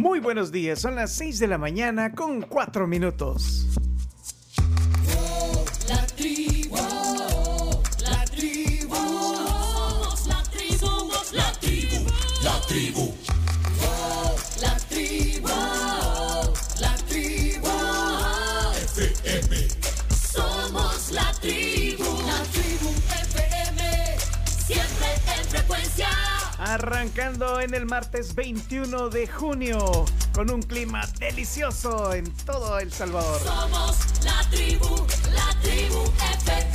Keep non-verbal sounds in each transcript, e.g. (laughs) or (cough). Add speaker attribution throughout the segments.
Speaker 1: Muy buenos días, son las 6 de la mañana con 4 minutos.
Speaker 2: La tribu, la tribu, somos la tribu, somos la tribu, la tribu.
Speaker 1: Arrancando en el martes 21 de junio con un clima delicioso en todo El Salvador.
Speaker 2: Somos la tribu, la tribu FM.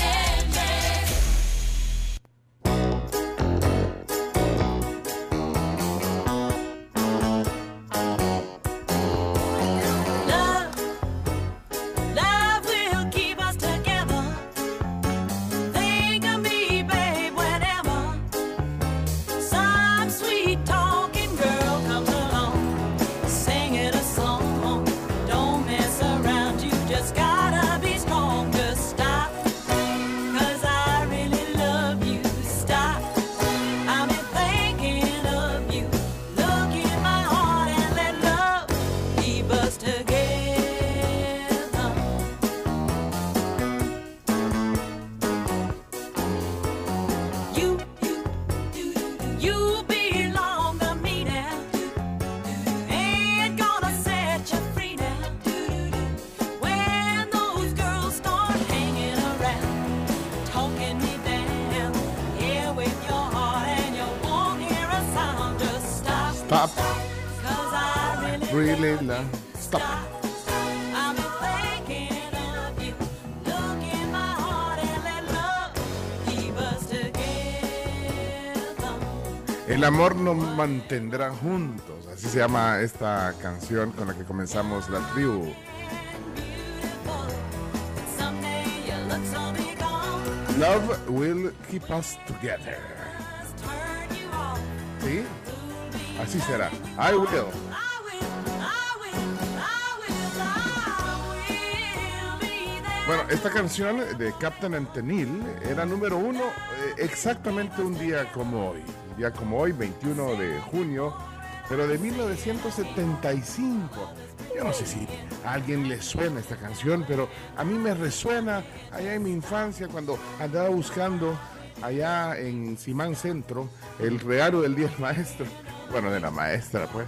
Speaker 3: Mantendrá juntos. Así se llama esta canción con la que comenzamos la tribu. Love will keep us together. ¿Sí? Así será. I will. Bueno, esta canción de Captain Antenil era número uno eh, exactamente un día como hoy. Un día como hoy, 21 de junio, pero de 1975. Yo no sé si a alguien le suena esta canción, pero a mí me resuena allá en mi infancia cuando andaba buscando allá en Simán Centro el regalo del Día del Maestro. Bueno, de la maestra, pues.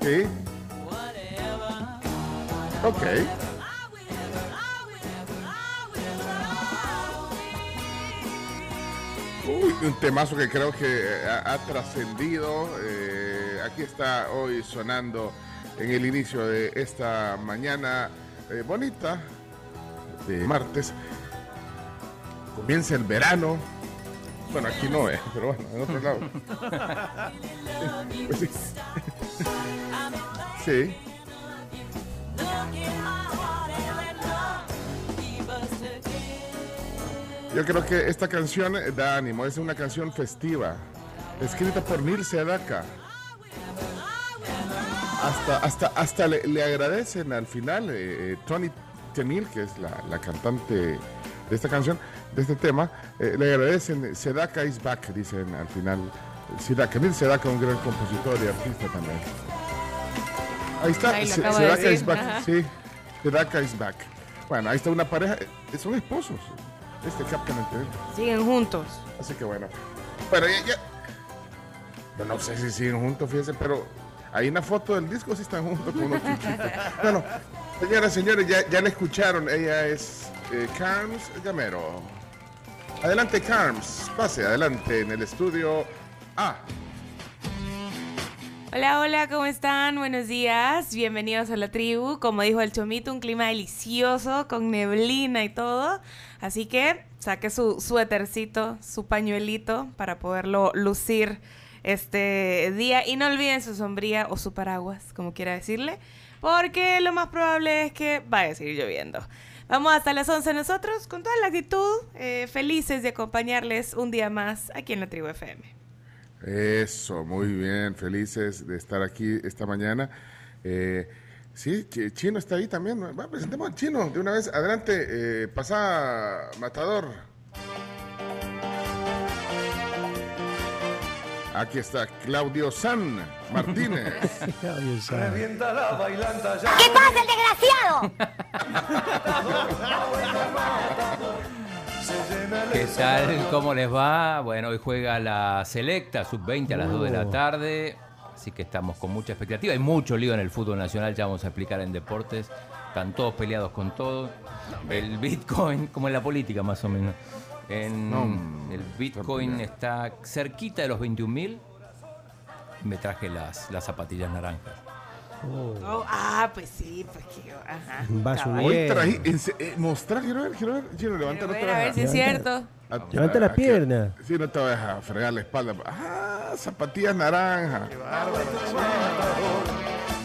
Speaker 3: Sí, ok. Un temazo que creo que eh, ha, ha trascendido. eh, aquí está hoy sonando en el inicio de esta mañana eh, bonita de martes. Comienza el verano. Bueno, aquí no es, pero bueno, en otro lado. Pues (laughs) sí. Sí. Yo creo que esta canción eh, da ánimo, es una canción festiva, escrita por Neil Sedaka. Hasta, hasta, hasta le, le agradecen al final, eh, eh, Tony Tenil, que es la, la cantante de esta canción, de este tema, eh, le agradecen, Sedaka is back, dicen al final. Sedaka, Neil Sedaka, un gran compositor y artista también. Ahí está,
Speaker 4: de
Speaker 3: Sedaka is back,
Speaker 4: ajá.
Speaker 3: sí, Sedaka is back. Bueno, ahí está una pareja, son esposos, este Captain Antenil.
Speaker 4: Siguen juntos.
Speaker 3: Así que bueno. Pero ya, ya- Yo no sé si siguen juntos, fíjense, pero en la foto del disco sí están juntos con unos chichitos. (laughs) Bueno, señoras, señores, ya, ya la escucharon. Ella es eh, Carms Gamero. Adelante, Carms. Pase adelante en el estudio A.
Speaker 4: Hola, hola, ¿cómo están? Buenos días, bienvenidos a la tribu. Como dijo el Chomito, un clima delicioso con neblina y todo. Así que saque su suétercito, su pañuelito para poderlo lucir este día. Y no olviden su sombría o su paraguas, como quiera decirle, porque lo más probable es que vaya a seguir lloviendo. Vamos hasta las 11 nosotros con toda la actitud, eh, felices de acompañarles un día más aquí en la tribu FM.
Speaker 3: Eso, muy bien, felices de estar aquí esta mañana. Eh, sí, Ch- Chino está ahí también. Va, presentemos al Chino de una vez. Adelante, eh, pasa Matador. Aquí está Claudio San Martínez. (laughs)
Speaker 5: Claudio Sáenz.
Speaker 6: Revienta la bailanta ya.
Speaker 7: ¿Qué pasa, el desgraciado? (laughs)
Speaker 8: ¿Qué tal? ¿Cómo les va? Bueno, hoy juega la Selecta, sub-20 a las 2 de la tarde. Así que estamos con mucha expectativa. Hay mucho lío en el fútbol nacional, ya vamos a explicar en deportes. Están todos peleados con todo. El Bitcoin, como en la política más o menos. En-
Speaker 3: No,
Speaker 8: el Bitcoin está cerquita de los 21 mil. Me traje las, las zapatillas naranjas.
Speaker 4: Oh, ah, pues sí, pues que. Ajá.
Speaker 5: Vas.
Speaker 3: Hoy eh, mostrar, quiero ver, quiero ver.
Speaker 4: Ver, a ver si es cierto.
Speaker 5: Levanta la pierna.
Speaker 3: Sí, no te vayas a fregar la espalda. Ah, zapatillas naranja.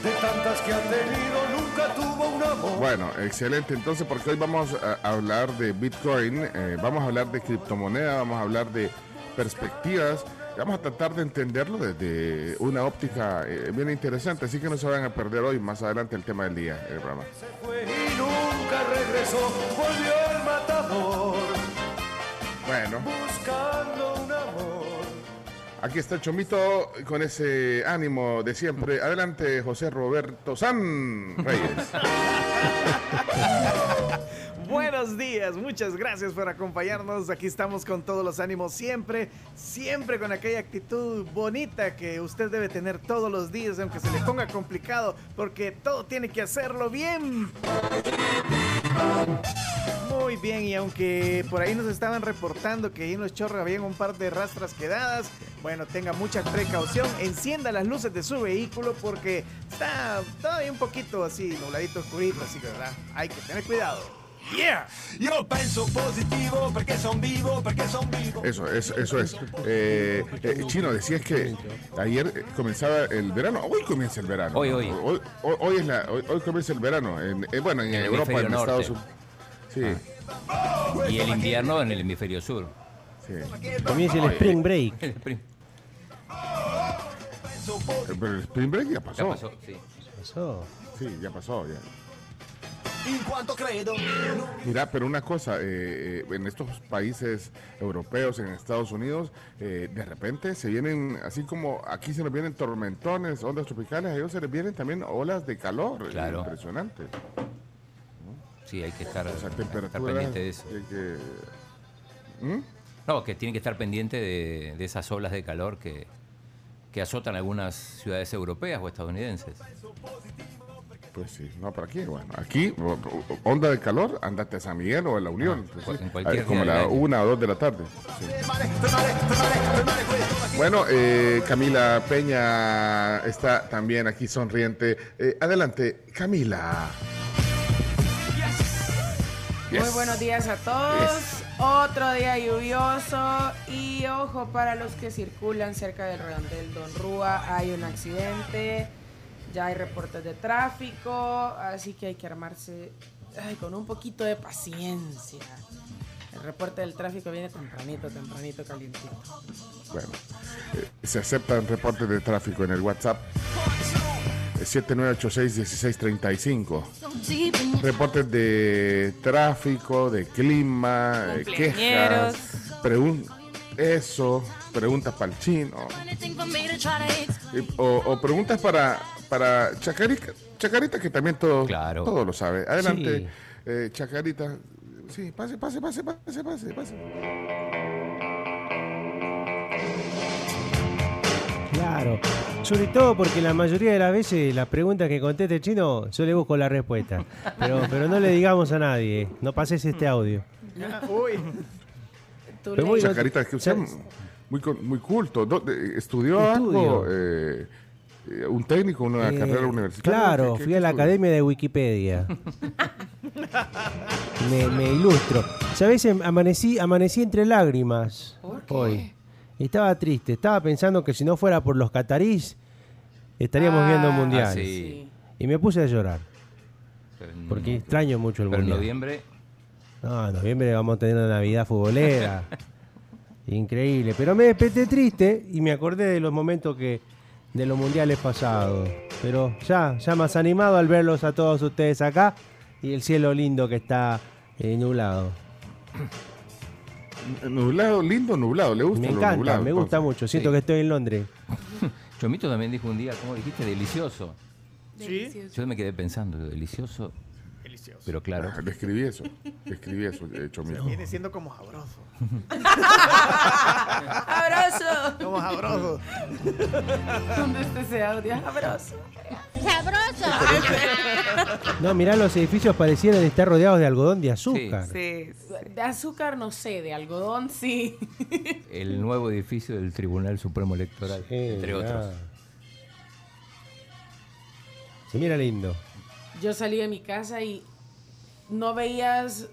Speaker 6: de tantas que ha tenido, nunca tuvo un amor.
Speaker 3: Bueno, excelente. Entonces, porque hoy vamos a a hablar de Bitcoin, eh, vamos a hablar de criptomoneda, vamos a hablar de perspectivas. Vamos a tratar de entenderlo desde una óptica eh, bien interesante, así que no se vayan a perder hoy, más adelante, el tema del día, el programa.
Speaker 6: Se fue y nunca regresó, volvió el matador,
Speaker 3: Bueno,
Speaker 6: buscando un amor.
Speaker 3: aquí está Chomito con ese ánimo de siempre. Adelante, José Roberto San Reyes. (laughs)
Speaker 1: Buenos días, muchas gracias por acompañarnos. Aquí estamos con todos los ánimos siempre, siempre con aquella actitud bonita que usted debe tener todos los días, aunque se le ponga complicado, porque todo tiene que hacerlo bien. Muy bien, y aunque por ahí nos estaban reportando que ahí en los chorros habían un par de rastras quedadas, bueno, tenga mucha precaución, encienda las luces de su vehículo porque está todavía un poquito así, nubladito, oscurito, así que verdad, hay que tener cuidado. Yeah!
Speaker 6: Io penso positivo perché son vivo, perché son vivo.
Speaker 3: Eso, eso, eso es. Eh, eh, Chino, decías que ayer comenzaba el verano. Hoy comienza el verano.
Speaker 8: Hoy, hoy.
Speaker 3: Hoy, hoy- hoy es la, hoy, hoy comienza el verano. En, eh, bueno, en,
Speaker 8: En
Speaker 3: Europa, en Estados. Unidos. Sí,
Speaker 8: Y el invierno en el hemisferio sur.
Speaker 3: sí.
Speaker 5: Comienza el Spring Break. (laughs)
Speaker 8: El prim-
Speaker 3: Eh, Pero el Spring Break ya pasó.
Speaker 8: Ya pasó, sí.
Speaker 5: Pasó.
Speaker 3: Sí, ya pasó. Ya. Mira, pero una cosa, eh, eh, en estos países europeos, en Estados Unidos, eh, de repente se vienen, así como aquí se nos vienen tormentones, ondas tropicales, a ellos se les vienen también olas de calor.
Speaker 8: Claro.
Speaker 3: Impresionante.
Speaker 8: Sí, hay que estar,
Speaker 3: O sea,
Speaker 8: estar pendiente de eso.
Speaker 3: que- que- ¿Mm?
Speaker 8: No, que tiene que estar pendiente de, de esas olas de calor que, que azotan algunas ciudades europeas o estadounidenses.
Speaker 3: Pues sí, no, pero aquí, bueno, aquí, onda de calor, andate a San Miguel o a La Unión. pues
Speaker 8: en
Speaker 3: sí,
Speaker 8: cualquier
Speaker 3: a- como la una o dos de la tarde. sí. Bueno, eh, Camila Peña está también aquí sonriente. Eh, adelante, Camila.
Speaker 4: Muy buenos días a todos. Otro día lluvioso y ojo para los que circulan cerca del redondel Don Rúa. Hay un accidente, ya hay reportes de tráfico, así que hay que armarse ay, con un poquito de paciencia. El reporte del tráfico viene tempranito, tempranito, calientito.
Speaker 3: Bueno, eh, se aceptan reportes de tráfico en el WhatsApp. eh, 7986-1635. Reportes de tráfico, de clima, eh, quejas, pregun eso, preguntas para el chino. O, o preguntas para, para Chacarita, Chacarita que también todo,
Speaker 8: Claro.
Speaker 3: todo lo sabe. Adelante,
Speaker 5: Sí.
Speaker 3: eh, Chacarita. Sí, pase, pase, pase, pase, pase, pase.
Speaker 5: Claro. Sobre todo porque la mayoría de las veces las preguntas que conteste el chino, yo le busco la respuesta. Pero, pero no le digamos a nadie, no pases este audio.
Speaker 1: Ah, Uy,
Speaker 5: Pero muy-
Speaker 3: Chacarita, es que usted muy, muy culto. ¿Dónde- ¿Estudió
Speaker 5: Estudio.
Speaker 3: algo? Eh, eh, ¿Un técnico, una
Speaker 5: Eh,
Speaker 3: carrera universitaria?
Speaker 5: Claro,
Speaker 3: ¿Qué- qué-
Speaker 5: fui
Speaker 3: qué
Speaker 5: a la
Speaker 3: estudió?
Speaker 5: academia de Wikipedia. me, me ilustro. ¿Sabes? Em- Amanecí, amanecí entre lágrimas hoy. Estaba triste. Estaba pensando que si no fuera por los catarís, estaríamos
Speaker 4: Ah,
Speaker 5: viendo
Speaker 8: Ah,
Speaker 5: mundiales.
Speaker 8: sí.
Speaker 5: Y me puse a llorar.
Speaker 8: Pero en-
Speaker 5: Porque extraño mucho el
Speaker 8: pero en
Speaker 5: mundial.
Speaker 8: noviembre,
Speaker 5: No, en noviembre vamos a tener una Navidad futbolera. (laughs) Increíble. Pero me desperté triste y me acordé de los momentos que de los mundiales pasados. Pero ya, ya más animado al verlos a todos ustedes acá y el cielo lindo que está eh, nublado.
Speaker 3: Nublado, lindo nublado, le gusta
Speaker 5: Me encanta,
Speaker 3: nublado,
Speaker 5: me gusta
Speaker 3: entonces.
Speaker 5: mucho. Siento
Speaker 8: Sí.
Speaker 5: que estoy en Londres.
Speaker 8: Chomito también dijo un día, ¿cómo dijiste? Delicioso.
Speaker 1: Sí.
Speaker 8: Yo me quedé pensando, Delicioso. Pero claro. (laughs)
Speaker 3: Ah, Le escribí eso, le escribí eso, eh, Chomito.
Speaker 1: Viene siendo como sabroso.
Speaker 4: ¡Abrazo!
Speaker 1: Como sabroso.
Speaker 4: ¿Dónde está ese audio? ¡Abrazo!
Speaker 7: ¡Sabroso!
Speaker 5: No, mirá, los edificios parecieran estar rodeados de algodón de azúcar.
Speaker 4: Sí.
Speaker 9: De azúcar no sé, de algodón sí.
Speaker 8: El nuevo edificio del Tribunal Supremo Electoral,
Speaker 5: Sí,
Speaker 8: entre
Speaker 5: mirá.
Speaker 8: otros.
Speaker 5: Se mira lindo.
Speaker 9: Yo salí de mi casa y no veías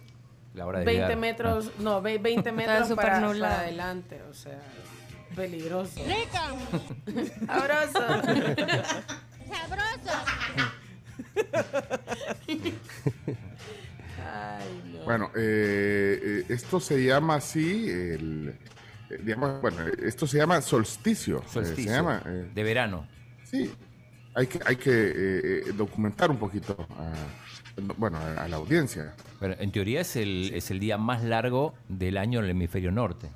Speaker 8: La hora de
Speaker 9: 20
Speaker 8: llegar.
Speaker 9: metros, no, ve- 20 metros para, para adelante, o sea, peligroso.
Speaker 4: ¡Abrazo!
Speaker 7: ¡Sabroso!
Speaker 9: Ay, no.
Speaker 3: Bueno, eh, eh, esto se llama así, el, eh, digamos, bueno, esto se llama solsticio. eh,
Speaker 8: Solsticio,
Speaker 3: se llama, eh,
Speaker 8: de verano.
Speaker 3: sí, hay que, hay que eh, eh, documentar un poquito a, bueno, a, la audiencia.
Speaker 8: Bueno, en teoría es el, es el día más largo del año en el hemisferio norte.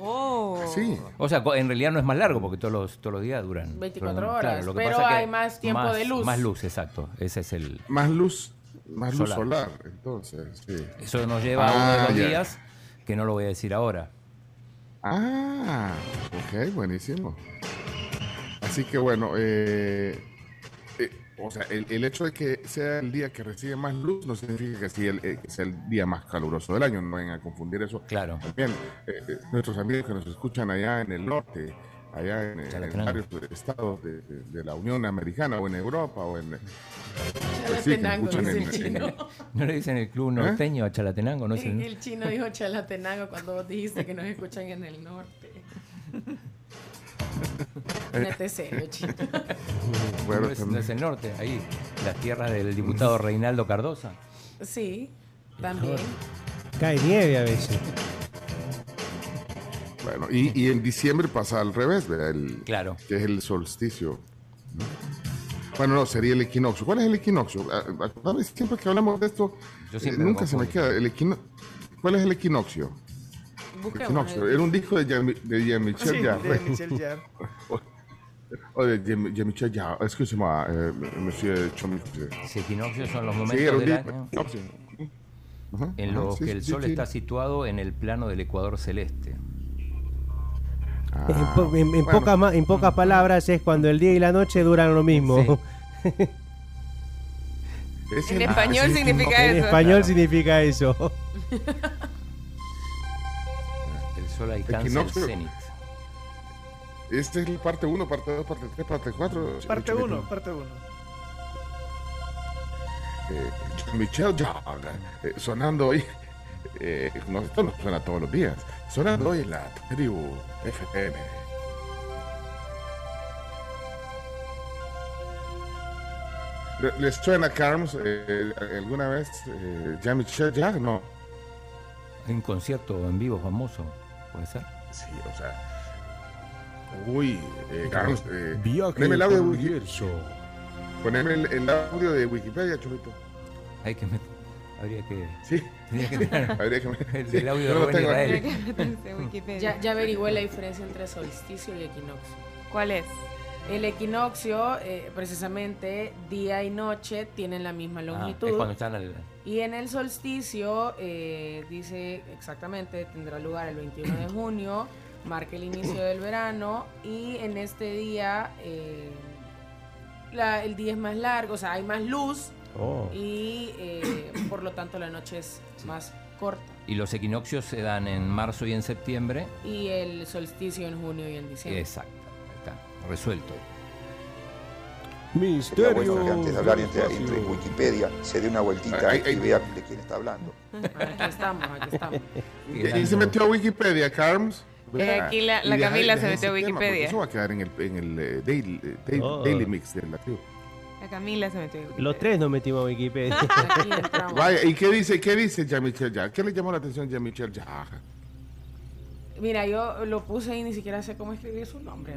Speaker 4: Oh.
Speaker 3: Sí,
Speaker 8: O sea, en realidad no es más largo porque todos los, todos los días duran.
Speaker 9: 24
Speaker 8: duran-
Speaker 9: horas,
Speaker 8: lo que
Speaker 9: pero
Speaker 8: pasa es que
Speaker 9: hay más tiempo
Speaker 8: más-
Speaker 9: de luz.
Speaker 8: Más luz, exacto. Ese es el.
Speaker 3: más luz, más luz
Speaker 8: Solar.
Speaker 3: solar, entonces, sí.
Speaker 8: Eso nos lleva a uno de
Speaker 3: Ah,
Speaker 8: los
Speaker 3: ya.
Speaker 8: días que no lo voy a decir ahora.
Speaker 3: Ah, ok, buenísimo. Así que bueno, eh, o sea, el, el hecho de que sea el día que recibe más luz no significa que, sí el, eh, que sea el día más caluroso del año, no vayan a confundir eso.
Speaker 8: Claro.
Speaker 3: También eh, eh, nuestros amigos que nos escuchan allá en el norte, allá en, en varios estados de, de- de la Unión Americana o en Europa o en... pues sí,
Speaker 9: Chalatenango, dice
Speaker 3: en-
Speaker 9: el
Speaker 3: en-
Speaker 9: chino. (laughs)
Speaker 8: ¿No le dicen el club norteño a Chalatenango? ¿No es el-
Speaker 9: El chino dijo Chalatenango cuando vos dijiste que nos escuchan en el norte. (laughs) (laughs) Chino. (laughs)
Speaker 3: bueno,
Speaker 8: no es- no es el norte, ahí, las tierras del diputado Reinaldo Cardosa.
Speaker 9: Sí, también.
Speaker 5: Cae nieve a veces.
Speaker 3: Bueno, y, y en diciembre pasa al revés, ¿verdad? El,
Speaker 8: Claro.
Speaker 3: Que es el solsticio. Bueno, no, sería el equinoccio. ¿Cuál es el equinoccio? Ah, Acordame, siempre que hablamos de esto,
Speaker 8: Yo
Speaker 3: eh, nunca se me queda. El equino- ¿Cuál es el equinoccio?
Speaker 9: Busquemos.
Speaker 3: Equinoccio. Era un disco de Jean- de Jean-Michel
Speaker 1: Sí,
Speaker 3: Jarre.
Speaker 1: de (laughs) Jarre.
Speaker 3: Excusez-moi, eh, monsieur
Speaker 8: son los momentos del año.
Speaker 3: Ajá,
Speaker 8: en los
Speaker 3: sí,
Speaker 8: que el
Speaker 3: sí,
Speaker 8: sol
Speaker 3: sí.
Speaker 8: está situado en el plano del ecuador celeste.
Speaker 3: Ah,
Speaker 5: En, po- en- en
Speaker 3: bueno,
Speaker 5: pocas ma- en pocas palabras es cuando el día y la noche duran lo mismo. (laughs)
Speaker 3: Es
Speaker 4: En español
Speaker 3: ah,
Speaker 4: significa
Speaker 5: en
Speaker 4: eso.
Speaker 5: español significa eso.
Speaker 8: El sol alcanza el
Speaker 3: Equinoccio.
Speaker 8: cenit.
Speaker 3: Esta es la parte 1, parte 2, parte 3, parte 4.
Speaker 1: Parte 1, parte 1.
Speaker 3: eh, Michelle Jagger, eh, sonando hoy. Eh, no, esto no suena todos los días. Sonando hoy en la tribu FM. ¿Le- ¿Les suena Carms eh, alguna vez eh, Jean-Michel Jagger? No.
Speaker 8: Un concierto en vivo famoso, puede ser.
Speaker 3: Sí, o sea. Uy, eh, Carms, eh, poneme el audio de
Speaker 5: por
Speaker 3: Wiki-
Speaker 5: universo.
Speaker 3: poneme el, el audio de Wikipedia, Chomito.
Speaker 8: Hay que met- habría que
Speaker 3: Sí,
Speaker 8: tendría que (laughs) tener
Speaker 3: habría que me-
Speaker 8: el del audio de
Speaker 3: lo
Speaker 8: Rubén
Speaker 3: tengo aquí.
Speaker 8: Israel.
Speaker 4: Wikipedia.
Speaker 9: Ya, ya averigüé la diferencia entre solsticio y equinoccio.
Speaker 4: ¿Cuál es?
Speaker 9: El equinoccio, eh, precisamente, día y noche tienen la misma
Speaker 8: Ah,
Speaker 9: longitud.
Speaker 8: es cuando están al,
Speaker 9: Y en el solsticio, eh, dice exactamente, tendrá lugar el 21 de junio, marca el inicio del verano y en este día eh, la- el día es más largo, o sea, hay más luz
Speaker 5: Oh.
Speaker 9: y eh, por lo tanto la noche es más corta.
Speaker 8: y los equinoccios se dan en marzo y en septiembre.
Speaker 9: Y el solsticio en junio y en diciembre.
Speaker 8: Exacto, está resuelto.
Speaker 5: Misterio.
Speaker 10: Sería bueno que antes de hablar entre, entre Wikipedia se dé una vueltita
Speaker 3: Ay, ay,
Speaker 10: y vea de quién está hablando.
Speaker 9: Aquí estamos, aquí estamos. (laughs)
Speaker 3: Y se metió a Wikipedia, Carms.
Speaker 4: Eh, aquí la- la
Speaker 3: Y deja-
Speaker 4: Camila
Speaker 3: deja
Speaker 4: se metió a
Speaker 3: tema,
Speaker 4: Wikipedia.
Speaker 3: Eso va a quedar en el, en el eh, daily, eh, daily,
Speaker 5: Oh.
Speaker 3: daily mix de la tribu.
Speaker 4: La Camila se metió. en Wikipedia.
Speaker 5: Los tres nos metimos a Wikipedia. (laughs)
Speaker 3: Vaya, ¿y qué dice, qué dice Jean-Michel Jarre? ¿Qué le llamó la atención a Jean-Michel Jarre?
Speaker 9: Mira, yo lo puse y ni siquiera sé cómo escribir su nombre.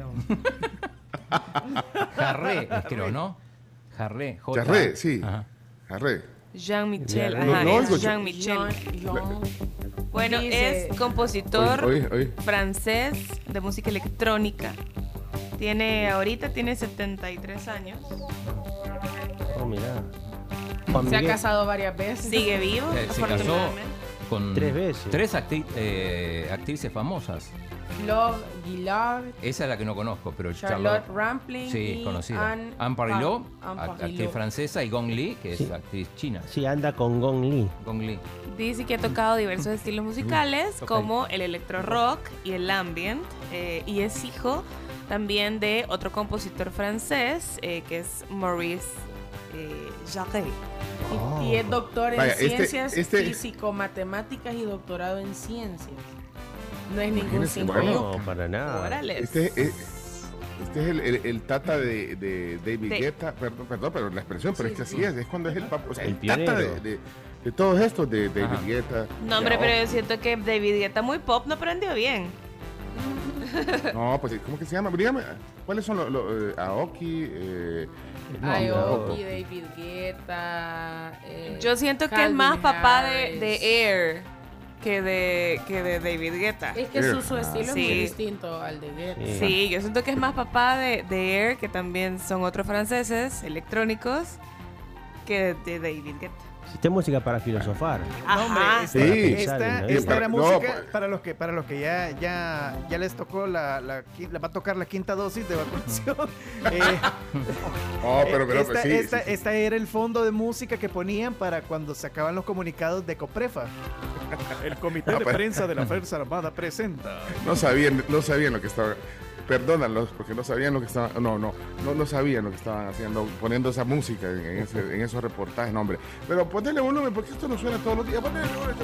Speaker 8: Jarré, creo, ¿no? (laughs) Jarré. J-
Speaker 3: Jarre, sí. Jarre.
Speaker 4: Jean-Michel,
Speaker 5: Ya, no-
Speaker 4: ajá,
Speaker 3: no
Speaker 4: es
Speaker 3: oigo.
Speaker 4: Jean-Michel.
Speaker 9: Jean-
Speaker 4: Bueno,
Speaker 9: Dice-
Speaker 4: es compositor
Speaker 3: Oye, oye, oye.
Speaker 4: francés de música electrónica. Tiene, ahorita tiene 73 años.
Speaker 5: Oh, mirá. Juan
Speaker 9: Se ha casado varias veces.
Speaker 4: Sigue vivo,
Speaker 8: Eh, se casó con
Speaker 5: Tres veces.
Speaker 8: tres actri- eh, actrices famosas.
Speaker 9: Love Gillard,
Speaker 8: Esa es la que no conozco, pero
Speaker 9: Charlotte Rampling
Speaker 8: Sí, conocida.
Speaker 9: Anne
Speaker 8: Anne Parilot, actriz francesa, y Gong Li, que es
Speaker 5: Sí.
Speaker 8: actriz china.
Speaker 5: Sí, anda con Gong Li.
Speaker 8: Gong Li.
Speaker 4: Dice que ha tocado diversos estilos musicales
Speaker 8: Ok.
Speaker 4: como el electro rock y el ambient eh, y es hijo también de otro compositor francés eh, que es Maurice eh, Jarre.
Speaker 9: Y, y es doctor en
Speaker 3: Vaya, este-
Speaker 9: ciencias
Speaker 3: este-
Speaker 9: físico-matemáticas y doctorado en ciencias. No es ningún cinco
Speaker 3: bueno.
Speaker 5: No, para nada.
Speaker 4: Órale.
Speaker 3: Este, es- este es el, el- el tata de, de David
Speaker 4: De-
Speaker 3: Guetta, perdón, perdón, pero la expresión, pero
Speaker 9: Sí,
Speaker 3: es que
Speaker 9: sí.
Speaker 3: así es, es cuando es el papá, o sea,
Speaker 5: El
Speaker 3: el, tata de, de, de todos estos, de David
Speaker 8: Ajá.
Speaker 3: Guetta.
Speaker 4: No, hombre, pero yo siento que David Guetta muy pop no aprendió bien. (laughs)
Speaker 3: No, pues, ¿cómo que se llama? Dígame, ¿cuáles son los, los, eh, Aoki? Eh, no,
Speaker 9: Aoki, David Guetta. eh,
Speaker 4: Yo siento que es
Speaker 9: Calvin
Speaker 4: más papá de, de Air que de, que de David Guetta.
Speaker 9: Es que su, su estilo es muy distinto al de Guetta.
Speaker 5: Sí.
Speaker 4: Sí, yo siento que es más papá de, de Air, que también son otros franceses electrónicos, que de David Guetta.
Speaker 5: Esta es música para filosofar.
Speaker 1: No, hombre, esta,
Speaker 3: Sí.
Speaker 1: esta- esta era
Speaker 3: No,
Speaker 1: música
Speaker 3: pues-
Speaker 1: para los que para los que ya ya ya les tocó la, la, la va a tocar la quinta dosis de vacunación. (laughs) Eh,
Speaker 3: Oh, pero, pero,
Speaker 1: esta,
Speaker 3: sí,
Speaker 1: esta,
Speaker 3: sí, sí.
Speaker 1: esta era el fondo de música que ponían para cuando sacaban los comunicados de Coprefa. El comité
Speaker 3: No,
Speaker 1: de
Speaker 3: pues.
Speaker 1: prensa de la Fuerza Armada presenta.
Speaker 3: No sabían, no sabían lo que estaban. Perdónalos, porque no sabían lo que estaban. No, no, no, no sabían lo que estaban haciendo, poniendo esa música en, en ese- en esos reportajes, no, hombre. Pero ponele volumen, porque esto no suena todos los días. Ponele volumen.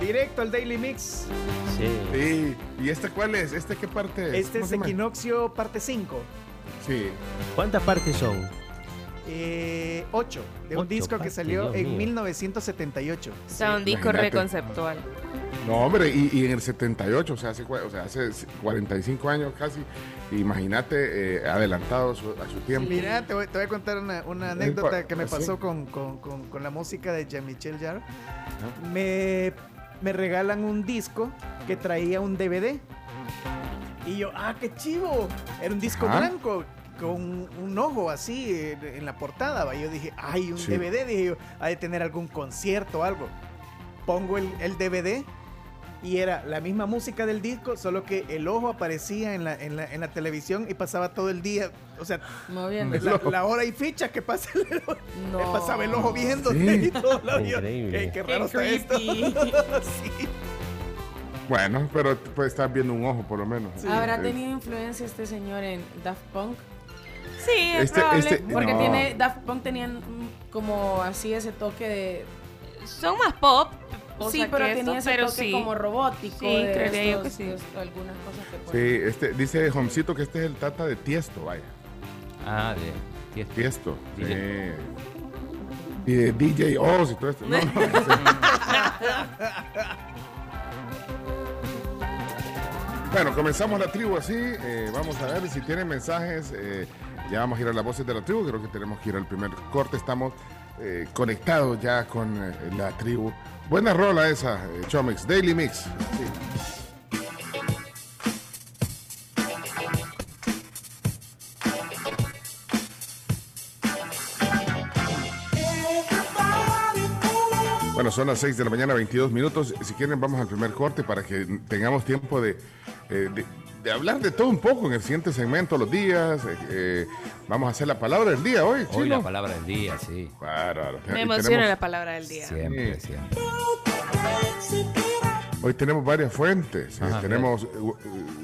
Speaker 1: Directo al Daily Mix.
Speaker 5: Sí.
Speaker 3: Sí. ¿Y este cuál es? ¿Este qué parte es?
Speaker 1: Este
Speaker 3: ¿Cómo
Speaker 1: es? Equinoccio parte 5.
Speaker 3: Sí.
Speaker 5: ¿Cuántas partes son?
Speaker 1: Eh, 8. De un
Speaker 5: Ocho
Speaker 1: disco que salió
Speaker 5: Dios
Speaker 1: en
Speaker 5: mío.
Speaker 1: 1978.
Speaker 4: O sea, un disco
Speaker 3: imagínate.
Speaker 4: reconceptual.
Speaker 3: No, hombre, y, y en el 78, o sea, hace, o sea, hace 45 años casi, imagínate, eh, adelantado a su, a su tiempo.
Speaker 1: Mira, te voy, te voy a contar una, una anécdota que me
Speaker 3: ¿sí?
Speaker 1: pasó con, con- con- con la música de Jean-Michel Jarre. Me, me regalan un disco que traía un DVD. Y yo, ah, qué chivo. Era un disco
Speaker 3: Ajá.
Speaker 1: blanco con un ojo así en la portada. ¿va? Yo dije, ay, un
Speaker 3: Sí.
Speaker 1: DVD. Dije yo, ha de tener algún concierto o algo. Pongo el, el DVD y era la misma música del disco, solo que el ojo aparecía en la, en la, en la televisión y pasaba todo el día. O sea,
Speaker 9: Moviendo.
Speaker 1: la, la hora y ficha que pasa el ojo.
Speaker 9: No.
Speaker 1: Me pasaba el ojo viéndote
Speaker 3: Sí.
Speaker 1: y todo lo
Speaker 5: Increíble.
Speaker 1: "Ey, qué raro está esto. (laughs) Sí.
Speaker 3: Bueno, pero pues estás viendo un ojo por lo menos.
Speaker 9: ¿Habrá tenido influencia este señor en Daft Punk?
Speaker 4: Sí, es
Speaker 3: Este-
Speaker 4: probable.
Speaker 3: este-
Speaker 9: Porque
Speaker 3: No.
Speaker 9: tiene Daft Punk tenían como así ese toque de
Speaker 4: Son más pop.
Speaker 9: Sí, pero
Speaker 4: que
Speaker 9: tenía
Speaker 4: esto,
Speaker 9: ese
Speaker 4: pero
Speaker 9: toque
Speaker 4: sí.
Speaker 9: como robótico.
Speaker 4: Sí,
Speaker 9: de
Speaker 4: creería yo
Speaker 9: estos-
Speaker 4: que sí.
Speaker 9: de esto- algunas cosas que
Speaker 3: Sí, este, dice Homcito que este es el tata de Tiesto, vaya.
Speaker 8: Ah, de Tiesto.
Speaker 3: Tiesto. Y de DJ Oz y todo esto. No, no, Bueno, comenzamos la tribu así. eh, vamos a ver si tienen mensajes. eh, ya vamos a ir a las voces de la tribu. Creo que tenemos que ir al primer corte. Estamos eh, conectados ya con eh, la tribu. Buena rola esa, eh, Chomix. Daily Mix. Bueno, son las 6 de la mañana, 22 minutos. Si quieren, vamos al primer corte para que tengamos tiempo de, eh, de, de hablar de todo un poco en el siguiente segmento, los días. eh, eh, vamos a hacer la palabra del día hoy,
Speaker 8: Hoy la palabra del día, sí.
Speaker 4: Me emociona
Speaker 3: tenemos-
Speaker 4: la palabra del día.
Speaker 8: Siempre,
Speaker 3: Sí.
Speaker 8: siempre.
Speaker 3: Hoy tenemos varias fuentes. Eh,
Speaker 8: Ajá,
Speaker 3: tenemos eh,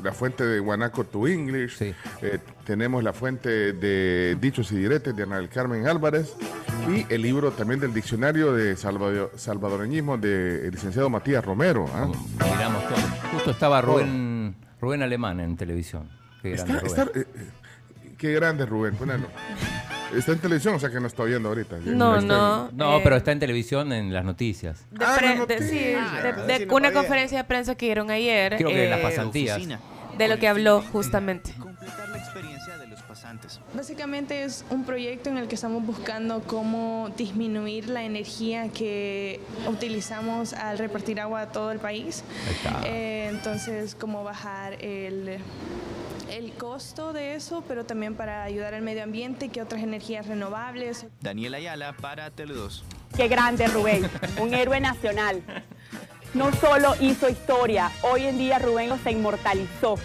Speaker 3: la fuente de Guanaco to English.
Speaker 8: Sí.
Speaker 3: Eh, tenemos la fuente de Dichos y Diretes de Ana del Carmen Álvarez. Y el libro también del diccionario de salvado- salvadoreñismo del licenciado Matías Romero. ¿ah?
Speaker 8: Miramos todo. Justo estaba Rubén, Rubén Alemán en televisión. Qué grande
Speaker 3: Está,
Speaker 8: Rubén.
Speaker 3: está, eh, eh, qué grande Rubén, ponelo. Está en televisión, o sea que no está oyendo ahorita.
Speaker 4: No, no.
Speaker 8: No,
Speaker 4: eh,
Speaker 8: pero está en televisión en las noticias.
Speaker 4: De
Speaker 3: Ah,
Speaker 4: pre-
Speaker 3: no, no
Speaker 4: de-
Speaker 3: te-
Speaker 4: sí,
Speaker 3: Ah,
Speaker 4: de-
Speaker 1: entonces
Speaker 4: de
Speaker 1: sí no
Speaker 4: una conferencia de prensa que dieron ayer.
Speaker 8: Creo que en las pasantías.
Speaker 4: de lo que habló justamente.
Speaker 11: Básicamente es un proyecto en el que estamos buscando cómo disminuir la energía que utilizamos al repartir agua a todo el país. Eh, entonces, cómo bajar el, el costo de eso, pero también para ayudar al medio ambiente, que otras energías renovables.
Speaker 12: Daniel Ayala para Tele2.
Speaker 13: Qué grande Rubén, un héroe nacional. No solo hizo historia, hoy en día Rubén se inmortalizó.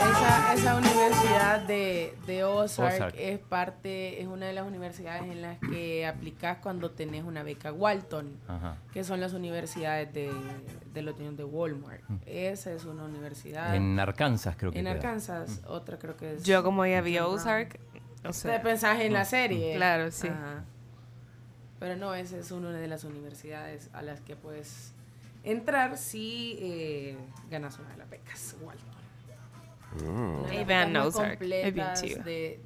Speaker 9: Esa, esa universidad de, de Ozark,
Speaker 8: Ozark.
Speaker 9: es parte, es una de las universidades en las que aplicas cuando tenés una beca Walton,
Speaker 8: Ajá.
Speaker 9: que son las universidades de, de los niños de Walmart. Esa es una universidad.
Speaker 8: En Arkansas creo que
Speaker 9: En
Speaker 8: queda.
Speaker 9: Arkansas, otra creo que es.
Speaker 4: Yo como ya vi. Ozark, o sea,
Speaker 9: Te pensás en la serie.
Speaker 4: Claro, sí.
Speaker 9: Ajá. Pero no, esa es una de las universidades a las que puedes entrar si eh, ganas una de las becas Walton.
Speaker 4: Ozark, es bien
Speaker 9: completas de-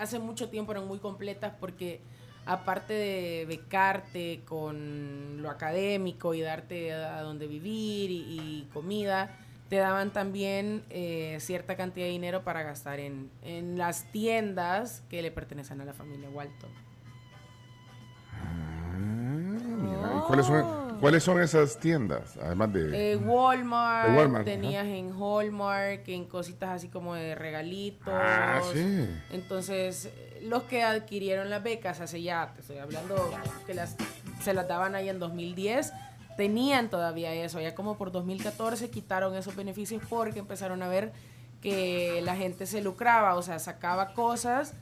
Speaker 9: hace mucho tiempo eran muy completas porque aparte de becarte con lo académico y darte a donde vivir y, y comida, te daban también eh, cierta cantidad de dinero para gastar en, en las tiendas que le pertenecen a la familia Walton.
Speaker 3: Mira, ¿y cuáles son, cuáles son esas tiendas? Además de.
Speaker 9: Eh, Walmart,
Speaker 3: De Walmart,
Speaker 9: tenías en Hallmark, en cositas así como de regalitos.
Speaker 3: Ah, sí.
Speaker 9: Entonces, los que adquirieron las becas hace ya, te estoy hablando que las, se las daban ahí en 2010, tenían todavía eso. Ya como por 2014 quitaron esos beneficios porque empezaron a ver que la gente se lucraba, o sea, sacaba cosas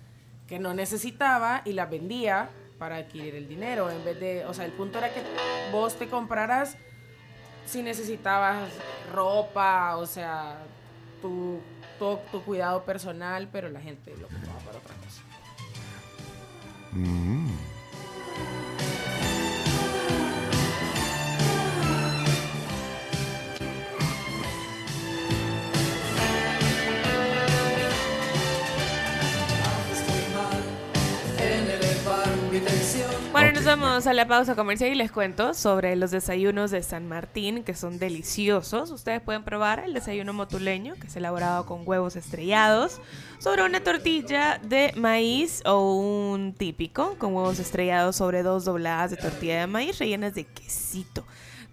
Speaker 9: que no necesitaba y las vendía para adquirir el dinero. En vez de, o sea, el punto era que vos te compraras si necesitabas ropa, o sea, tu, tu, tu cuidado personal, pero la gente lo ocupaba para otra cosa.
Speaker 3: Mm.
Speaker 4: Nos vamos a la pausa comercial y les cuento sobre los desayunos de San Martín, que son deliciosos. Ustedes pueden probar el desayuno motuleño, que es elaborado con huevos estrellados, sobre una tortilla de maíz o un típico, con huevos estrellados sobre dos dobladas de tortilla de maíz rellenas de quesito.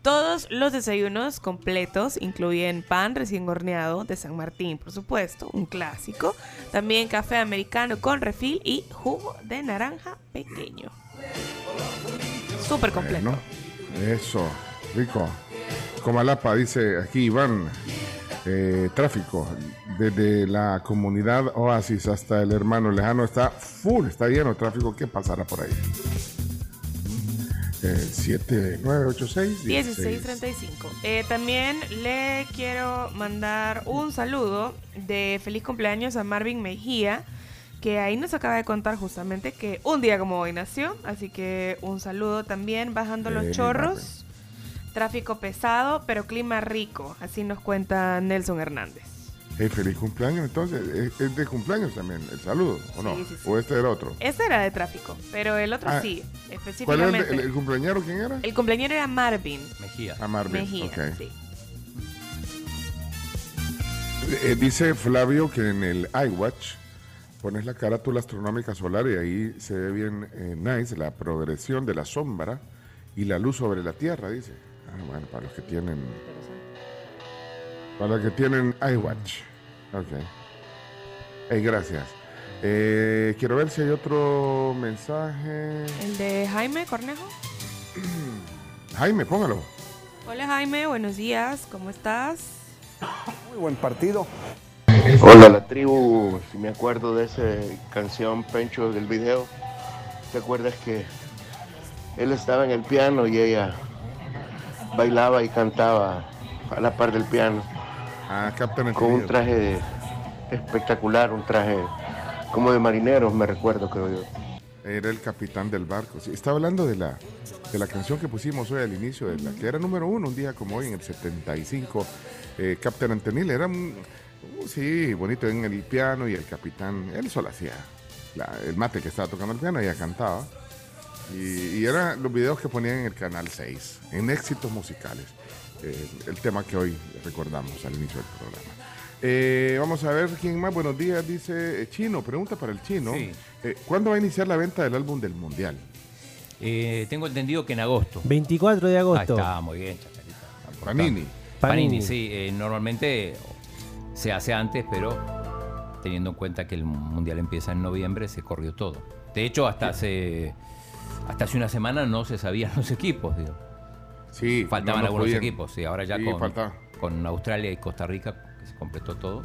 Speaker 4: Todos los desayunos completos incluyen pan recién horneado de San Martín, por supuesto, un clásico. También café americano con refil y jugo de naranja pequeño. Súper completo.
Speaker 3: Bueno, eso, rico. Comalapa dice aquí Iván, eh, tráfico desde la comunidad Oasis hasta el hermano lejano está full, está lleno de tráfico. ¿Qué pasará por ahí? Eh, 7986
Speaker 4: 1635. Eh, también le quiero mandar un saludo de feliz cumpleaños a Marvin Mejía, que ahí nos acaba de contar justamente que un día como hoy nació. Así que un saludo también, bajando los chorros. Tráfico pesado, pero clima rico. Así nos cuenta Nelson Hernández.
Speaker 3: Hey, feliz cumpleaños, entonces. ¿Es, de cumpleaños también el saludo? ¿O no?
Speaker 4: Sí, sí, sí.
Speaker 3: ¿O este era otro?
Speaker 4: Este era de tráfico, pero el otro
Speaker 3: Ah,
Speaker 4: sí,
Speaker 3: ¿Cuál era el,
Speaker 4: específicamente.
Speaker 3: el, el cumpleañero? ¿Quién era?
Speaker 4: El cumpleañero era Marvin
Speaker 8: Mejía.
Speaker 3: A Marvin.
Speaker 4: Mejía. sí.
Speaker 3: Eh, dice Flavio que en el iWatch pones la carátula astronómica solar y ahí se ve bien eh, nice la progresión de la sombra y la luz sobre la Tierra, dice. Ah, bueno, para los que tienen... Para los que tienen iWatch. Ok. Hey, gracias. Eh, quiero ver si hay otro mensaje.
Speaker 4: El de Jaime Cornejo. (clears throat)
Speaker 3: Jaime, póngalo.
Speaker 4: Hola Jaime, buenos días, ¿cómo estás?
Speaker 14: Muy buen partido. (laughs)
Speaker 15: Hola, la tribu, si me acuerdo de esa canción Pencho del video, ¿te acuerdas que él estaba en el piano y ella bailaba y cantaba a la par del piano?
Speaker 3: Ah, Captain
Speaker 15: Con un traje de- espectacular, un traje como de marineros, me recuerdo, creo yo.
Speaker 3: Era el capitán del barco. Sí, estaba hablando de la, de la canción que pusimos hoy al inicio, de la que era número uno un día como hoy, en el 75. Eh, Captain Antenil era un, uh, sí, bonito en el piano y el capitán, él solo hacía la- el mate que estaba tocando el piano, ella cantaba. Y, y eran los videos que ponían en el canal 6, en éxitos musicales. Eh, el tema que hoy recordamos al inicio del programa. Eh, vamos a ver quién más. Buenos días, dice eh, Chino. Pregunta para el Chino.
Speaker 8: Sí.
Speaker 3: Eh, ¿Cuándo va a iniciar la venta del álbum del Mundial?
Speaker 8: Eh, tengo entendido que en agosto.
Speaker 5: 24 de
Speaker 8: Ahí
Speaker 5: agosto.
Speaker 8: está, muy bien, Chacarita.
Speaker 3: Panini.
Speaker 8: Panini,
Speaker 5: Panini.
Speaker 8: sí. eh, normalmente se hace antes, pero teniendo en cuenta que el mundial empieza en noviembre, se corrió todo. De hecho, hasta hace hasta hace una semana no se sabían (laughs) los equipos, digo.
Speaker 3: Sí,
Speaker 8: Faltaban
Speaker 3: no, no
Speaker 8: algunos
Speaker 3: podían.
Speaker 8: equipos, sí. Ahora ya
Speaker 3: Sí,
Speaker 8: con,
Speaker 3: faltaba.
Speaker 8: con Australia y Costa Rica, que se completó todo.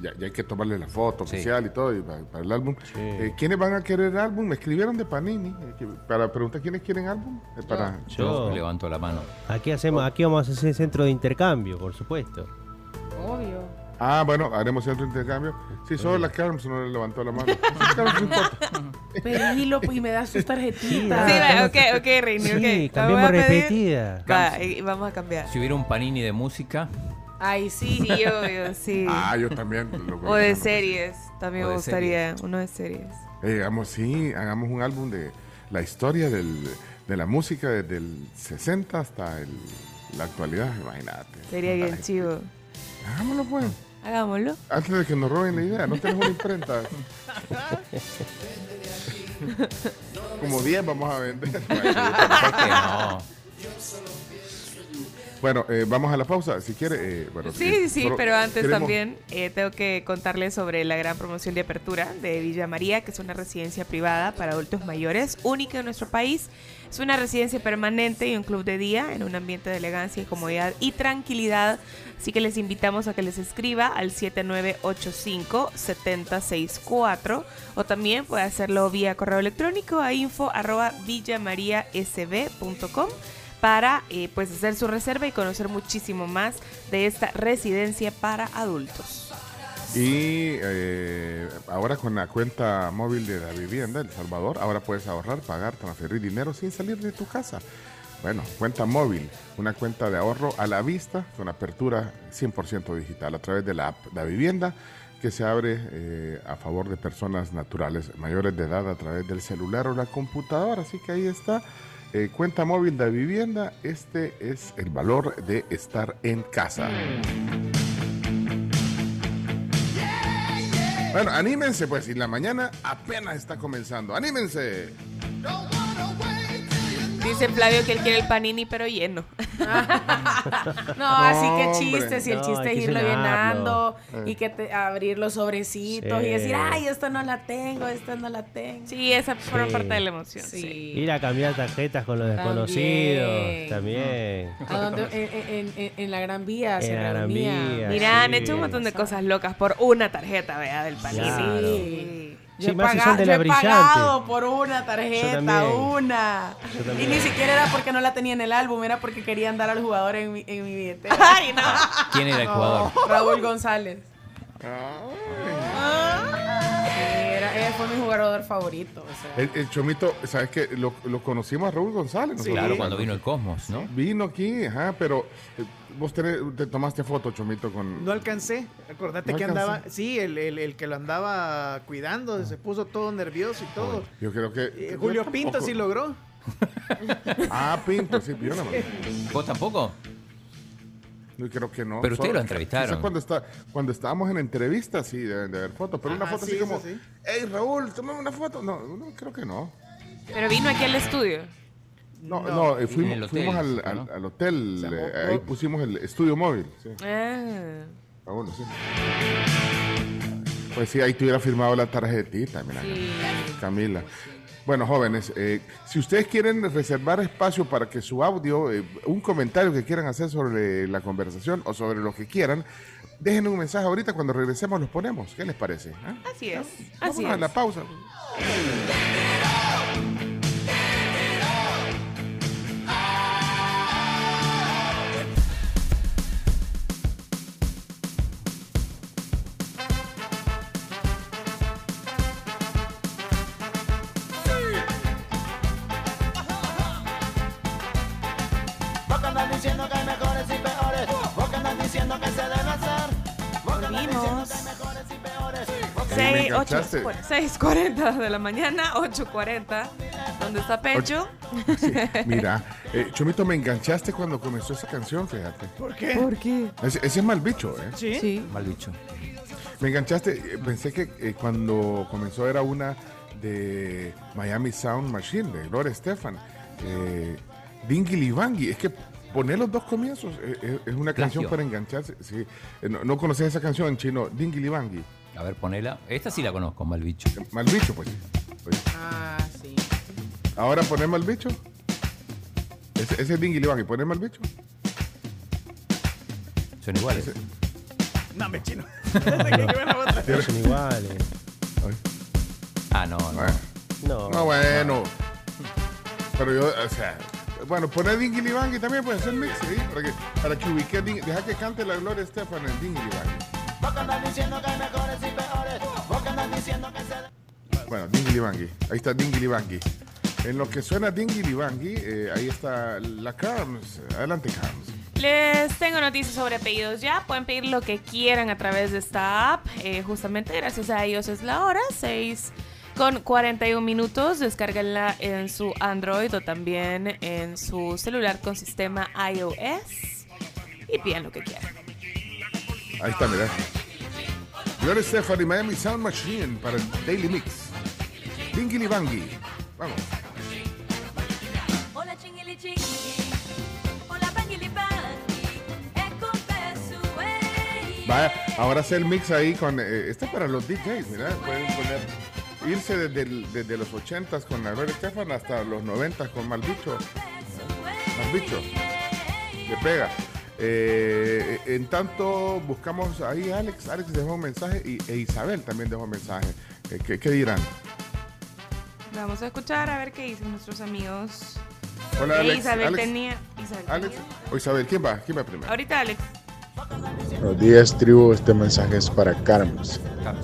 Speaker 3: Ya, ya hay que tomarle la foto
Speaker 8: Sí.
Speaker 3: oficial y todo y para, para el álbum. Eh, ¿Quiénes van a querer álbum? Me escribieron de Panini eh, para preguntar quiénes quieren álbum. Eh, para,
Speaker 8: Yo
Speaker 5: Yo.
Speaker 8: levanto la mano.
Speaker 5: Aquí hacemos, aquí vamos a hacer centro de intercambio, por supuesto.
Speaker 9: Obvio.
Speaker 3: Ah, bueno, haremos de intercambio. Sí, solo la Carms no le levantó la mano. (laughs) Carms, no importa.
Speaker 9: Pedilo y me das tus tarjetitas.
Speaker 4: Sí, va, ok, ok, Reini,
Speaker 5: Sí,
Speaker 4: ok. Pedir-
Speaker 5: repetida.
Speaker 4: Va, y vamos a cambiar.
Speaker 8: Si hubiera un Panini de música,
Speaker 9: Ay, sí.
Speaker 4: Sí, obvio, sí. (laughs)
Speaker 3: Ah, yo también. lo
Speaker 4: O de series. También
Speaker 8: O
Speaker 4: me gustaría uno de series.
Speaker 3: Eh, hagamos, sí, hagamos un álbum de la historia del, de la música desde el 60 hasta el- la actualidad. Imagínate.
Speaker 4: Sería bien
Speaker 3: Ay,
Speaker 4: chivo.
Speaker 3: Hagámoslo, pues.
Speaker 4: Hagámoslo.
Speaker 3: Antes de que nos roben la idea, no tenemos una imprenta. Como 10 vamos a vender.
Speaker 8: ¿por qué no?
Speaker 3: Bueno, eh, vamos a la pausa. Si quiere. eh, bueno,
Speaker 4: Sí,
Speaker 3: eh,
Speaker 4: sí, pero antes
Speaker 3: queremos-
Speaker 4: también eh, tengo que contarles sobre la gran promoción de apertura de Villa María, que es una residencia privada para adultos mayores, única en nuestro país. Es una residencia permanente y un club de día en un ambiente de elegancia y comodidad y tranquilidad. Así que les invitamos a que les escriba al 7985-7064 o también puede hacerlo vía correo electrónico a info arroba para eh, pues hacer su reserva y conocer muchísimo más de esta residencia para adultos.
Speaker 3: Y eh, ahora con la cuenta móvil de la vivienda, El Salvador, ahora puedes ahorrar, pagar, transferir dinero sin salir de tu casa. Bueno, cuenta móvil, una cuenta de ahorro a la vista con apertura 100% digital a través de la app La Vivienda que se abre eh, a favor de personas naturales mayores de edad a través del celular o la computadora. Así que ahí está. eh, cuenta móvil de vivienda, este es el valor de estar en casa. Bueno, anímense pues, y la mañana apenas está comenzando. ¡Anímense!
Speaker 4: Dice Flavio que él quiere el panini pero lleno. (laughs)
Speaker 9: No, así que
Speaker 3: hombre.
Speaker 9: chiste, si el
Speaker 5: No,
Speaker 9: chiste es irlo
Speaker 5: llenarlo.
Speaker 9: llenando y que te, abrir los sobrecitos
Speaker 5: Sí.
Speaker 9: y decir, ay, esta no la tengo, esta no la tengo.
Speaker 4: Sí, esa forma
Speaker 5: Sí.
Speaker 4: parte de la emoción.
Speaker 9: Sí.
Speaker 4: Sí.
Speaker 5: Ir a cambiar tarjetas con los desconocidos. También.
Speaker 9: ¿A dónde? En, en- en- en la Gran Vía
Speaker 5: En la Gran. Vía.
Speaker 4: Mira, han hecho un montón de cosas locas por una tarjeta, vea, del panini.
Speaker 5: Claro.
Speaker 9: Sí.
Speaker 5: Sí,
Speaker 9: Yo he,
Speaker 5: más si
Speaker 9: paga-
Speaker 5: son de la
Speaker 9: yo he pagado por una
Speaker 5: Yo
Speaker 9: tarjeta, una.
Speaker 5: Yo
Speaker 9: Y ni siquiera era porque no la tenía en el álbum, era porque querían dar al jugador en mi, en mi billetera.
Speaker 4: Ay, no.
Speaker 8: ¿quién era el jugador?
Speaker 9: Raúl González. Era, él fue mi jugador favorito. o sea.
Speaker 3: El, el Chomito, ¿sabes qué? Lo, lo conocimos a Raúl González. nosotros.
Speaker 8: Claro, cuando vino el Cosmos, ¿no?
Speaker 3: Vino aquí, ajá, pero eh, vos tenés- te tomaste foto, Chomito, con...
Speaker 1: No alcancé. Acordate
Speaker 3: No
Speaker 1: que
Speaker 3: alcancé.
Speaker 1: andaba. Sí, el, el- el que lo andaba cuidando se puso todo nervioso y todo.
Speaker 3: Yo creo que...
Speaker 1: Eh, Julio Pinto sí logró.
Speaker 3: Ah, Pinto, sí, yo no
Speaker 8: ¿Vos tampoco?
Speaker 3: Yo creo que no.
Speaker 8: Pero ustedes lo entrevistaron.
Speaker 3: cuando, está, cuando estábamos en entrevista, sí, deben de haber fotos. Pero una foto
Speaker 1: sí,
Speaker 3: así como,
Speaker 1: sí.
Speaker 3: hey, Raúl, tomame una foto. No, no, creo que no.
Speaker 4: Pero vino aquí al estudio.
Speaker 3: No, no, eh, fuimos,
Speaker 8: hotel,
Speaker 3: fuimos al,
Speaker 8: ¿no?
Speaker 3: al- al hotel, eh, ahí pusimos el estudio móvil. Sí.
Speaker 4: Ah.
Speaker 3: Ah, bueno, sí. Pues sí, ahí te hubiera firmado la tarjetita, mira. Camila. Bueno, jóvenes, eh, si ustedes quieren reservar espacio para que su audio, eh, un comentario que quieran hacer sobre la conversación o sobre lo que quieran, dejen un mensaje ahorita cuando regresemos los ponemos. ¿Qué les parece? ¿Ah?
Speaker 4: Así es. Así
Speaker 3: Vámonos a
Speaker 4: es.
Speaker 3: la pausa.
Speaker 4: Cu- 6.40 de la mañana, 8.40. Donde ¿Dónde está Pecho?
Speaker 3: Mira, eh, Chomito, me enganchaste cuando comenzó esa canción, fíjate.
Speaker 1: ¿Por qué?
Speaker 4: ¿Por qué?
Speaker 3: Ese, ese es mal bicho, ¿eh?
Speaker 1: ¿Sí?
Speaker 4: Sí.
Speaker 8: Mal bicho.
Speaker 3: Me enganchaste, eh, pensé que eh, cuando comenzó era una de Miami Sound Machine, de Gloria Estefan. Eh, Dingili Bangi, es que poner los dos comienzos eh, eh, es una canción
Speaker 8: Plagio.
Speaker 3: para engancharse. Sí. Eh, no, no conoces esa canción en chino, Dingili Bangi.
Speaker 8: A ver, ponela. Esta sí la conozco, mal bicho.
Speaker 3: Mal bicho, pues. Pues,
Speaker 9: Ah, sí.
Speaker 3: Ahora ponemos el bicho. Ese, ese es Dingili Bangi, ponemos el bicho.
Speaker 8: Son iguales.
Speaker 1: No, me chino. (laughs) Otra.
Speaker 5: Son iguales.
Speaker 8: Ah, no, no.
Speaker 3: Bueno.
Speaker 5: No.
Speaker 3: No, bueno. Pero yo, o sea, bueno, poner Dingili Bangi también puede ser mix, ¿sí? Para que, para que ubique, deja que cante la Gloria Estefan en Dingili Bangi.
Speaker 6: Vos que andas diciendo que hay mejores y peores. Vos que andas diciendo que se...
Speaker 3: Bueno, Dingili Bangi. Ahí está Dingili Bangi. En lo que suena Dingili Bangi, eh, ahí está la Carms. Adelante, Carms.
Speaker 4: Les tengo noticias sobre pedidos ya. Pueden pedir lo que quieran a través de esta app. Eh, justamente gracias a ellos es la hora, 6 con 41 minutos. Descárguenla en su Android o también en su celular con sistema iOS. Y pidan lo que quieran.
Speaker 3: Ahí está, mira. Gloria Estefan y Miami Sound Machine para el Daily Mix. Dingili Bangi. Vamos.
Speaker 2: Hola chingili chingili, hola bangili ehi.
Speaker 3: Vaya, ahora hace el mix ahí con. eh, este es para los DJs, mira. Pueden poner. Irse desde, el- desde los 80s con la Gloria Estefan hasta los 90s con Malbicho. Malbicho. Le pega. Eh, en tanto, buscamos ahí a Alex. Alex dejó un mensaje y, e Isabel también dejó un mensaje. Eh, ¿qué, qué dirán?
Speaker 4: Vamos a escuchar a ver qué dicen nuestros amigos.
Speaker 3: Hola,
Speaker 4: Eh,
Speaker 3: Alex.
Speaker 4: Isabel
Speaker 3: Alex.
Speaker 4: tenía. Isabel
Speaker 3: Alex.
Speaker 4: tenía.
Speaker 3: O Isabel, ¿quién va? ¿Quién va primero?
Speaker 4: Ahorita Alex.
Speaker 16: Buenos días, tribu. Este mensaje es para Carms.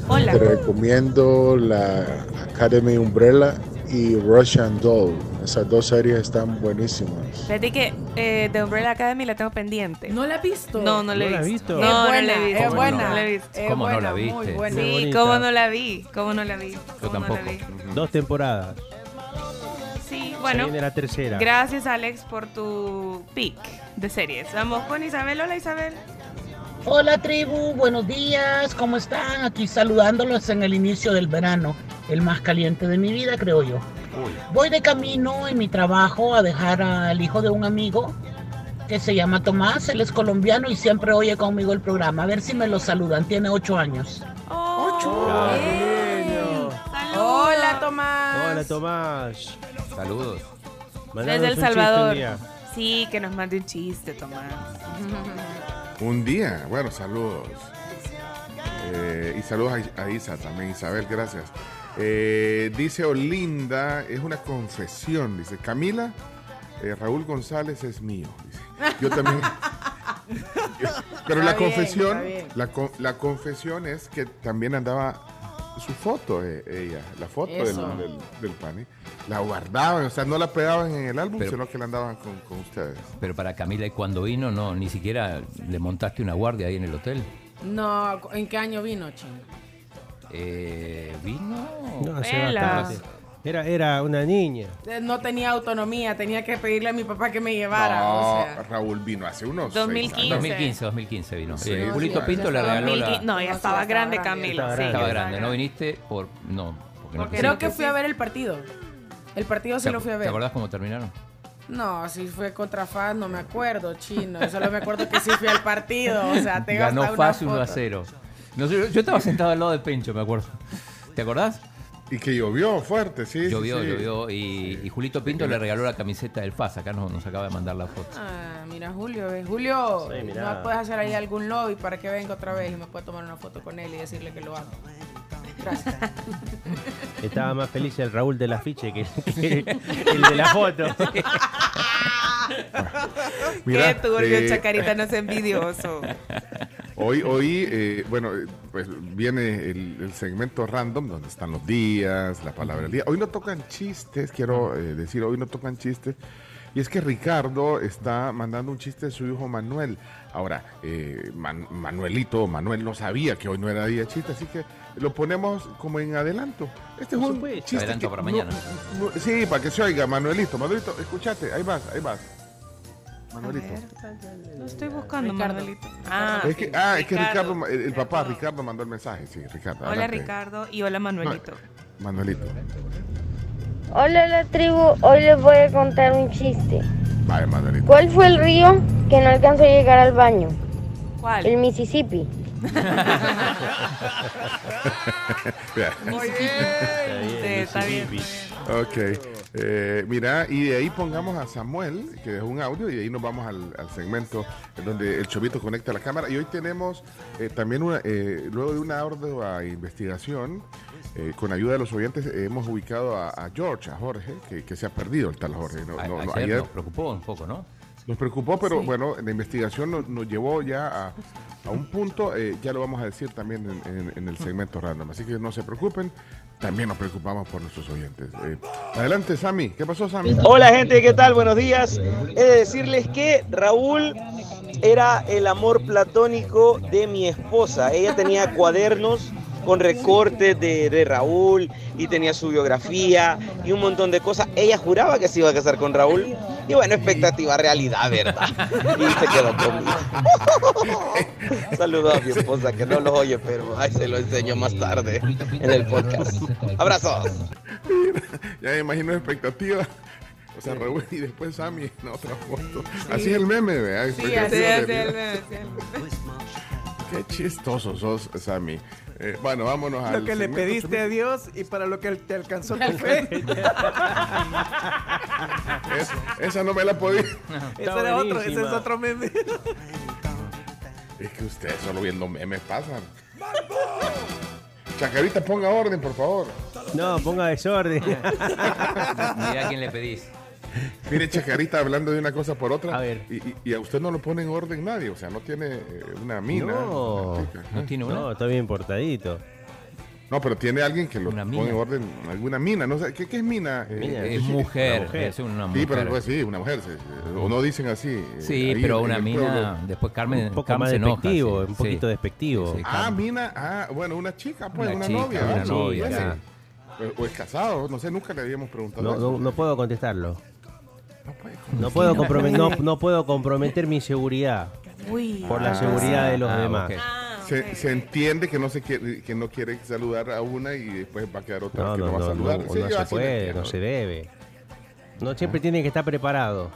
Speaker 4: Hola.
Speaker 16: Te recomiendo la Academy Umbrella y Russian Doll. Esas dos series están buenísimas.
Speaker 4: Fíjate que eh, The Umbrella Academy la tengo pendiente.
Speaker 9: ¿No la has visto?
Speaker 4: No, no la he
Speaker 5: ¿No la has
Speaker 4: visto. No,
Speaker 9: es
Speaker 4: no
Speaker 9: buena,
Speaker 4: la he visto.
Speaker 9: es
Speaker 8: ¿Cómo
Speaker 9: buena.
Speaker 8: no?
Speaker 4: La he visto.
Speaker 9: Es
Speaker 8: ¿Cómo no
Speaker 9: buena,
Speaker 8: la viste?
Speaker 9: Muy buena.
Speaker 5: Muy
Speaker 4: Sí,
Speaker 5: bonita.
Speaker 4: cómo no la vi, cómo no la vi.
Speaker 8: Yo
Speaker 4: cómo no la
Speaker 8: tampoco.
Speaker 4: vi.
Speaker 5: Dos temporadas.
Speaker 4: Sí,
Speaker 5: Se
Speaker 4: bueno.
Speaker 5: viene la tercera.
Speaker 4: Gracias Alex por tu pick de series. Vamos con Isabel. Hola Isabel.
Speaker 17: Hola tribu, buenos días, ¿cómo están? Aquí saludándolos en el inicio del verano, el más caliente de mi vida, creo yo. Voy de camino en mi trabajo a dejar al hijo de un amigo que se llama Tomás, él es colombiano y siempre oye conmigo el programa. A ver si me lo saludan, tiene ocho años.
Speaker 4: ¡Ocho!
Speaker 5: Qué lindo.
Speaker 9: Hola, Tomás.
Speaker 5: Hola, Tomás.
Speaker 8: Saludos.
Speaker 5: Mandanos
Speaker 4: Desde El Salvador. Sí, que nos mande un chiste, Tomás. (laughs)
Speaker 3: Un día. Bueno, saludos. Eh, y saludos a, a Isa también, Isabel, gracias. Eh, dice Olinda, es una confesión. Dice Camila, eh, Raúl González es mío. dice. Yo también. (laughs) Pero la
Speaker 9: bien,
Speaker 3: confesión, la, la confesión es que también andaba su foto, eh, ella, la foto del,
Speaker 9: Eso.
Speaker 3: del, del pani. La guardaban, o sea, no la pegaban en el álbum,
Speaker 8: Pero-
Speaker 3: sino que la andaban con, con ustedes.
Speaker 8: Pero para Camila, y cuando vino, no, ni siquiera le montaste una guardia ahí en el hotel.
Speaker 9: No, ¿en qué año vino, ching?
Speaker 8: Eh, ¿Vino?
Speaker 5: No, hace. Era, era una niña.
Speaker 9: Eh, No tenía autonomía, tenía que pedirle a mi papá que me llevara.
Speaker 3: No,
Speaker 9: o sea.
Speaker 3: Raúl vino hace unos
Speaker 4: 2015.
Speaker 3: seis años.
Speaker 8: 2015, 2015 vino.
Speaker 3: Sí,
Speaker 8: Eh,
Speaker 3: sí,
Speaker 8: Julito
Speaker 3: sí,
Speaker 8: Pinto le regaló
Speaker 4: 2015.
Speaker 8: la...
Speaker 4: No, ya
Speaker 9: No,
Speaker 4: estaba grande. Camila.
Speaker 5: Estaba
Speaker 4: sí.
Speaker 8: Estaba
Speaker 5: grande.
Speaker 8: grande, no viniste por... No, porque no
Speaker 4: Porque
Speaker 9: Creo
Speaker 8: quisiste.
Speaker 9: que fui a ver el partido. El partido sí
Speaker 8: ¿Te
Speaker 9: lo fui a
Speaker 8: ¿Te
Speaker 9: ver.
Speaker 8: acordás cómo terminaron?
Speaker 9: No, si fue contra FAS, no me acuerdo, chino. Yo solo me acuerdo que sí fui al partido. O sea, tengo
Speaker 8: Ganó
Speaker 9: hasta una
Speaker 8: fácil 1 a
Speaker 9: foto.
Speaker 8: 0. No sé, yo- yo estaba sentado al lado de Pencho, me acuerdo. ¿Te acordás?
Speaker 3: Y que llovió fuerte, sí.
Speaker 8: Llovió,
Speaker 3: sí.
Speaker 8: llovió. Y, y Julito Pinto le regaló la camiseta del FAS. Acá nos, nos acaba de mandar la foto.
Speaker 9: Ah, mira, Julio. Julio,
Speaker 5: Sí.
Speaker 9: ¿no puedes hacer ahí algún lobby para que venga otra vez y me pueda tomar una foto con él y decirle que lo amo? Gracias. (laughs)
Speaker 5: Estaba más feliz el Raúl del afiche que, que el de la foto. (laughs)
Speaker 3: Mira,
Speaker 4: Qué turbio,
Speaker 3: eh,
Speaker 4: Chacarita, no es envidioso.
Speaker 3: Hoy, hoy eh, bueno, eh, pues viene el, el segmento random donde están los días, la palabra del día. Hoy no tocan chistes, quiero eh, decir, hoy no tocan chistes. Y es que Ricardo está mandando un chiste de su hijo Manuel. Ahora, eh, Man- Manuelito, Manuel no sabía que hoy no era día de chiste, así que lo ponemos como en adelanto. Este es un chiste
Speaker 8: Adelanto
Speaker 3: que
Speaker 8: para
Speaker 3: no-
Speaker 8: mañana.
Speaker 3: no- sí, para que se oiga, Manuelito. Manuelito, escúchate, ahí vas, ahí vas. Manuelito.
Speaker 4: Lo estoy buscando,
Speaker 9: Ricardo.
Speaker 4: Manuelito. Ah,
Speaker 3: es que, ah, es que
Speaker 4: Ricardo.
Speaker 3: Ricardo, el, el papá Ricardo mandó el mensaje, sí, Ricardo.
Speaker 4: Hola,
Speaker 3: adelante.
Speaker 4: Ricardo. Y hola, Manuelito.
Speaker 3: Manuelito.
Speaker 7: Hola la tribu, hoy les voy a contar un chiste.
Speaker 3: Vaya, Manuelito.
Speaker 7: ¿Cuál fue el río que no alcanzó a llegar al baño?
Speaker 4: ¿Cuál?
Speaker 7: El Mississippi. (laughs)
Speaker 3: Vea.
Speaker 4: Sí, está bien.
Speaker 3: Ok. Eh, mira, y de ahí pongamos a Samuel, que es un audio, y de ahí nos vamos al, al segmento en donde el chovito conecta la cámara. Y hoy tenemos eh, también, una, eh, luego de una ardua investigación, eh, con ayuda de los oyentes, eh, hemos ubicado a, a George, a Jorge, que, que se ha perdido el tal Jorge. No,
Speaker 8: A-
Speaker 3: no, no,
Speaker 8: ayer
Speaker 3: ayer
Speaker 8: nos preocupó un poco, ¿no?
Speaker 3: nos preocupó, pero
Speaker 8: Sí.
Speaker 3: bueno, la investigación nos, nos llevó ya a, a un punto, eh, ya lo vamos a decir también en, en- en el segmento random, así que no se preocupen, también nos preocupamos por nuestros oyentes. Eh, adelante, Sammy, ¿qué pasó, Sammy?
Speaker 18: Hola gente, ¿qué tal? Buenos días. He de decirles que Raúl era el amor platónico de mi esposa. Ella tenía cuadernos con recortes de, de Raúl y tenía su biografía y un montón de cosas. Ella juraba que se iba a casar con Raúl y bueno, expectativa realidad, ¿verdad? Y se quedó conmigo. (laughs) Saludos a mi esposa que no los oye, pero ahí se lo enseño más tarde en el podcast. Abrazos.
Speaker 3: Ya me imagino expectativa. O sea, Raúl y después Sammy en otra foto. Así es el meme, ¿verdad?
Speaker 4: Sí, así es el meme.
Speaker 3: Qué chistoso sos, Sammy. Eh, bueno, vámonos al
Speaker 1: Lo que le
Speaker 3: segmento
Speaker 1: pediste a Dios y para lo que te alcanzó tu fe.
Speaker 3: Es- esa no me la podía.
Speaker 1: ese era otro, ese es otro meme.
Speaker 3: Es que ustedes solo viendo memes pasan. Chacarita, ponga orden, por favor.
Speaker 5: No, ponga desorden. (laughs)
Speaker 8: Mira a quién le pedís.
Speaker 3: Mire, Chacarita hablando de una cosa por otra. Y, y- y a usted no lo pone en orden nadie. O sea, no tiene eh, una mina.
Speaker 5: No,
Speaker 3: una chica, ¿eh?
Speaker 5: No, está bien portadito.
Speaker 3: No, pero tiene alguien que lo
Speaker 5: Una
Speaker 3: pone en orden. Alguna mina. No sé, ¿qué, qué es mina? Eh,
Speaker 8: Mina,
Speaker 3: eh,
Speaker 8: es mujer, es una
Speaker 3: Sí, pero
Speaker 8: mujer.
Speaker 3: pues, sí, una mujer. O no dicen así.
Speaker 8: Sí,
Speaker 3: ahí
Speaker 8: pero una mina,
Speaker 3: pueblo.
Speaker 8: después Carmen,
Speaker 5: Un poco
Speaker 8: Carmen
Speaker 5: más
Speaker 8: enoja,
Speaker 5: despectivo,
Speaker 8: sí,
Speaker 5: un
Speaker 8: sí.
Speaker 5: poquito despectivo.
Speaker 8: Sí,
Speaker 3: Ah, mina. Ah, bueno, una chica, pues,
Speaker 8: Una
Speaker 3: una,
Speaker 8: chica,
Speaker 3: novia.
Speaker 8: una novia.
Speaker 3: O- O es casado, no sé, nunca le habíamos preguntado.
Speaker 5: No,
Speaker 3: eso.
Speaker 5: no, no puedo contestarlo. No puedo, compromet- no, no puedo comprometer mi seguridad
Speaker 4: Uy.
Speaker 5: por la
Speaker 3: Ah,
Speaker 5: seguridad de los
Speaker 3: ah,
Speaker 5: demás.
Speaker 3: ok. Se, se entiende que no se quiere, que no quiere saludar a una y después va a quedar otra
Speaker 5: No,
Speaker 3: que no,
Speaker 5: no,
Speaker 3: va a
Speaker 5: no,
Speaker 3: saludar.
Speaker 5: no,
Speaker 3: Sí,
Speaker 5: no
Speaker 3: yo
Speaker 5: se
Speaker 3: lo
Speaker 5: puede,
Speaker 3: entiendo.
Speaker 5: no se debe. No siempre tiene que estar preparado.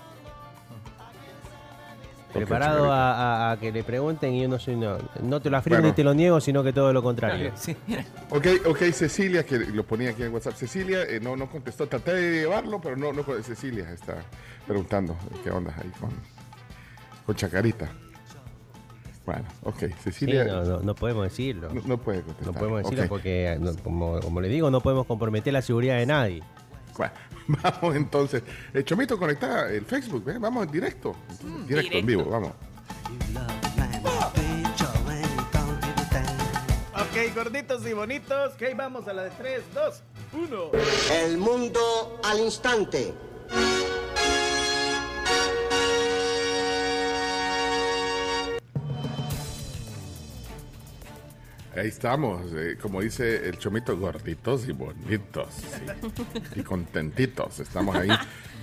Speaker 5: Preparado a, a- a que le pregunten y yo no soy no, no te lo afirmo
Speaker 3: Bueno.
Speaker 5: ni te lo niego, sino que todo lo contrario.
Speaker 3: Ok, ok, Cecilia, que lo ponía aquí en WhatsApp. Cecilia eh, no, no contestó. Traté de llevarlo, pero no, no. Cecilia está preguntando qué onda ahí con, con Chacarita. Bueno, ok,
Speaker 5: Sí,
Speaker 3: Cecilia.
Speaker 5: no, no, no podemos decirlo.
Speaker 3: No, no puede contestar.
Speaker 5: No podemos decirlo porque, no, como, como le digo, no podemos comprometer la seguridad de nadie.
Speaker 3: Bueno, (laughs) vamos entonces. Eh, Chomito, conecta el Facebook, ¿eh? vamos en directo. directo, en vivo, vamos.
Speaker 1: Ok, gorditos y bonitos. Ok, vamos a la de 3, 2, 1.
Speaker 19: El mundo al instante.
Speaker 3: Ahí estamos, eh, como dice el chomito, gorditos y bonitos. sí. Y contentitos. Estamos ahí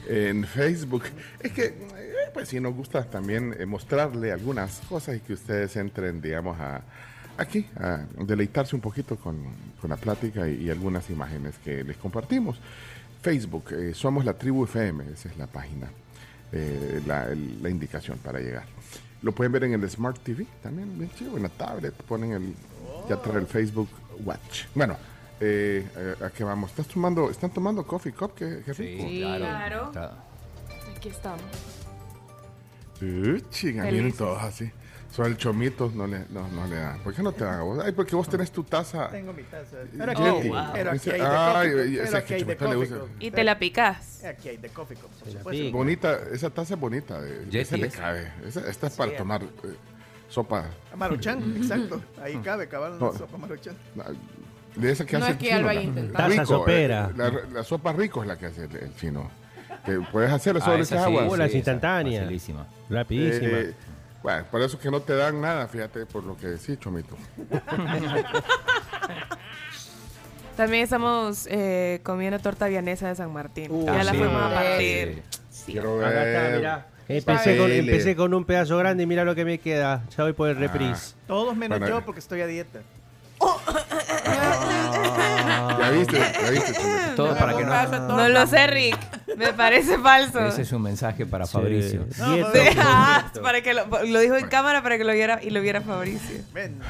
Speaker 3: en Facebook. Es que, eh, pues sí, nos gusta también eh, mostrarle algunas cosas y que ustedes entren, digamos, a aquí, a deleitarse un poquito con, con la plática y, y algunas imágenes que les compartimos. Facebook, somos la tribu FM, esa es la página, la, la indicación para llegar. Lo pueden ver en el Smart TV también, bien chido, en la tablet, ponen el, ya trae el Facebook Watch. Bueno, eh, eh, ¿a qué vamos? ¿Estás tomando, ¿Están tomando coffee cup? ¿Qué, qué rico?
Speaker 9: Sí,
Speaker 4: claro.
Speaker 9: Aquí estamos.
Speaker 3: Uh, chinga, miren todos así. Son el chomito, no le, no, no le da. ¿Por qué no te da a vos? Ay, porque vos tenés tu taza.
Speaker 1: Tengo mi taza. Pero aquí,
Speaker 3: Yeti.
Speaker 1: hay, pero aquí hay de
Speaker 3: ay,
Speaker 1: coffee pero aquí hay de coffee.
Speaker 4: Y te la picás.
Speaker 1: Aquí hay de coffee cup, por supuesto.
Speaker 3: Bonita, esa taza es bonita.
Speaker 8: Yeti
Speaker 3: esa le
Speaker 8: es.
Speaker 3: cabe. Esa, esta es para
Speaker 1: Sí.
Speaker 3: tomar eh, sopa.
Speaker 1: Maruchan, (laughs) exacto. Ahí cabe, cabal, una
Speaker 3: No.
Speaker 1: sopa maruchan.
Speaker 3: De esa que
Speaker 9: No
Speaker 3: hace
Speaker 9: es
Speaker 3: el
Speaker 9: que ya
Speaker 3: chino.
Speaker 9: lo
Speaker 3: la-
Speaker 9: haya intentado.
Speaker 5: Taza
Speaker 3: rico,
Speaker 5: sopera.
Speaker 3: eh, La, la sopa rico es la que hace el, el chino. Que puedes hacer eso
Speaker 8: Ah,
Speaker 3: de
Speaker 8: esa
Speaker 3: esas
Speaker 8: sí,
Speaker 3: aguas.
Speaker 8: sí,
Speaker 5: Las instantáneas.
Speaker 8: facilísima.
Speaker 5: Rapidísima.
Speaker 3: Eh, bueno, por eso es que no te dan nada, fíjate, por lo que decís, Chomito. (laughs)
Speaker 4: También estamos eh, comiendo torta vianesa de San Martín.
Speaker 5: Uh,
Speaker 4: ya la fuimos a
Speaker 5: Sí.
Speaker 4: partir.
Speaker 3: Quiero ver.
Speaker 5: Empecé con, empecé con un pedazo grande y mira lo que me queda. Ya voy por el reprise.
Speaker 1: Todos menos
Speaker 3: Bueno,
Speaker 1: yo porque estoy a dieta.
Speaker 3: Ya viste, ya viste. Chomito. (laughs)
Speaker 8: Todo para que no.
Speaker 4: No lo sé, Rick. Me parece falso.
Speaker 8: Ese es un mensaje para Fabricio.
Speaker 5: Dieta
Speaker 4: Sí,
Speaker 5: un
Speaker 4: ah, para que lo, lo dijo en cámara para que lo viera y lo viera Fabricio.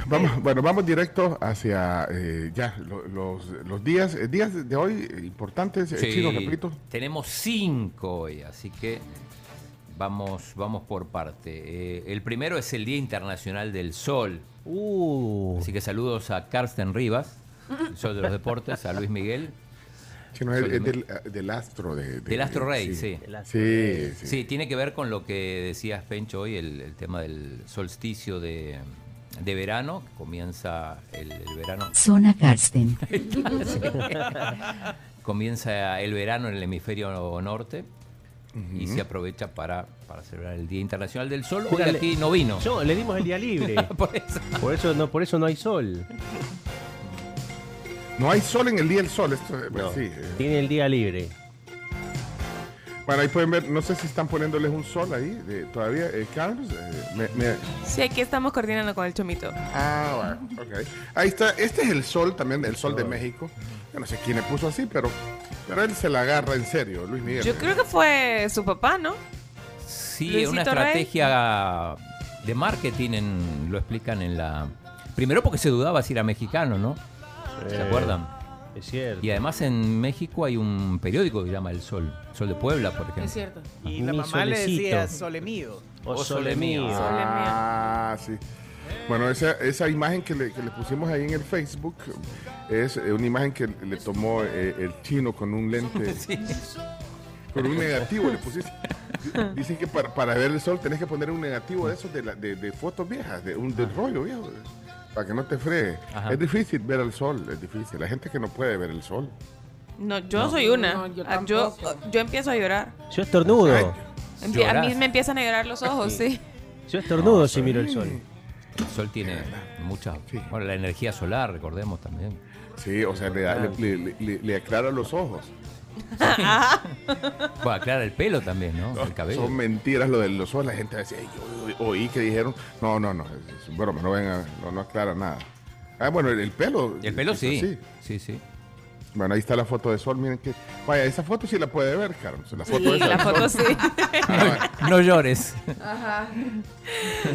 Speaker 3: Vamos, bueno, vamos directo hacia eh, ya lo- los, los días, eh, días de hoy eh, importantes. eh,
Speaker 8: Sí,
Speaker 3: Chino, repito.
Speaker 8: Tenemos cinco hoy, así que vamos, vamos por parte. Eh, el primero es el Día Internacional del Sol.
Speaker 5: Uh,
Speaker 8: Así que saludos a Carsten Rivas, el Sol de los Deportes, a Luis Miguel.
Speaker 3: Es,
Speaker 8: Sol
Speaker 3: es del, eh, del astro. De, de-
Speaker 8: Del Astro Rey, sí.
Speaker 3: Sí, sí.
Speaker 8: Sí, tiene que ver con lo que decías, Pencho, hoy, el, el tema del solsticio de, de verano. Comienza el, el verano.
Speaker 20: Zona Karsten. (laughs)
Speaker 8: Comienza el verano en el hemisferio norte y se aprovecha para, para celebrar el Día Internacional del Sol. Hoy aquí no vino.
Speaker 5: Yo, le dimos el día libre. (laughs)
Speaker 8: Por eso.
Speaker 5: Por eso no, por eso no hay sol.
Speaker 3: No hay sol en el día del sol. Esto,
Speaker 5: No.
Speaker 3: sí, eh.
Speaker 5: Tiene el día libre.
Speaker 3: Bueno, ahí pueden ver, no sé si están poniéndoles un sol ahí de- todavía. Eh, Carlos, eh, me- me-
Speaker 4: Sí, aquí estamos coordinando con el chomito.
Speaker 3: Ah, bueno, ok. Ahí está, este es el sol también, el sol de México. Yo no sé quién le puso así, pero, pero él se la agarra en serio, Luis Miguel.
Speaker 4: Yo creo que fue su papá, ¿no?
Speaker 8: Sí,
Speaker 4: Luisito
Speaker 8: una
Speaker 4: Rey.
Speaker 8: estrategia de marketing, en- lo explican en la... Primero porque se dudaba si era mexicano, ¿no? ¿Se
Speaker 5: Eh,
Speaker 8: acuerdan?
Speaker 5: Es cierto.
Speaker 8: Y además en México hay un periódico que se llama El Sol, Sol de Puebla, por ejemplo.
Speaker 9: Es cierto.
Speaker 1: Y la
Speaker 5: Mi
Speaker 1: mamá le decía sole mío.
Speaker 5: O
Speaker 8: O
Speaker 5: sole
Speaker 8: sole mío.
Speaker 5: mío.
Speaker 3: Ah, sí. Bueno, esa, esa imagen que le, que le pusimos ahí en el Facebook es eh, una imagen que le tomó eh, el chino con un lente, (laughs) con un negativo le pusiste. Dicen que para, para ver el sol tenés que poner un negativo de esos de, la- de, de fotos viejas, de un del rollo viejo, para que no te fregue.
Speaker 8: Ajá.
Speaker 3: Es difícil ver el sol, es difícil. La gente que no puede ver el sol.
Speaker 4: No, yo
Speaker 8: No.
Speaker 4: soy una.
Speaker 9: No, yo
Speaker 4: Ah, yo, empiezo a llorar.
Speaker 5: Yo estornudo.
Speaker 4: Empie- a mí me empiezan a llorar los ojos, sí.
Speaker 5: Yo estornudo si miro el sol.
Speaker 8: El Sol tiene mucha... Bueno, la energía solar, recordemos también.
Speaker 3: Sí, o sea, le, da- le, le- le- le aclara los ojos. (laughs)
Speaker 8: Bueno, aclara el pelo también, ¿no? El cabello.
Speaker 3: Son mentiras lo de los ojos. La gente decía, "Ay, yo oí- oí que dijeron. No, no, no, es, es broma, no venga, no, no aclara nada. Ah, bueno, el, el pelo.
Speaker 8: El pelo sí.
Speaker 3: así.
Speaker 8: Sí, sí.
Speaker 3: Bueno, ahí está la foto de sol. Miren que. Vaya, esa foto sí la puede ver, Carlos. La foto
Speaker 4: Sí,
Speaker 3: esa
Speaker 4: la
Speaker 3: del
Speaker 4: foto
Speaker 3: sol.
Speaker 4: sí. (laughs)
Speaker 3: Ah,
Speaker 8: No llores.
Speaker 9: Ajá.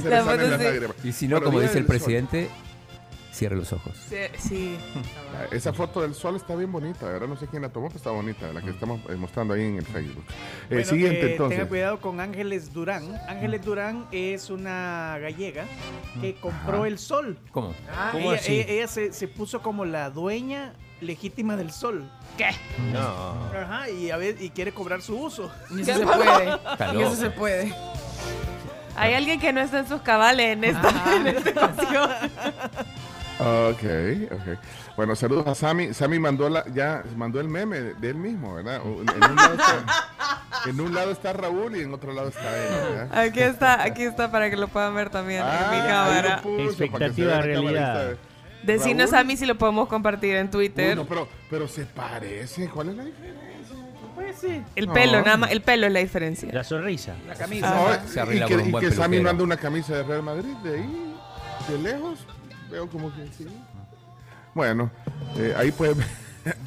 Speaker 4: La foto sí.
Speaker 8: Y si no,
Speaker 3: Bueno,
Speaker 8: como dice el
Speaker 3: Sol.
Speaker 8: Cierre los ojos.
Speaker 4: Sí, sí.
Speaker 3: Ah, Esa foto del sol está bien bonita, ¿verdad? No sé quién la tomó, pero está bonita, la que estamos eh, mostrando ahí en el Facebook. Eh,
Speaker 1: Bueno,
Speaker 3: siguiente, entonces.
Speaker 1: Tenga cuidado con Ángeles Durán. Ángeles Durán es una gallega que compró
Speaker 3: Ajá.
Speaker 1: el sol.
Speaker 8: ¿Cómo?
Speaker 9: Ah,
Speaker 5: ¿Cómo
Speaker 1: ella
Speaker 5: así?
Speaker 1: ella- ella se, se puso como la dueña legítima del sol. ¿Qué?
Speaker 5: No.
Speaker 1: Ajá, y, a ver, y quiere cobrar su uso.
Speaker 9: y eso se puede. (laughs) Y eso se puede.
Speaker 4: Hay alguien que no está en sus cabales en esta, (laughs) en esta ocasión.
Speaker 3: Ok, ok. Bueno, saludos a Sammy. Sammy mandó la, ya mandó el meme de, él mismo, ¿verdad? En un, lado está, en un lado está Raúl y en otro lado está él, ¿verdad?
Speaker 4: Aquí está, aquí está para que lo puedan ver también en mi
Speaker 3: Ah,
Speaker 4: cámara.
Speaker 3: puso, que
Speaker 5: Expectativa realidad.
Speaker 4: Decinos
Speaker 3: Raúl.
Speaker 4: a mí si lo podemos compartir en
Speaker 3: Uy,
Speaker 4: Twitter.
Speaker 3: no, pero, pero se parece. ¿Cuál es la diferencia?
Speaker 1: Pues sí.
Speaker 4: El
Speaker 3: No.
Speaker 4: pelo, nada más, el pelo es la diferencia.
Speaker 5: La sonrisa.
Speaker 1: La camisa.
Speaker 3: No,
Speaker 8: Se
Speaker 3: y
Speaker 8: arregla
Speaker 3: que,
Speaker 8: con un
Speaker 3: y que Sammy
Speaker 8: peluquero.
Speaker 3: manda una camisa de Real Madrid de ahí, de lejos. Veo como que sí. Bueno, eh, ahí pueden ver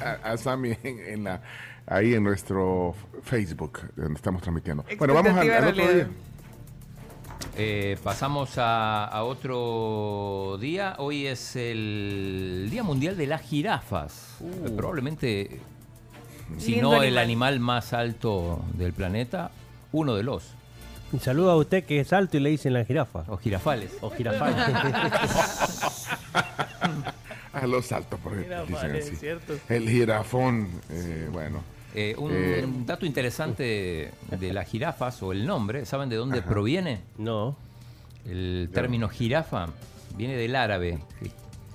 Speaker 3: (laughs) a, a Sammy en, en la, ahí en nuestro Facebook, donde estamos transmitiendo. Bueno, vamos al, otro día.
Speaker 8: Eh, pasamos a, a otro día. Hoy es el Día Mundial de las Jirafas. Eh, Probablemente, si no el
Speaker 4: animal
Speaker 8: más alto del planeta, uno de los.
Speaker 5: Un saludo a usted que es alto y le dicen la jirafa.
Speaker 8: O jirafales.
Speaker 5: O jirafal. (laughs)
Speaker 3: A los saltos, por ejemplo.
Speaker 1: Mira,
Speaker 3: dicen así.
Speaker 1: es cierto.
Speaker 3: El jirafón, eh, bueno.
Speaker 8: Eh, un
Speaker 3: Eh,
Speaker 8: dato interesante de las jirafas o el nombre, ¿saben de dónde
Speaker 3: Ajá.
Speaker 8: proviene?
Speaker 5: No.
Speaker 8: El término jirafa viene del árabe.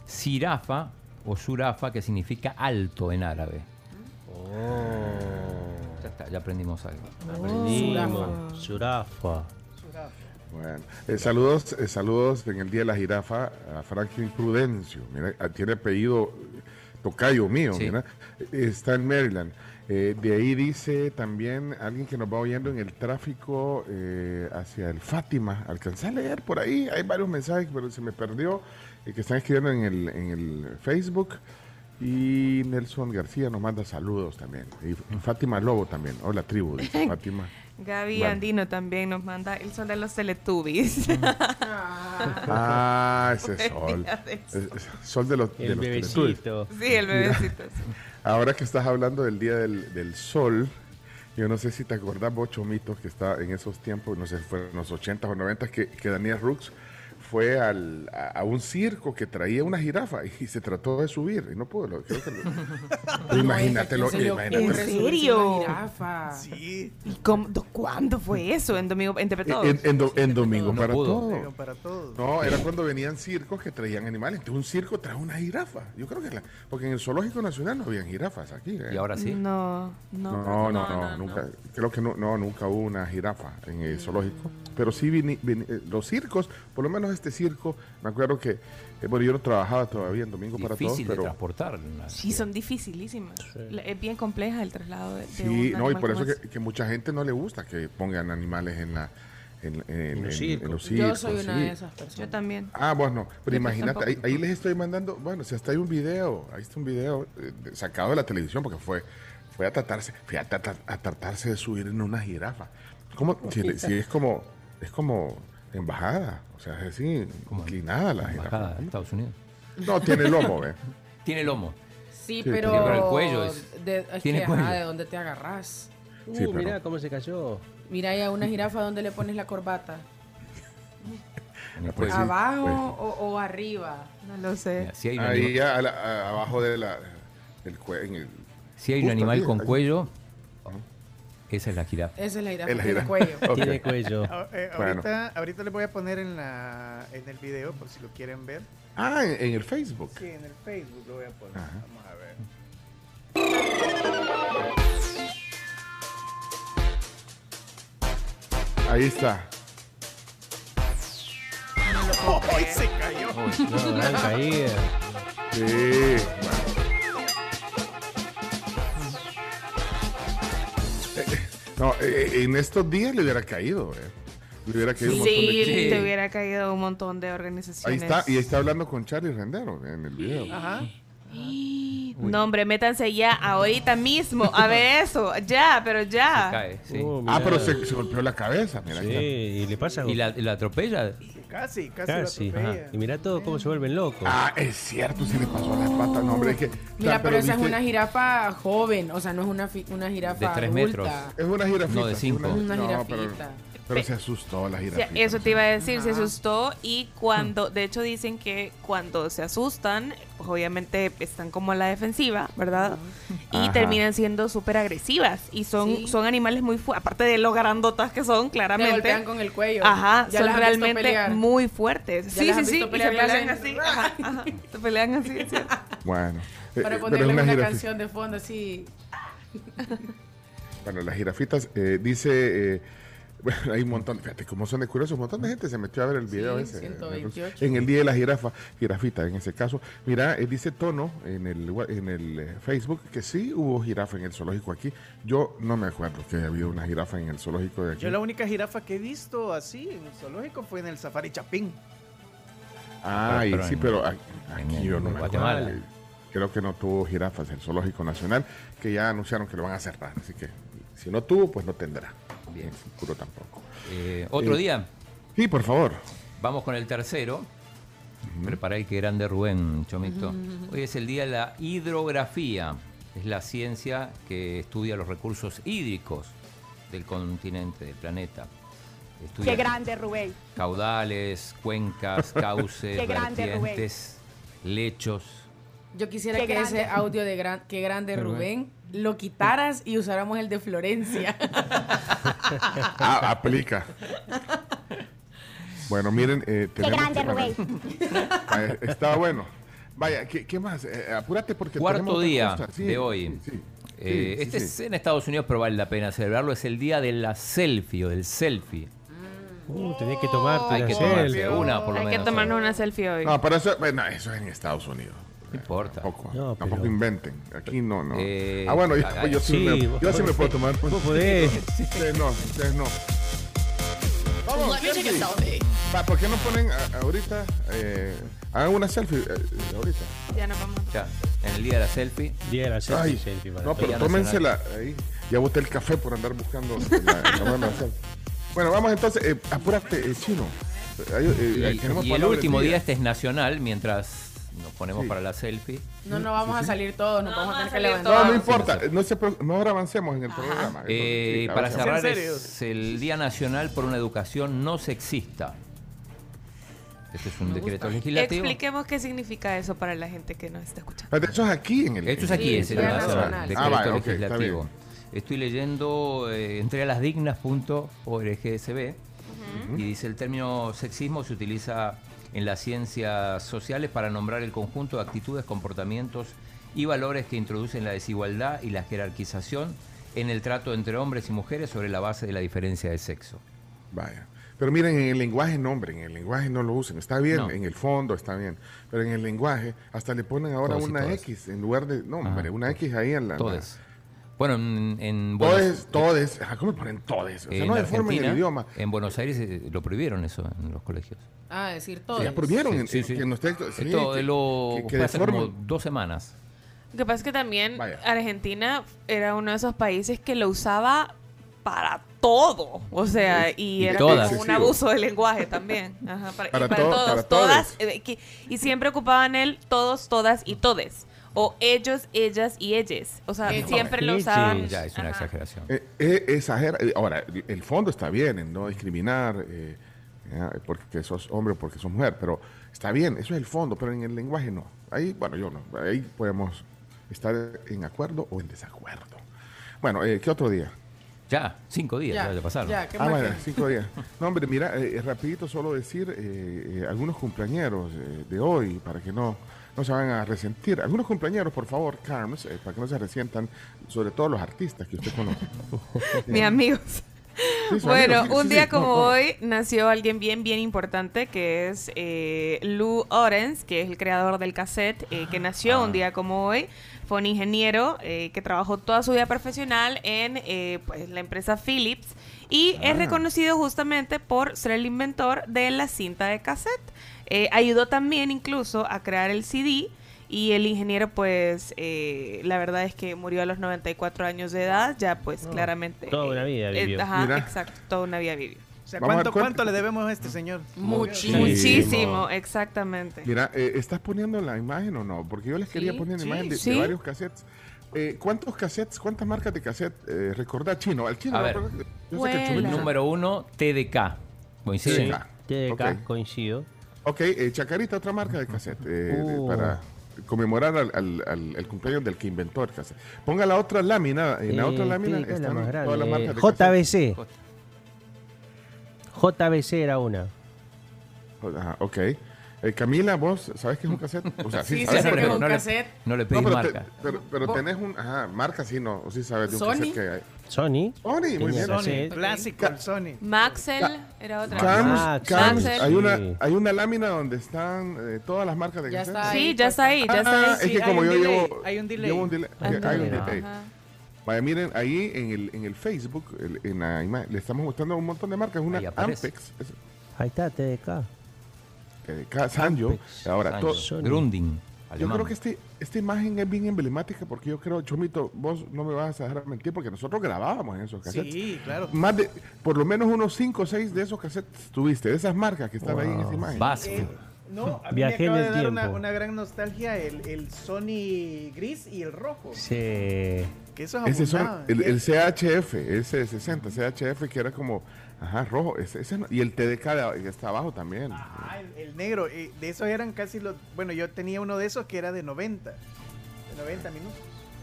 Speaker 8: Sirafa o surafa, que significa alto en árabe.
Speaker 5: Oh.
Speaker 8: Está, ya aprendimos algo.
Speaker 5: Aprendimos. Surafa.
Speaker 3: Bueno, eh, saludos, eh, saludos en el Día de la Jirafa a Franklin Prudencio. Mira, ah, tiene apellido tocayo mío,
Speaker 8: Sí.
Speaker 3: mira. Eh, Está en Maryland. Eh, de ahí dice también alguien que nos va oyendo en el tráfico eh, hacia el Fátima. Alcancé a leer por ahí. Hay varios mensajes, pero se me perdió. eh, que están escribiendo en el, en el Facebook. Y Nelson García nos manda saludos también. Y Fátima Lobo también. Hola, tribu, dice (laughs) Fátima.
Speaker 4: Gaby
Speaker 3: Bueno.
Speaker 4: Andino también nos manda el sol de los Teletubbies. (laughs)
Speaker 3: Ah, ese sol. es- sol de los, de
Speaker 5: El
Speaker 3: los
Speaker 5: bebecito.
Speaker 3: Teletubbies.
Speaker 4: Sí, el
Speaker 3: Mira,
Speaker 4: bebecito, sí.
Speaker 3: Ahora que estás hablando del Día del, del Sol, yo no sé si te acordás, vos, Chomito, que está en esos tiempos, no sé si fueron en los 80 o 90 que, que Daniel Rooks fue al, a, a un circo que traía una jirafa y se trató de subir y no pudo. lo- creo que lo- (laughs) Pero imagínate lo
Speaker 9: ¿Quién se le
Speaker 3: imagínate.
Speaker 9: ocurre
Speaker 4: ¿En
Speaker 9: subirse
Speaker 4: serio?
Speaker 9: una jirafa?
Speaker 4: Sí. ¿Y cómo, do- cuándo fue eso? En Domingo entre todos.
Speaker 3: En, en do- en Domingo
Speaker 8: No
Speaker 3: para
Speaker 1: todos.
Speaker 3: No, era cuando venían circos que traían animales. Entonces un circo trae una jirafa. Yo creo que la, porque en el Zoológico Nacional no habían jirafas aquí. ¿eh?
Speaker 8: Y ahora sí.
Speaker 4: No, no.
Speaker 3: No, no, no, nunca. Creo que no, no, nunca hubo una jirafa en el zoológico. Pero sí vini- vini- eh, los circos, por lo menos este circo, me acuerdo que, eh, bueno, yo no trabajaba todavía en Domingo para Todos,
Speaker 8: Difícil de
Speaker 3: pero
Speaker 8: transportar.
Speaker 4: Sí, son dificilísimas. Es bien compleja el traslado de, de
Speaker 3: sí,
Speaker 4: un
Speaker 3: no, y por eso que, que mucha gente no le gusta que pongan animales en la en, en-
Speaker 5: En los
Speaker 3: en-
Speaker 5: circos.
Speaker 3: en los
Speaker 9: Yo soy una
Speaker 3: sí.
Speaker 9: de esas personas.
Speaker 4: Yo también.
Speaker 3: Ah, bueno, pero
Speaker 4: Yo
Speaker 3: imagínate, ahí, ahí les estoy mandando, bueno, si hasta hay un video, ahí está un video eh, sacado de la televisión porque fue, fue a tratarse, fue a, tratar- a tratarse de subir en una jirafa. ¿Cómo? Si es como, es como embajada, o sea, es así, inclinada la jirafa.
Speaker 8: Embajada de Estados Unidos.
Speaker 3: No, tiene lomo, ¿ve? (laughs)
Speaker 8: Tiene lomo.
Speaker 9: Sí,
Speaker 3: Sí,
Speaker 9: pero.
Speaker 8: pero el cuello es-
Speaker 9: de, es
Speaker 8: tiene
Speaker 9: que,
Speaker 8: cuello.
Speaker 9: ajá, ¿de dónde te agarras?
Speaker 5: Uh,
Speaker 3: Sí, pero-
Speaker 5: mira cómo se cayó.
Speaker 9: Mira ahí a una jirafa donde le pones la corbata. (laughs)
Speaker 3: Pues sí,
Speaker 9: ¿Abajo o, o arriba?
Speaker 4: No lo sé.
Speaker 8: Mira, si hay un,
Speaker 3: Ahí
Speaker 8: anima-
Speaker 3: ya a la- a- abajo de la, del cuello.
Speaker 8: si hay un animal con
Speaker 3: ahí.
Speaker 8: cuello, esa es la jirafa.
Speaker 9: Esa es la jirafa,
Speaker 3: Es la
Speaker 9: tiene
Speaker 3: jirafa.
Speaker 9: cuello.
Speaker 3: Ok.
Speaker 5: Tiene cuello.
Speaker 1: Ah, eh,
Speaker 3: Bueno.
Speaker 1: ahorita, ahorita les voy a poner en, la, en el video por si lo quieren ver.
Speaker 3: Ah, en, en el Facebook.
Speaker 1: Sí, en el Facebook lo voy a poner.
Speaker 3: Ajá.
Speaker 1: Vamos a ver.
Speaker 3: Ahí está.
Speaker 1: ¡Ay, se cayó!
Speaker 5: No, gran caída.
Speaker 3: Sí, bueno. No, eh, en estos días le hubiera caído, eh. Le hubiera caído un montón de
Speaker 4: Sí, te hubiera caído un montón de organizaciones.
Speaker 3: Ahí está, y ahí está hablando con Charlie Rendero en el video.
Speaker 1: Ajá.
Speaker 4: No, hombre, métanse ya, ahorita mismo. A ver (laughs) eso, ya, pero ya.
Speaker 8: Cae, sí.
Speaker 5: Uh,
Speaker 3: Ah, pero se, se golpeó la cabeza, mira.
Speaker 5: Sí, y le pasa
Speaker 8: ¿Y la, y la atropella?
Speaker 1: Casi, casi,
Speaker 5: casi.
Speaker 1: lo
Speaker 5: ajá. Y mira todo cómo se vuelven locos.
Speaker 3: Ah, es cierto, se le pasó las patas. No, hombre, es que.
Speaker 9: Mira,
Speaker 3: o sea,
Speaker 9: pero esa es
Speaker 3: viste,
Speaker 9: una jirafa joven, o sea, no es una, fi- una jirafa
Speaker 8: De tres
Speaker 9: adulta.
Speaker 8: metros.
Speaker 3: Es una jirafita.
Speaker 8: No, de cinco.
Speaker 9: Una
Speaker 3: no,
Speaker 9: jirafita.
Speaker 3: Pero, se asustó la
Speaker 4: O sea,
Speaker 3: jirafita.
Speaker 4: eso te iba a decir, se asustó y cuando, de hecho dicen que cuando se asustan, pues obviamente están como a la defensiva, ¿verdad? Y
Speaker 3: Ajá.
Speaker 4: terminan siendo súper agresivas y son,
Speaker 9: Sí.
Speaker 4: son animales muy fuertes, aparte de lo grandotas que son,
Speaker 9: Te
Speaker 4: claramente.
Speaker 9: golpean con el cuello.
Speaker 4: Ajá,
Speaker 9: Ya
Speaker 4: son realmente muy fuertes.
Speaker 9: Ya
Speaker 4: Sí,
Speaker 9: las
Speaker 4: sí, sí,
Speaker 9: visto
Speaker 4: y se pelean así. (laughs) Ajá, ajá, se pelean así, sí.
Speaker 3: Bueno. eh,
Speaker 9: Para
Speaker 3: eh, pero
Speaker 9: ponerle una, canción de fondo así.
Speaker 3: Bueno, las jirafitas, eh, dice, eh, bueno, hay un montón, fíjate cómo son de curiosos, un montón de gente se metió a ver el video
Speaker 9: Sí,
Speaker 3: ese.
Speaker 9: 128.
Speaker 3: En el día de la jirafa, jirafita en ese caso. Mira, eh, dice Tono en el, en el eh, Facebook que sí hubo jirafa en el zoológico aquí. Yo no me acuerdo que haya habido una jirafa en el zoológico de aquí.
Speaker 1: Yo la única jirafa que he visto así en el zoológico fue en el Safari Chapín.
Speaker 3: Ah,
Speaker 8: Pero-
Speaker 3: y
Speaker 8: pero
Speaker 3: sí,
Speaker 8: en-
Speaker 3: pero
Speaker 8: en
Speaker 3: aquí yo no
Speaker 8: en
Speaker 3: me
Speaker 8: Guatemala.
Speaker 3: acuerdo. Creo que no tuvo jirafas el Zoológico Nacional, que ya anunciaron que lo van a cerrar. Así que si no tuvo, pues no tendrá.
Speaker 8: Bien.
Speaker 3: En el futuro tampoco.
Speaker 8: Eh, Otro
Speaker 3: Eh,
Speaker 8: día,
Speaker 3: Sí, por favor.
Speaker 8: vamos con el tercero. Prepara ahí que grande Rubén, Chomito. Hoy es el día de la hidrografía. Es la ciencia que estudia los recursos hídricos del continente, del planeta. Estudia
Speaker 13: Qué grande, Rubén.
Speaker 8: caudales, cuencas, (laughs) cauces,
Speaker 13: Qué grande,
Speaker 8: vertientes, lechos.
Speaker 9: Yo quisiera
Speaker 13: Qué
Speaker 9: que
Speaker 13: grande.
Speaker 9: ese audio de gran, Qué grande
Speaker 8: Rubén.
Speaker 9: Rubén lo quitaras y usáramos el de Florencia. (laughs)
Speaker 3: Ah, aplica. Bueno, miren, eh, tenemos
Speaker 13: grande, Rubén.
Speaker 3: eh, está bueno. Vaya, ¿qué, qué más? Eh, apúrate porque
Speaker 8: Cuarto día.
Speaker 3: Sí,
Speaker 8: de hoy.
Speaker 3: sí, sí.
Speaker 8: Eh,
Speaker 3: Sí,
Speaker 8: este
Speaker 3: sí,
Speaker 8: es
Speaker 3: sí.
Speaker 8: en Estados Unidos, pero vale la pena celebrarlo. Es el día de la selfie o del selfie.
Speaker 5: Uh, tenés que tomarte
Speaker 8: Hay
Speaker 5: una
Speaker 8: que tomarse
Speaker 5: selfie.
Speaker 8: una, por lo
Speaker 4: Hay que tomarnos una selfie hoy.
Speaker 3: No, pero eso, bueno, eso es en Estados Unidos.
Speaker 8: No importa.
Speaker 3: Tampoco,
Speaker 5: No,
Speaker 3: tampoco
Speaker 5: pero-
Speaker 3: inventen. Aquí no, no.
Speaker 8: Eh,
Speaker 3: ah, bueno, yo, yo sí,
Speaker 5: sí,
Speaker 3: me, yo sí me puedo tomar.
Speaker 5: Vos podés.
Speaker 3: Ustedes no, ustedes no. Vamos, selfie. ¿por qué no ponen a- ahorita? Eh, hagan una selfie eh, ahorita.
Speaker 4: Ya nos vamos.
Speaker 8: Ya, en el día de la selfie.
Speaker 5: Día de la selfie,
Speaker 3: Ay,
Speaker 5: selfie para
Speaker 3: no, pero tómensela ahí. Ya boté el café por andar buscando la, la (laughs) selfie. Bueno, vamos entonces. Eh, apúrate, eh, chino. Eh,
Speaker 8: Y, el último día este es nacional, mientras nos ponemos
Speaker 3: Sí.
Speaker 8: para la selfie.
Speaker 9: No, no vamos a salir todos, nos vamos a tener que levantar.
Speaker 3: No, no importa. No se mejor avancemos en el programa.
Speaker 8: Eh,
Speaker 3: Sí,
Speaker 8: para cerrar, es el Día Nacional por una Educación No Sexista. Este es un decreto legislativo.
Speaker 4: Expliquemos qué significa eso para la gente que nos está escuchando.
Speaker 3: Pero Eso es aquí en el.
Speaker 8: Esto es aquí,
Speaker 9: Sí,
Speaker 8: es el
Speaker 9: Día
Speaker 8: nacional,
Speaker 9: Nacional.
Speaker 8: decreto
Speaker 3: Ah, vale, ok, está
Speaker 8: legislativo. Estoy leyendo eh, entregalasdignas.orgsb y dice el término sexismo se utiliza en las ciencias sociales para nombrar el conjunto de actitudes, comportamientos y valores que introducen la desigualdad y la jerarquización en el trato entre hombres y mujeres sobre la base de la diferencia de sexo.
Speaker 3: Vaya. Pero miren, en el lenguaje no, hombre, en el lenguaje no lo usen. Está bien,
Speaker 8: No.
Speaker 3: en el fondo está bien. Pero en el lenguaje hasta le ponen ahora
Speaker 8: Todos
Speaker 3: una
Speaker 8: todas.
Speaker 3: X en lugar de. No, hombre, una X ahí en la.
Speaker 8: Todes. Bueno, en, en
Speaker 3: Todes,
Speaker 8: Buenos-
Speaker 3: todes. Ajá, ¿Cómo le ponen todes? O sea,
Speaker 8: en
Speaker 3: no deformen
Speaker 8: Argentina,
Speaker 3: el idioma.
Speaker 8: En Buenos Aires eh, lo prohibieron eso en los colegios.
Speaker 9: Ah, decir todo.
Speaker 3: ya prohibieron
Speaker 8: Sí,
Speaker 3: en,
Speaker 8: sí,
Speaker 3: en-
Speaker 8: sí.
Speaker 3: que en los textos. sí,
Speaker 8: Esto
Speaker 3: que-
Speaker 8: lo
Speaker 3: que- que
Speaker 8: fue hace como
Speaker 3: deformen.
Speaker 8: dos semanas.
Speaker 4: Lo que pasa es que también
Speaker 3: Vaya.
Speaker 4: Argentina era uno de esos países que lo usaba para todo. O sea, y
Speaker 8: Y
Speaker 4: era
Speaker 8: todas.
Speaker 4: como un
Speaker 3: Excesivo.
Speaker 4: abuso del lenguaje también. Ajá, para, y
Speaker 3: Para
Speaker 4: para
Speaker 3: to-
Speaker 4: todos,
Speaker 3: para
Speaker 4: todas.
Speaker 3: todes.
Speaker 4: eh, que- y siempre ocupaban el todos, todas y todes. O ellos, ellas y ellas. O sea, siempre lo usaban.
Speaker 8: Ya, es una
Speaker 4: Ajá.
Speaker 8: exageración.
Speaker 3: Eh, eh, exagera. eh, Ahora, el- fondo está bien en no discriminar eh, porque sos hombre o porque sos mujer, pero está bien, eso es el fondo, pero en el lenguaje no. Ahí, bueno, yo no. Ahí podemos estar en acuerdo o en desacuerdo. Bueno, eh, ¿qué otro día?
Speaker 8: Ya, cinco días, ya,
Speaker 9: Ya,
Speaker 8: pasaron.
Speaker 9: ya, ¿qué
Speaker 3: Ah, bueno, cinco días. (laughs) No, hombre, mira, eh, rapidito solo decir eh, eh, algunos cumpleañeros eh, de hoy para que no, no se vayan a resentir. Algunos cumpleaños, por favor, Carms, eh, para que no se resientan, sobre todo los artistas que usted conoce. (laughs)
Speaker 4: Mis amigos.
Speaker 3: Sí,
Speaker 4: Bueno,
Speaker 3: amigos, sí,
Speaker 4: un día
Speaker 3: sí.
Speaker 4: como
Speaker 3: No, no.
Speaker 4: hoy nació alguien bien, bien importante que es eh, Lou Orens, que es el creador del cassette, eh, que nació
Speaker 3: Ah.
Speaker 4: un día como hoy. Fue un ingeniero eh, que trabajó toda su vida profesional en pues, la empresa Philips y es
Speaker 3: Ah.
Speaker 4: reconocido justamente por ser el inventor de la cinta de cassette. Eh, ayudó también incluso a crear el CD. Y el ingeniero, pues, eh, la verdad es que murió a los 94 años de edad, ya pues
Speaker 5: No,
Speaker 4: claramente.
Speaker 5: toda una vida
Speaker 4: eh,
Speaker 5: vivió.
Speaker 4: ajá,
Speaker 3: Mira.
Speaker 4: exacto, toda una vida vivió.
Speaker 1: O sea, ¿cuánto,
Speaker 3: cuánto-
Speaker 1: le debemos a este señor?
Speaker 9: Muchísimo.
Speaker 4: Muchísimo, exactamente.
Speaker 3: Mira, eh, ¿estás poniendo la imagen o no? Porque yo les quería
Speaker 9: Sí,
Speaker 3: poner la
Speaker 1: sí,
Speaker 3: imagen de, varios cassettes. Eh, ¿Cuántos cassettes, cuántas marcas de cassette eh, recordá chino? Al chino,
Speaker 8: A
Speaker 3: ¿no?
Speaker 8: ver.
Speaker 3: Yo sé que el
Speaker 8: Número uno, TDK. Coincide.
Speaker 3: Sí.
Speaker 5: TDK,
Speaker 3: Ok.
Speaker 5: coincido.
Speaker 3: Ok, eh, Chacarita, otra marca de cassette, eh, de-
Speaker 5: Uh.
Speaker 3: para conmemorar al, al- al- el cumpleaños del que inventó el cassette. Ponga la otra lámina, en la
Speaker 5: Eh,
Speaker 3: otra lámina
Speaker 5: la
Speaker 3: están
Speaker 5: más
Speaker 3: todas las
Speaker 5: grande.
Speaker 3: marcas de
Speaker 5: JBC.
Speaker 8: J-
Speaker 5: JBC era una.
Speaker 3: cassette. Ajá, ok. Eh, Camila, ¿vos sabés qué es un cassette? O sea, (laughs)
Speaker 9: Sí,
Speaker 3: sabes,
Speaker 8: pero
Speaker 9: que es
Speaker 3: pero-
Speaker 9: un
Speaker 8: no le-
Speaker 9: cassette.
Speaker 8: No le
Speaker 3: No,
Speaker 8: pedís
Speaker 3: pero, te-
Speaker 8: marca.
Speaker 3: pero, pero tenés un... Ajá, marca sí, no. O sí sabes de un
Speaker 9: Sony.
Speaker 3: cassette que hay.
Speaker 5: Sony.
Speaker 3: Sony, muy bien.
Speaker 1: Sony, clásico, el Sony.
Speaker 4: Maxell era otra.
Speaker 5: Max,
Speaker 3: Carms,
Speaker 4: Maxell.
Speaker 3: hay, una, hay una lámina donde están eh, todas las marcas de
Speaker 9: Ya está ahí.
Speaker 4: Sí, ya está ahí, ya está
Speaker 3: Ah,
Speaker 4: ahí.
Speaker 3: es que como yo
Speaker 1: delay,
Speaker 3: llevo,
Speaker 1: hay un delay.
Speaker 3: llevo un delay,
Speaker 4: Hay un
Speaker 3: hay un
Speaker 5: delay.
Speaker 4: Ajá.
Speaker 3: Vaya, miren, ahí en el, en el Facebook, el- en la imagen, le estamos mostrando un montón de marcas. Una
Speaker 8: Ahí.
Speaker 3: Ampex, es-
Speaker 5: Ahí está, TDK.
Speaker 3: Sanyo.
Speaker 5: Ampex.
Speaker 3: Ahora,
Speaker 8: Sancho.
Speaker 3: to- Yo creo que este, esta imagen es bien emblemática porque yo creo, Chomito, vos no me vas a dejar mentir porque nosotros grabábamos en esos cassettes.
Speaker 1: Sí, claro.
Speaker 3: Más de, por lo menos unos 5 o 6 de esos cassettes tuviste, de esas marcas que están ahí en esa imagen.
Speaker 8: Vas.
Speaker 1: Eh, no, a mí
Speaker 5: Viajé
Speaker 1: me acaba de
Speaker 5: el
Speaker 1: dar una,
Speaker 5: tiempo.
Speaker 1: una gran nostalgia el, el Sony gris y el rojo.
Speaker 5: Sí.
Speaker 1: Que esos
Speaker 3: Ese son el, el CHF, ese 60, CHF que era como, ajá, rojo, ese, ese no- y el TDK de- que está abajo también.
Speaker 1: ah, el, el negro, eh, de esos eran casi los... Bueno, yo tenía uno de esos que era de 90. De 90 minutos.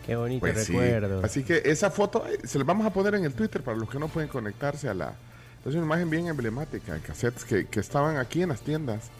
Speaker 5: Qué bonito
Speaker 3: Pues sí.
Speaker 5: recuerdo.
Speaker 3: Así que esa foto eh, se la vamos a poner en el Twitter para los que no pueden conectarse a la... Es una imagen bien emblemática de cassettes que, que estaban aquí en las tiendas.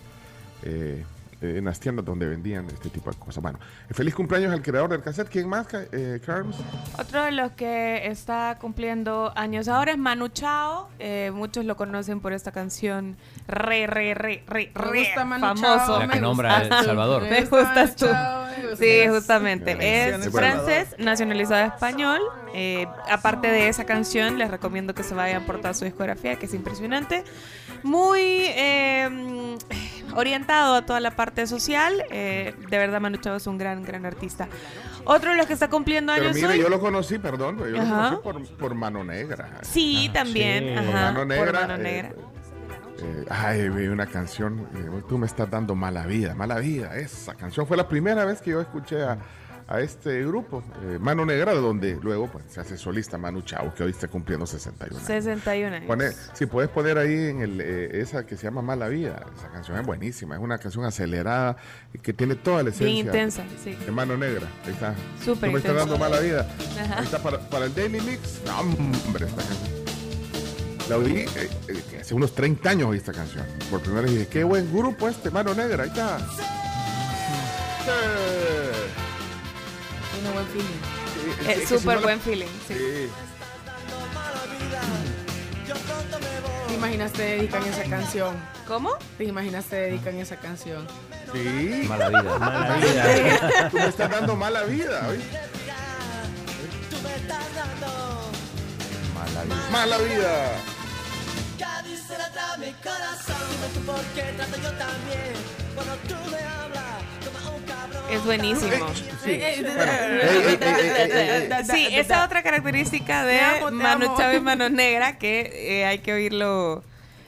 Speaker 3: eh, eh, en las tiendas donde vendían este tipo de cosas. Bueno, eh, feliz cumpleaños al creador del cassette. ¿Quién más, eh, Carms?
Speaker 4: Otro de los que está cumpliendo años ahora es Manu Chao. Eh, muchos lo conocen por esta canción re, re, re, re,
Speaker 9: Me
Speaker 4: re
Speaker 9: gusta Manu
Speaker 4: famoso.
Speaker 9: Chao,
Speaker 8: La que
Speaker 9: me
Speaker 8: nombra
Speaker 9: gusta.
Speaker 8: El Salvador.
Speaker 4: Me gustas tú.
Speaker 9: Chao, me.
Speaker 4: Sí, justamente. Es
Speaker 9: El
Speaker 4: francés, nacionalizado español. Eh, aparte de esa canción, les recomiendo que se vayan por toda su discografía, que es impresionante. Muy eh, orientado a toda la parte social. Eh, de verdad, Manu Chao es un gran, gran artista. Otro de los que está cumpliendo
Speaker 3: Pero
Speaker 4: años
Speaker 3: mire,
Speaker 4: hoy.
Speaker 3: yo lo conocí, perdón, yo lo conocí por, por Mano Negra.
Speaker 4: Sí, también.
Speaker 3: Por
Speaker 4: Ajá,
Speaker 3: Mano
Speaker 4: por
Speaker 3: Negra.
Speaker 4: Mano
Speaker 3: eh,
Speaker 4: Negra.
Speaker 3: eh, ay, vi una canción, eh, tú me estás dando mala vida, mala vida. Esa canción fue la primera vez que yo escuché a, a este grupo, eh, Mano Negra, donde luego pues, se hace solista Manu Chao, que hoy está cumpliendo 61 años.
Speaker 4: 61 años.
Speaker 3: Pone- si puedes poner ahí en el, eh, esa que se llama Mala Vida, esa canción es buenísima, es una canción acelerada y que tiene toda la esencia.
Speaker 4: Bien intensa, sí.
Speaker 3: De mano negra, ahí está.
Speaker 4: Súper
Speaker 3: No me está dando mala vida.
Speaker 4: Ajá.
Speaker 3: Ahí está para, para el Daily Mix. No, hombre, esta canción. La oí eh, eh, hace unos 30 años oí esta canción. Por primera vez dije, qué buen grupo este, mano negra, ahí está. Sí.
Speaker 9: Tiene buen feeling.
Speaker 3: Sí, es
Speaker 4: Es
Speaker 3: si
Speaker 4: súper
Speaker 3: no la-
Speaker 4: buen feeling. Sí.
Speaker 3: Sí.
Speaker 9: ¿Te imaginas te dedican esa canción?
Speaker 4: ¿Cómo?
Speaker 9: ¿Te imaginas te dedican esa canción?
Speaker 3: Sí.
Speaker 8: Mala vida.
Speaker 5: Mala vida.
Speaker 3: Tú me estás dando mala vida, ¿oí?
Speaker 8: Mala vida.
Speaker 3: Mala vida.
Speaker 4: Eh,
Speaker 3: Bueno, ey, ey, ey, ey, ey, ey.
Speaker 4: Sí, esa es otra característica de
Speaker 9: Te amo, te
Speaker 4: Manu
Speaker 9: amo.
Speaker 4: Chao y Mano Negra que eh, hay que oírlo.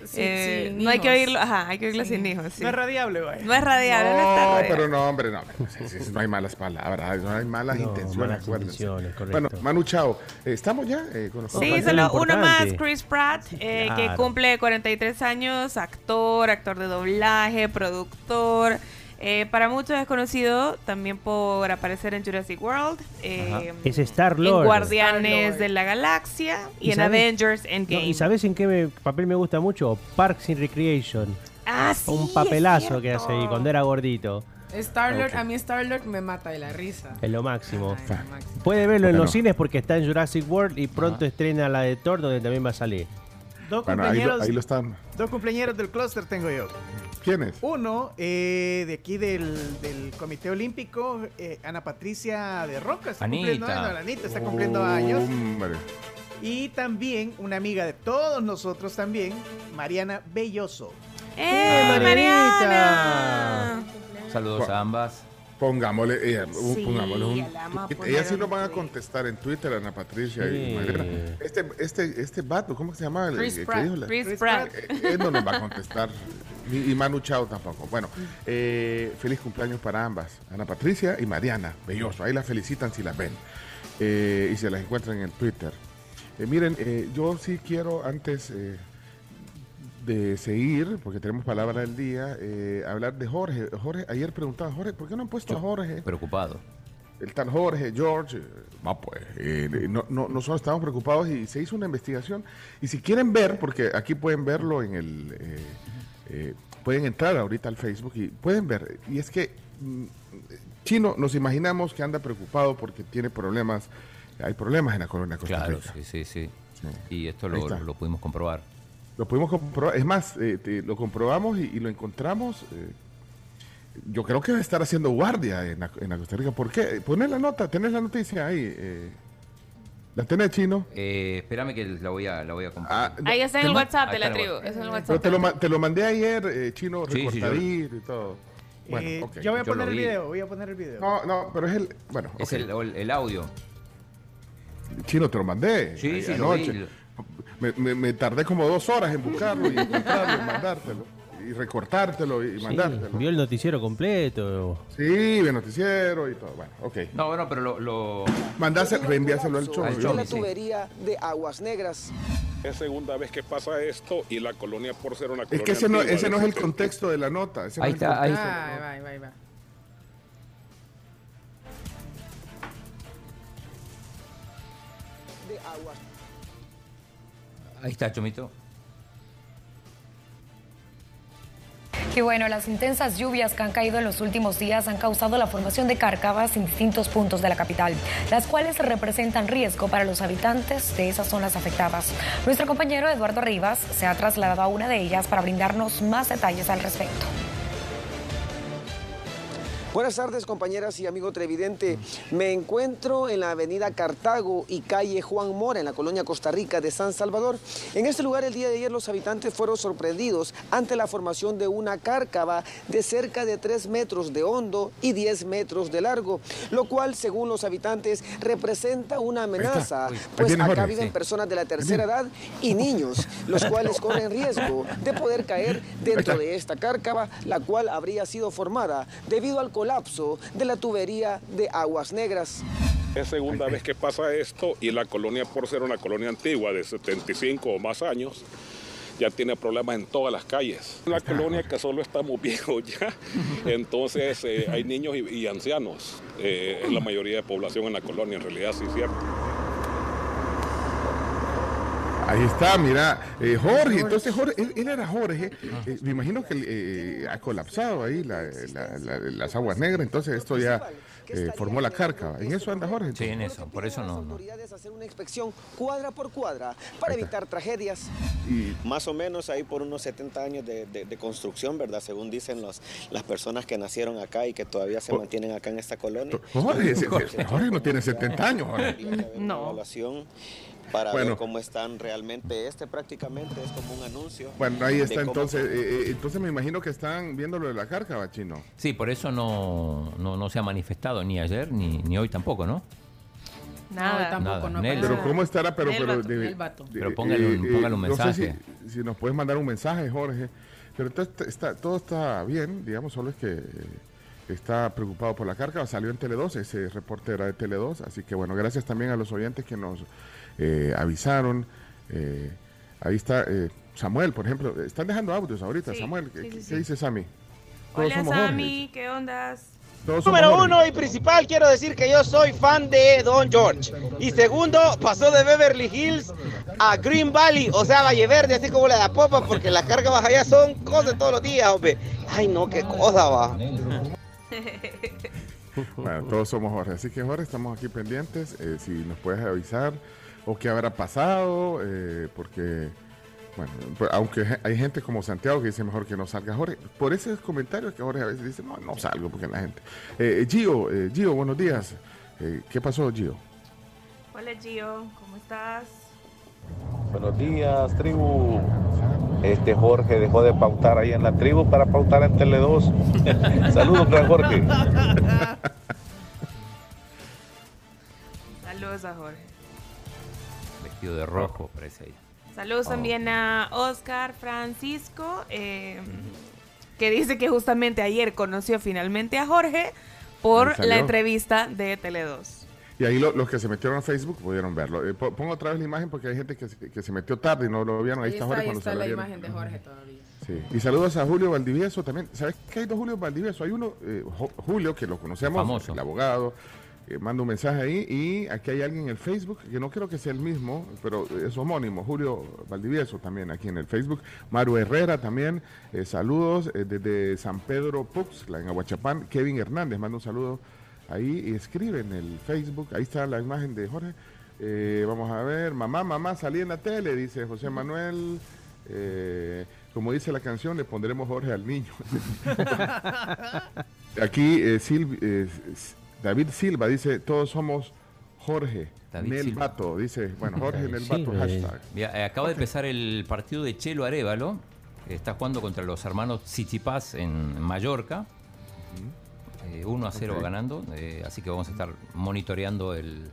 Speaker 9: Sí,
Speaker 4: eh,
Speaker 9: sin
Speaker 4: no hay que
Speaker 9: hijos.
Speaker 4: oírlo, ajá, hay que oírlo sin hijos. sí.
Speaker 1: No es radiable, güey.
Speaker 4: No es radiable, no, está
Speaker 3: No,
Speaker 4: radiable.
Speaker 3: pero no, hombre, no. sí, sí, no hay malas palabras, no hay malas
Speaker 5: No,
Speaker 3: intenciones,
Speaker 5: malas
Speaker 3: acuérdense.
Speaker 5: intenciones, correcto.
Speaker 3: Bueno, Manu Chao, eh, ¿estamos ya eh, con los
Speaker 4: Sí, solo uno más. Chris Pratt, eh, que
Speaker 5: Claro.
Speaker 4: cumple 43 años, actor, actor de doblaje, productor. Eh, para muchos es conocido también por aparecer en Jurassic World, eh,
Speaker 5: Es Star
Speaker 4: en
Speaker 5: Lord.
Speaker 4: Guardianes
Speaker 9: Star-Lord.
Speaker 4: de la Galaxia y,
Speaker 5: ¿Y
Speaker 4: en
Speaker 5: sabes-
Speaker 4: Avengers
Speaker 5: No,
Speaker 4: Endgame.
Speaker 5: ¿Y sabes en qué me- papel me gusta mucho? Parks and Recreation.
Speaker 4: ah, sí,
Speaker 5: Un
Speaker 4: es
Speaker 5: papelazo que hace ahí cuando era gordito.
Speaker 9: Star-Lord, a mí Star-Lord me mata de la risa.
Speaker 5: Es lo máximo.
Speaker 9: Ay, lo máximo.
Speaker 5: Puede verlo en los cines porque está en Jurassic World y pronto estrena la de Thor donde también va a salir.
Speaker 1: Dos
Speaker 3: Bueno, ahí lo,
Speaker 1: cumpleaños,
Speaker 3: ahí lo están.
Speaker 1: dos cumpleaños del clúster tengo yo.
Speaker 3: ¿Quiénes?
Speaker 1: Uno, eh, de aquí del, del Comité Olímpico, eh, Ana Patricia de Roca. Está cumpliendo
Speaker 8: Anita.
Speaker 1: años, Anita está cumpliendo años.
Speaker 3: Hombre.
Speaker 1: Y también una amiga de todos nosotros también, Mariana Belloso.
Speaker 4: ¡Eh, Mariana!
Speaker 8: Saludos a ambas.
Speaker 3: Pongámosle, eh, un-
Speaker 4: Sí,
Speaker 3: pongámosle un. Ellas sí nos van a contestar en Twitter, Ana Patricia y
Speaker 5: Sí.
Speaker 3: Mariana. Este, este, este vato, ¿cómo se llama?
Speaker 9: Chris Pratt.
Speaker 4: Chris Pratt.
Speaker 3: Eh, Él no nos va a contestar. Ni- y Manu Chao tampoco. Bueno, eh, feliz cumpleaños para ambas, Ana Patricia y Mariana Belloso. Ahí las felicitan si las ven eh, y se las encuentran en Twitter. Eh, miren, yo sí quiero antes de seguir, porque tenemos palabra del día, hablar de Jorge. Jorge, ayer preguntaba, Jorge, ¿por qué no han puesto a Jorge?
Speaker 8: Preocupado.
Speaker 3: El tal Jorge, George, no, pues, eh, no, no, nosotros estábamos preocupados y se hizo una investigación. Y si quieren ver, porque aquí pueden verlo en el... eh, eh, pueden entrar ahorita al Facebook y pueden ver. Y es que mm, Chino, nos imaginamos que anda preocupado porque tiene problemas, hay problemas en la colonia Costa
Speaker 8: Claro,
Speaker 3: Rica.
Speaker 8: sí, sí, sí.
Speaker 3: Sí.
Speaker 8: Y esto lo, lo pudimos comprobar.
Speaker 3: Lo pudimos comprobar, es más, eh, te- lo comprobamos y, y lo encontramos. eh, yo creo que va a estar haciendo guardia en la, en la Costa Rica. ¿Por qué? Poner la nota, tenés la noticia ahí. eh, ¿La tenés, Chino?
Speaker 8: Eh, espérame que la voy a, la voy a compartir.
Speaker 3: Ah,
Speaker 4: Ahí está en el WhatsApp
Speaker 8: Ahí
Speaker 4: de la
Speaker 8: está en el
Speaker 4: tribu.
Speaker 8: WhatsApp.
Speaker 4: Es en el
Speaker 3: Pero
Speaker 4: WhatsApp.
Speaker 3: te lo, te lo mandé ayer, eh, Chino,
Speaker 8: Sí, sí, yo-
Speaker 3: recortadito y todo. Bueno,
Speaker 1: Eh,
Speaker 3: ok.
Speaker 1: Yo voy a
Speaker 8: yo
Speaker 1: poner el
Speaker 8: vi.
Speaker 1: video, voy a poner el video.
Speaker 3: No, no, pero es el... Bueno,
Speaker 8: Es el, el- el audio.
Speaker 3: Chino, te lo mandé.
Speaker 8: Sí,
Speaker 3: ahí
Speaker 8: sí, lo
Speaker 3: anoche.
Speaker 8: vi.
Speaker 3: Me, me- me tardé como dos horas en buscarlo y encontrarlo y mandártelo. Y recortártelo y
Speaker 5: Sí,
Speaker 3: mandártelo.
Speaker 5: vio el noticiero completo.
Speaker 3: Sí, el noticiero y todo. Bueno, ok.
Speaker 8: No, bueno, pero lo... lo-
Speaker 3: reenviáselo al show.
Speaker 8: Al sí.
Speaker 20: tubería de Aguas Negras.
Speaker 21: Es segunda vez que pasa esto y la colonia por ser una
Speaker 3: Es
Speaker 21: colonia
Speaker 3: que ese no, ese no es el
Speaker 21: 70.
Speaker 3: contexto de la nota. ese no
Speaker 8: Ahí
Speaker 3: es
Speaker 8: está, ahí está.
Speaker 9: Ahí va, ahí va, ahí va.
Speaker 20: De Aguas
Speaker 8: Ahí está, Chomito.
Speaker 22: Y bueno, las intensas lluvias que han caído en los últimos días han causado la formación de cárcavas en distintos puntos de la capital, las cuales representan riesgo para los habitantes de esas zonas afectadas. Nuestro compañero Eduardo Rivas se ha trasladado a una de ellas para brindarnos más detalles al respecto.
Speaker 20: Buenas tardes compañeras y amigo televidente. Me encuentro en la avenida Cartago y calle Juan Mora en la colonia Costa Rica de San Salvador. En este lugar el día de ayer los habitantes fueron sorprendidos ante la formación de una cárcava de cerca de 3 metros de hondo y 10 metros de largo, lo cual según los habitantes representa una amenaza, pues acá viven personas de la tercera edad y niños, los cuales corren riesgo de poder caer dentro de esta cárcava, la cual habría sido formada debido al colapso de la tubería de aguas negras.
Speaker 21: Es segunda vez que pasa esto y la colonia, por ser una colonia antigua de 75 o más años, ya tiene problemas en todas las calles. Una colonia que solo estamos viejos ya, entonces eh, hay niños y, y ancianos. eh, es la mayoría de población en la colonia, en realidad sí es cierto.
Speaker 3: Ahí está, mira, eh, Jorge, entonces Jorge, él, él era Jorge, eh, me imagino que eh, ha colapsado ahí la- la- la- las aguas negras, entonces esto ya eh, formó la cárcava. En eso anda Jorge.
Speaker 8: Sí, en eso, por eso no. no.
Speaker 20: hacer una inspección cuadra por cuadra para evitar tragedias.
Speaker 23: Más o menos ahí por unos 70 años de, de- de construcción, ¿verdad? Según dicen los, las personas que nacieron acá y que todavía se mantienen acá en esta colonia.
Speaker 3: Jorge, Jorge no tiene 70 años, Jorge.
Speaker 23: Evaluación para
Speaker 3: Bueno.
Speaker 23: ver cómo están realmente. Este prácticamente es como un anuncio.
Speaker 3: Bueno, ahí está entonces, eh, eh, entonces me imagino que están viendo lo de la cárcava, chino.
Speaker 8: Sí, por eso no, no, no se ha manifestado ni ayer ni, ni hoy tampoco, ¿no?
Speaker 4: Nada.
Speaker 8: tampoco, no
Speaker 3: Pero cómo estará, pero, pero,
Speaker 4: vato,
Speaker 3: de-
Speaker 4: Nel vato.
Speaker 3: de-
Speaker 8: Pero póngale un- póngale un
Speaker 3: no sé
Speaker 8: mensaje.
Speaker 3: si, si nos puedes mandar un mensaje, Jorge. Pero entonces está, está- todo está bien, digamos, solo es que eh, está preocupado por la carga. Salió en Tele2, ese reporte era de Tele2. Así que bueno, gracias también a los oyentes que nos eh, avisaron. Eh, ahí está eh, Samuel, por ejemplo. Están dejando audios ahorita,
Speaker 4: Sí,
Speaker 3: Samuel. ¿Qué,
Speaker 4: sí, sí,
Speaker 3: qué
Speaker 4: sí.
Speaker 3: dice Sammy? Todos
Speaker 4: Hola. Sammy, ¿qué ondas?
Speaker 3: Todos
Speaker 18: Número uno y principal, quiero decir que yo soy fan de Don George. Y segundo, pasó de Beverly Hills a Green Valley, o sea, Valle Verde, así como la de Apopa, porque las cargas allá son cosas todos los días, hombre. Ay, no, qué cosa va. (laughs)
Speaker 3: Bueno, todos somos Jorge. Así que Jorge, estamos aquí pendientes. eh, si nos puedes avisar o qué habrá pasado, eh, porque, bueno, pues, aunque hay gente como Santiago que dice mejor que no salga Jorge. Por esos comentarios que Jorge a veces dice, no, no salgo porque la gente. Eh, Gio, eh, Gio, buenos días. Eh, ¿Qué pasó, Gio?
Speaker 4: Hola Gio, ¿cómo estás?
Speaker 24: Buenos días, tribu. Este Jorge dejó de pautar ahí en la tribu para pautar en Tele 2. (laughs) Saludos, gran Jorge.
Speaker 4: Saludos a Jorge.
Speaker 8: Vestido de rojo, parece ahí.
Speaker 4: Saludos
Speaker 8: Oh.
Speaker 4: también a Oscar Francisco, eh, que dice que justamente ayer conoció finalmente a Jorge por la entrevista de Tele2.
Speaker 3: Y ahí lo- los que se metieron a Facebook pudieron verlo. Eh, po- pongo otra vez la imagen porque hay gente que, se- que se metió tarde y no lo vieron. Ahí,
Speaker 9: Ahí
Speaker 3: está
Speaker 9: está,
Speaker 3: Jorge
Speaker 9: ahí
Speaker 3: cuando
Speaker 9: está
Speaker 3: se lo
Speaker 9: la
Speaker 3: vieron.
Speaker 9: imagen de Jorge todavía.
Speaker 3: Sí. Y saludos a Julio Valdivieso también. ¿Sabes que hay dos Julio Valdivieso? Hay uno, eh, Julio, que lo conocemos,
Speaker 8: Famoso.
Speaker 3: el abogado, que manda un mensaje ahí. Y aquí hay alguien en el Facebook, que no creo que sea el mismo, pero es homónimo, Julio Valdivieso también aquí en el Facebook. Maru Herrera también, eh, saludos eh, desde San Pedro Puxla, en Aguachapán. Kevin Hernández manda un saludo ahí y escribe en el Facebook. Ahí está la imagen de Jorge. Eh, vamos a ver, mamá, mamá, salí en la tele, dice José Manuel. Eh, como dice la canción, le pondremos Jorge al niño. (laughs) Aquí eh, Sil- eh, S- David Silva dice, todos somos Jorge.
Speaker 8: David
Speaker 3: Nel
Speaker 8: Silva.
Speaker 3: Bato, dice, bueno, Jorge Nel Bato,
Speaker 8: eh,
Speaker 3: hashtag.
Speaker 8: Mira, eh, acaba de empezar el partido de Chelo Arevalo. Está jugando contra los hermanos Tsitsipas en Mallorca. Eh, 1 a 0
Speaker 3: Ok.
Speaker 8: va ganando. eh, así que vamos a estar monitoreando el,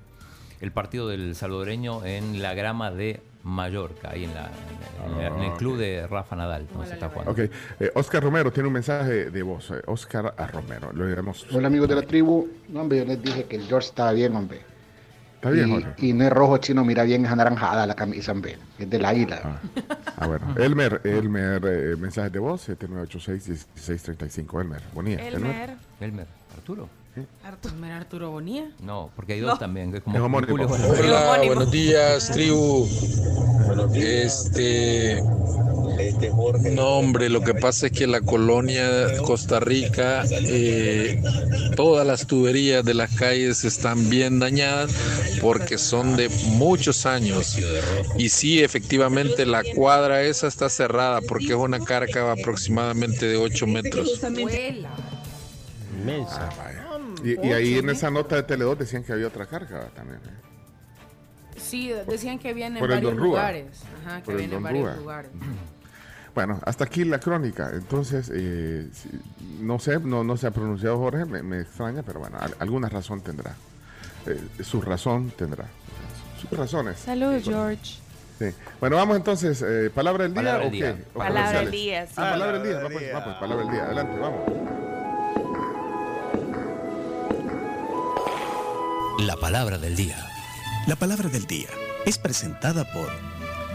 Speaker 8: el partido del salvadoreño en la grama de Mallorca, ahí en, la- en la- en el
Speaker 3: Ah,
Speaker 8: club de Rafa Nadal. donde se está jugando.
Speaker 3: Ok, eh, Oscar Romero tiene un mensaje de voz. eh, Oscar a Romero, lo iremos.
Speaker 25: Hola amigos de la tribu, no hombre, yo les dije que el George estaba bien, hombre.
Speaker 3: Está bien,
Speaker 25: y,
Speaker 3: Jorge.
Speaker 25: y no es rojo chino, mira bien, es anaranjada la camisa, hombre. Es de la isla.
Speaker 3: Ah, bueno. (laughs) Elmer, Elmer, eh, mensajes de voz, 7986-1635. Elmer, Bonilla.
Speaker 4: Elmer.
Speaker 8: Elmer, Arturo.
Speaker 9: Arturo, ¿no era Arturo Bonía?
Speaker 8: No, porque hay dos
Speaker 9: No.
Speaker 8: también. Que es como
Speaker 3: Es homónimo.
Speaker 8: Julio Bonilla.
Speaker 26: Hola, buenos días, tribu. Este. No, hombre, lo que pasa es que la colonia Costa Rica, eh, todas las tuberías de las calles están bien dañadas porque son de muchos años. Y sí, efectivamente, la cuadra esa está cerrada porque es una carga aproximadamente de 8 metros.
Speaker 5: Inmensa.
Speaker 3: Y, y ahí en esa nota de Tele2 decían que había otra carga también. ¿eh?
Speaker 9: Sí, decían que habían en
Speaker 3: Por el
Speaker 9: varios lugares. Ajá, que
Speaker 3: Por el
Speaker 9: habían en
Speaker 3: Don
Speaker 9: varios
Speaker 3: Rúa.
Speaker 9: lugares. (clears throat)
Speaker 3: Bueno, hasta aquí la crónica. Entonces, eh, no sé, no, no se ha pronunciado Jorge, me, me extraña, pero bueno, al- alguna razón tendrá. Eh, su razón tendrá. Sus razones.
Speaker 4: Salud, George.
Speaker 3: Sí. Bueno, vamos entonces. eh, ¿Palabra del día
Speaker 8: Palabra
Speaker 3: o
Speaker 8: del
Speaker 3: qué?
Speaker 8: día.
Speaker 3: ¿O
Speaker 4: Palabra del día, sí.
Speaker 3: Ah, palabra del día.
Speaker 1: Palabra
Speaker 3: Va pues,
Speaker 1: del
Speaker 3: va,
Speaker 1: día.
Speaker 3: pues, palabra del día. Adelante, vamos.
Speaker 27: La palabra del día. La palabra del día es presentada por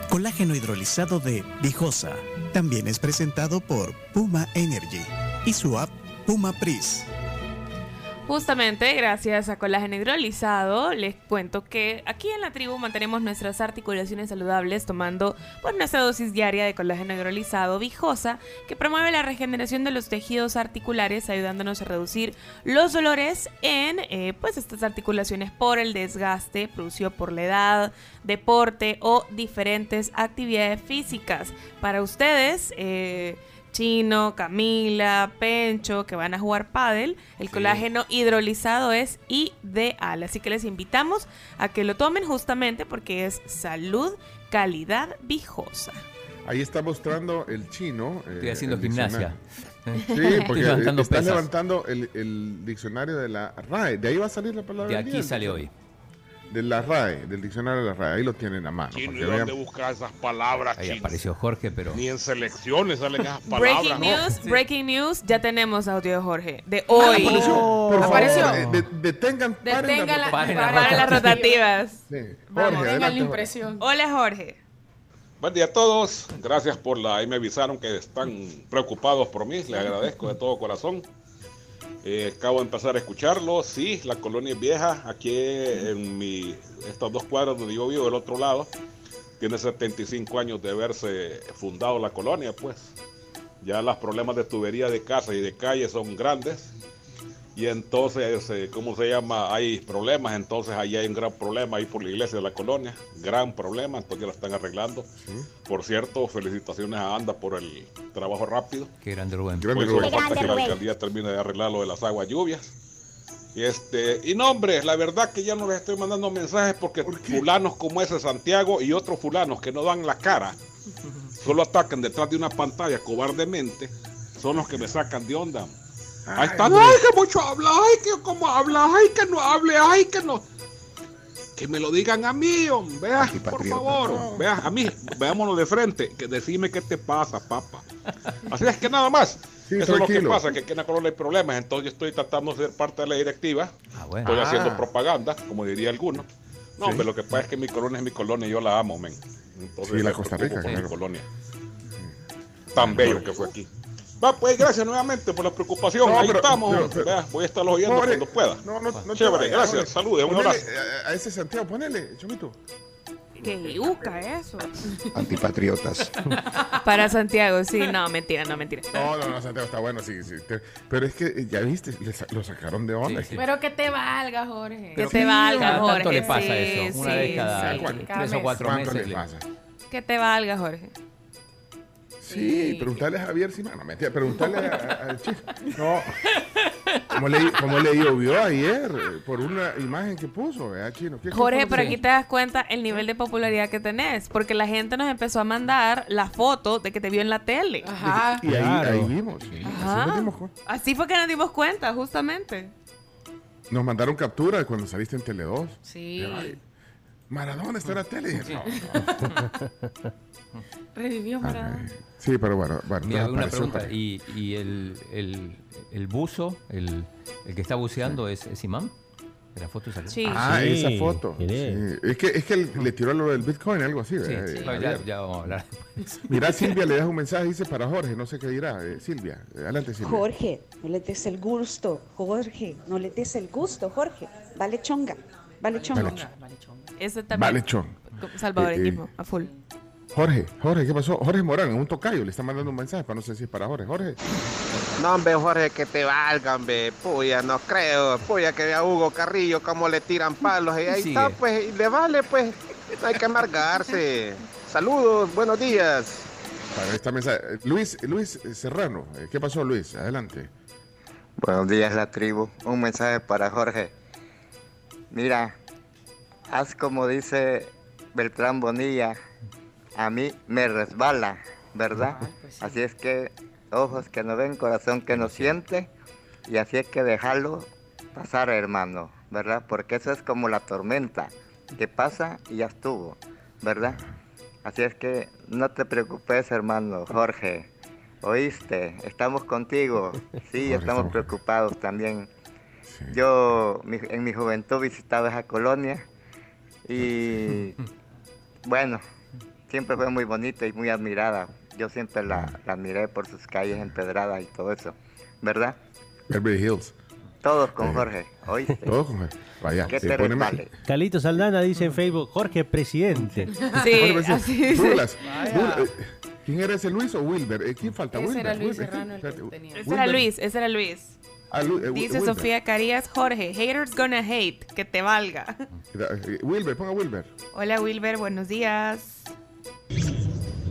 Speaker 27: Colágeno hidrolizado de Vijosa. También es presentado por Puma Energy y su app Puma Pris.
Speaker 4: Justamente, gracias a colágeno hidrolizado, les cuento que aquí en la tribu mantenemos nuestras articulaciones saludables tomando pues, nuestra dosis diaria de colágeno hidrolizado Vijosa, que promueve la regeneración de los tejidos articulares, ayudándonos a reducir los dolores en eh, pues, estas articulaciones por el desgaste producido por la edad, deporte o diferentes actividades físicas. Para ustedes, eh, Chino, Camila, Pencho, que van a jugar pádel, el colágeno hidrolizado es ideal. Así que les invitamos a que lo tomen justamente porque es salud, calidad, vijosa.
Speaker 3: Ahí está mostrando el chino. eh,
Speaker 8: Estoy haciendo gimnasia.
Speaker 3: Sí, porque
Speaker 8: Estoy levantando
Speaker 3: está
Speaker 8: pesas.
Speaker 3: levantando el, el diccionario de la RAE. De ahí va a salir la palabra
Speaker 8: De aquí
Speaker 3: día,
Speaker 8: sale hoy.
Speaker 3: De la RAE, del diccionario de la RAE. Ahí lo tienen a mano.
Speaker 21: ¿y
Speaker 3: que
Speaker 21: dónde
Speaker 3: vean.
Speaker 21: buscas esas palabras,
Speaker 8: Ahí
Speaker 21: chino?
Speaker 8: apareció Jorge, pero.
Speaker 21: Ni en selecciones salen esas
Speaker 4: Breaking
Speaker 21: palabras, ¿no?
Speaker 4: news, breaking news, ya tenemos audio de Jorge. De hoy.
Speaker 3: Por favor,
Speaker 9: Apareció.
Speaker 3: eh, de- detengan, paren
Speaker 9: Detengan
Speaker 3: la-
Speaker 9: la-
Speaker 8: Paren las
Speaker 4: rotativas.
Speaker 3: Sí.
Speaker 9: Vamos,
Speaker 3: Jorge, adelante,
Speaker 9: la
Speaker 3: Jorge.
Speaker 9: impresión.
Speaker 4: Hola Jorge.
Speaker 21: Buen día a todos. Gracias por la... Ahí me avisaron que están preocupados por mí. Les agradezco de todo corazón. Eh, acabo de empezar a escucharlo. Sí, la colonia es vieja. Aquí en mi... Estas dos cuadras donde yo vivo, del otro lado, tiene 75 años de haberse fundado la colonia, pues. Ya los problemas de tubería de casa y de calle son grandes. Y entonces, eh, ¿cómo se llama? Hay problemas, entonces ahí hay un gran problema ahí por la iglesia de la colonia, gran problema, entonces ya lo están arreglando. Por cierto, felicitaciones a Anda por el trabajo rápido.
Speaker 8: Qué grande Rubén.
Speaker 3: Grande
Speaker 21: Hoy solo
Speaker 3: Rubén.
Speaker 21: falta que la alcaldía termine de arreglar lo de las aguas lluvias. Y este, y no hombre, la verdad que ya no les estoy mandando mensajes porque fulanos como ese Santiago y otros fulanos que no dan la cara, (laughs) solo atacan detrás de una pantalla cobardemente, son los que me sacan de onda. Ahí están, ay, que mucho habla, ay, que como habla, ay, que no hable, ay, que no. Que me lo digan a mí, hombre, vea, por favor, vea, a mí, veámonos de frente, que decime qué te pasa, papá. Así es que nada más.
Speaker 3: Sí,
Speaker 21: Eso es lo que pasa, que aquí en la colonia hay problemas, entonces yo estoy tratando de ser parte de la directiva,
Speaker 8: Ah, bueno.
Speaker 21: estoy
Speaker 3: Ah.
Speaker 21: haciendo propaganda, como diría alguno. No,
Speaker 3: Sí.
Speaker 21: hombre, lo que pasa es que mi colonia es mi colonia y yo la amo, men. Entonces
Speaker 3: Sí, la Costa Rica,
Speaker 21: mi
Speaker 3: claro.
Speaker 21: colonia. Tan bello que fue aquí. Va, pues gracias nuevamente por la preocupación.
Speaker 3: No,
Speaker 21: Ahí
Speaker 3: pero-
Speaker 21: estamos.
Speaker 3: pero- pero-
Speaker 21: Vea, voy a estar oyendo
Speaker 3: Jorge,
Speaker 21: cuando pueda.
Speaker 3: No, no, no te
Speaker 21: Chévere,
Speaker 3: vayas,
Speaker 21: gracias. Saludos, un abrazo.
Speaker 3: A, a ese Santiago, ponele, chomito.
Speaker 4: Qué yuca eso. (laughs)
Speaker 25: Antipatriotas. (laughs)
Speaker 4: Para Santiago, sí. No, mentira, no, mentira.
Speaker 3: No, no, no, Santiago está bueno, sí, sí. te- pero es que eh, ya viste, le sa- lo sacaron de onda.
Speaker 8: Sí, sí.
Speaker 9: Pero que te valga, Jorge.
Speaker 4: Que te valga, Jorge.
Speaker 8: tanto le pasa
Speaker 4: sí,
Speaker 8: eso. Una
Speaker 4: sí,
Speaker 8: vez cada
Speaker 4: sí.
Speaker 8: tres o cuatro
Speaker 3: ¿Cuánto
Speaker 8: meses.
Speaker 3: le
Speaker 8: le-
Speaker 3: pasa?
Speaker 4: Que te valga, Jorge.
Speaker 3: Sí, preguntarle a Javier Simano, mentira, preguntarle al chico. No, como le, como le llovió ayer por una imagen que puso, ¿verdad, Chino? ¿Qué- qué fue
Speaker 4: Jorge, pero aquí te das cuenta el nivel de popularidad que tenés. Porque la gente nos empezó a mandar la foto de que te vio en la tele.
Speaker 9: Ajá.
Speaker 3: Y ahí,
Speaker 5: Claro.
Speaker 3: ahí vimos, sí, así
Speaker 4: Ajá.
Speaker 3: nos dimos cuenta.
Speaker 4: Así fue que nos dimos cuenta, justamente.
Speaker 3: Nos mandaron captura de cuando saliste en Tele 2.
Speaker 9: Sí.
Speaker 3: Maradona está en la tele. No, no. (laughs)
Speaker 9: Revivió Maradona.
Speaker 3: Sí, pero bueno, bueno.
Speaker 8: Mira, una pregunta.
Speaker 3: para-
Speaker 8: ¿Y, y el, el, el buzo, el, el que está buceando, es, es imán? La foto salió.
Speaker 4: Sí.
Speaker 3: Ah,
Speaker 5: Sí,
Speaker 3: esa foto. Sí. Es que, es que le tiró lo del Bitcoin, algo así.
Speaker 8: Sí, sí,
Speaker 3: Eh,
Speaker 8: ya, ya vamos a hablar. (laughs)
Speaker 3: Mira, Silvia le deja un mensaje, dice para Jorge, no sé qué dirá. Eh, Silvia, adelante, Silvia.
Speaker 28: Jorge, no le des el gusto. Jorge, no le des el gusto, Jorge. Vale chonga. Vale chonga.
Speaker 3: Vale
Speaker 4: Ese también.
Speaker 3: Vale, chon.
Speaker 4: Salvadoreñismo,
Speaker 3: Eh, eh,
Speaker 4: a full.
Speaker 3: Jorge, Jorge, ¿qué pasó? Jorge Morán, en un tocayo, le está mandando un mensaje, pero no sé si es para Jorge. Jorge.
Speaker 24: No, hombre, Jorge, que te valgan, hombre. Puya, no creo. Puya, que vea a Hugo Carrillo cómo le tiran palos. Y ahí
Speaker 8: Sigue.
Speaker 24: está, pues, y le vale, pues. No hay que amargarse. Saludos, buenos días.
Speaker 3: Para esta mensaje. Luis, Luis Serrano, eh, ¿qué pasó, Luis? Adelante.
Speaker 29: Buenos días, la tribu. Un mensaje para Jorge. Mira, haz como dice Beltrán Bonilla. A mí me resbala, ¿verdad? Así es que ojos que no ven, corazón que no siente. Y así es que dejarlo pasar, hermano, ¿verdad? Porque eso es como la tormenta, que pasa y ya estuvo, ¿verdad? Así es que no te preocupes, hermano Jorge. ¿Oíste? Estamos contigo. Sí, estamos preocupados también. Yo mi- en mi juventud visitaba esa colonia y (laughs) bueno, siempre fue muy bonita y muy admirada. Yo siempre la, la miré por sus calles empedradas y todo eso, ¿verdad?
Speaker 3: Beverly Hills.
Speaker 29: Todos con Jorge, ¿oíste?
Speaker 3: Todos con Jorge. Vaya,
Speaker 29: ¿Qué te resbale?
Speaker 5: Calito Saldana dice en Facebook, Jorge presidente.
Speaker 3: Douglas. Douglas, eh, ¿Quién era ese Luis o Wilber? Eh, ¿Quién falta?
Speaker 4: Ese
Speaker 3: Wilber.
Speaker 4: era Luis
Speaker 3: Wilber.
Speaker 4: Serrano el que tenía. Ese era Luis, ese era Luis.
Speaker 3: Ah, Lu- eh,
Speaker 4: Dice
Speaker 3: Wilber.
Speaker 4: Sofía Carías, Jorge, haters gonna hate, que te valga.
Speaker 3: Eh, Wilber, ponga Wilber.
Speaker 4: Hola Wilber, buenos días.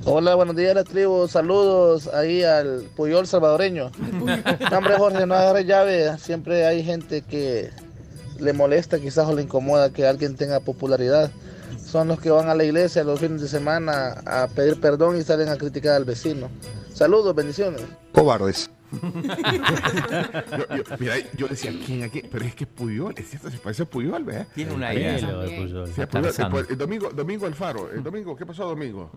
Speaker 30: Hola, buenos días, la tribu. Saludos ahí al Puyol salvadoreño. (laughs) No, hombre, Jorge, no agarre llave. Siempre hay gente que le molesta, quizás o le incomoda que alguien tenga popularidad. Son los que van a la iglesia los fines de semana a pedir perdón y salen a criticar al vecino. Saludos, bendiciones.
Speaker 25: Cobardes.
Speaker 3: Yo, yo- mira, yo decía, ¿quién aquí? Pero es que Puyol, es cierto, se parece a Puyol, ¿verdad?
Speaker 8: Tiene una
Speaker 5: idea.
Speaker 3: Sí,
Speaker 5: de Puyol.
Speaker 3: Puyol.
Speaker 8: Tarzán.
Speaker 3: Eh, pues, eh, Domingo, Domingo Alfaro. eh, Domingo, ¿qué pasó, Domingo?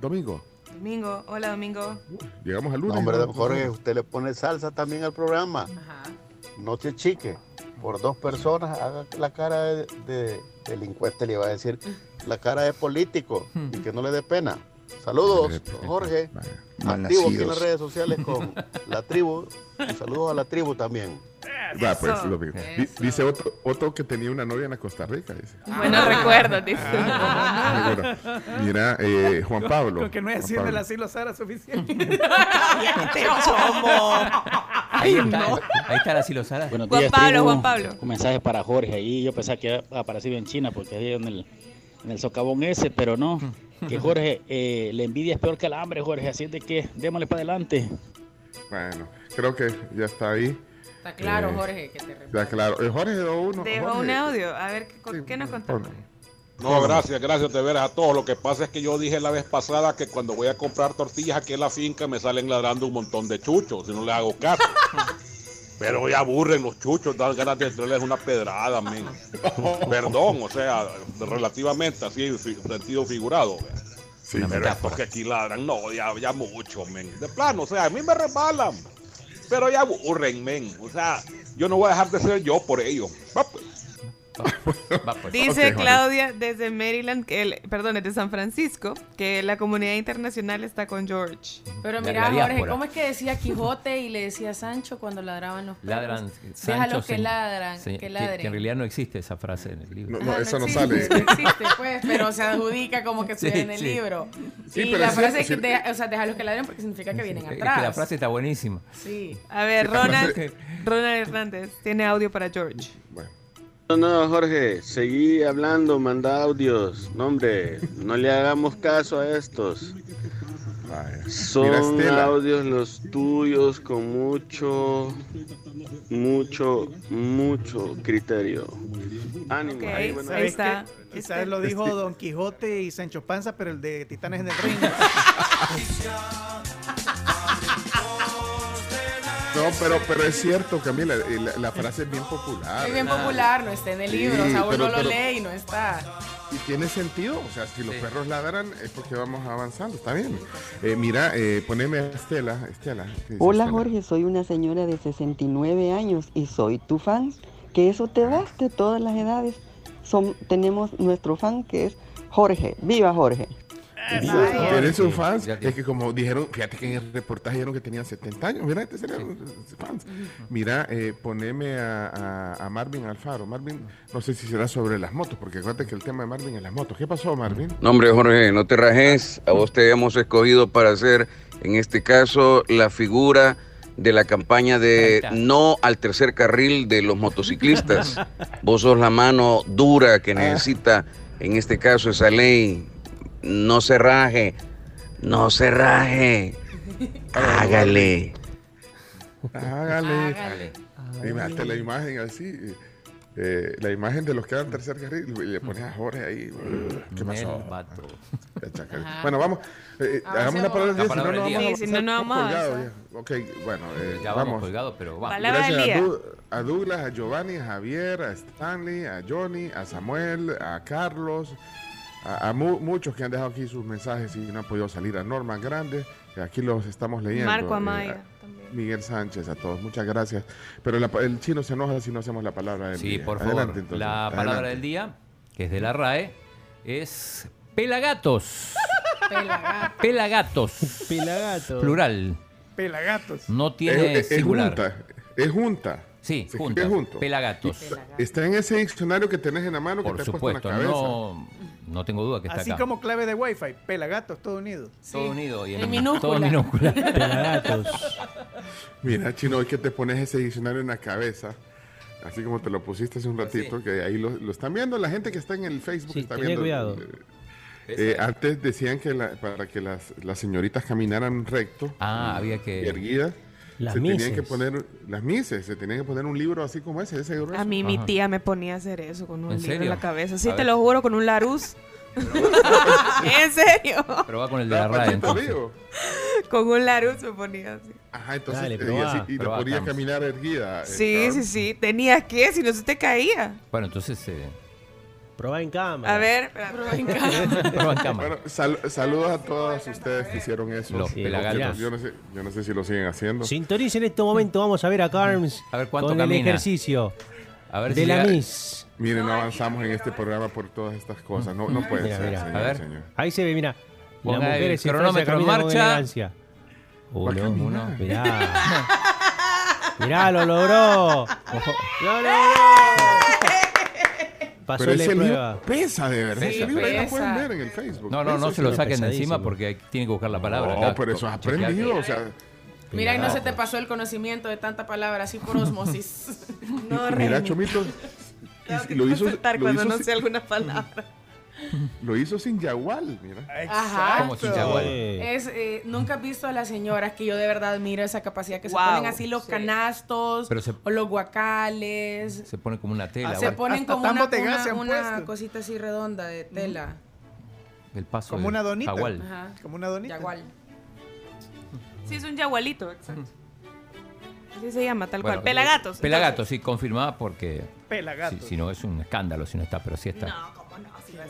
Speaker 3: Domingo,
Speaker 4: Domingo, hola Domingo.
Speaker 3: llegamos al lunes.
Speaker 31: No, hombre,
Speaker 3: ¿no?
Speaker 31: Jorge, usted le pone salsa también al programa. No se chique. Por dos personas, haga la cara de, de delincuente, le iba a decir, la cara de político y que no le dé pena. Saludos, Jorge. Activo aquí en las redes sociales con (laughs) la tribu. Y saludos a la tribu también.
Speaker 3: Va, pues. Domingo. Di- Dice otro, otro que tenía una novia en la Costa Rica. Dice.
Speaker 4: Buenos recuerdos, dice.
Speaker 3: Seguro. Mira, eh, Juan Pablo.
Speaker 1: Con que no es
Speaker 3: Juan
Speaker 1: haciendo el
Speaker 3: Pablo.
Speaker 1: asilo Sara suficiente. (laughs)
Speaker 8: Ahí está, ahí está la silosara.
Speaker 32: Buenos
Speaker 4: Juan
Speaker 32: días,
Speaker 4: Pablo,
Speaker 32: tribu.
Speaker 4: Juan Pablo.
Speaker 32: Un mensaje para Jorge. Ahí yo pensaba que había aparecido en China porque ahí en el, en el socavón ese, pero no. Que Jorge, eh, la envidia es peor que el hambre, Jorge. Así es de que démosle para adelante.
Speaker 3: Bueno, creo que ya está ahí.
Speaker 9: Está claro,
Speaker 3: Eh,
Speaker 9: Jorge, que te
Speaker 3: Está claro. Eh, Jorge dejó uno.
Speaker 4: Dejó
Speaker 3: Jorge,
Speaker 4: un audio, a ver qué, qué nos contó.
Speaker 21: No, gracias, gracias de veras a todos. Lo que pasa es que yo dije la vez pasada que cuando voy a comprar tortillas aquí en la finca me salen ladrando un montón de chuchos si no les hago caso. (laughs) Pero ya aburren los chuchos, dan ganas de entrarles una pedrada, men. (laughs) Perdón, o sea, relativamente así en sentido figurado.
Speaker 3: Sí,
Speaker 21: pero estos que aquí ladran, no, ya, ya mucho, men. De plano, o sea, a mí me resbalan. Pero ya aburren, men. O sea, yo no voy a dejar de ser yo por ello. (laughs) Va, pues.
Speaker 4: Dice
Speaker 21: Ok,
Speaker 4: Claudia desde Maryland, que el, perdón, desde San Francisco, que la comunidad internacional está con George.
Speaker 9: Pero mira,
Speaker 4: la
Speaker 9: Jorge. ¿cómo es que decía Quijote y le decía Sancho cuando ladraban los perros?
Speaker 8: Ladran. Sancho
Speaker 9: que ladran,
Speaker 8: se-
Speaker 9: que ladren.
Speaker 8: que en realidad no existe esa frase en el libro.
Speaker 3: No, eso no
Speaker 9: existe,
Speaker 3: sale. (laughs)
Speaker 9: No existe, pues, pero se adjudica como que (laughs) estuviera
Speaker 8: Sí,
Speaker 9: en el
Speaker 8: sí.
Speaker 9: libro.
Speaker 8: Sí,
Speaker 9: y
Speaker 8: pero
Speaker 9: la
Speaker 8: es
Speaker 9: frase
Speaker 8: cierto,
Speaker 9: que deja- o sea, déjalos que ladren porque significa que vienen
Speaker 8: Es que
Speaker 9: atrás.
Speaker 8: la frase está buenísima.
Speaker 9: Sí.
Speaker 4: A ver, Ronald, Ronald Hernández tiene audio para George.
Speaker 33: No, no, Jorge, seguí hablando, manda audios. No, hombre, no le hagamos caso a estos.
Speaker 3: Mira,
Speaker 33: Son
Speaker 3: Estela.
Speaker 33: audios los tuyos con mucho, mucho, mucho criterio. Ánimo. ahí, buenas
Speaker 1: ¿Sabes
Speaker 33: noches.
Speaker 1: qué? Quizás lo dijo (laughs) Don Quijote y Sancho Panza, pero el de Titanes en el Ring. (laughs)
Speaker 3: No, pero, pero es cierto, Camila, eh, la, la frase es bien popular.
Speaker 9: Es bien
Speaker 3: ¿verdad?
Speaker 9: popular, no está en el
Speaker 3: Sí,
Speaker 9: libro. o sea, uno
Speaker 3: pero-
Speaker 9: lo
Speaker 3: pero-
Speaker 9: lee y no está.
Speaker 3: Y tiene sentido, o sea, si los perros ladran es porque vamos avanzando, está bien. Eh, mira, eh, poneme a Estela, Estela. ¿qué dice
Speaker 34: Hola
Speaker 3: Estela?
Speaker 34: Jorge, soy una señora de 69 años y soy tu fan.
Speaker 35: que eso te baste todas las edades. Son, tenemos nuestro fan que es Jorge. ¡Viva Jorge!
Speaker 3: ¿Eres su fans? Es que como dijeron, fíjate que en el reportaje dijeron que tenían 70 años. Mira, este serían fans. Mira, eh, poneme a, a- a Marvin Alfaro. Marvin, no sé si será sobre las motos, porque acuérdate que el tema de Marvin es las motos. ¿Qué pasó, Marvin?
Speaker 36: No, hombre, Jorge, no te rajes. A vos te hemos escogido para ser, en este caso, la figura de la campaña de no al tercer carril de los motociclistas. (laughs) Vos sos la mano dura que necesita, en este caso, esa ley. No se raje, no se raje. Hágale.
Speaker 3: Hágale. Imagínate la imagen así. eh, la imagen de los que dan tercer carril y le pones a Jorge ahí. ¿Qué pasó? (laughs) Bueno, vamos. eh, hagamos la palabra del día.
Speaker 4: Sí, si no, no vamos a
Speaker 3: colgado
Speaker 4: avanzar.
Speaker 3: ya. Ok, bueno, eh,
Speaker 8: Ya vamos
Speaker 3: vamos.
Speaker 8: colgados, pero vamos.
Speaker 3: Gracias a. Du- a Douglas, a Giovanni, a Javier, a Stanley, a Johnny, a Samuel, a Carlos, a, a mu- muchos que han dejado aquí sus mensajes y no han podido salir. A Norman Grande, que aquí los estamos leyendo.
Speaker 4: Marco
Speaker 3: eh,
Speaker 4: Amaya.
Speaker 3: a Miguel Sánchez, a todos, muchas gracias. Pero la- el chino se enoja si no hacemos la palabra del
Speaker 8: Sí,
Speaker 3: día.
Speaker 8: por favor.
Speaker 3: Adelante, entonces.
Speaker 8: la palabra
Speaker 3: Adelante.
Speaker 8: del día, que es de la RAE, es pelagatos. Pelagatos.
Speaker 5: Pelagatos.
Speaker 8: Plural.
Speaker 1: Pelagatos.
Speaker 8: No tiene
Speaker 3: Es, es
Speaker 8: singular.
Speaker 3: junta. Es junta.
Speaker 8: Sí,
Speaker 3: Se
Speaker 8: junta.
Speaker 3: escribe junto.
Speaker 8: Pelagatos.
Speaker 3: Está en ese diccionario que tenés en la mano que
Speaker 8: Por
Speaker 3: te has puesto en la
Speaker 8: supuesto,
Speaker 3: cabeza.
Speaker 8: no, no tengo duda que está
Speaker 1: Así
Speaker 8: acá.
Speaker 1: como clave de Wi-Fi. Pelagatos, todo unido.
Speaker 8: Todo unido y en,
Speaker 1: En minúscula.
Speaker 8: todo minúscula. (laughs)
Speaker 3: Mira, chino, hoy que te pones ese diccionario en la cabeza, así como te lo pusiste hace un ratito, que ahí lo, lo están viendo la gente que está en el Facebook.
Speaker 5: Sí,
Speaker 3: está viendo,
Speaker 5: cuidado.
Speaker 3: eh, eh, antes decían que la- para que las, las señoritas caminaran recto,
Speaker 8: Ah, había que-
Speaker 3: erguidas,
Speaker 5: Las
Speaker 3: se tenían que
Speaker 5: mises.
Speaker 3: poner las mises, se tenían que poner un libro así como ese, ese grueso.
Speaker 4: A mí mi tía me ponía a hacer eso con un
Speaker 8: ¿En
Speaker 4: libro en
Speaker 8: serio?
Speaker 4: la cabeza. Sí,
Speaker 8: A
Speaker 4: te
Speaker 8: ver.
Speaker 4: lo juro, con un Larus. (laughs) ¿En serio?
Speaker 8: Pero va con el de la entonces.
Speaker 4: Con un Larus me ponía así.
Speaker 3: Ajá, entonces,
Speaker 5: Dale,
Speaker 3: eh, y,
Speaker 5: probá.
Speaker 3: así- y te podías caminar erguida. eh,
Speaker 4: Sí, sí, sí. Tenías que, si no se te caía.
Speaker 8: Bueno, entonces eh,
Speaker 5: Probá en cámara.
Speaker 4: A ver, prueba en cámara. (laughs)
Speaker 8: prueba en cámara.
Speaker 3: Bueno, sal- saludos a todos ustedes que hicieron eso.
Speaker 8: Los
Speaker 3: Sí,
Speaker 8: pelagatos.
Speaker 3: Yo no, sé, yo no sé si lo siguen haciendo.
Speaker 5: Sintoniza en este momento, vamos a ver a Carms
Speaker 8: A ver cuánto
Speaker 5: con el
Speaker 8: camina.
Speaker 5: ejercicio
Speaker 8: A ver
Speaker 5: de
Speaker 8: si
Speaker 5: la
Speaker 8: llega-
Speaker 5: Miss.
Speaker 3: Miren, no avanzamos en este programa por todas estas cosas. No, no puede
Speaker 5: Mira,
Speaker 3: ser,
Speaker 5: mira.
Speaker 3: señor,
Speaker 8: A ver.
Speaker 3: señor.
Speaker 5: Ahí se ve, mira.
Speaker 8: Ponga
Speaker 5: Las
Speaker 8: el
Speaker 5: mujeres Francia
Speaker 8: cronómetro en marcha.
Speaker 5: elegancia. Uno, uno, mirá. (laughs) mirá, lo logró. Lo logró. (laughs) Pasó
Speaker 3: Pero
Speaker 5: la
Speaker 3: ese libro
Speaker 5: prueba.
Speaker 3: pesa de verdad.
Speaker 8: Sí,
Speaker 3: ese libro ahí lo pueden ver en el Facebook.
Speaker 8: No, no, no
Speaker 3: Pesa
Speaker 8: se lo saquen de encima porque hay- tienen que buscar la palabra.
Speaker 3: No,
Speaker 8: acá.
Speaker 3: pero eso has
Speaker 8: Chequeate.
Speaker 3: aprendido. O sea,
Speaker 9: Mira, y no se te pasó el conocimiento de tanta palabra así por osmosis. (laughs)
Speaker 4: No,
Speaker 3: mira. Chomito. Lo hizo, lo
Speaker 4: cuando
Speaker 3: hizo
Speaker 4: no
Speaker 3: sin-
Speaker 4: sé alguna palabra. (laughs)
Speaker 3: lo hizo sin yagual, mira.
Speaker 9: Ajá.
Speaker 8: Como sin yagual.
Speaker 9: Es, eh, nunca he visto a las señoras que yo de verdad admiro esa capacidad que
Speaker 4: Wow,
Speaker 9: se ponen así los
Speaker 4: sí.
Speaker 9: canastos
Speaker 8: Pero se-
Speaker 9: o los guacales.
Speaker 8: Se pone como una tela.
Speaker 9: se ponen como una, cosita así redonda de tela.
Speaker 8: el paso
Speaker 1: Como
Speaker 8: de
Speaker 1: una donita.
Speaker 8: jagual.
Speaker 9: Ajá.
Speaker 1: Como una donita.
Speaker 9: Yagual.
Speaker 4: Sí, es un yagualito, exacto. Así se llama, tal
Speaker 8: Bueno,
Speaker 4: cual. Pelagatos.
Speaker 8: Pelagatos, sí, confirmada porque
Speaker 1: Pelagatos.
Speaker 8: si, si no es un escándalo si no está, pero sí está.
Speaker 4: No,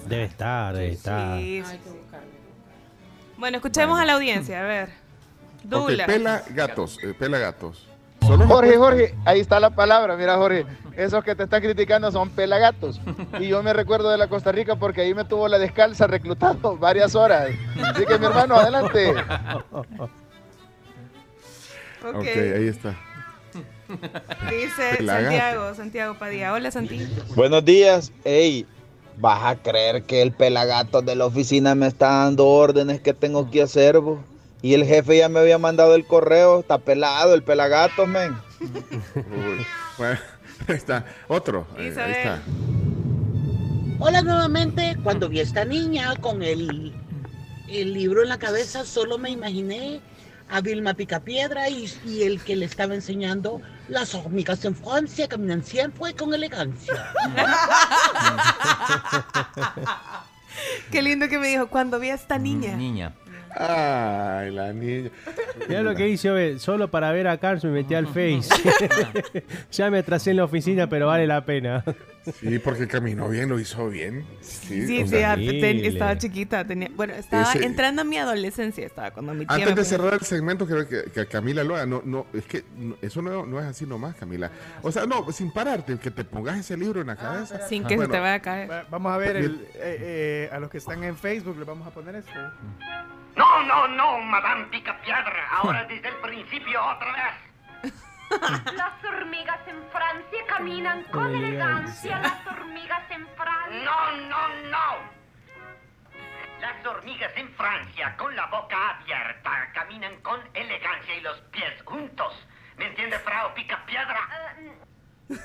Speaker 5: Debe estar, debe estar.
Speaker 4: Sí, sí.
Speaker 9: Hay que buscarle.
Speaker 4: Bueno, escuchemos a la audiencia, a ver. Douglas.
Speaker 3: pela gatos. eh, pela gatos. Solo
Speaker 30: Jorge, Jorge, ahí está la palabra, mira Jorge, esos que te están criticando son pelagatos. Y yo me recuerdo de la Costa Rica porque ahí me tuvo la descalza reclutando varias horas. Así que mi hermano, adelante.
Speaker 4: Ok.
Speaker 3: Ok, ahí está.
Speaker 4: Dice
Speaker 3: Pelagato.
Speaker 4: Santiago, Santiago Padilla. Hola, Santi.
Speaker 30: Buenos días. Ey, vas a creer que el pelagato de la oficina me está dando órdenes que tengo que hacer, vos? Y el jefe ya me había mandado el correo, está pelado el pelagato, men.
Speaker 3: Uy, Bueno, ahí está. Otro. eh, ahí está.
Speaker 37: Hola nuevamente. Cuando vi a esta niña con el, el libro en la cabeza, solo me imaginé a Vilma Picapiedra y, y el que le estaba enseñando las hormigas en Francia caminan siempre con elegancia. (laughs)
Speaker 4: Qué lindo que me dijo cuando vi a esta niña.
Speaker 8: Niña.
Speaker 3: Ay, la niña.
Speaker 5: Mira lo que hice, solo para ver a Carlos me metí al (laughs) Face. (laughs) ya me atrasé en la oficina, pero vale la pena.
Speaker 3: Sí, porque caminó bien, lo hizo bien. Sí,
Speaker 4: Sí,
Speaker 3: o
Speaker 4: sí,
Speaker 3: sea,
Speaker 4: ah, ten- estaba chiquita. Tenía, bueno, estaba
Speaker 3: Ese-
Speaker 4: entrando a mi adolescencia. Estaba cuando mi tía
Speaker 3: Antes de cerrar el segmento, creo que, que Camila lo haga. No, no, es que no- eso no, no es así nomás, Camila. O sea, no, sin pararte, que te pongas ese libro en la cabeza.
Speaker 4: Sin que se
Speaker 3: Bueno,
Speaker 4: te vaya a caer.
Speaker 1: Va- Vamos a ver el, eh, eh, a los que están en Facebook, les vamos a poner esto.
Speaker 38: No, no, no, Madame Picapiedra. Ahora (laughs) desde el principio otra vez. (laughs)
Speaker 39: Las hormigas en Francia caminan con elegancia. Las hormigas en Francia.
Speaker 38: No, no, no. Las hormigas en Francia, con la boca abierta, caminan con elegancia y los pies juntos. ¿Me entiende, Frau Picapiedra? (laughs)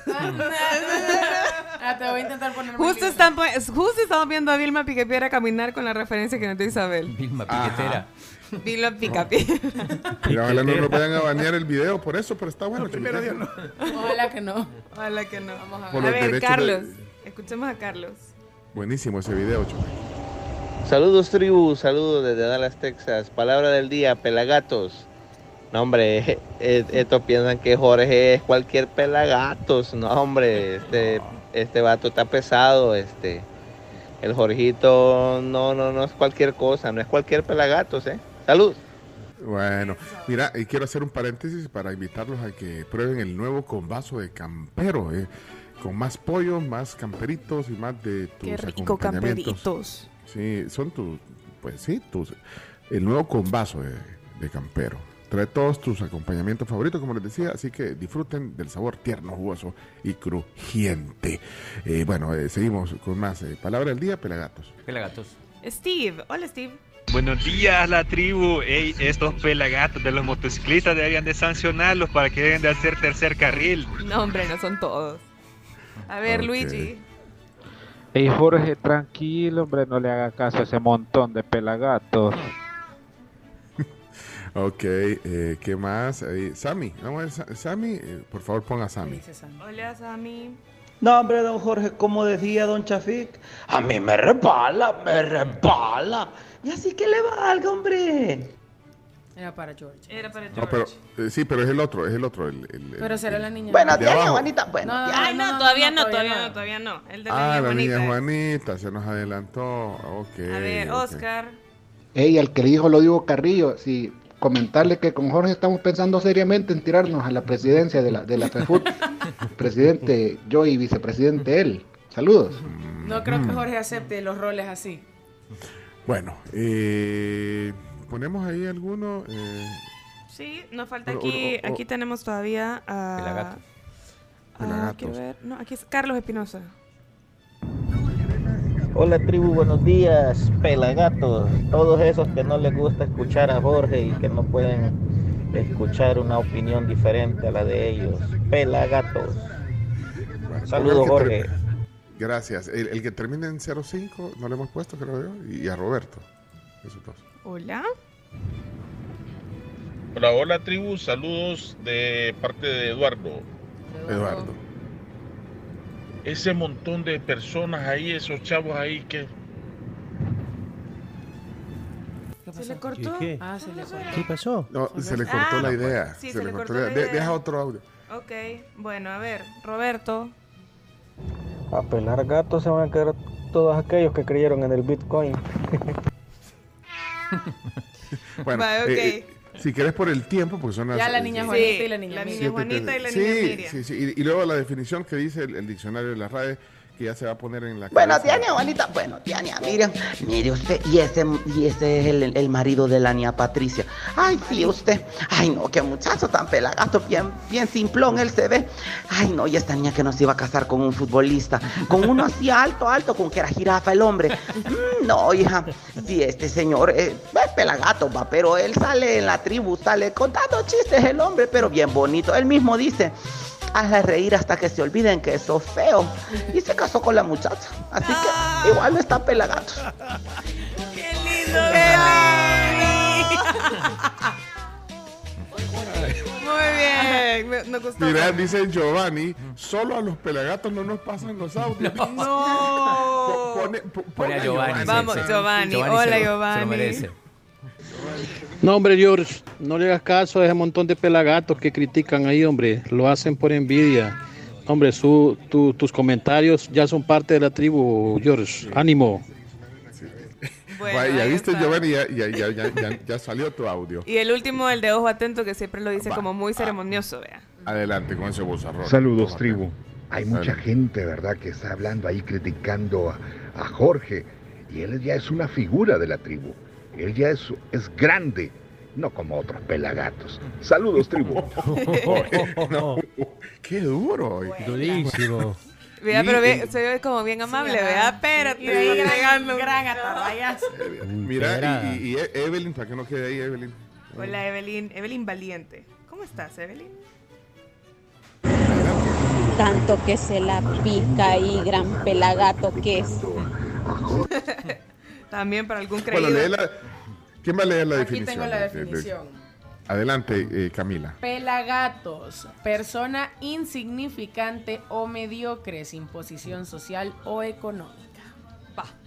Speaker 9: Ah, te voy a intentar poner
Speaker 4: Justo, están, justo estamos viendo a Vilma Picapiedra caminar con la referencia que nos dio Isabel.
Speaker 8: Vilma
Speaker 3: Piquetera.
Speaker 4: Vilma Picapiedra.
Speaker 3: Mira, ojalá no nos vayan a banear el video por eso, pero está bueno.
Speaker 1: primero Dios no.
Speaker 9: Ojalá que no.
Speaker 4: Ojalá que no.
Speaker 9: Vamos a
Speaker 3: Por
Speaker 4: a ver, Carlos.
Speaker 3: de-
Speaker 4: Escuchemos a Carlos.
Speaker 3: Buenísimo ese video, Choy.
Speaker 30: Saludos tribu, saludos desde Dallas, Texas. Palabra del día, pelagatos. No, hombre, (laughs) estos piensan que Jorge es cualquier pelagatos. No, hombre, este, este vato está pesado, este. El Jorgito no, no, no es cualquier cosa, no es cualquier pelagatos, ¿eh? Salud.
Speaker 3: Bueno, mira, y quiero hacer un paréntesis para invitarlos a que prueben el nuevo convaso de campero, eh, con más pollo, más camperitos y más de tus
Speaker 4: Qué rico,
Speaker 3: acompañamientos.
Speaker 4: camperitos.
Speaker 3: Sí, son tus, pues sí, tus, el nuevo convaso de, de campero. Trae todos tus acompañamientos favoritos, como les decía, así que disfruten del sabor tierno, jugoso y crujiente. Eh, bueno, eh, seguimos con más eh, palabra del día, pelagatos.
Speaker 8: Pelagatos.
Speaker 4: Steve. Hola, Steve.
Speaker 40: Buenos días, la tribu. Ey, estos pelagatos de los motociclistas deberían de sancionarlos para que dejen de hacer tercer carril.
Speaker 4: No, hombre, no son todos. A ver. Luigi.
Speaker 41: Ey, Jorge, tranquilo, hombre, no le haga caso a ese montón de pelagatos.
Speaker 3: Ok, eh, ¿qué más? Eh, Sammy, vamos a ver, Sa- Sammy, eh, por favor ponga Sammy.
Speaker 4: Hola, Sammy.
Speaker 42: No, hombre, don Jorge, como decía don Chafik, a mí me repala, me repala. Y así que le valga, hombre.
Speaker 9: Era para George.
Speaker 4: Era para George.
Speaker 3: No, pero, eh, sí, pero es el otro, es el otro. El, el-
Speaker 9: Pero será
Speaker 3: el-
Speaker 9: la niña.
Speaker 42: Bueno,
Speaker 3: de abajo.
Speaker 42: Juanita, bueno.
Speaker 9: No,
Speaker 4: Ay, no,
Speaker 9: no,
Speaker 4: todavía
Speaker 9: no,
Speaker 4: no, todavía no, todavía no. El de
Speaker 3: Ah,
Speaker 4: la
Speaker 3: la
Speaker 4: niña.
Speaker 3: Juanita se nos adelantó. Ok.
Speaker 4: A ver. Oscar.
Speaker 43: Ey, al que le dijo lo digo Carrillo, sí, comentarle que con Jorge estamos pensando seriamente en tirarnos a la presidencia de la, de la FEFUT. (laughs) Presidente yo y vicepresidente él. Saludos.
Speaker 9: No creo que Jorge acepte los roles así.
Speaker 3: Bueno, eh, ponemos ahí alguno. eh,
Speaker 4: Sí, nos falta
Speaker 3: O-
Speaker 4: aquí.
Speaker 3: o- o-
Speaker 4: Aquí tenemos todavía a. Ah, quiero ver. No, aquí es Carlos Espinosa.
Speaker 30: Hola tribu, buenos días, pelagatos. Todos esos que no les gusta escuchar a Jorge y que no pueden escuchar una opinión diferente a la de ellos. Pelagatos. Saludos,
Speaker 3: el que
Speaker 30: Jorge.
Speaker 3: Gracias. El, el que termina en 05 no le hemos puesto, creo yo. Y a Roberto. Esos dos.
Speaker 4: Hola.
Speaker 44: Hola, hola tribu, saludos de parte de Eduardo.
Speaker 3: Eduardo.
Speaker 44: Ese montón de personas ahí, esos chavos ahí que...
Speaker 4: ¿Se le cortó?
Speaker 5: ¿Qué?
Speaker 9: Ah, se le cortó.
Speaker 5: ¿Qué pasó?
Speaker 3: No, se le cortó
Speaker 4: Ah,
Speaker 3: la
Speaker 4: no,
Speaker 3: idea.
Speaker 4: sí,
Speaker 3: se, le cortó, la idea. De- Deja otro audio.
Speaker 4: Ok, bueno, a ver, Roberto.
Speaker 30: A pelar gatos se van a quedar todos aquellos que creyeron en el Bitcoin. (laughs)
Speaker 3: Bueno,
Speaker 4: ok.
Speaker 3: eh, eh, si querés por el tiempo, porque son las.
Speaker 9: Ya la niña
Speaker 3: sí,
Speaker 9: Juanita y la niña
Speaker 4: la niña Juanita y la
Speaker 3: sí,
Speaker 4: niña Miriam.
Speaker 3: Sí, sí. Y, y luego la definición que dice el, el diccionario de la RAE, que ya se va a poner en la.
Speaker 37: Bueno, tía Juanita, bueno, tía Miriam, mire usted, y ese, y ese es el, el marido de la niña Patricia. Ay, sí, usted, ay no, qué muchacho tan pelagato, bien, bien simplón él se ve. Ay no, y esta niña que nos iba a casar con un futbolista, con uno así alto, alto, con que era jirafa el hombre. Mm, no, hija, sí, este señor eh, es pelagato, va, pero él sale en la tribu, sale contando chistes el hombre, pero bien bonito. Él mismo dice, hazla reír hasta que se olviden que sos feo. Y se casó con la muchacha. Así que igual no está pelagato. (laughs)
Speaker 4: Muy bien, me, me gustó.
Speaker 3: Mira, dice Giovanni, solo a los pelagatos no nos pasan los audios.
Speaker 4: No.
Speaker 3: Pone, po-
Speaker 8: Pone a Giovanni.
Speaker 4: Vamos. Giovanni.
Speaker 8: se
Speaker 4: Hola,
Speaker 8: lo- Se
Speaker 4: Giovanni.
Speaker 8: lo merece.
Speaker 45: No, hombre, George, no le hagas caso a ese montón de pelagatos que critican ahí, hombre. Lo hacen por envidia. Hombre, su, tu- tus comentarios ya son parte de la tribu, George. Ánimo.
Speaker 3: Ya viste, Giovanni, ya, ya, ya, ya, ya- ya salió tu audio.
Speaker 4: Y el último, el de ojo atento, que siempre lo dice
Speaker 3: Va.
Speaker 4: como muy ceremonioso, vea.
Speaker 3: Adelante con ese bozarrón.
Speaker 46: Saludos, tribu. Hay mucha gente, ¿verdad?, que está hablando ahí criticando a, a Jorge. Y él ya es una figura de la tribu. Él ya es, es grande, no como otros pelagatos. Saludos, tribu. (laughs)
Speaker 3: No, qué duro.
Speaker 5: Durísimo.
Speaker 4: Vea, pero ve- se ve como bien amable,
Speaker 9: ajá.
Speaker 4: vea. Espérate,
Speaker 9: Y ahí gran-
Speaker 4: agregando.
Speaker 9: gran atabayazo.
Speaker 3: Mira, y, y- y Evelyn, para que no quede ahí, Evelyn.
Speaker 4: Hola, Evelyn. Evelyn Valiente. ¿Cómo estás, Evelyn?
Speaker 47: Tanto que se la pica y gran pelagato que es. (laughs)
Speaker 4: También para algún
Speaker 3: Bueno,
Speaker 4: creído.
Speaker 3: lee la, ¿quién va a leer la
Speaker 9: Aquí
Speaker 3: definición?
Speaker 9: tengo la
Speaker 3: de- de-
Speaker 9: definición.
Speaker 3: Adelante, eh, Camila.
Speaker 9: Pelagatos, persona insignificante o mediocre sin posición social o económica.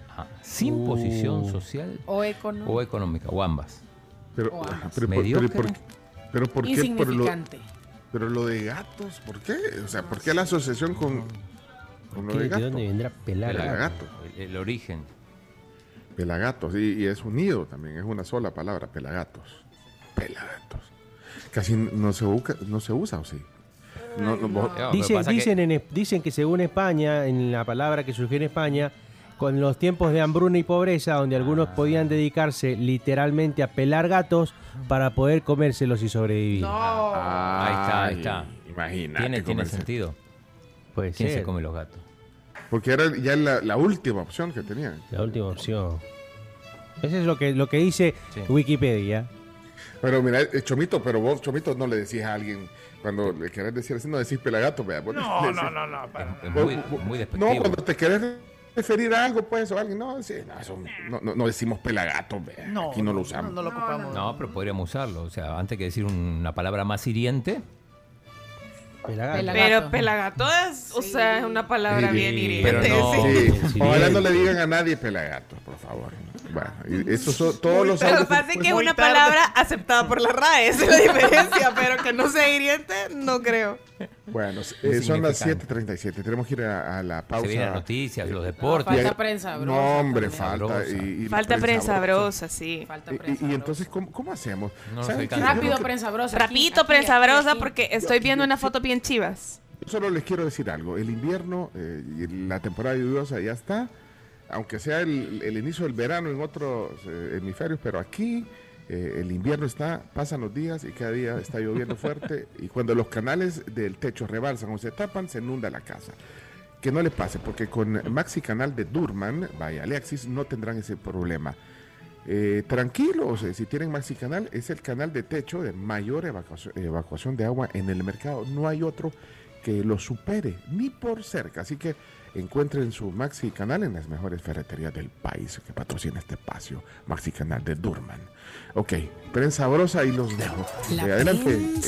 Speaker 8: Ajá. Sin
Speaker 5: Uh.
Speaker 8: posición social
Speaker 9: O económica.
Speaker 8: o económica, o ambas.
Speaker 3: Pero,
Speaker 9: O ambas.
Speaker 3: pero,
Speaker 8: Mediocre.
Speaker 3: pero, por- pero ¿por qué? Por lo,
Speaker 9: Insignificante.
Speaker 3: pero lo de gatos, ¿por qué? O sea, ¿por qué la asociación con, con lo
Speaker 5: ¿Qué-
Speaker 3: de
Speaker 5: ¿De
Speaker 3: gato?
Speaker 5: dónde vendrá pelagato?
Speaker 3: Pelagato.
Speaker 8: El, el origen.
Speaker 3: Pelagatos, y, y es unido también, es una sola palabra, pelagatos. Pelagatos. Casi no se, uca- no se usa, ¿o sí? No, no, vos-
Speaker 5: Dicen, dicen, en, Es- dicen que según España, en la palabra que surgió en España, con los tiempos de hambruna y pobreza, donde algunos podían dedicarse literalmente a pelar gatos para poder comérselos y sobrevivir.
Speaker 8: Ahí está, ahí está.
Speaker 3: Imagínate.
Speaker 8: Tiene, tiene sentido.
Speaker 5: Puede
Speaker 8: ¿Quién
Speaker 5: ser.
Speaker 8: se come los gatos?
Speaker 3: Porque era ya la, la última opción que tenían.
Speaker 5: La última opción. Eso es lo que, lo que dice Wikipedia.
Speaker 3: Pero mira, eh, Chomito, pero vos, Chomito, no le decís a alguien cuando le querés decir así, no decís pelagato, vea.
Speaker 40: No, no,
Speaker 3: decís-
Speaker 40: no, no, para
Speaker 8: Es
Speaker 3: Vos-
Speaker 8: muy, muy
Speaker 3: No, cuando te querés referir a algo, pues, o a alguien, no, sí, no, eso- no, no- no decimos pelagato, vea.
Speaker 40: No,
Speaker 3: Aquí no lo usamos.
Speaker 40: no lo ocupamos.
Speaker 8: No, pero podríamos usarlo. O sea, antes que decir una palabra más hiriente.
Speaker 5: Pelagato.
Speaker 4: Pero pelagato es, o sea, es una palabra
Speaker 3: Sí,
Speaker 4: bien hiriente.
Speaker 8: pero no-
Speaker 4: sí.
Speaker 3: Sí, ojalá no le digan a nadie pelagato, por favor. Bueno, y estos son todos los
Speaker 4: Pero
Speaker 3: audios-
Speaker 4: pasa que es una
Speaker 3: tarde.
Speaker 4: palabra aceptada por la RAE, esa es la diferencia, pero que no sea hiriente, no creo.
Speaker 3: Bueno, eh, son las
Speaker 8: Insignificante.
Speaker 3: 7:37. Tenemos que ir a, a la pausa.
Speaker 8: Se vienen las noticias, los deportes.
Speaker 9: Falta
Speaker 3: Y-
Speaker 9: prensa
Speaker 3: No,
Speaker 9: brosa
Speaker 3: hombre,
Speaker 9: también.
Speaker 3: falta. Y- y
Speaker 4: Falta prensa
Speaker 3: brosa.
Speaker 4: brosa, sí.
Speaker 9: Falta prensa
Speaker 3: y entonces, ¿cómo, cómo hacemos?
Speaker 8: No
Speaker 9: Rápido
Speaker 3: lo que-
Speaker 9: prensa brosa.
Speaker 4: Rapidito, prensa brosa, porque estoy viendo una foto bien chivas.
Speaker 3: Yo solo les quiero decir algo. El invierno eh, y la temporada lluviosa ya está. Aunque sea el, el inicio del verano en otros eh, hemisferios, pero aquí eh, el invierno está, pasan los días y cada día está lloviendo (laughs) fuerte. y cuando los canales del techo rebalsan o se tapan, se inunda la casa. Que no les pase, porque con Maxi Canal de Durman, vaya Alexis, no tendrán ese problema. Eh, tranquilos, eh, si tienen Maxi Canal, es el canal de techo de mayor evacuación, evacuación de agua en el mercado. No hay otro que lo supere, ni por cerca. Así que encuentren su Maxi Canal en las mejores ferreterías del país que patrocina este espacio. Maxi Canal de Durman. Ok, prensa sabrosa y los dejo. Eh, adelante. eh,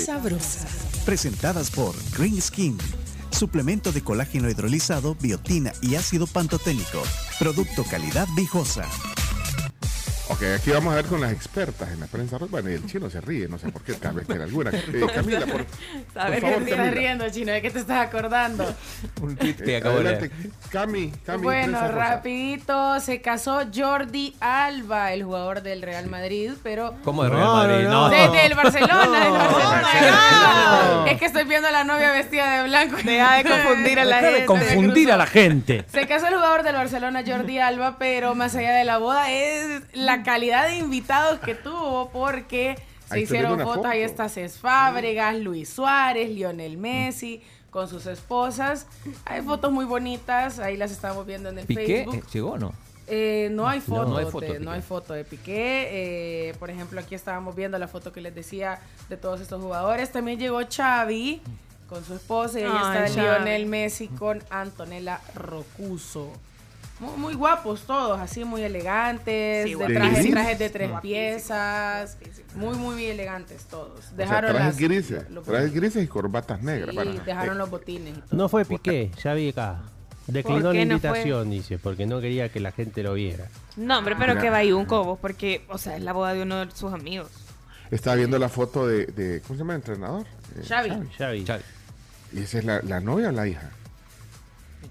Speaker 43: Presentadas por Green Skin. Suplemento de colágeno hidrolizado, biotina y ácido pantoténico. Producto calidad viejosa.
Speaker 3: Ok, aquí vamos a ver con las expertas en la prensa rosa. Bueno, y el chino se ríe, no sé por qué, tal vez en alguna. (laughs) Eh, Camila, por,
Speaker 9: ¿Sabes
Speaker 3: por
Speaker 9: que
Speaker 3: favor,
Speaker 9: te estás riendo, chino? ¿De qué te estás acordando? (laughs)
Speaker 8: Un tweet que
Speaker 3: Eh,
Speaker 8: acabo de
Speaker 3: Cami, Cami.
Speaker 9: Bueno,
Speaker 3: rosa.
Speaker 9: rapidito, se casó Jordi Alba, el jugador del Real Madrid, pero...
Speaker 8: ¿Cómo de
Speaker 5: No,
Speaker 8: Real Madrid?
Speaker 5: no,
Speaker 8: No.
Speaker 9: Desde el Barcelona, del (laughs) Barcelona.
Speaker 5: no.
Speaker 9: Es que estoy viendo a la novia vestida de blanco.
Speaker 4: Deja de confundir a la
Speaker 5: Deja de
Speaker 4: gente.
Speaker 5: confundir a la gente.
Speaker 9: Se casó el jugador del Barcelona, Jordi Alba, pero más allá de la boda es la calidad de invitados que tuvo porque se
Speaker 3: Ahí
Speaker 9: hicieron fotos,
Speaker 3: foto.
Speaker 9: ahí está Cés Fábregas, Luis Suárez, Lionel Messi con sus esposas. Hay fotos muy bonitas, ahí las estamos viendo en el
Speaker 8: Piqué
Speaker 9: Facebook.
Speaker 8: eh, llegó o no?
Speaker 9: Eh, no hay foto,
Speaker 8: no hay
Speaker 9: de,
Speaker 8: foto de
Speaker 9: no hay
Speaker 8: Piqué.
Speaker 9: foto de Piqué. Eh, por ejemplo, aquí estábamos viendo la foto que les decía de todos estos jugadores. También llegó Xavi con su esposa y ahí
Speaker 4: Ay,
Speaker 9: está
Speaker 4: Xavi.
Speaker 9: Lionel Messi con Antonella Rocuso. Muy, muy guapos todos, así muy elegantes,
Speaker 4: Sí,
Speaker 9: de trajes, trajes de tres piezas, muy muy bien elegantes todos.
Speaker 3: O sea,
Speaker 9: Dejaron
Speaker 3: trajes
Speaker 9: las-
Speaker 3: grises,
Speaker 9: los
Speaker 3: trajes
Speaker 9: botines.
Speaker 3: grises y corbatas negras.
Speaker 9: Sí, dejaron los botines y todo.
Speaker 5: No fue Piqué, ya vi acá. Declinó
Speaker 4: ¿Por
Speaker 5: la
Speaker 4: no
Speaker 5: invitación, dice, porque no quería que la gente lo viera.
Speaker 4: No, hombre, pero
Speaker 3: Mira.
Speaker 4: que vaya un cobo, porque, o sea, es la boda de uno de sus amigos.
Speaker 3: Estaba viendo la foto de, de- ¿cómo se llama el entrenador? Eh,
Speaker 9: Xavi.
Speaker 5: Xavi.
Speaker 3: ¿Y esa es la, la novia o la hija?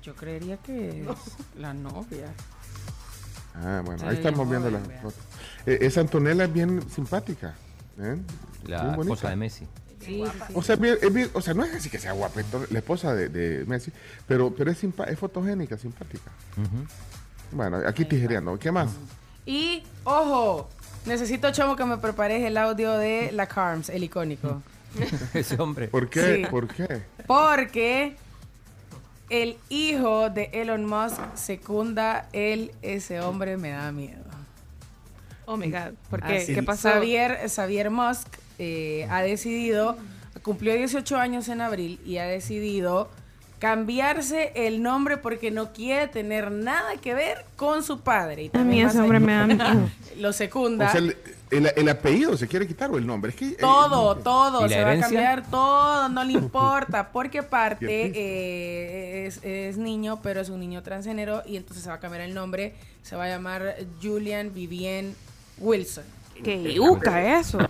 Speaker 9: Yo creería que es la novia.
Speaker 3: Ah, bueno, ahí estamos viendo la
Speaker 9: vea.
Speaker 3: foto. Eh, esa Antonella es bien simpática. ¿eh?
Speaker 8: La esposa de Messi.
Speaker 9: Sí, sí, sí.
Speaker 3: O sea, bien- es bien- o sea, no es así que sea guapa, la esposa de, de Messi, pero, pero es, simpa- es fotogénica, simpática. Bueno, aquí tijereando. ¿Qué más?
Speaker 9: Y, ojo, necesito, Chomo, que me prepares el audio de la Carms, el icónico. (laughs)
Speaker 8: Ese hombre.
Speaker 3: ¿Por qué?
Speaker 9: Sí.
Speaker 3: ¿Por qué?
Speaker 9: Porque el hijo de Elon Musk secunda el ese hombre me da miedo.
Speaker 4: Oh my God. ¿Por qué? ¿Qué pasó?
Speaker 9: Xavier, Xavier Musk eh, ha decidido, cumplió 18 años en abril y ha decidido cambiarse el nombre porque no quiere tener nada que ver con su padre. Y
Speaker 4: A mí ese hombre me da (laughs) miedo.
Speaker 9: Lo secunda.
Speaker 3: O sea, el, el- el apellido se quiere quitar o el nombre. Es que, eh,
Speaker 9: Todo, todo,
Speaker 8: ¿Y la
Speaker 9: se va a cambiar todo, no le importa, porque
Speaker 3: ¿Y
Speaker 9: aparte
Speaker 3: el
Speaker 9: eh, es, es niño, pero es un niño transgénero y entonces se va a cambiar el nombre, se va a llamar Julian Vivien Wilson.
Speaker 4: Qué yuca eso. (laughs)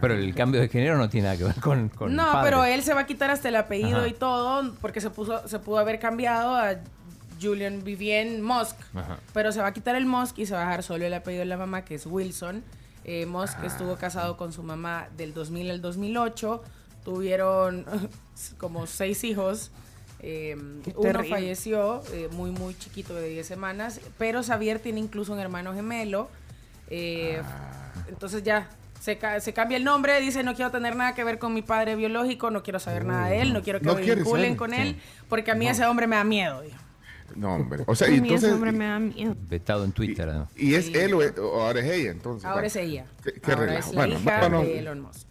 Speaker 8: Pero el cambio de género no tiene nada que ver con, con
Speaker 9: no,
Speaker 8: padre.
Speaker 9: pero él se va a quitar hasta el apellido
Speaker 8: Ajá.
Speaker 9: y todo, porque se puso, se pudo haber cambiado a Julian Vivien Musk,
Speaker 8: Ajá.
Speaker 9: pero se va a quitar el Musk y se va a dejar solo el apellido de la mamá, que es Wilson. Eh, Musk
Speaker 8: Ah.
Speaker 9: estuvo casado con su mamá del 2000 al 2008. Tuvieron (laughs) como seis hijos. Eh, uno falleció eh, muy, muy chiquito de 10 semanas. Pero Xavier tiene incluso un hermano gemelo. Eh, Entonces ya. Se, ca- se cambia el nombre, dice no quiero tener nada que ver con mi padre biológico, no quiero saber nada de él, no quiero que
Speaker 3: No
Speaker 9: me vinculen
Speaker 3: saber,
Speaker 9: con
Speaker 3: sí.
Speaker 9: él, porque a mí ese hombre me da miedo. dijo.
Speaker 3: No, hombre. O sea, y
Speaker 4: mí ese
Speaker 3: entonces.
Speaker 4: hombre me da miedo.
Speaker 8: Vetado en Twitter. ¿no?
Speaker 3: ¿Y es
Speaker 9: Sí.
Speaker 3: él o, es- o ahora es ella? Entonces,
Speaker 9: Ahora
Speaker 3: bueno.
Speaker 9: es ella.
Speaker 3: Qué, qué
Speaker 9: Ahora
Speaker 3: relajo.
Speaker 9: es la
Speaker 3: Bueno,
Speaker 9: hija
Speaker 3: bueno,
Speaker 9: de Elon Musk.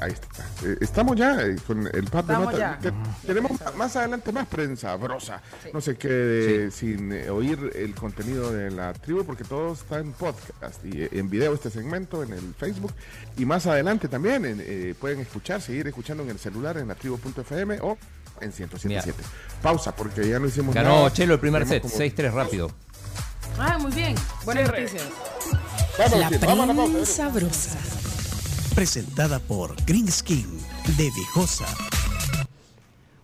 Speaker 3: Ahí está. Eh, estamos ya eh, con el notas.
Speaker 9: ya.
Speaker 3: Te- tenemos más adelante más prensa brosa. No sé qué, sin eh, oír el contenido de la tribu, porque todo está en podcast y eh, en video este segmento en el Facebook. Y más adelante también en, eh, pueden escuchar, seguir escuchando en el celular en la tribu.fm o en 107.7. Pausa, porque ya no hicimos
Speaker 8: Ganó
Speaker 3: nada.
Speaker 8: Chelo el primer set,
Speaker 3: Tenemos como-
Speaker 8: 6-3 rápido.
Speaker 9: Ah, muy bien. Buenas noticias.
Speaker 43: La prensa brosa. Presentada por Green Skin de Viejosa.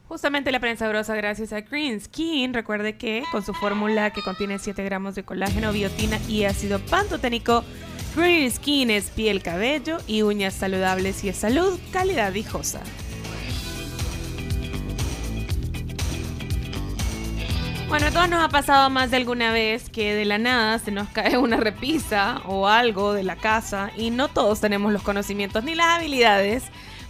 Speaker 4: Justamente la prensa brosa gracias a Green Skin. Recuerde que con su fórmula que contiene 7 gramos de colágeno, biotina y ácido pantoténico, Green Skin es piel, cabello y uñas saludables y es salud, calidad viejosa. Bueno, a todos nos ha pasado más de alguna vez que de la nada se nos cae una repisa o algo de la casa y no todos tenemos los conocimientos ni las habilidades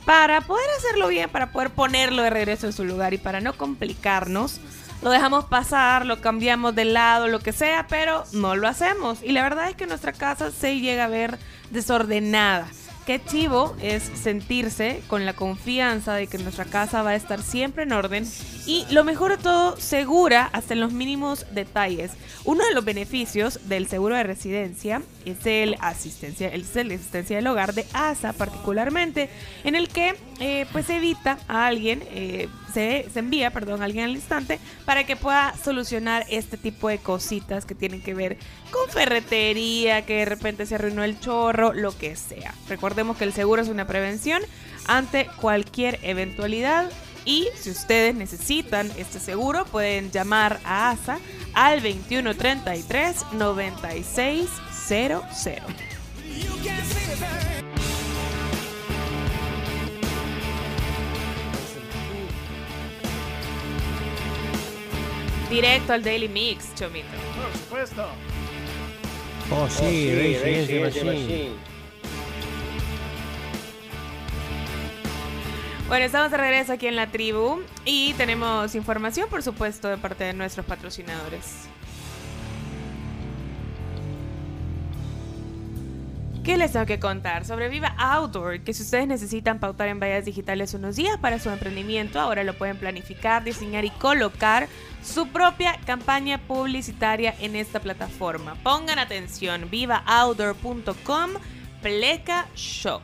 Speaker 4: para poder hacerlo bien, para poder ponerlo de regreso en su lugar y para no complicarnos. Lo dejamos pasar, lo cambiamos de lado, lo que sea, pero no lo hacemos. Y la verdad es que nuestra casa se llega a ver desordenada. Qué chivo es sentirse con la confianza de que nuestra casa va a estar siempre en orden y lo mejor de todo, segura hasta en los mínimos detalles. Uno de los beneficios del seguro de residencia es el asistencia, el, asistencia del hogar de ASA particularmente, en el que eh, pues evita a alguien, eh, se, se envía, perdón, a alguien al instante para que pueda solucionar este tipo de cositas que tienen que ver con ferretería, que de repente se arruinó el chorro, lo que sea. Recordemos que el seguro es una prevención ante cualquier eventualidad y si ustedes necesitan este seguro pueden llamar a ASA al 2133 9600. Directo al Daily Mix, Chomito.
Speaker 1: Por supuesto.
Speaker 5: Oh, sí, Rage Against the Machine.
Speaker 4: Bueno, estamos de regreso aquí en la tribu y tenemos información, por supuesto, de parte de nuestros patrocinadores. ¿Qué les tengo que contar? Sobre Viva Outdoor, que si ustedes necesitan pautar en vallas digitales unos días para su emprendimiento, ahora lo pueden planificar, diseñar y colocar su propia campaña publicitaria en esta plataforma. Pongan atención, vivaoutdoor.com, Pleca Shop.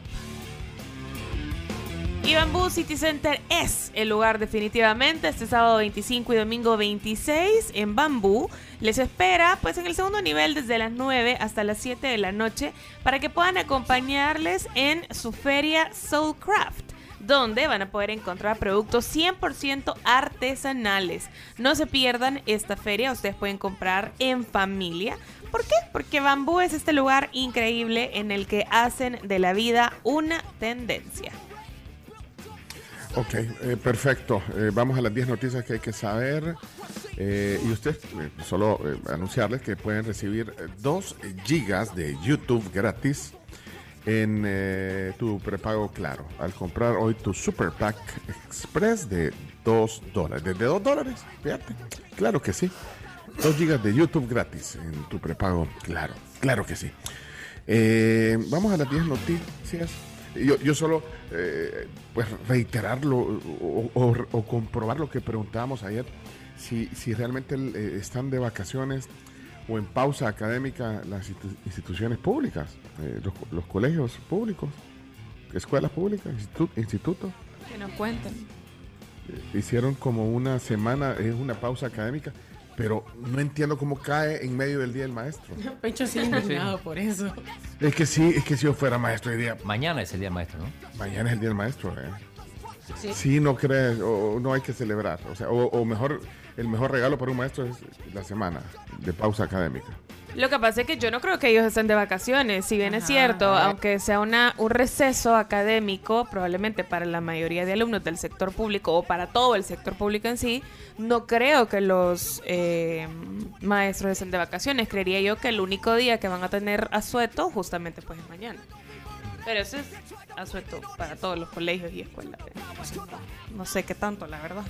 Speaker 4: Y Bamboo City Center es el lugar definitivamente. Este sábado 25 y domingo 26 en Bambú. Les espera pues en el segundo nivel desde las 9 hasta las 7 de la noche para que puedan acompañarles en su feria Soulcraft donde van a poder encontrar productos 100% artesanales. No se pierdan esta feria, ustedes pueden comprar en familia. ¿Por qué? Porque Bambú es este lugar increíble en el que hacen de la vida una tendencia.
Speaker 3: Ok, eh, perfecto. Eh, vamos a las 10 noticias que hay que saber. Eh, y usted, solo anunciarles que pueden recibir 2 gigas de YouTube gratis en eh, tu prepago Claro. Al comprar hoy tu Super Pack Express de 2 dólares. ¿De 2 dólares? Fíjate. Claro que sí. 2 gigas de YouTube gratis en tu prepago Claro. Claro que sí. Eh, vamos a las 10 noticias. Yo, yo solo, eh, pues, reiterarlo o, o- comprobar lo que preguntábamos ayer. Si, si realmente están de vacaciones o en pausa académica las institu- instituciones públicas, eh, los, los colegios públicos, escuelas públicas, institu- institutos.
Speaker 4: Que nos cuenten.
Speaker 3: Eh, hicieron como una semana, es una pausa académica, pero no entiendo cómo cae en medio del Día del Maestro. (laughs)
Speaker 9: Pecho sí indignado por eso.
Speaker 3: Es que sí, es que si yo fuera maestro hoy día.
Speaker 8: Mañana es el Día del Maestro, ¿no?
Speaker 3: Mañana es el Día del Maestro, ¿eh?
Speaker 9: Sí.
Speaker 3: Sí, no crees, o, o no hay que celebrar. O sea, o, o mejor, el mejor regalo para un maestro es la semana de pausa académica.
Speaker 4: Lo que pasa es que yo no creo que ellos estén de vacaciones, si bien es cierto, aunque sea una, un receso académico, probablemente para la mayoría de alumnos del sector público o para todo el sector público en sí, no creo que los eh, maestros estén de vacaciones. Creería yo que el único día que van a tener asueto justamente pues es mañana. Pero eso es asueto para todos los colegios y escuelas. No sé qué tanto, la verdad.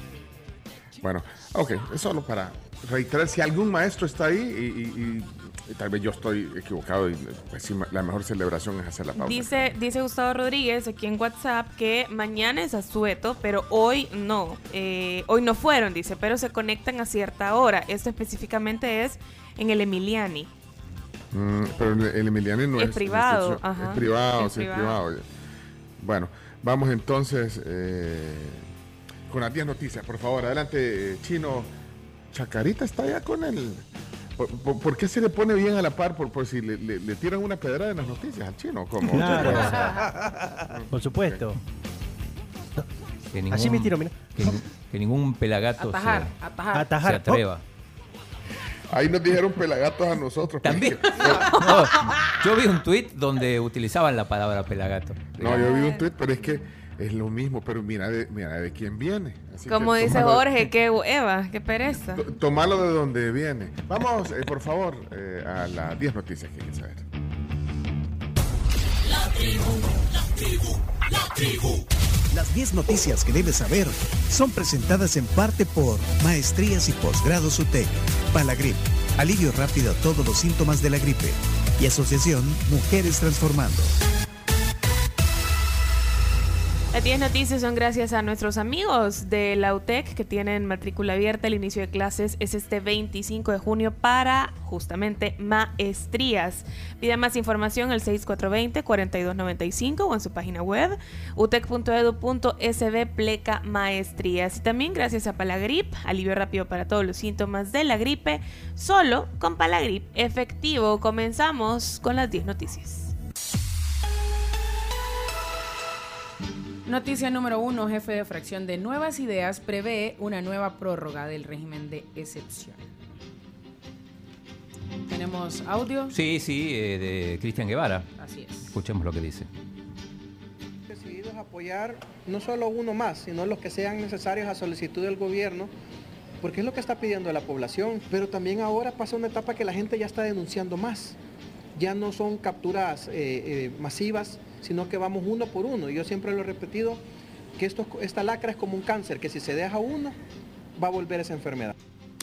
Speaker 3: Bueno, ok, es solo para reiterar si algún maestro está ahí y, y- y- y tal vez yo estoy equivocado y pues, la mejor celebración es hacer la pausa.
Speaker 4: Dice, dice Gustavo Rodríguez aquí en WhatsApp que mañana es asueto, pero hoy no. Eh, hoy no fueron, dice, pero se conectan a cierta hora. Esto específicamente es en el Emiliani.
Speaker 3: Mm, pero el, Emiliano no
Speaker 4: Es
Speaker 3: es.
Speaker 4: privado, ajá.
Speaker 3: Es privado,
Speaker 4: Es
Speaker 3: sí, es
Speaker 4: privado.
Speaker 3: privado. Bueno, vamos entonces eh, con las 10 noticias. Por favor, adelante, Chino. Chacarita está ya con el. ¿Por, por- por qué se le pone bien a la par? Por, por si le, le- le tiran una pedrada en las noticias al chino. Como
Speaker 5: Claro. Por supuesto.
Speaker 8: Que ningún,
Speaker 5: Así me tiro, mira.
Speaker 8: Que, que ningún pelagato
Speaker 9: Atajar,
Speaker 8: se,
Speaker 9: atajar.
Speaker 5: Atajar.
Speaker 8: se atreva.
Speaker 3: Ahí nos dijeron pelagatos a nosotros.
Speaker 8: También. (laughs) No, yo vi un tuit donde utilizaban la palabra pelagato.
Speaker 3: No, yo vi un tweet, pero es que es lo mismo. Pero mira de, mira de quién viene. Así que
Speaker 4: Como dice
Speaker 3: tómalo-
Speaker 4: Jorge, que Eva, qué pereza.
Speaker 3: To- Tomalo de donde viene. Vamos, eh, por favor, eh, a las 10 noticias que hay que saber.
Speaker 43: Las 10 noticias que debes saber son presentadas en parte por Maestrías y Posgrados UTEC, Palagrip, alivio rápido a todos los síntomas de la gripe y Asociación Mujeres Transformando.
Speaker 4: Las 10 noticias son gracias a nuestros amigos de la UTEC que tienen matrícula abierta. El inicio de clases es este 25 de junio para justamente maestrías. Pida más información al 6420-4295 o en su página web utec.edu.sb pleca maestrías. Y también gracias a Palagrip, alivio rápido para todos los síntomas de la gripe, solo con Palagrip efectivo. Comenzamos con las 10 noticias.
Speaker 9: Noticia número uno, jefe de fracción de Nuevas Ideas prevé una nueva prórroga del régimen de excepción. Tenemos audio.
Speaker 8: Sí, sí, eh, de Cristian Guevara.
Speaker 9: Así es.
Speaker 8: Escuchemos lo que dice.
Speaker 48: decididos a apoyar no solo uno más, sino los que sean necesarios a solicitud del gobierno, porque es lo que está pidiendo la población. Pero también ahora pasa una etapa que la gente ya está denunciando más. Ya no son capturas eh, eh, masivas, sino que vamos uno por uno. Y yo siempre lo he repetido, que esto, esta lacra es como un cáncer, que si se deja uno, va a volver esa enfermedad.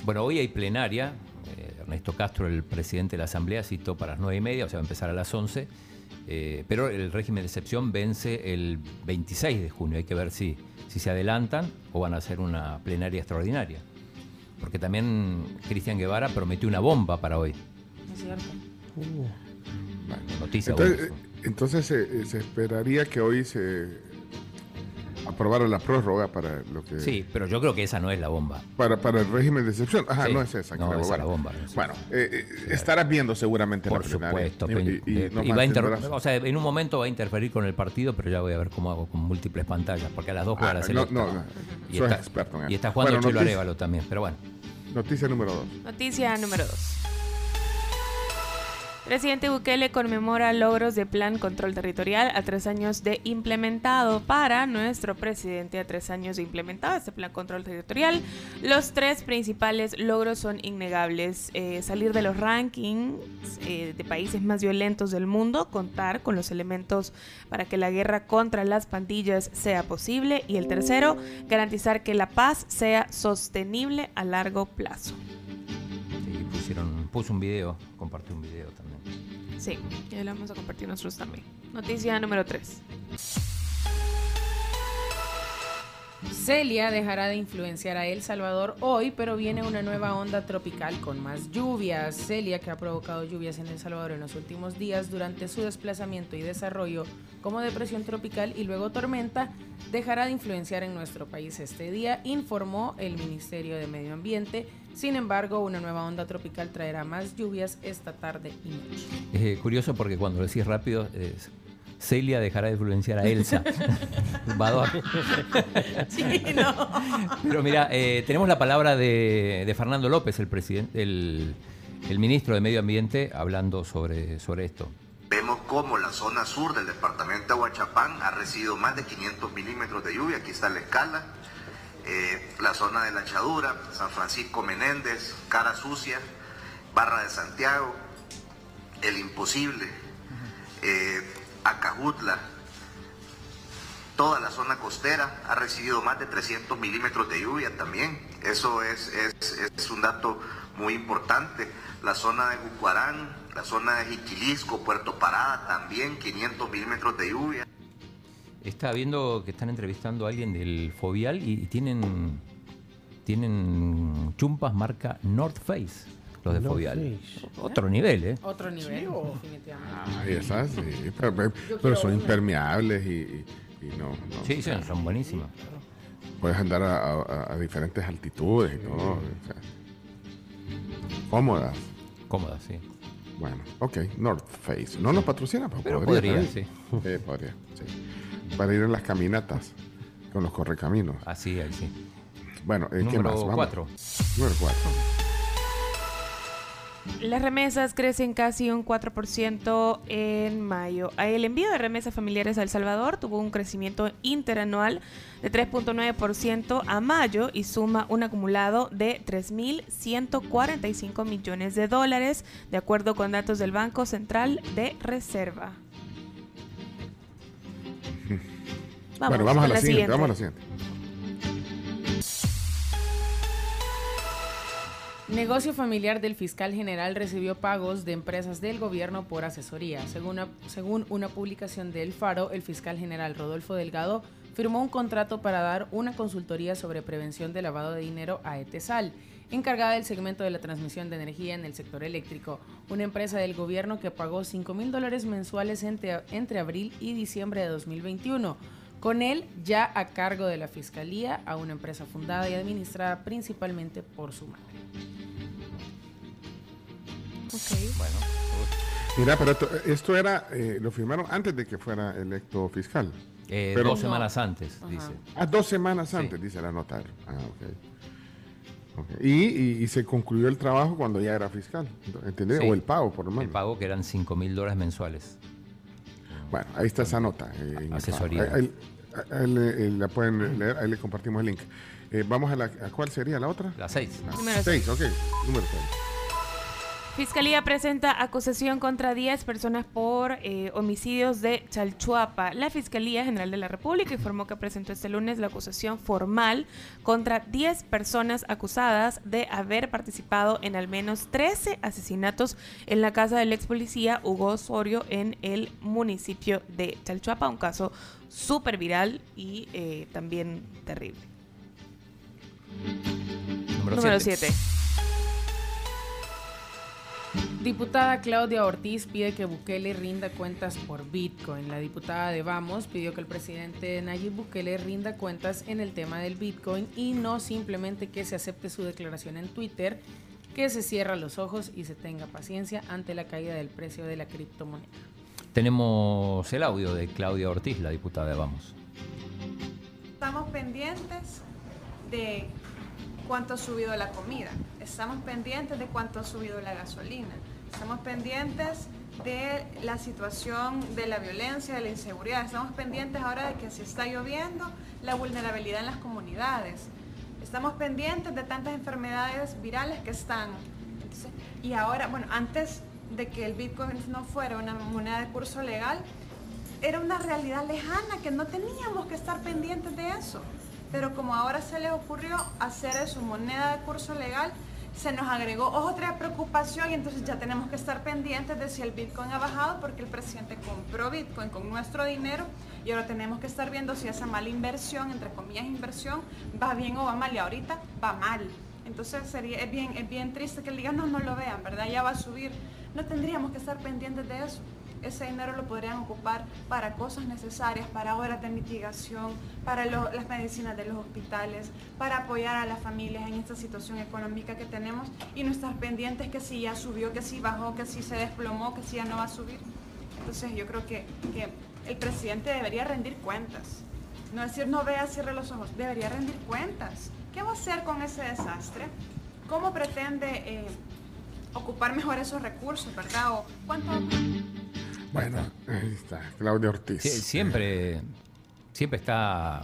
Speaker 8: Bueno, hoy hay plenaria. Eh, Ernesto Castro, el presidente de la Asamblea, citó para las 9 y media, o sea, va a empezar a las 11. eh, pero el régimen de excepción vence el 26 de junio. Hay que ver si, si se adelantan o van a hacer una plenaria extraordinaria. Porque también Cristian Guevara prometió una bomba para hoy.
Speaker 9: Es cierto.
Speaker 8: Noticia.
Speaker 3: Entonces,
Speaker 8: bueno.
Speaker 3: entonces eh, se esperaría que hoy se aprobaron la prórroga para lo que...
Speaker 8: Sí, pero yo creo que esa no es la bomba.
Speaker 3: Para, para el régimen de excepción. Ajá,
Speaker 8: Sí.
Speaker 3: no es esa.
Speaker 8: No,
Speaker 3: la
Speaker 8: esa es la
Speaker 3: bomba.
Speaker 8: bomba, no es
Speaker 3: Bueno, eh, eh, estarás viendo seguramente
Speaker 8: Por
Speaker 3: la plenaria.
Speaker 8: supuesto.
Speaker 3: Y-
Speaker 8: pen-
Speaker 3: y- y
Speaker 8: eh,
Speaker 3: no
Speaker 8: y va a o sea, en un momento va a interferir con el partido, pero ya voy a ver cómo hago con múltiples pantallas, porque a las dos juega
Speaker 3: Ah,
Speaker 8: la
Speaker 3: no,
Speaker 8: selecta.
Speaker 3: no, no.
Speaker 8: Y,
Speaker 3: Soy
Speaker 8: está,
Speaker 3: experto en eso.
Speaker 8: y está jugando
Speaker 3: Bueno,
Speaker 8: Chelo Arevalo también, pero bueno.
Speaker 3: Noticia número dos.
Speaker 4: Noticia número 2. Presidente Bukele conmemora logros de Plan Control Territorial a tres años de implementado. Para nuestro presidente, a tres años de implementado este Plan Control Territorial, los tres principales logros son innegables. Eh, salir de los rankings eh, de países más violentos del mundo, contar con los elementos para que la guerra contra las pandillas sea posible. Y el tercero, garantizar que la paz sea sostenible a largo plazo.
Speaker 8: Sí, pusieron, puso un video, compartió un video.
Speaker 4: Sí, y lo vamos a compartir nosotros también. Noticia número 3.
Speaker 9: Celia dejará de influenciar a El Salvador hoy, pero viene una nueva onda tropical con más lluvias. Celia, que ha provocado lluvias en El Salvador en los últimos días durante su desplazamiento y desarrollo como depresión tropical y luego tormenta, dejará de influenciar en nuestro país este día, informó el Ministerio de Medio Ambiente. Sin embargo, una nueva onda tropical traerá más lluvias esta tarde y noche.
Speaker 8: Es eh, curioso porque cuando lo decís rápido, Celia dejará de influenciar a Elsa. (laughs) (laughs)
Speaker 4: Sí, no.
Speaker 8: Pero mira, eh, tenemos la palabra de, de Fernando López, el presidente, el, el ministro de Medio Ambiente, hablando sobre, sobre esto.
Speaker 49: Vemos cómo la zona sur del departamento de Huachapán ha recibido más de 500 milímetros de lluvia, aquí está la escala. Eh, la zona de la Chadura, San Francisco Menéndez, Cara Sucia, Barra de Santiago, El Imposible, eh, Acajutla, toda la zona costera ha recibido más de 300 milímetros de lluvia también. Eso es, es, es un dato muy importante. La zona de Jucuarán, la zona de Jiquilisco, Puerto Parada también 500 milímetros de lluvia.
Speaker 8: Está viendo que están entrevistando a alguien del Fovial y tienen, tienen chumpas marca North Face, los de
Speaker 5: North
Speaker 8: Fovial.
Speaker 5: Face.
Speaker 8: Otro nivel, ¿eh?
Speaker 9: Otro nivel, definitivamente.
Speaker 3: Ahí esas, sí, pero, pero-
Speaker 9: Yo
Speaker 3: pero
Speaker 9: quiero
Speaker 3: son
Speaker 9: una.
Speaker 3: impermeables y, y- y no, no,
Speaker 8: Sí, sí, son buenísimas.
Speaker 3: Puedes andar a, a- a diferentes altitudes y todo. o sea, cómodas.
Speaker 8: Cómodas, sí.
Speaker 3: Bueno, ok, North Face. No nos patrocina, pero,
Speaker 8: Pero
Speaker 3: podría.
Speaker 8: podría,
Speaker 3: también. Sí, podría, sí. Para ir en las caminatas con los correcaminos.
Speaker 8: Así, ahí sí.
Speaker 3: Bueno, eh, ¿qué más? Vamos.
Speaker 8: cuatro.
Speaker 3: Número 4.
Speaker 4: Las remesas crecen casi un 4% en mayo. El envío de remesas familiares a El Salvador tuvo un crecimiento interanual de 3.9% a mayo y suma un acumulado de 3.145 millones de dólares, de acuerdo con datos del Banco Central de Reserva.
Speaker 3: Bueno, vamos a la,
Speaker 4: la
Speaker 3: siguiente,
Speaker 4: siguiente.
Speaker 3: Vamos a la siguiente.
Speaker 9: Negocio familiar del fiscal general recibió pagos de empresas del gobierno por asesoría. Según una, según una publicación de El Faro, el fiscal general Rodolfo Delgado firmó un contrato para dar una consultoría sobre prevención de lavado de dinero a Etesal, encargada del segmento de la transmisión de energía en el sector eléctrico, una empresa del gobierno que pagó 5 mil dólares mensuales entre, entre abril y diciembre de 2021. Con él ya a cargo de la fiscalía a una empresa fundada y administrada principalmente por su madre.
Speaker 8: Bueno,
Speaker 3: Mira, pero esto, esto era, eh, lo firmaron antes de que fuera electo fiscal.
Speaker 8: eh,
Speaker 3: Pero-
Speaker 8: dos semanas antes, dice.
Speaker 3: Ah, dos semanas antes, dice la nota. Ah, ok. Ok. Y, y- y se concluyó el trabajo cuando ya era fiscal, ¿entendés?
Speaker 8: Sí.
Speaker 3: O el pago, por lo
Speaker 8: El
Speaker 3: menos.
Speaker 8: pago que eran 5 mil dólares mensuales.
Speaker 3: Bueno, ahí está esa nota. eh, en el
Speaker 8: Asesoría.
Speaker 3: Ahí, ahí- ahí eh, la pueden leer, ahí le compartimos el link. Eh, vamos a la, ¿a cuál sería la otra?
Speaker 8: La 6.
Speaker 3: La
Speaker 4: Número
Speaker 3: seis, ok. Número 6.
Speaker 4: Fiscalía presenta acusación contra 10 personas por eh, homicidios de Chalchuapa. La Fiscalía General de la República informó que presentó este lunes la acusación formal contra 10 personas acusadas de haber participado en al menos 13 asesinatos en la casa del ex policía Hugo Osorio en el municipio de Chalchuapa. Un caso súper viral y eh, también terrible.
Speaker 8: Número
Speaker 4: Número
Speaker 8: siete.
Speaker 4: 7.
Speaker 9: Diputada Claudia Ortiz pide que Bukele rinda cuentas por Bitcoin. La diputada de Vamos pidió que el presidente Nayib Bukele rinda cuentas en el tema del Bitcoin y no simplemente que se acepte su declaración en Twitter, que se cierra los ojos y se tenga paciencia ante la caída del precio de la criptomoneda.
Speaker 8: Tenemos el audio de Claudia Ortiz, la diputada de Vamos.
Speaker 50: Estamos pendientes de cuánto ha subido la comida, estamos pendientes de cuánto ha subido la gasolina, estamos pendientes de la situación de la violencia, de la inseguridad, estamos pendientes ahora de que si está lloviendo, la vulnerabilidad en las comunidades, estamos pendientes de tantas enfermedades virales que están. Y ahora, bueno, antes de que el Bitcoin no fuera una moneda de curso legal, era una realidad lejana que no teníamos que estar pendientes de eso. Pero como ahora se les ocurrió hacer eso moneda de curso legal, se nos agregó otra preocupación y entonces ya tenemos que estar pendientes de si el Bitcoin ha bajado porque el presidente compró Bitcoin con nuestro dinero y ahora tenemos que estar viendo si esa mala inversión, entre comillas inversión, va bien o va mal y ahorita va mal. Entonces sería, es, bien, es bien triste que el día no, no lo vean, ¿verdad? Ya va a subir. No tendríamos que estar pendientes de eso ese dinero lo podrían ocupar para cosas necesarias, para horas de mitigación, para las medicinas de los hospitales, para apoyar a las familias en esta situación económica que tenemos y no estar pendientes que si ya subió, que si bajó, que si se desplomó, que si ya no va a subir. Entonces yo creo que, que el presidente debería rendir cuentas. No decir no vea, cierre los ojos, debería rendir cuentas. ¿Qué va a hacer con ese desastre? ¿Cómo pretende eh, ocupar mejor esos recursos, verdad? ¿O cuánto
Speaker 3: Bueno, ahí está, Claudia Ortiz.
Speaker 8: Sie- siempre, siempre está.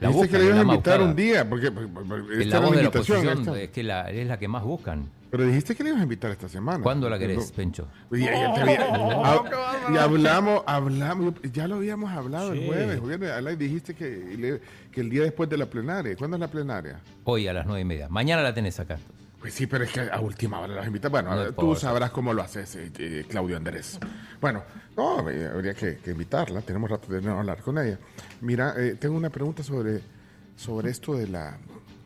Speaker 8: La
Speaker 3: que le ibas
Speaker 8: la
Speaker 3: a invitar
Speaker 8: buscada.
Speaker 3: un día, porque, porque- porque
Speaker 8: Que
Speaker 3: esta
Speaker 8: la
Speaker 3: era
Speaker 8: voz de la
Speaker 3: invitación,
Speaker 8: oposición
Speaker 3: esta.
Speaker 8: es que la, es la que más buscan.
Speaker 3: Pero dijiste que le ibas a invitar esta semana.
Speaker 8: ¿Cuándo la querés. Pencho?
Speaker 3: Y, ya- ya te había- (laughs) hab- y hablamos, hablamos, ya lo habíamos hablado
Speaker 8: Sí.
Speaker 3: el jueves, jueves, dijiste que, que el día después de la plenaria. ¿Cuándo es la plenaria?
Speaker 8: Hoy a las nueve y media. Mañana la tenés acá.
Speaker 3: Pues sí, pero es que a última hora las invitas. Bueno,
Speaker 8: No
Speaker 3: tú sabrás cómo lo haces, eh, eh, Claudio Andrés. Bueno, no, eh, habría que, que invitarla. Tenemos rato de no hablar con ella. Mira, eh, tengo una pregunta sobre, sobre esto de la...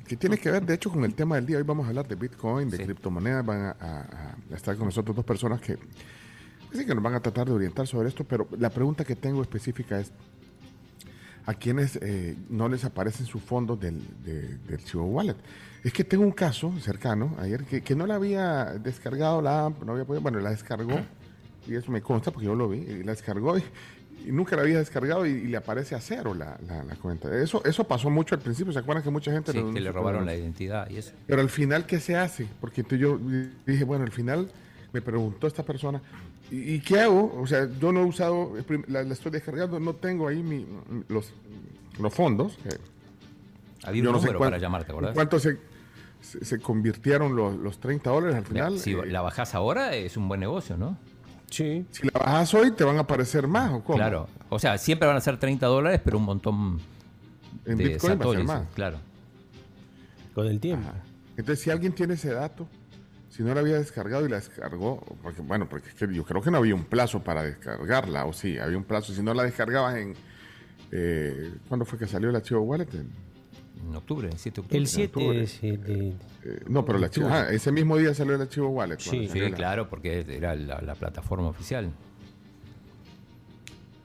Speaker 3: que tiene que ver, de hecho, con el tema del día. Hoy vamos a hablar de Bitcoin, de criptomonedas. Van a, a- a estar con nosotros dos personas que, sí que nos van a tratar de orientar sobre esto, pero la pregunta que tengo específica es, a quienes eh, no les aparecen sus fondos del, de- del Wallet. Es que tengo un caso cercano ayer que, que no la había descargado la app, no había podido, bueno, la descargó y eso me consta porque yo lo vi, y la descargó y, y nunca la había descargado y, y le aparece a cero la, la- la cuenta. Eso, eso pasó mucho al principio, ¿se acuerdan que mucha gente...
Speaker 8: Sí, que le robaron la identidad y eso.
Speaker 3: pero al final, ¿qué se hace? Porque entonces yo dije, bueno, al final me preguntó esta persona, ¿y, y qué hago? O sea, yo no he usado, la, la estoy descargando, no tengo ahí mi, los, los fondos. eh,
Speaker 8: Había un
Speaker 3: yo no sé
Speaker 8: número
Speaker 3: cuán-
Speaker 8: para llamar, ¿te acordás?
Speaker 3: ¿Cuánto se, se, se convirtieron los, los 30 dólares al final?
Speaker 8: si
Speaker 3: Eh,
Speaker 8: la bajás ahora es un buen negocio, ¿no?
Speaker 5: Sí.
Speaker 3: si la bajas hoy, te van a aparecer más, ¿o cómo?
Speaker 8: Claro. O sea, siempre van a ser 30 dólares, pero un montón
Speaker 3: En
Speaker 8: de
Speaker 3: Bitcoin va a ser más.
Speaker 8: Claro.
Speaker 5: Con el tiempo.
Speaker 3: Entonces, si alguien tiene ese dato, si no la había descargado y la descargó, porque bueno, porque es que yo creo que no había un plazo para descargarla, o sí, había un plazo. Si no la descargabas en. Eh, ¿Cuándo fue que salió el archivo wallet? En-
Speaker 8: octubre, 7 de octubre.
Speaker 5: El 7
Speaker 3: octubre.
Speaker 5: es el de-
Speaker 3: eh, no, pero el archivo. ah, ese mismo día salió el archivo wallet.
Speaker 8: Sí, sí,
Speaker 3: la-
Speaker 8: claro, porque era la, la plataforma oficial.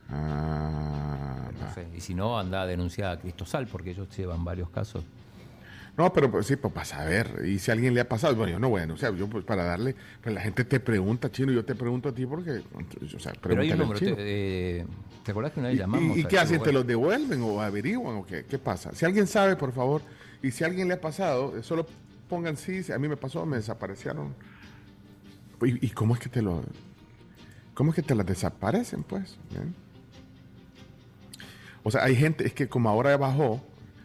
Speaker 3: Ah,
Speaker 8: No sé, Y si no, anda a denunciar a Cristosal, porque ellos llevan varios casos.
Speaker 3: No, pero pues, sí, pues para saber. Y si a alguien le ha pasado, bueno, yo no voy a denunciar, yo pues para darle, pues la gente te pregunta, chino, yo te pregunto a ti porque, o sea, pregúntale al chino.
Speaker 8: Te, eh, ¿te acordás que una vez
Speaker 3: ¿Y-
Speaker 8: llamamos?
Speaker 3: ¿Y, qué hacen? ¿Te los devuelven o averiguan o qué? ¿Qué pasa? Si alguien sabe, por favor, y si a alguien le ha pasado, eh, solo pongan sí, a mí me pasó, me desaparecieron. ¿Y, y cómo es que te lo... ¿Cómo es que te las desaparecen, pues? ¿Bien? O sea, hay gente, es que como ahora bajó,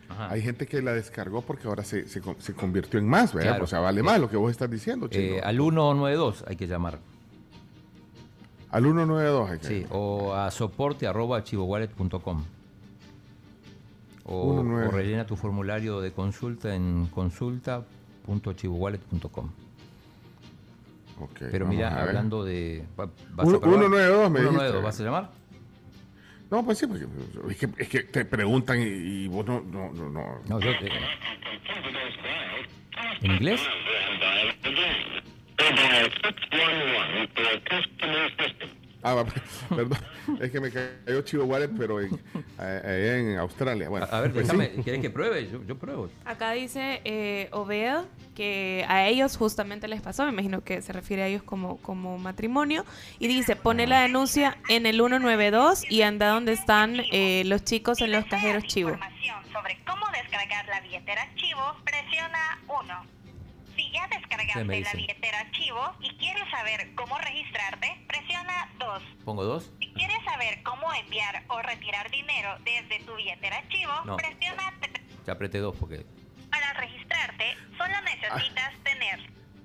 Speaker 8: Ajá.
Speaker 3: hay gente que la descargó porque ahora se, se, se convirtió en más, ¿verdad?
Speaker 8: Claro.
Speaker 3: O sea, vale más lo que vos estás diciendo, chino.
Speaker 8: Eh, al 192 hay que llamar.
Speaker 3: Al 192 hay que
Speaker 8: Sí, o a soporte arroba archivowallet.com. O,
Speaker 3: 19.
Speaker 8: o rellena tu formulario de consulta en consulta.archivowallet.com.
Speaker 3: Ok,
Speaker 8: Pero mira, hablando de... ¿va- vas a
Speaker 3: Uno-
Speaker 8: probar?
Speaker 3: 192 me
Speaker 8: 192,
Speaker 3: dijiste.
Speaker 8: ¿vas a llamar?
Speaker 3: No, pues sí, porque es que, es que te preguntan y, y vos no... no, no, no.
Speaker 8: No, yo... eh, ¿En inglés?
Speaker 3: Ah, (laughs) perdón, es que me cayó Chivo Wallet, pero en, en Australia. Bueno,
Speaker 8: A ver,
Speaker 3: pues
Speaker 8: déjame,
Speaker 3: sí.
Speaker 8: ¿querés que pruebe? Yo, yo pruebo.
Speaker 4: Acá dice eh, Obed que a ellos justamente les pasó, me imagino que se refiere a ellos como, como matrimonio, y dice, pone la denuncia en el 192 y anda donde están eh, los chicos en los cajeros chivo.
Speaker 51: sobre cómo descargar la billetera Chivo, presiona 1. Si ya
Speaker 8: ¿Qué
Speaker 51: descargaste la billetera Chivo y quieres saber cómo registrarte, presiona 2.
Speaker 8: ¿Pongo dos?
Speaker 51: Si quieres saber cómo enviar o retirar dinero desde tu billetera Chivo,
Speaker 8: No.
Speaker 51: presiona 3.
Speaker 8: Ya apreté dos porque...
Speaker 51: Para registrarte, solo necesitas tener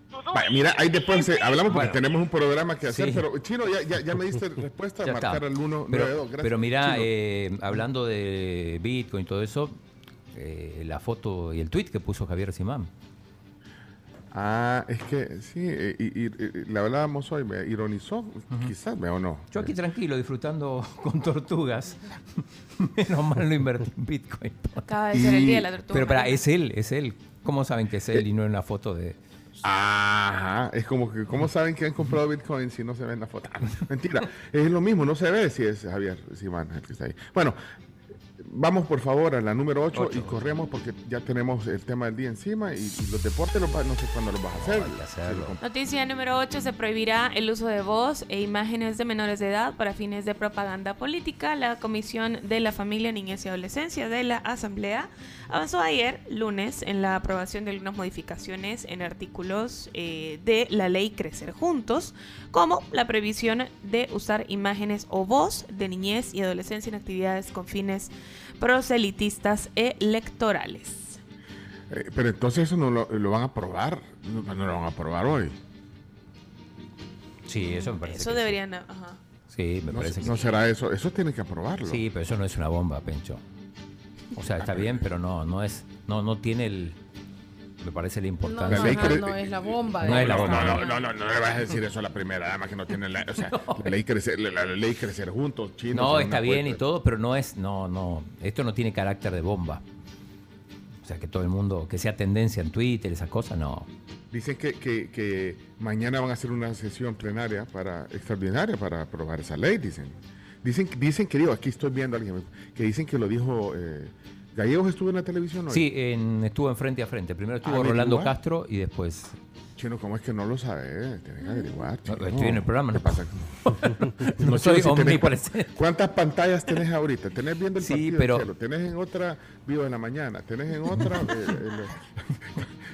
Speaker 51: tu
Speaker 3: Vaya, Ah. mira, ahí después eh, hablamos porque
Speaker 8: Bueno.
Speaker 3: tenemos un programa que hacer,
Speaker 8: Sí.
Speaker 3: pero Chino, ya, ya, ya me diste (laughs) respuesta,
Speaker 8: Ya está.
Speaker 3: marcar al 192.
Speaker 8: Pero,
Speaker 3: Gracias.
Speaker 8: pero mira, eh, hablando de Bitcoin y todo eso, eh, la foto y el tweet que puso Javier Simán.
Speaker 3: Ah, es que sí, eh, y, y- y- le hablábamos hoy, me ironizó, quizás, o no.
Speaker 8: Yo aquí tranquilo, disfrutando (laughs) con tortugas. (laughs) Menos mal no invertí en Bitcoin.
Speaker 4: Acaba de ser el día de la tortuga
Speaker 8: Pero para, es él, es él. ¿Cómo saben que es él y no una foto de...
Speaker 3: Ajá, es como que, ¿cómo saben que han comprado Bitcoin si no se ven la foto? Ah, Mentira, es lo mismo, no se ve si es Javier Simán el que está ahí. Bueno, vamos por favor a la número 8 y corremos porque ya tenemos el tema del día encima y, y los deportes los va- no sé cuándo los vas a hacer. Sí, lo comp-
Speaker 4: Noticia número 8. Se prohibirá el uso de voz e imágenes de menores de edad para fines de propaganda política. La Comisión de la Familia, Niñez y Adolescencia de la Asamblea avanzó ayer, lunes, en la aprobación de algunas modificaciones en artículos eh, de la ley Crecer Juntos, como la prohibición de usar imágenes o voz de niñez y adolescencia en actividades con fines proselitistas electorales.
Speaker 3: Eh, pero entonces eso no lo, lo van a aprobar, no, no lo van a aprobar hoy.
Speaker 8: Sí, eso me parece
Speaker 4: Eso
Speaker 8: que
Speaker 4: deberían... Ajá.
Speaker 8: Sí, me
Speaker 3: No,
Speaker 8: parece que
Speaker 3: no
Speaker 8: sí.
Speaker 3: será eso, eso tiene que aprobarlo.
Speaker 8: Sí, pero eso no es una bomba, Pencho. O sea, está bien, pero no, no es, no, no tiene el, me parece la
Speaker 9: No,
Speaker 8: importancia.
Speaker 9: no, no, no es la bomba.
Speaker 8: No es la
Speaker 9: que
Speaker 8: bomba,
Speaker 3: No, no, no, no le vas a decir eso a la primera dama que no tiene la, o sea, (laughs) la ley crecer, la, la ley crecer juntos, chinos.
Speaker 8: No, está bien y todo, pero no es, no, no, esto no tiene carácter de bomba. O sea, que todo el mundo, que sea tendencia en Twitter, esas cosas, no.
Speaker 3: Dicen que, que, que mañana van a hacer una sesión plenaria para extraordinaria para aprobar esa ley, dicen. Dicen, dicen que digo, aquí estoy viendo a alguien que dicen que lo dijo eh, Gallegos estuvo en la televisión hoy.
Speaker 8: Sí, en- estuvo en frente a frente. Primero estuvo
Speaker 3: Averigua.
Speaker 8: Rolando Castro y después...
Speaker 3: Chino, ¿cómo es que no lo sabe? Tienes que averiguar.
Speaker 8: No, estoy en el programa,
Speaker 3: ¿Qué
Speaker 8: no
Speaker 3: pasa? (laughs)
Speaker 8: No (laughs)
Speaker 3: Chino,
Speaker 8: soy
Speaker 3: si
Speaker 8: omnipresente.
Speaker 3: ¿Cuántas pantallas tenés ahorita? ¿Tenés viendo el
Speaker 8: Sí,
Speaker 3: partido
Speaker 8: pero-
Speaker 3: Chelo? ¿Tenés en otra Vivo en la Mañana? ¿Tenés en otra? (laughs) eh,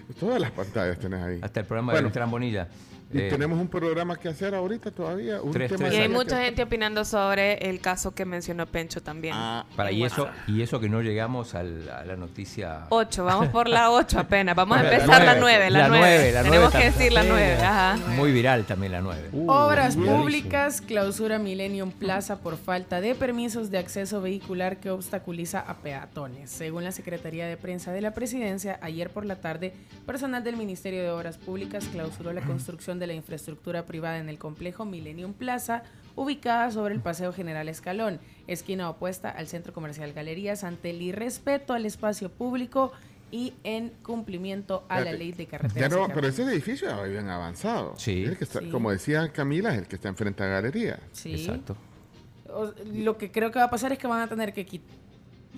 Speaker 3: el- todas las pantallas tenés ahí.
Speaker 8: Hasta el programa
Speaker 3: Bueno,
Speaker 8: de Beltrán Bonilla.
Speaker 3: Y
Speaker 8: Eh,
Speaker 3: tenemos un programa que hacer ahorita todavía. Un
Speaker 8: Tres,
Speaker 3: tema
Speaker 8: tres
Speaker 4: Y hay
Speaker 3: que-
Speaker 4: mucha gente opinando sobre el caso que mencionó Pencho también.
Speaker 3: Ah,
Speaker 8: Para, y, eso, y eso que no llegamos al- a la noticia...
Speaker 4: 8, vamos por la 8 apenas. Vamos a (laughs) empezar la
Speaker 8: nueve,
Speaker 4: 9, la
Speaker 8: la
Speaker 4: 9.
Speaker 8: nueve, la
Speaker 4: Tenemos que decir la
Speaker 8: también.
Speaker 4: 9, ajá.
Speaker 8: Muy viral también la 9.
Speaker 9: Obras
Speaker 8: viralísimo.
Speaker 9: públicas clausura Millennium Plaza por falta de permisos de acceso vehicular que obstaculiza a peatones. Según la Secretaría de Prensa de la Presidencia, ayer por la tarde, personal del Ministerio de Obras Públicas clausuró la construcción de la infraestructura privada en el complejo Millennium Plaza, ubicada sobre el Paseo General Escalón, esquina opuesta al Centro Comercial Galerías, ante el irrespeto al espacio público y en cumplimiento a la ley de
Speaker 3: Ya
Speaker 9: carreteras. y
Speaker 3: no, pero ese edificio ya va bien avanzado.
Speaker 8: Sí.
Speaker 3: Es el que está-
Speaker 9: Sí.
Speaker 3: Como decía Camila, es el que está enfrente a la galería.
Speaker 9: Sí.
Speaker 8: Exacto.
Speaker 9: O- Lo que creo que va a pasar es que van a tener que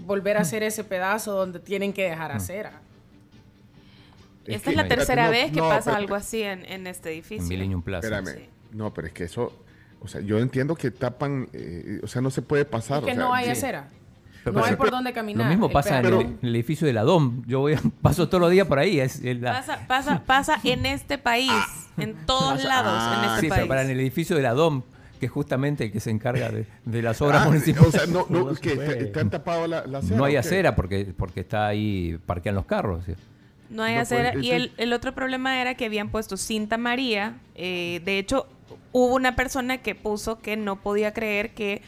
Speaker 9: volver a hacer ese pedazo donde tienen que dejar acera.
Speaker 4: Esta es la tercera
Speaker 3: no,
Speaker 4: vez que
Speaker 3: no,
Speaker 4: pasa algo así en, en este edificio.
Speaker 8: En Millennium Plaza.
Speaker 3: Espérame.
Speaker 4: Sí.
Speaker 3: No, pero es que eso, o sea, yo entiendo que tapan, eh, o sea, no se puede pasar.
Speaker 9: Es que
Speaker 3: o sea,
Speaker 9: no hay
Speaker 3: sí.
Speaker 9: acera.
Speaker 8: Pero-
Speaker 9: no hay por dónde caminar.
Speaker 8: Lo mismo pasa en el, en el edificio de la DOM. Yo voy, (laughs) paso todos los días por ahí. Es, es la-
Speaker 4: Pasa, pasa, pasa en este país, en todos lados en este
Speaker 8: sí,
Speaker 4: país.
Speaker 8: pero para en el edificio de la DOM, que es justamente el que se encarga de, de las obras
Speaker 3: Ah,
Speaker 8: municipales.
Speaker 3: O sea, no, no, (laughs)
Speaker 5: No se
Speaker 3: que te han tapado la, la acera.
Speaker 8: No hay acera porque, porque está ahí, parquean los carros. ¿sí?
Speaker 4: No hay
Speaker 3: No,
Speaker 4: acera. y
Speaker 3: este-
Speaker 4: el, el otro problema era que habían puesto cinta María. eh, de hecho, hubo una persona que puso que no podía creer que,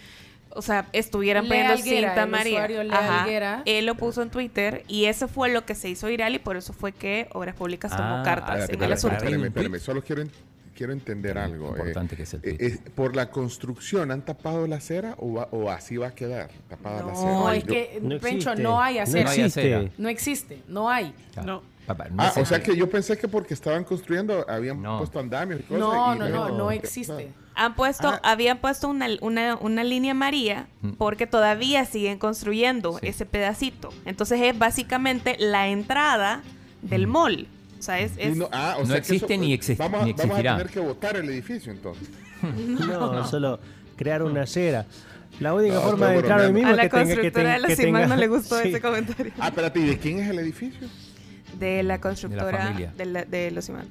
Speaker 4: o sea, estuvieran
Speaker 9: Lea
Speaker 4: poniendo
Speaker 9: Alguera,
Speaker 4: cinta
Speaker 9: el
Speaker 4: María. Ajá. Él lo puso en Twitter y eso fue lo que se hizo viral y por eso fue que Obras Públicas tomó
Speaker 8: Ah,
Speaker 4: cartas
Speaker 8: espérate,
Speaker 4: en el asunto.
Speaker 3: Espérame, espérame, solo quiero, quiero entender algo. eh.
Speaker 8: Importante que es el
Speaker 3: Eh,
Speaker 8: tweet.
Speaker 3: eh, ¿Por la construcción han tapado la acera o, va- o así va a quedar tapada la acera?
Speaker 9: No, es
Speaker 3: Yo-
Speaker 9: que,
Speaker 5: No
Speaker 9: Pencho,
Speaker 5: existe.
Speaker 9: no hay
Speaker 5: No
Speaker 9: acera.
Speaker 8: hay acera.
Speaker 5: existe.
Speaker 9: No existe, no hay.
Speaker 8: Claro.
Speaker 9: No.
Speaker 8: Papá,
Speaker 3: Ah, o sea que yo pensé que porque estaban construyendo habían puesto andamios y cosas.
Speaker 9: No,
Speaker 3: y
Speaker 9: no, no,
Speaker 3: luego-
Speaker 9: no existe.
Speaker 4: Han puesto,
Speaker 3: Ah.
Speaker 4: habían puesto una, una, una línea María
Speaker 8: Mm.
Speaker 4: porque todavía siguen construyendo ese pedacito. Entonces es básicamente la entrada del mall. O sea, es... Es-
Speaker 3: no, ah, o
Speaker 8: No
Speaker 3: sea que
Speaker 8: existe
Speaker 3: eso-
Speaker 8: ni exi-
Speaker 3: vamos, a-
Speaker 8: ni
Speaker 3: vamos a tener que votar el edificio entonces. (laughs)
Speaker 5: No, solo crear una acera. La única
Speaker 3: No,
Speaker 5: forma de entrar
Speaker 3: bromeando.
Speaker 5: mismo
Speaker 4: a
Speaker 5: es
Speaker 4: la
Speaker 5: que tenga que, ten-
Speaker 4: de la
Speaker 5: que
Speaker 4: CIMAC
Speaker 5: tenga...
Speaker 4: no le gustó (laughs)
Speaker 5: Sí.
Speaker 4: ese comentario.
Speaker 3: Ah, espérate, ¿y de quién es el edificio?
Speaker 4: De la constructora de, la- de los Simán.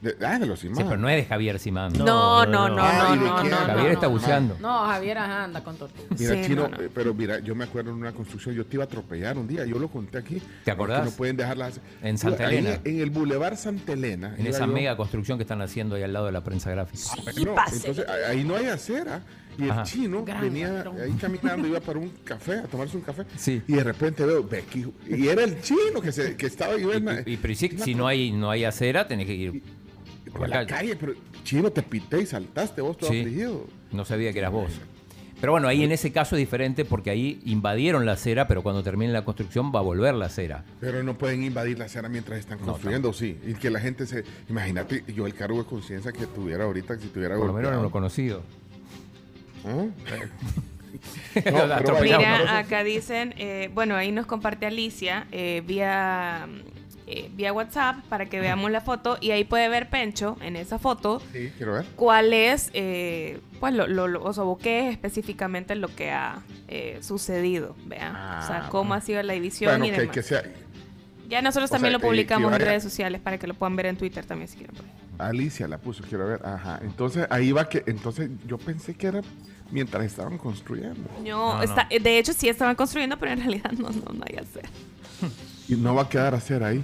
Speaker 3: De, ah, de los
Speaker 8: Sí,
Speaker 3: Simán.
Speaker 8: pero no es de Javier Simán.
Speaker 4: No, no, no, no,
Speaker 3: Ah, ¿y de
Speaker 4: no, no,
Speaker 8: Javier
Speaker 4: no,
Speaker 8: está buceando.
Speaker 9: No, Javier ajá, anda con tortuga.
Speaker 3: Mira,
Speaker 4: Sí,
Speaker 3: Chino,
Speaker 4: no, no.
Speaker 3: pero mira, yo me acuerdo en una construcción, yo te iba a atropellar un día, yo lo conté aquí.
Speaker 8: ¿Te acordás?
Speaker 3: Que no pueden dejarlas.
Speaker 8: En Santa
Speaker 3: Ahí,
Speaker 8: Elena.
Speaker 3: En el Boulevard Santa Elena.
Speaker 8: En esa
Speaker 3: yo-
Speaker 8: mega construcción que están haciendo ahí al lado de la prensa gráfica.
Speaker 3: No, entonces a- ahí no hay acera. Y el
Speaker 8: Ajá.
Speaker 3: chino
Speaker 9: Gran
Speaker 3: venía
Speaker 9: ladrón.
Speaker 3: ahí caminando, iba para un café, a tomarse un café.
Speaker 8: Sí.
Speaker 3: Y de repente veo, Becky, y era el chino que, se, que estaba yo en la,
Speaker 8: Y, pero si, si no hay no hay acera, tenés que ir
Speaker 3: por la calle. Pero chino, te pité y saltaste vos todo
Speaker 8: Sí.
Speaker 3: afligido.
Speaker 8: No sabía que eras vos. Pero bueno, ahí en ese caso es diferente porque ahí invadieron la acera, pero cuando termine la construcción va a volver la acera.
Speaker 3: Pero no pueden invadir la acera mientras están construyendo, sí. Y que la gente se. Imagínate, yo el cargo de conciencia que tuviera ahorita, si tuviera
Speaker 8: Por lo menos no lo conocido.
Speaker 3: ¿Ah? Pero.
Speaker 4: Mira, acá dicen, eh, bueno, ahí nos comparte Alicia eh, vía, eh, vía WhatsApp para que veamos la foto y ahí puede ver Pencho en esa foto
Speaker 3: Sí, quiero ver.
Speaker 4: cuál es, eh, pues, lo, lo, lo- o sea, qué es específicamente lo que ha eh, sucedido, vean, o sea,
Speaker 3: Ah,
Speaker 4: cómo ha sido la edición
Speaker 3: Bueno,
Speaker 4: y demás.
Speaker 3: que sea.
Speaker 4: Ya nosotros
Speaker 3: o
Speaker 4: también
Speaker 3: sea,
Speaker 4: lo publicamos
Speaker 3: que
Speaker 4: en redes sociales para que lo puedan ver en Twitter también si quieren.
Speaker 3: Alicia la puso, quiero ver. Ajá. Entonces ahí va que. Entonces yo pensé que era mientras estaban construyendo.
Speaker 4: No, está- de hecho sí estaban construyendo, pero en realidad (laughs) no, no, no hay hacer.
Speaker 3: Y no va a quedar a hacer ahí.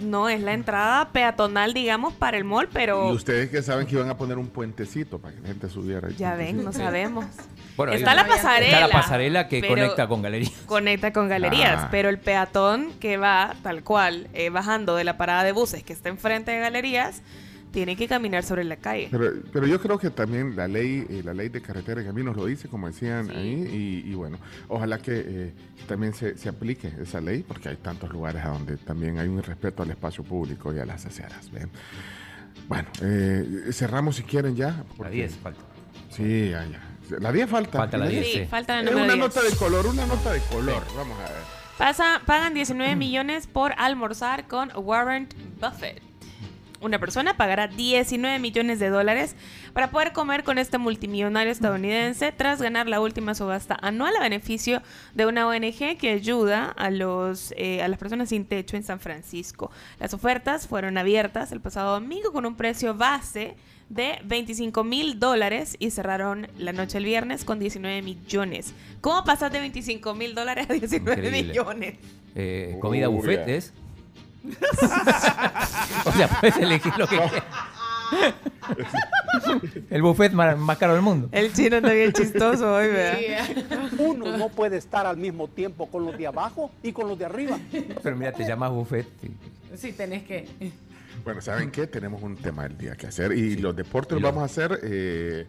Speaker 4: No, es la entrada peatonal, digamos, para el mall, pero
Speaker 3: Y ustedes que saben que iban a poner un puentecito para que la gente subiera. ahí.
Speaker 4: ya ven, no sabemos.
Speaker 8: Bueno,
Speaker 4: está la pasarela.
Speaker 8: Está la pasarela que conecta con galerías.
Speaker 4: Conecta con galerías,
Speaker 8: Ah.
Speaker 4: pero el peatón que va tal cual, eh, bajando de la parada de buses que está enfrente de galerías, tiene que caminar sobre la calle.
Speaker 3: Pero, pero yo creo que también la ley, eh, la ley de carretera y caminos lo dice, como decían ahí, y, y bueno, ojalá que eh, también se, se aplique esa ley, porque hay tantos lugares a donde también hay un respeto al espacio público y a las aceras. ¿ven? Bueno, eh, cerramos si quieren ya.
Speaker 8: La 10 falta.
Speaker 3: Sí, ya, ya. La 10 falta.
Speaker 8: Falta la 10,
Speaker 4: Sí, sí. falta la
Speaker 3: Es una
Speaker 4: 10.
Speaker 3: nota de color, una nota de color. Vamos a ver.
Speaker 4: Pasa, pagan 19 millones por almorzar con Warren Buffett. Una persona pagará 19 millones de dólares para poder comer con este multimillonario estadounidense tras ganar la última subasta anual a beneficio de una ONG que ayuda a, los, eh, a las personas sin techo en San Francisco. Las ofertas fueron abiertas el pasado domingo con un precio base de 25 mil dólares y cerraron la noche el viernes con 19 millones. ¿Cómo pasas de 25 mil dólares a 19
Speaker 8: Increíble.
Speaker 4: millones?
Speaker 8: Eh, comida
Speaker 3: Uy,
Speaker 8: buffet es. (laughs) o sea, puedes elegir lo que quieras. El buffet más, más caro del mundo.
Speaker 4: El chino está bien chistoso hoy, ¿verdad?
Speaker 52: Uno no puede estar al mismo tiempo con los de abajo y con los de arriba.
Speaker 8: Pero mira, te llamas buffet. sí.
Speaker 9: Sí, tenés que.
Speaker 3: Bueno, ¿saben qué? Tenemos un tema del día que hacer y los deportes los vamos a hacer eh,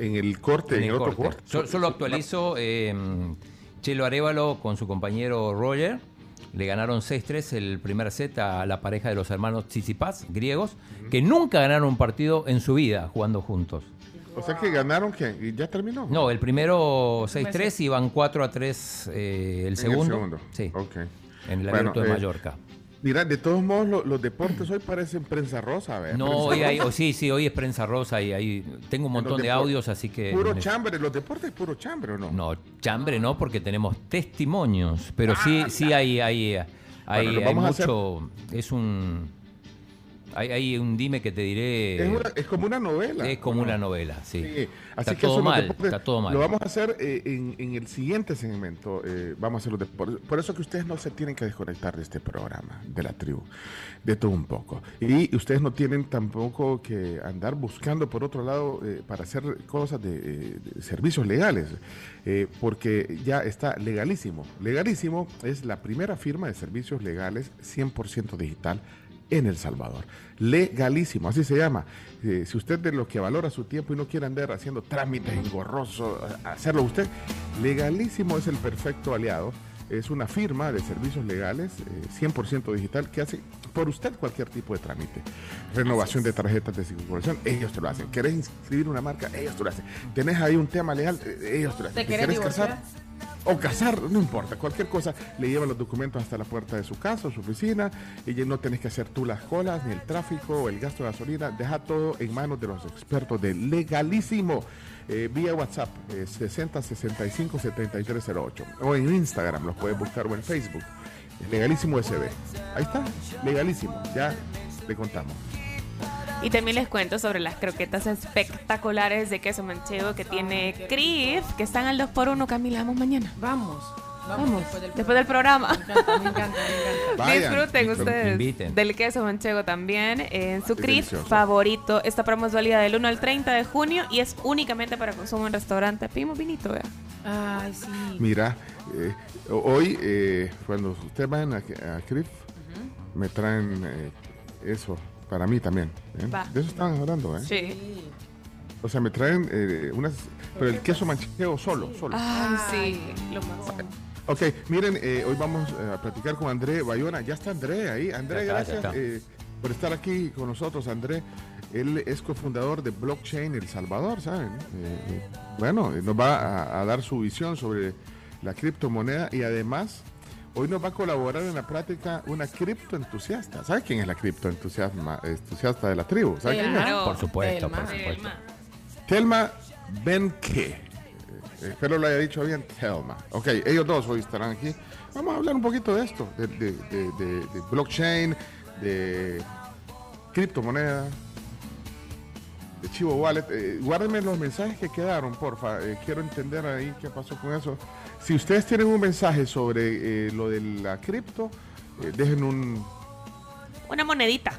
Speaker 3: en el corte, en, el, otro corte.
Speaker 8: So- solo actualizo. eh, Chelo Arevalo con su compañero Roger. Le ganaron 6-3 el primer set a la pareja de los hermanos Tsitsipas, griegos, que nunca ganaron un partido en su vida jugando juntos.
Speaker 3: O sea que ganaron que y ya terminó.
Speaker 8: No, el primero 6-3 y van 4-3 eh, el segundo.
Speaker 3: segundo.
Speaker 8: Sí.
Speaker 3: Ok.
Speaker 8: En el
Speaker 3: Bueno,
Speaker 8: de
Speaker 3: eh,
Speaker 8: Mallorca.
Speaker 3: Mira, de todos modos, lo- los deportes hoy parecen prensa rosa. ¿verdad?
Speaker 8: No,
Speaker 3: Prensa
Speaker 8: hoy hay, oh, sí, sí, hoy es prensa rosa y ahí tengo un montón de audios, así que...
Speaker 3: Puro chambre, los deportes puro chambre, ¿o no?
Speaker 8: No, chambre no, porque tenemos testimonios, pero sí, sí hay, hay, hay,
Speaker 3: Ah, Bueno,
Speaker 8: hay
Speaker 3: hacer-
Speaker 8: mucho, es un, hay, hay un dime que te diré,
Speaker 3: Es, una- es como una novela.
Speaker 8: es como una novela, sí.
Speaker 3: Sí, así
Speaker 8: está
Speaker 3: que
Speaker 8: todo
Speaker 3: eso
Speaker 8: mal,
Speaker 3: deportes
Speaker 8: está todo mal.
Speaker 3: Lo vamos a hacer eh, en, en el siguiente segmento. eh, vamos a hacer los deportes. Por eso que ustedes no se tienen que desconectar de este programa, de la tribu, de todo un poco. Y ustedes no tienen tampoco que andar buscando por otro lado eh, para hacer cosas de, de servicios legales, porque ya está legalísimo. Legalísimo es la primera firma de servicios legales 100% digital en El Salvador. Legalísimo, así se llama. Eh, si usted de lo que valora su tiempo y no quiere andar haciendo trámites engorrosos, hacerlo usted, legalísimo es el perfecto aliado es una firma de servicios legales eh, 100% digital que hace por usted cualquier tipo de trámite. Renovación de tarjetas de circulación, ellos te lo hacen. ¿Querés inscribir una marca? Ellos te lo hacen. ¿Tenés ahí un tema legal? Eh, Ellos te lo hacen.
Speaker 9: ¿Te querés divorciar?
Speaker 3: O casar, no importa, cualquier cosa, le llevan los documentos hasta la puerta de su casa o su oficina y no tenés que hacer tú las colas, ni el tráfico o el gasto de gasolina, deja todo en manos de los expertos de Legalísimo. Eh, vía WhatsApp, eh, 60 65 7308 o en Instagram, los puedes buscar o en Facebook. Legalísimo SB. Ahí está, legalísimo, ya le contamos.
Speaker 4: Y también les cuento sobre las croquetas espectaculares de queso manchego que tiene Crif, que están al 2x1. Camila, vamos mañana.
Speaker 9: Vamos.
Speaker 4: Vamos,
Speaker 9: después del
Speaker 4: después del programa.
Speaker 9: Me encanta, me encanta, me encanta. (laughs)
Speaker 3: Vayan,
Speaker 4: Disfruten ustedes
Speaker 8: inviten.
Speaker 4: del queso manchego también en su CRIF favorito. Esta promo es válida del 1 al 30 de junio y es únicamente para consumo en restaurante. Pedimos vinito, vea.
Speaker 9: Ay, sí.
Speaker 3: Mira, eh, hoy eh, cuando ustedes van a, a CRIF, me traen eh, eso para mí también. ¿eh? De eso estaban hablando, ¿eh?
Speaker 4: Sí.
Speaker 3: O sea, me traen eh, unas... Pero el queso manchego solo, solo.
Speaker 4: Ay, sí. Lo máximo.
Speaker 3: Ok, miren, eh, hoy vamos eh, a platicar con André Bayona. Ya está André ahí. André,
Speaker 8: Ya está, ya
Speaker 3: gracias eh, por estar aquí con nosotros, André. Él es cofundador de Blockchain El Salvador, ¿saben? Eh, eh, bueno, nos va a, a dar su visión sobre la criptomoneda y además hoy nos va a colaborar en la práctica una criptoentusiasta. ¿Sabe quién es la criptoentusiasta entusiasta de la tribu? ¿Sabe quién es?
Speaker 8: Por supuesto,
Speaker 9: Telma.
Speaker 8: por supuesto.
Speaker 4: Telma.
Speaker 3: Benke. Eh, Espero lo haya dicho bien, Telma. Ok, ellos dos hoy estarán aquí. Vamos a hablar un poquito de esto, de, de- de- de- de blockchain, de criptomoneda, de Chivo Wallet. Eh, guárdenme los mensajes que quedaron, porfa. Eh, quiero entender ahí qué pasó con eso. Si ustedes tienen un mensaje sobre eh, lo de la cripto, eh, dejen un,
Speaker 4: Una monedita.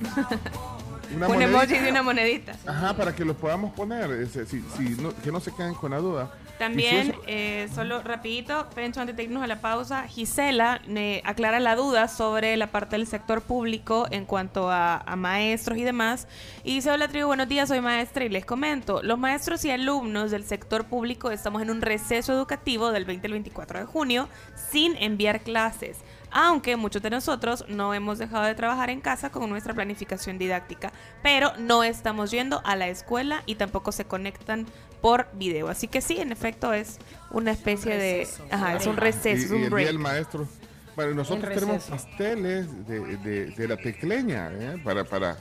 Speaker 4: (laughs)
Speaker 3: una
Speaker 4: Un
Speaker 3: monedita.
Speaker 4: emoji de una monedita.
Speaker 3: Ajá, para que los podamos poner, si, si no- que no se queden con la duda.
Speaker 4: También, eh, solo rapidito, Pencho, antes de irnos a la pausa, Gisela me aclara la duda sobre la parte del sector público en cuanto a, a maestros y demás. Y dice, hola tribu, buenos días, soy maestra y les comento, los maestros y alumnos del sector público estamos en un receso educativo del 20 al 24 de junio sin enviar clases. Aunque muchos de nosotros no hemos dejado de trabajar en casa con nuestra planificación didáctica, pero no estamos yendo a la escuela y tampoco se conectan por video. Así que sí, en efecto es una especie
Speaker 9: receso.
Speaker 4: de... Ajá, es un
Speaker 3: y,
Speaker 4: receso, es
Speaker 3: y
Speaker 4: un
Speaker 3: el día del maestro. Bueno, nosotros tenemos pasteles de, de- de la tecleña, ¿eh? Para, para,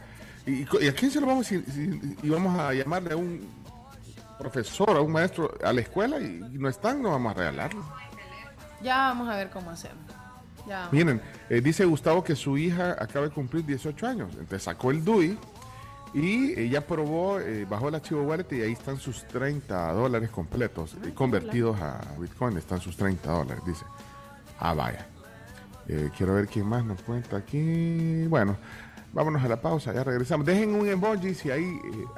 Speaker 3: y, y a quién se lo vamos a, si- y vamos a llamarle a un profesor, a un maestro a la escuela y, y no están, no vamos a regalarlo.
Speaker 9: Ya vamos a ver cómo hacemos. Ya.
Speaker 3: Miren, eh, dice Gustavo que su hija acaba de cumplir 18 años, entonces sacó el DUI y ella probó, eh, bajó el archivo wallet y ahí están sus 30 dólares completos, eh, convertidos a Bitcoin, están sus 30 dólares, dice. Ah, vaya. Eh, quiero ver quién más nos cuenta aquí. Bueno, vámonos a la pausa, ya regresamos. Dejen un emoji si hay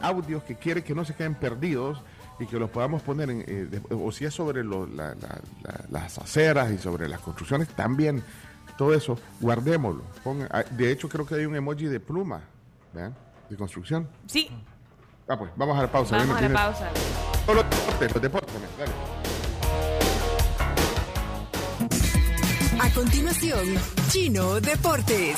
Speaker 3: audios que quieren que no se queden perdidos y que los podamos poner en, eh, de- o si es sobre lo- la- la- la- las aceras y sobre las construcciones, también todo eso, guardémoslo. Ah, de hecho, creo que hay un emoji de pluma, ¿vean? De construcción.
Speaker 4: Sí,
Speaker 3: Ah, pues, vamos a la pausa.
Speaker 4: vamos a la
Speaker 3: viene-
Speaker 4: pausa.
Speaker 3: Los deportes, los deportes, dale.
Speaker 53: A continuación, Chino Deportes.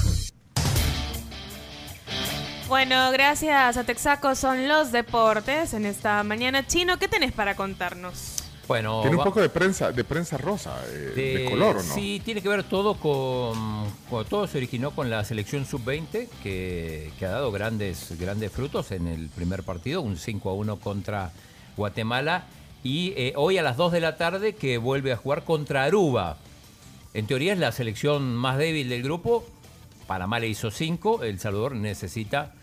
Speaker 4: Bueno, gracias a Texaco son los deportes en esta mañana. Chino, ¿qué tenés para contarnos?
Speaker 8: Bueno,
Speaker 3: Tiene un
Speaker 8: va-
Speaker 3: poco de prensa, de prensa rosa, eh, de,
Speaker 8: de-
Speaker 3: color, ¿o no?
Speaker 8: Sí, tiene que ver todo con, con- todo se originó con la selección sub-20 que, que ha dado grandes grandes frutos en el primer partido, un 5 a 1 contra Guatemala y eh, hoy a las 2 de la tarde que vuelve a jugar contra Aruba. En teoría es la selección más débil del grupo. Panamá le hizo 5, El Salvador necesita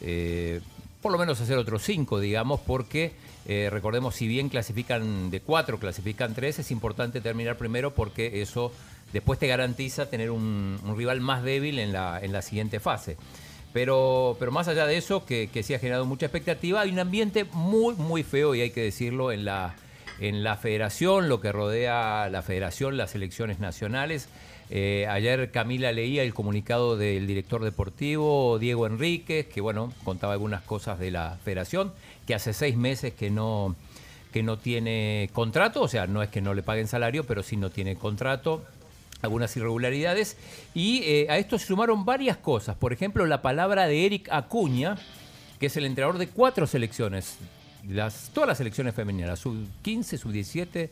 Speaker 8: eh, por lo menos hacer otros 5, digamos, porque eh, recordemos, si bien clasifican de 4, clasifican 3, es importante terminar primero porque eso después te garantiza tener un, un rival más débil en la, en la siguiente fase. Pero, pero más allá de eso, que, que sí ha generado mucha expectativa, hay un ambiente muy, muy feo, y hay que decirlo, en la, en la federación, lo que rodea la federación, las elecciones nacionales. Eh, ayer Camila leía el comunicado del director deportivo, Diego Enríquez, que bueno, contaba algunas cosas de la federación, que hace seis meses que no, que no tiene contrato, o sea, no es que no le paguen salario, pero sí no tiene contrato algunas irregularidades. Y eh, a esto se sumaron varias cosas. Por ejemplo, la palabra de Eric Acuña, que es el entrenador de cuatro selecciones, todas las selecciones femeninas, sub 15, sub 17,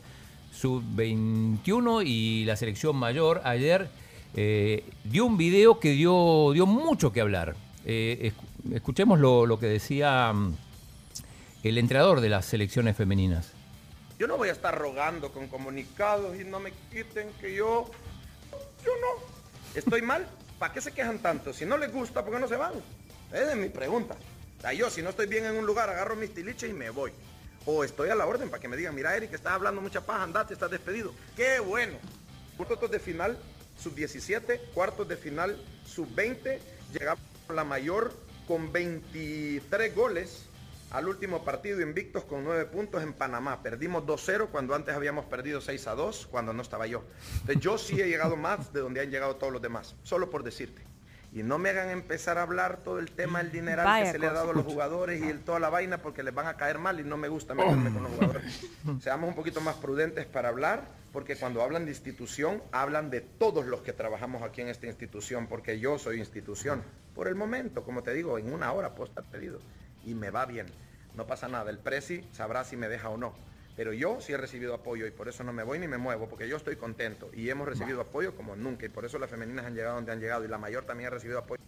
Speaker 8: sub 21 y la selección mayor. Ayer eh, dio un video que dio, dio mucho que hablar. Eh, esc- escuchemos lo, lo que decía mm, el entrenador de las selecciones femeninas.
Speaker 54: Yo no voy a estar rogando con comunicados y no me quiten que yo... Yo no. ¿Estoy mal? ¿Para qué se quejan tanto? Si no les gusta, ¿por qué no se van? Esa es mi pregunta. O yo si no estoy bien en un lugar, agarro mis tiliches y me voy. O estoy a la orden para que me digan, mira Eric, estás hablando mucha paja, andate, estás despedido. ¡Qué bueno! Cuartos de final, sub-17, cuartos de final, sub-20. Llegamos a la mayor con 23 goles al último partido invictos con 9 puntos en Panamá. Perdimos 2-0 cuando antes habíamos perdido 6-2 cuando no estaba yo. Entonces yo sí he llegado más de donde han llegado todos los demás, solo por decirte. Y no me hagan empezar a hablar todo el tema del dineral
Speaker 4: Vaya
Speaker 54: que se le ha dado a los jugadores y el, toda la vaina porque les van a caer mal y no me gusta meterme con los jugadores. Seamos un poquito más prudentes para hablar porque cuando hablan de institución hablan de todos los que trabajamos aquí en esta institución porque yo soy institución. Por el momento, como te digo, en una hora puedo estar pedido y me va bien. No pasa nada, el presi sabrá si me deja o no. Pero yo sí he recibido apoyo y por eso no me voy ni me muevo, porque yo estoy contento y hemos recibido apoyo como nunca y por eso las femeninas han llegado donde han llegado y la mayor también ha recibido apoyo.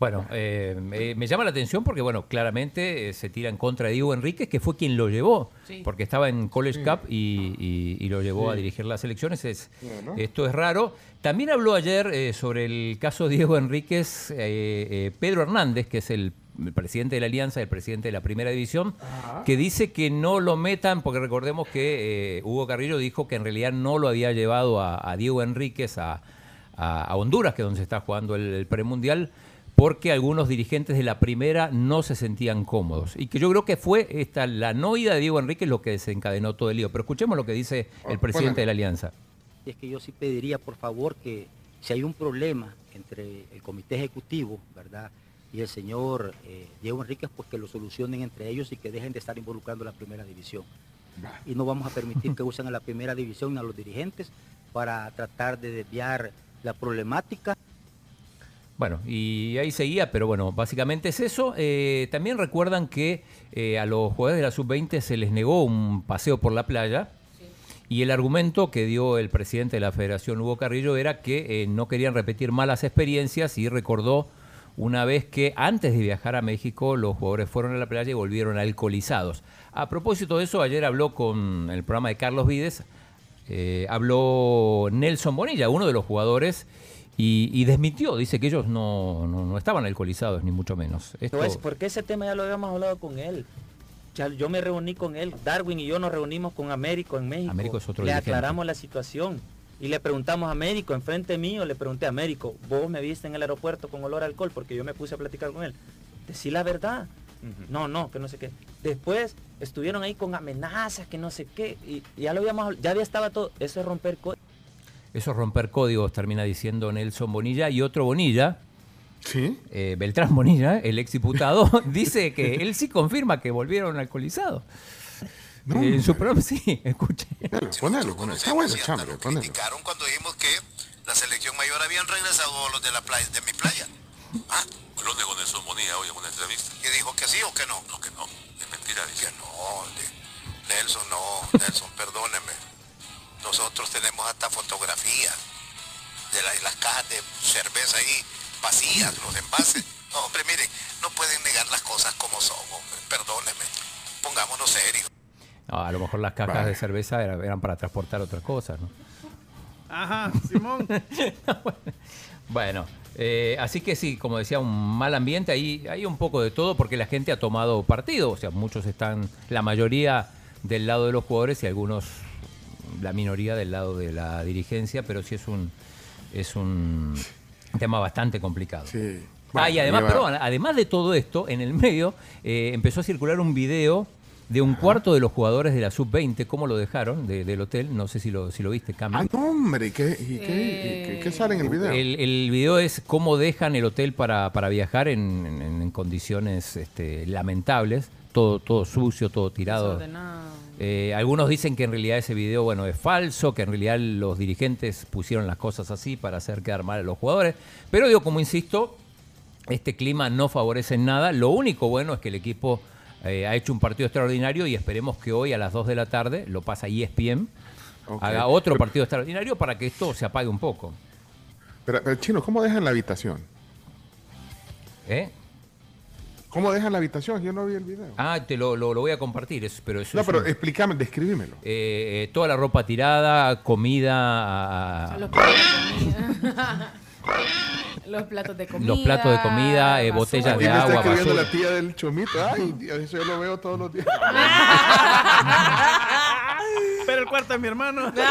Speaker 8: Bueno, eh, me, me llama la atención porque, bueno, claramente eh, se tira en contra de Diego Enríquez, que fue quien lo llevó,
Speaker 54: Sí.
Speaker 8: porque estaba en College
Speaker 54: Sí.
Speaker 8: Cup y, y- y lo llevó
Speaker 54: Sí.
Speaker 8: a dirigir las elecciones. Es,
Speaker 54: Bueno.
Speaker 8: Esto es raro. También habló ayer eh, sobre el caso Diego Enríquez, eh, eh, Pedro Hernández, que es el, el presidente de la Alianza, el presidente de la Primera División, que dice que no lo metan, porque recordemos que eh, Hugo Carrillo dijo que en realidad no lo había llevado a, a Diego Enríquez a, a- a Honduras, que es donde se está jugando el, el premundial, porque algunos dirigentes de la primera no se sentían cómodos. Y que yo creo que fue esta, la no ida de Diego Enríquez lo que desencadenó todo el lío. Pero escuchemos lo que dice el presidente de la Alianza.
Speaker 55: es que yo sí pediría, por favor, que si hay un problema entre el comité ejecutivo, ¿verdad? Y el señor eh, Diego Enríquez, pues que lo solucionen entre ellos y que dejen de estar involucrando la primera división. Y no vamos a permitir que (laughs) usen a la primera división a los dirigentes para tratar de desviar la problemática.
Speaker 8: Bueno, y ahí seguía, pero bueno, básicamente es eso. Eh, también recuerdan que eh, a los jugadores de la sub-20 se les negó un paseo por la playa. Y el argumento que dio el presidente de la Federación, Hugo Carrillo, era que eh, no querían repetir malas experiencias y recordó una vez que antes de viajar a México los jugadores fueron a la playa y volvieron alcoholizados. A propósito de eso, ayer habló con el programa de Carlos Vides, eh, habló Nelson Bonilla, uno de los jugadores, y, y desmintió, dice que ellos no, no, no estaban alcoholizados, ni mucho menos. Esto-
Speaker 55: No es porque ese tema ya lo habíamos hablado con él. Ya yo me reuní con él, Darwin y yo nos reunimos con Américo en México.
Speaker 8: Américo es otro
Speaker 55: le
Speaker 8: dirigente.
Speaker 55: aclaramos la situación y le preguntamos a Américo, enfrente mío, le pregunté a Américo, vos me viste en el aeropuerto con olor a alcohol porque yo me puse a platicar con él. Decí la verdad. No, no, que no sé qué. Después estuvieron ahí con amenazas, que no sé qué, y, y ya lo habíamos, ya había estaba todo. Eso es romper co-
Speaker 8: Eso es romper códigos, termina diciendo Nelson Bonilla. Y otro Bonilla, eh, Beltrán Bonilla, el exdiputado, (laughs) dice que él sí confirma que volvieron alcoholizados. Eh, en su programa, (laughs) sí, escuche.
Speaker 3: Ponelo, ponelo. Está bueno, chambre, ponelo.
Speaker 49: criticaron cuando dijimos que la selección mayor habían regresado los de la playa, de mi playa. Ah, lo negó Nelson Bonilla hoy en una entrevista. ¿Y dijo que sí o que no? No, que no. Es mentira. Que no. de- Nelson, no. Nelson, perdóneme. Nosotros tenemos hasta fotografías de la- las cajas de cerveza ahí vacías, los envases. No, hombre, miren, no pueden negar las cosas como son, hombre. Perdóneme. Pongámonos serios.
Speaker 8: No, a lo mejor las cajas de cerveza era- eran para transportar otras cosas, ¿no?
Speaker 1: Ajá, Simón. (laughs)
Speaker 8: Bueno, eh, así que sí, como decía, un mal ambiente, ahí hay un poco de todo porque la gente ha tomado partido, o sea, muchos están, la mayoría del lado de los jugadores y algunos, la minoría del lado de la dirigencia, pero sí es un, es un tema bastante complicado.
Speaker 3: Sí.
Speaker 8: Ah, y además,
Speaker 3: lleva-
Speaker 8: perdón, además de todo esto, en el medio eh, empezó a circular un video de un cuarto de los jugadores de la sub-20, cómo lo dejaron de- del hotel. No sé si lo, si lo viste, Cami.
Speaker 3: Ah, no, hombre, ¿y qué, y qué, y qué- qué sale en el video?
Speaker 8: El, el video es cómo dejan el hotel para, para viajar en, en- en condiciones este, lamentables, todo, todo sucio, todo tirado. Eh, algunos dicen que en realidad ese video bueno es falso, que en realidad los dirigentes pusieron las cosas así para hacer quedar mal a los jugadores. Pero digo, como insisto, este clima no favorece en nada. Lo único bueno es que el equipo eh, ha hecho un partido extraordinario y esperemos que hoy a las 2 de la tarde lo pasa ESPN.
Speaker 3: Ok.
Speaker 8: Haga otro partido extraordinario para que esto se apague un poco.
Speaker 3: Pero, pero, Chino, ¿cómo dejan la habitación?
Speaker 8: ¿Eh?
Speaker 3: ¿Cómo dejan la habitación? Yo no vi el video.
Speaker 8: Ah, te lo, lo- lo voy a compartir, es- pero eso
Speaker 3: No,
Speaker 8: es
Speaker 3: pero
Speaker 8: un-
Speaker 3: explícame, describímelo.
Speaker 8: eh, eh, toda la ropa tirada, comida, a-
Speaker 9: Los platos de comida. Los platos de comida.
Speaker 8: eh, botellas de
Speaker 3: está
Speaker 8: agua,
Speaker 3: escribiendo
Speaker 8: basura.
Speaker 3: la tía del chomito. Ay, Dios, eso yo lo veo todos los días. (laughs)
Speaker 1: Pero el cuarto de mi hermano.
Speaker 3: Todo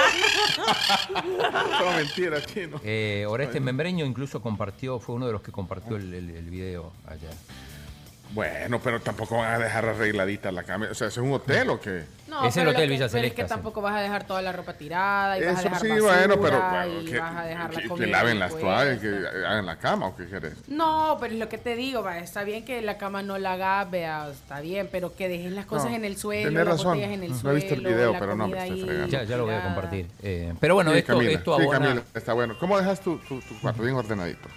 Speaker 3: mentira, Chino.
Speaker 8: Eh, Oreste Membreño incluso compartió, fue uno de los que compartió el, el- el video ayer.
Speaker 3: Bueno, pero tampoco van a dejar arregladita la cama. O sea, ¿es un hotel o qué?
Speaker 9: No,
Speaker 8: Es el Hotel
Speaker 9: que-
Speaker 8: Villa
Speaker 9: pero es que tampoco vas a dejar toda la ropa tirada y vas a
Speaker 3: Eso
Speaker 9: dejar
Speaker 3: sí,
Speaker 9: basura
Speaker 3: bueno, pero bueno, que,
Speaker 9: vas a dejar la
Speaker 3: que- que
Speaker 9: comida
Speaker 3: laven las
Speaker 9: puesta.
Speaker 3: toallas, que hagan la cama o qué querés.
Speaker 9: No, pero es lo que te digo, va, está bien que la cama no la hagas, vea, está bien, pero que dejes las cosas
Speaker 3: No,
Speaker 9: en el suelo,
Speaker 3: tenés
Speaker 9: las
Speaker 3: razón.
Speaker 9: botellas en el
Speaker 3: No he
Speaker 9: suelo,
Speaker 3: visto el video, pero no, me estoy fregando.
Speaker 8: Ya, ya lo voy a compartir. Eh, pero bueno,
Speaker 3: Sí,
Speaker 8: esto,
Speaker 3: Camila,
Speaker 8: esto
Speaker 3: sí,
Speaker 8: abona-
Speaker 3: Camila, está bueno. ¿Cómo dejas tu, tu, tu cuarto? Bien ordenadito.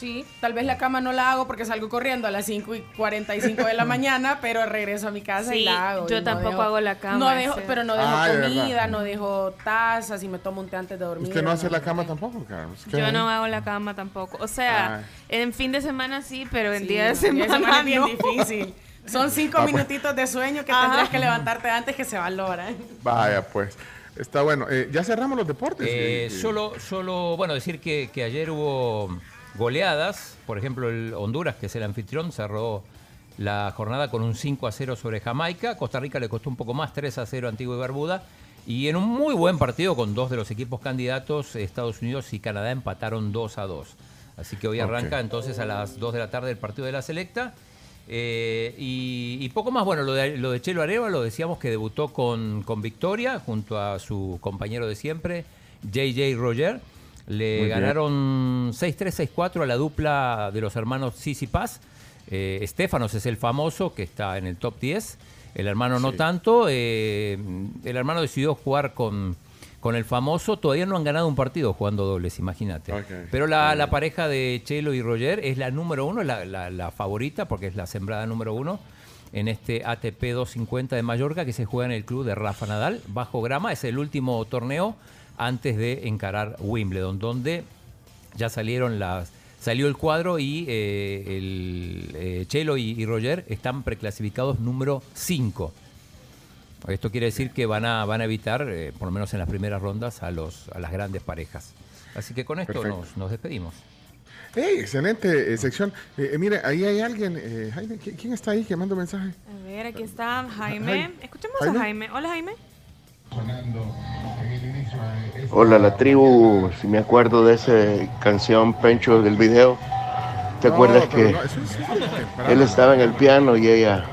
Speaker 9: Sí, tal vez la cama no la hago porque salgo corriendo a las 5 y 45 de la (laughs) mañana, pero regreso a mi casa y la hago.
Speaker 4: yo
Speaker 9: no
Speaker 4: tampoco
Speaker 9: dejo-
Speaker 4: hago la cama,
Speaker 9: No dejo,
Speaker 4: ese.
Speaker 9: pero no dejo
Speaker 3: Ah,
Speaker 9: comida, no dejo tazas y me tomo un té antes de dormir.
Speaker 3: ¿Usted no hace la cama tampoco, Carlos? ¿Qué?
Speaker 4: Yo no hago la cama tampoco. O sea,
Speaker 3: Ay.
Speaker 4: en fin de semana sí, pero en
Speaker 9: Sí,
Speaker 4: día de
Speaker 9: día
Speaker 4: semana,
Speaker 9: es bien difícil. Son (laughs) cinco
Speaker 3: Ah, pues.
Speaker 9: minutitos de sueño que
Speaker 4: Ajá.
Speaker 9: tendrías que levantarte antes que se valora.
Speaker 3: Vaya, pues. Está bueno. Eh, ya cerramos los deportes.
Speaker 8: Eh,
Speaker 3: Y- y-
Speaker 8: solo, solo, bueno, decir que, que ayer hubo goleadas. Por ejemplo, el Honduras, que es el anfitrión, cerró la jornada con un 5 a 0 sobre Jamaica. Costa Rica le costó un poco más, 3 a 0 a Antigua y Barbuda. Y en un muy buen partido con dos de los equipos candidatos, Estados Unidos y Canadá empataron 2 a 2. Así que hoy arranca entonces a las 2 de la tarde el partido de la selecta. Eh, y, y poco más, bueno, lo de, lo de Chelo Areva lo decíamos que debutó con, con victoria junto a su compañero de siempre, JJ Roger. Le
Speaker 3: Muy
Speaker 8: ganaron 6-3, 6-4 a la dupla de los hermanos Sisi Paz. Eh, Estefanos es el famoso que está en el top 10. El hermano no tanto. eh, el hermano decidió jugar con, con el famoso. Todavía no han ganado un partido jugando dobles, imagínate. Pero la, la pareja de Chelo y Roger es la número uno, la, la- la favorita, porque es la sembrada número uno en este ATP 250 de Mallorca que se juega en el club de Rafa Nadal, bajo grama. Es el último torneo antes de encarar Wimbledon, donde ya salieron las salió el cuadro y eh, el eh, Chelo y, y Roger están preclasificados número 5. Esto quiere decir que van a, van a evitar, eh, por lo menos en las primeras rondas, a, los, a las grandes parejas. Así que con esto nos, nos despedimos.
Speaker 3: ¡Ey! excelente eh, sección. Mire, ahí hay alguien. eh, Jaime, ¿qui- ¿quién está ahí que manda mensaje?
Speaker 4: A ver, aquí está Jaime.
Speaker 3: Jaime.
Speaker 4: Escuchemos
Speaker 3: Jaime.
Speaker 4: a Jaime. Hola, Jaime.
Speaker 56: Hola, la tribu, si me acuerdo de esa canción Pencho del video, ¿te
Speaker 3: No,
Speaker 56: acuerdas que
Speaker 3: no,
Speaker 56: él estaba en el piano y ella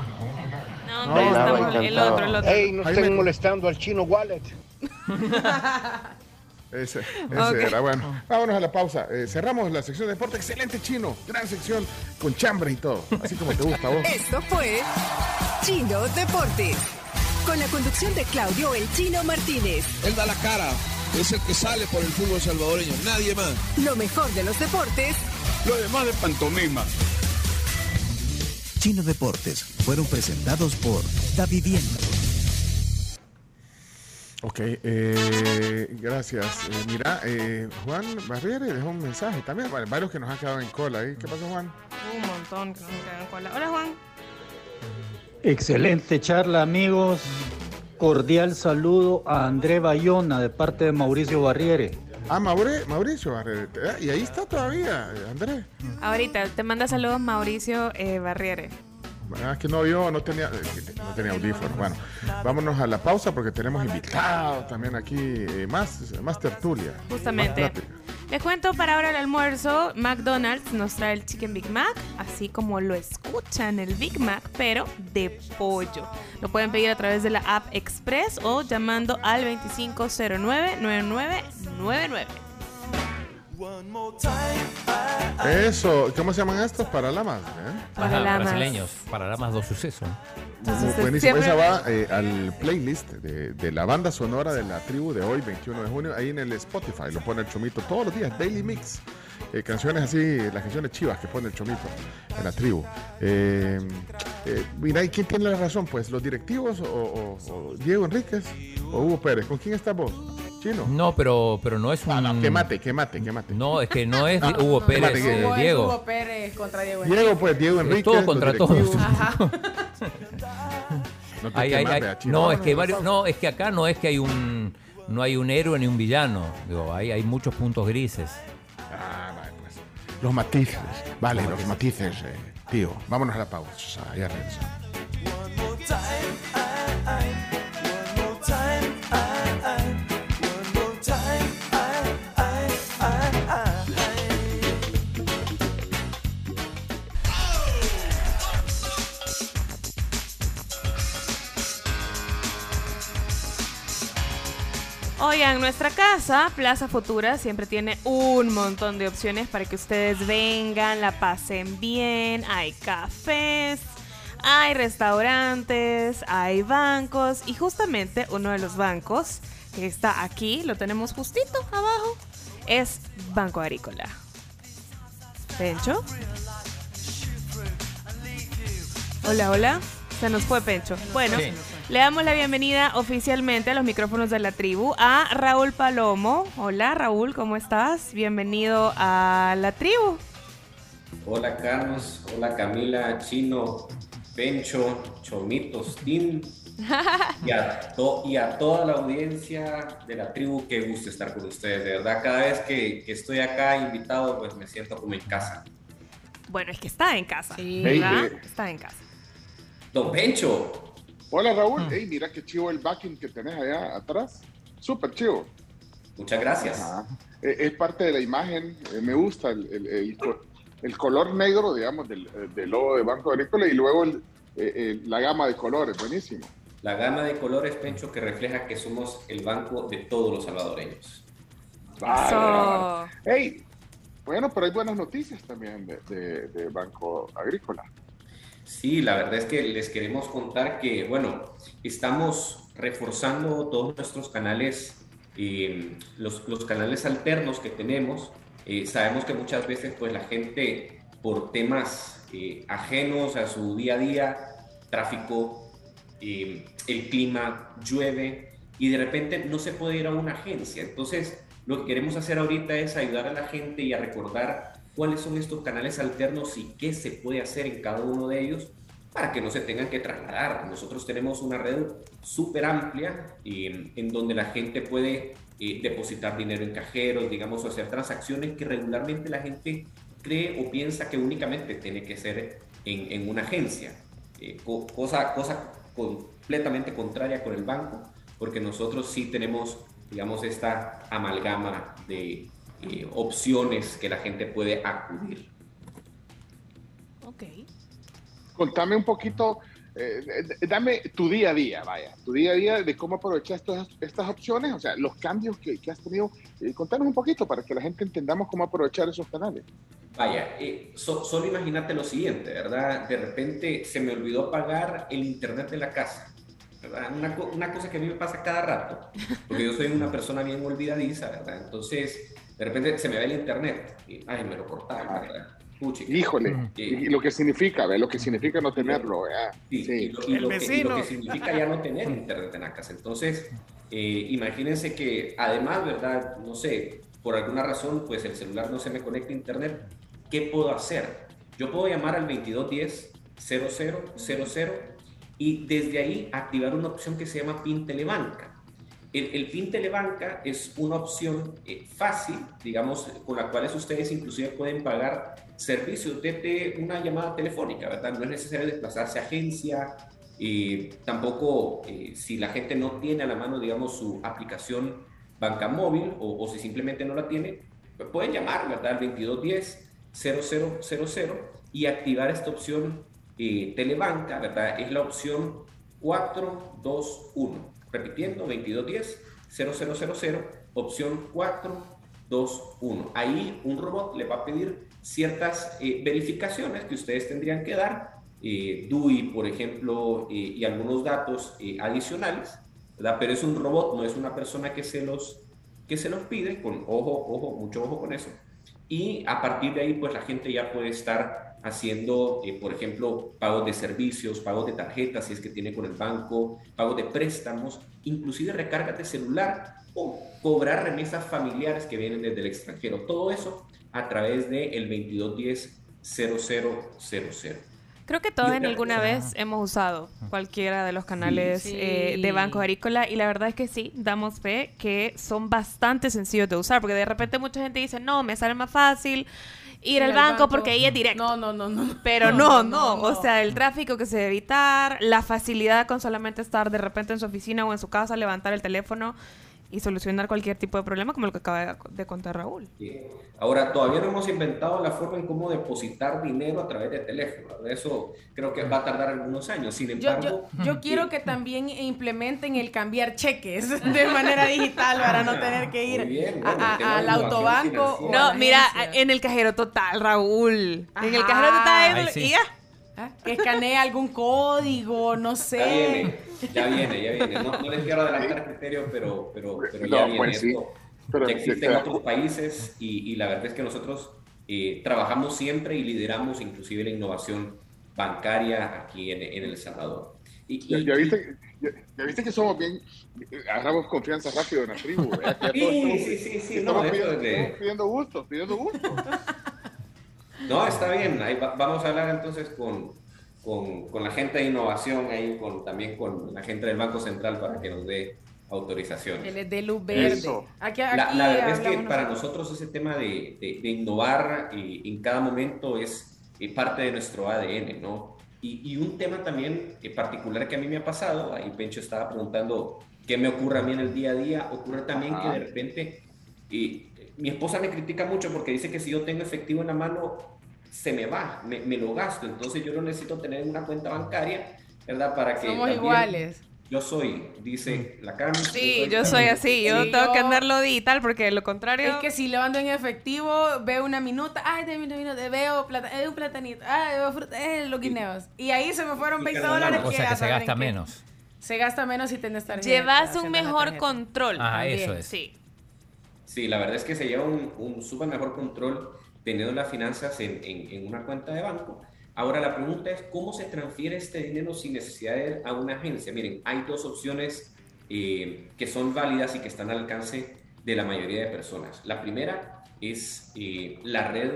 Speaker 4: No,
Speaker 56: nada,
Speaker 4: estamos- el
Speaker 56: encantado.
Speaker 4: otro, el otro.
Speaker 52: Ey, no estén molestando al chino Wallet. (laughs)
Speaker 3: Ese, ese era bueno. Vámonos a la pausa. Eh, cerramos la sección de deporte. Excelente chino. Gran sección con chambres y todo. Así como te gusta a vos.
Speaker 53: Esto fue Chino Deportes. Con la conducción de Claudio El Chino Martínez.
Speaker 57: Él da la cara, es el que sale por el fútbol salvadoreño, nadie más.
Speaker 53: Lo mejor de los deportes
Speaker 57: Lo demás de pantomima.
Speaker 43: Chino Deportes fueron presentados por Da Vivienda.
Speaker 3: Ok, eh, gracias. Eh, mira, eh, Juan Barriere dejó un mensaje también. Varios que nos han quedado en cola ahí. ¿Qué pasó, Juan?
Speaker 4: Un montón que nos quedan en cola. Hola, Juan.
Speaker 58: Excelente charla, amigos. Cordial saludo a André Bayona de parte de Mauricio Barriere.
Speaker 3: Ah, Maure- Mauricio Barriere. Y ahí está todavía, eh, Andrés.
Speaker 4: Ahorita te manda saludos Mauricio eh, Barriere.
Speaker 3: Ah, es que no vio, no tenía, eh, no tenía audífonos. Bueno, vámonos a la pausa porque tenemos invitados también aquí, eh, más, más tertulia.
Speaker 4: Justamente.
Speaker 3: Más.
Speaker 4: Les cuento para ahora el almuerzo, McDonald's nos trae el Chicken Big Mac, así como lo escuchan el Big Mac, pero de pollo. Lo pueden pedir a través de la app Express o llamando al 2509-9999.
Speaker 3: Eso, ¿cómo se llaman estos? Paralamas, ¿eh?
Speaker 8: Ajá,
Speaker 4: Paralamas.
Speaker 8: brasileños. Paralamas dos sucesos.
Speaker 3: Buenísimo.
Speaker 4: siempre-
Speaker 3: Esa va eh, al playlist de, de la banda sonora de la tribu de hoy, 21 de junio, ahí en el Spotify. Lo pone el Chomito todos los días, Daily Mix. Eh, canciones así, las canciones chivas que pone el Chomito en la tribu. Eh, eh, mira, ¿y quién tiene la razón? Pues, ¿los directivos o, o- o Diego Enríquez o Hugo Pérez? ¿Con quién está vos? ¿Chino?
Speaker 8: No, pero, pero no es un.
Speaker 3: Que mate, que mate, que mate.
Speaker 8: No, es que no es (laughs)
Speaker 3: Ah,
Speaker 8: Hugo
Speaker 3: no,
Speaker 8: Pérez,
Speaker 3: mate,
Speaker 8: eh,
Speaker 9: es
Speaker 8: Diego.
Speaker 9: Hugo Pérez contra Diego
Speaker 3: Diego, pues, Diego
Speaker 8: Es
Speaker 3: Enríquez.
Speaker 8: todo
Speaker 3: los
Speaker 8: contra todos. (laughs)
Speaker 3: No te
Speaker 8: Hay- hay- hay- no, es que varios- no, es que acá no es que hay un no hay un héroe ni un villano. Digo, hay, hay muchos puntos grises.
Speaker 3: Ah, vale, pues. Los matices. Vale, los matices, eh, tío. Vámonos a la pausa. Ya regresamos.
Speaker 4: Oigan, nuestra casa, Plaza Futura, siempre tiene un montón de opciones para que ustedes vengan, la pasen bien. Hay cafés, hay restaurantes, hay bancos y justamente uno de los bancos que está aquí, lo tenemos justito abajo, es Banco Agrícola. Pencho. Hola, hola. Se nos fue Pencho. Bueno. Le damos la bienvenida oficialmente a los micrófonos de la tribu a Raúl Palomo. Hola Raúl, ¿cómo estás? Bienvenido a la tribu.
Speaker 59: Hola Carlos, hola Camila, Chino, Pencho, Chomitos, (laughs) Tim y a, to- y a toda la audiencia de la tribu, qué gusto estar con ustedes. De verdad, cada vez que, que estoy acá invitado, pues me siento como en casa.
Speaker 4: Bueno, es que está en casa.
Speaker 59: Hey,
Speaker 4: ¿verdad? Está en casa.
Speaker 59: Don Pencho.
Speaker 3: Hola Raúl,
Speaker 8: Mm.
Speaker 3: Ey, mira qué chivo el backing que tenés allá atrás. Súper chivo.
Speaker 59: Muchas gracias.
Speaker 3: Ajá. Eh, Es parte de la imagen, eh, me gusta el, el- el co- el color negro, digamos, del, eh, del logo de Banco Agrícola y luego el- la gama de colores, buenísimo.
Speaker 59: La gama de colores, Pencho, que refleja que somos el banco de todos los salvadoreños.
Speaker 3: Vale, vale. Hey, bueno, pero hay buenas noticias también de, de- de Banco Agrícola.
Speaker 59: Sí, la verdad es que les queremos contar que, bueno, estamos reforzando todos nuestros canales, eh, los, los canales alternos que tenemos. Eh, sabemos que muchas veces, pues, la gente, por temas eh, ajenos a su día a día, tráfico, eh, el clima, llueve, y de repente no se puede ir a una agencia. Entonces, lo que queremos hacer ahorita es ayudar a la gente y a recordar cuáles son estos canales alternos y qué se puede hacer en cada uno de ellos para que no se tengan que trasladar. Nosotros tenemos una red súper amplia eh, en donde la gente puede eh, depositar dinero en cajeros, digamos, o hacer transacciones que regularmente la gente cree o piensa que únicamente tiene que ser en, en una agencia. Eh, co- cosa, cosa completamente contraria con el banco, porque nosotros sí tenemos, digamos, esta amalgama de eh, opciones que la gente puede acudir.
Speaker 4: Ok.
Speaker 3: Contame un poquito, eh, dame tu día a día, vaya, tu día a día de cómo aprovechar estas, estas opciones, o sea, los cambios que, que has tenido. Eh, contanos un poquito para que la gente entendamos cómo aprovechar esos canales.
Speaker 59: Vaya, eh, so- solo imagínate lo siguiente, ¿verdad? De repente se me olvidó pagar el internet de la casa, ¿verdad? Una, una cosa que a mí me pasa cada rato, porque yo soy una persona bien olvidadiza, ¿verdad? Entonces, de repente se me va el internet y, ay, me lo cortaron.
Speaker 3: Híjole,
Speaker 59: Eh,
Speaker 3: y lo que significa, ¿ve? lo que significa no tenerlo. ¿verdad?
Speaker 59: Sí, y lo, y lo que, y lo que significa ya no tener internet en la casa. Entonces, eh, imagínense que además, ¿verdad? No sé, por alguna razón, pues el celular no se me conecta a internet. ¿Qué puedo hacer? Yo puedo llamar al 2210 0000 y desde ahí activar una opción que se llama PIN Telebanca. El, el Telebanca es una opción eh, fácil, digamos, con la cual ustedes inclusive pueden pagar servicios desde una llamada telefónica, ¿verdad? No es necesario desplazarse a agencia, y tampoco eh, si la gente no tiene a la mano, digamos, su aplicación banca móvil o, si simplemente no la tiene, pueden llamar, ¿verdad? Al 2210 0000 y activar esta opción eh, Telebanca, ¿verdad? Es la opción 421. Repitiendo, 2210 0000, opción 421. Ahí un robot le va a pedir ciertas eh, verificaciones que ustedes tendrían que dar, eh, DUI, por ejemplo, eh, y algunos datos adicionales, ¿verdad? Pero es un robot, no es una persona que se los, que se los pide, con ojo, ojo, mucho ojo con eso. Y a partir de ahí, pues la gente ya puede estar haciendo, por ejemplo, pagos de servicios, pagos de tarjetas, si es que tiene con el banco, pagos de préstamos, inclusive recargas de celular o cobrar remesas familiares que vienen desde el extranjero. Todo eso a través del el 2210 0000.
Speaker 4: Creo que todos en alguna vez hemos usado cualquiera de los canales
Speaker 9: Sí.
Speaker 4: eh, de Banco Agrícola y la verdad es que sí, damos fe que son bastante sencillos de usar porque de repente mucha gente dice, no, me sale más fácil ir al banco, porque ahí es directo.
Speaker 9: No, no, no, no.
Speaker 4: Pero
Speaker 9: No,
Speaker 4: no, no,
Speaker 9: no,
Speaker 4: o sea, el tráfico que se debe evitar, la facilidad con solamente estar de repente en su oficina o en su casa, levantar el teléfono y solucionar cualquier tipo de problema como el que acaba de- contar Raúl.
Speaker 59: Sí. Ahora, todavía no hemos inventado la forma en cómo depositar dinero a través de teléfono. Eso creo que va a tardar algunos años. Sin
Speaker 9: Yo,
Speaker 59: embargo,
Speaker 9: yo, yo (laughs) quiero que también implementen el cambiar cheques (laughs) de manera digital para no tener que ir
Speaker 59: bien, bueno,
Speaker 9: a- al autobanco.
Speaker 4: No, mira, en el cajero total, Raúl. En el cajero total
Speaker 9: Ahí sí.
Speaker 4: y ya.
Speaker 9: ¿Ah? Que escanee algún código, no sé.
Speaker 59: Ya viene, ya viene. No, no les quiero adelantar criterio, pero, pero, pero ya
Speaker 60: No,
Speaker 59: viene
Speaker 60: pues sí.
Speaker 59: esto.
Speaker 60: Pero
Speaker 59: ya existe en
Speaker 60: ya-
Speaker 59: otros países y, y la verdad es que nosotros eh, trabajamos siempre y lideramos inclusive la innovación bancaria aquí en, en El Salvador. Y,
Speaker 60: Ya,
Speaker 59: y-
Speaker 60: ya viste, ya, ya viste que somos bien, agarramos confianza rápido en la tribu. ya
Speaker 59: Sí,
Speaker 60: estamos-
Speaker 59: sí, sí, sí, no,
Speaker 60: pidiendo,
Speaker 59: de-
Speaker 60: estamos pidiendo gusto, pidiendo gusto. (laughs)
Speaker 59: No, está bien. Ahí va- vamos a hablar entonces con, con, con la gente de innovación, ahí con, también con la gente del Banco Central para que nos dé autorizaciones.
Speaker 9: Que les dé luz verde.
Speaker 59: Eso.
Speaker 9: Aquí,
Speaker 59: La,
Speaker 9: aquí
Speaker 59: la verdad es que para
Speaker 9: nosotros.
Speaker 59: nosotros ese tema de, de- de innovar eh, en cada momento es eh, parte de nuestro ADN, ¿no? Y, y un tema también eh, particular que a mí me ha pasado, ahí Pencho estaba preguntando qué me ocurre a mí en el día a día, ocurre también
Speaker 60: Ajá.
Speaker 59: que de repente eh, mi esposa me critica mucho porque dice que si yo tengo efectivo en la mano, se me va, me, me lo gasto, entonces yo lo necesito tener en una cuenta bancaria, ¿verdad? Para que
Speaker 9: Somos iguales.
Speaker 59: Yo soy, dice la Cam.
Speaker 4: Sí, yo soy así. Yo
Speaker 9: Sí,
Speaker 4: tengo que
Speaker 9: yo-
Speaker 4: andarlo digital porque de lo contrario.
Speaker 9: Es que si lo ando en efectivo, veo una minuta, ay, de una minuta, veo plata, eh, un platanito, ay, veo fruta, eh, los guineos. Y ahí se me fueron 20 dólares.
Speaker 8: O sea
Speaker 9: a
Speaker 8: que se gasta menos.
Speaker 9: Se gasta menos si tenés tarjeta.
Speaker 4: Llevas un mejor control.
Speaker 8: Ah,
Speaker 9: También.
Speaker 8: eso es.
Speaker 4: Sí.
Speaker 59: Sí, la verdad es que se lleva un, un súper mejor control teniendo las finanzas en, en- en una cuenta de banco. Ahora la pregunta es, ¿cómo se transfiere este dinero sin necesidad de ir a una agencia? Miren, hay dos opciones eh, que son válidas y que están al alcance de la mayoría de personas. La primera es eh, la red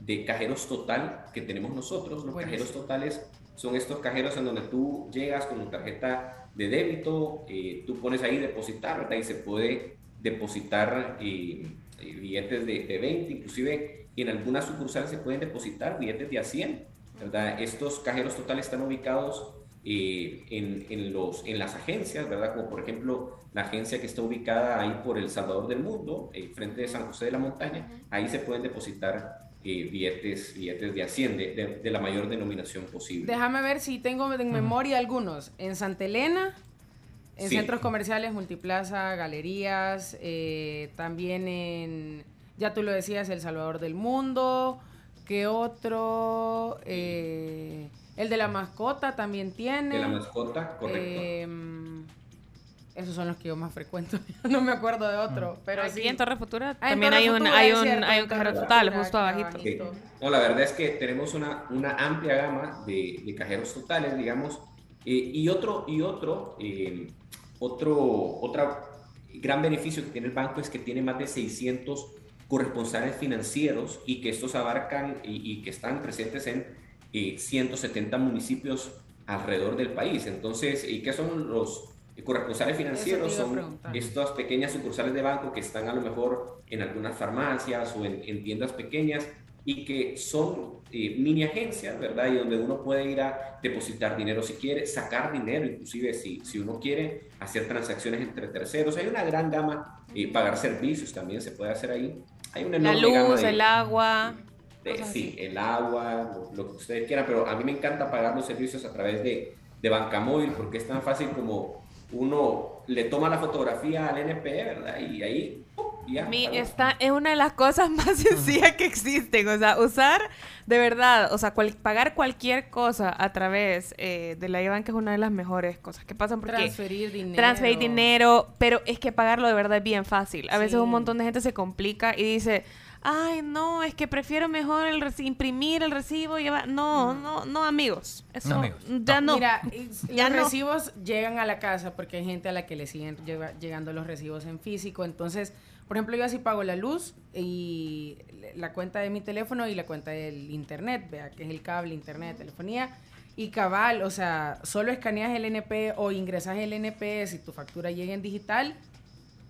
Speaker 59: de cajeros total que tenemos nosotros. Los
Speaker 9: Buenísimo.
Speaker 59: cajeros totales son estos cajeros en donde tú llegas con tu tarjeta de débito, eh, tú pones ahí depositar, ¿verdad? Y se puede depositar eh, eh, billetes de, de 20, inclusive en algunas sucursales se pueden depositar billetes de a 100, ¿verdad? Estos cajeros totales están ubicados eh, en, en los, en las agencias, ¿verdad? Como por ejemplo la agencia que está ubicada ahí por El Salvador del Mundo, eh, frente de San José de la Montaña, ahí se pueden depositar eh, billetes, billetes de a 100, de, de- de la mayor denominación posible.
Speaker 9: Déjame ver si tengo en memoria algunos. En Santa Elena, en
Speaker 59: Sí.
Speaker 9: centros comerciales, multiplaza, galerías, eh, también en, ya tú lo decías, El Salvador del Mundo. ¿Qué otro? Eh, el de la mascota también tiene.
Speaker 59: De la mascota, correcto.
Speaker 9: Em, esos son los que yo más frecuento. (laughs) no me acuerdo de otro. Pero
Speaker 4: Aquí
Speaker 9: sí.
Speaker 4: en Torre Futura
Speaker 9: Ah,
Speaker 4: también
Speaker 9: Torre
Speaker 4: hay un, hay un,
Speaker 9: cierto,
Speaker 4: hay un cajero total
Speaker 9: Futura,
Speaker 4: justo abajito.
Speaker 59: Sí. No, la verdad es que tenemos una, una amplia gama de, de cajeros totales, digamos, eh, y otro, y otro, eh, otro, otra gran beneficio que tiene el banco es que tiene más de 600 corresponsales financieros y que estos abarcan y, y que están presentes en eh, 170 municipios alrededor del país. Entonces, ¿y qué son los corresponsales financieros? Son estas pequeñas sucursales de banco que están a lo mejor en algunas farmacias o en, en tiendas pequeñas y que son eh, mini agencias, ¿verdad? Y donde uno puede ir a depositar dinero si quiere, sacar dinero, inclusive si, si uno quiere hacer transacciones entre terceros. Hay una gran gama, eh, pagar servicios también se puede hacer ahí. hay una
Speaker 4: La
Speaker 59: enorme gama
Speaker 4: luz,
Speaker 59: de-
Speaker 4: el agua.
Speaker 59: de- sí, el agua, lo, lo que ustedes quieran, pero a mí me encanta pagar los servicios a través de, de Banca Móvil porque es tan fácil como uno le toma la fotografía al NP, ¿verdad? Y ahí ¡pum! Ya.
Speaker 4: Mi,
Speaker 59: pagó.
Speaker 4: esta es una de las cosas (laughs) más sencillas que existen. O sea, usar de verdad, o sea, cual- pagar cualquier cosa a través eh, de la IBAN, que es una de las mejores cosas que pasan. Porque
Speaker 9: Transferir dinero.
Speaker 4: Transferir dinero, pero es que pagarlo de verdad es bien fácil. A veces
Speaker 9: Sí.
Speaker 4: un montón de gente se complica y dice, ay, no, es que prefiero mejor el reci- imprimir el recibo y llevar. No, no, no, amigos. Eso
Speaker 8: No, amigos.
Speaker 4: ya no.
Speaker 9: Mira, (laughs)
Speaker 4: Ya
Speaker 9: los
Speaker 4: no.
Speaker 9: recibos llegan a la casa porque hay gente a la que le siguen lleva- llegando los recibos en físico. Entonces, por ejemplo, yo así pago la luz y la cuenta de mi teléfono y la cuenta del internet, vea, que es el cable, internet, telefonía. Y cabal, o sea, solo escaneas el NP o ingresas el NP si tu factura llega en digital,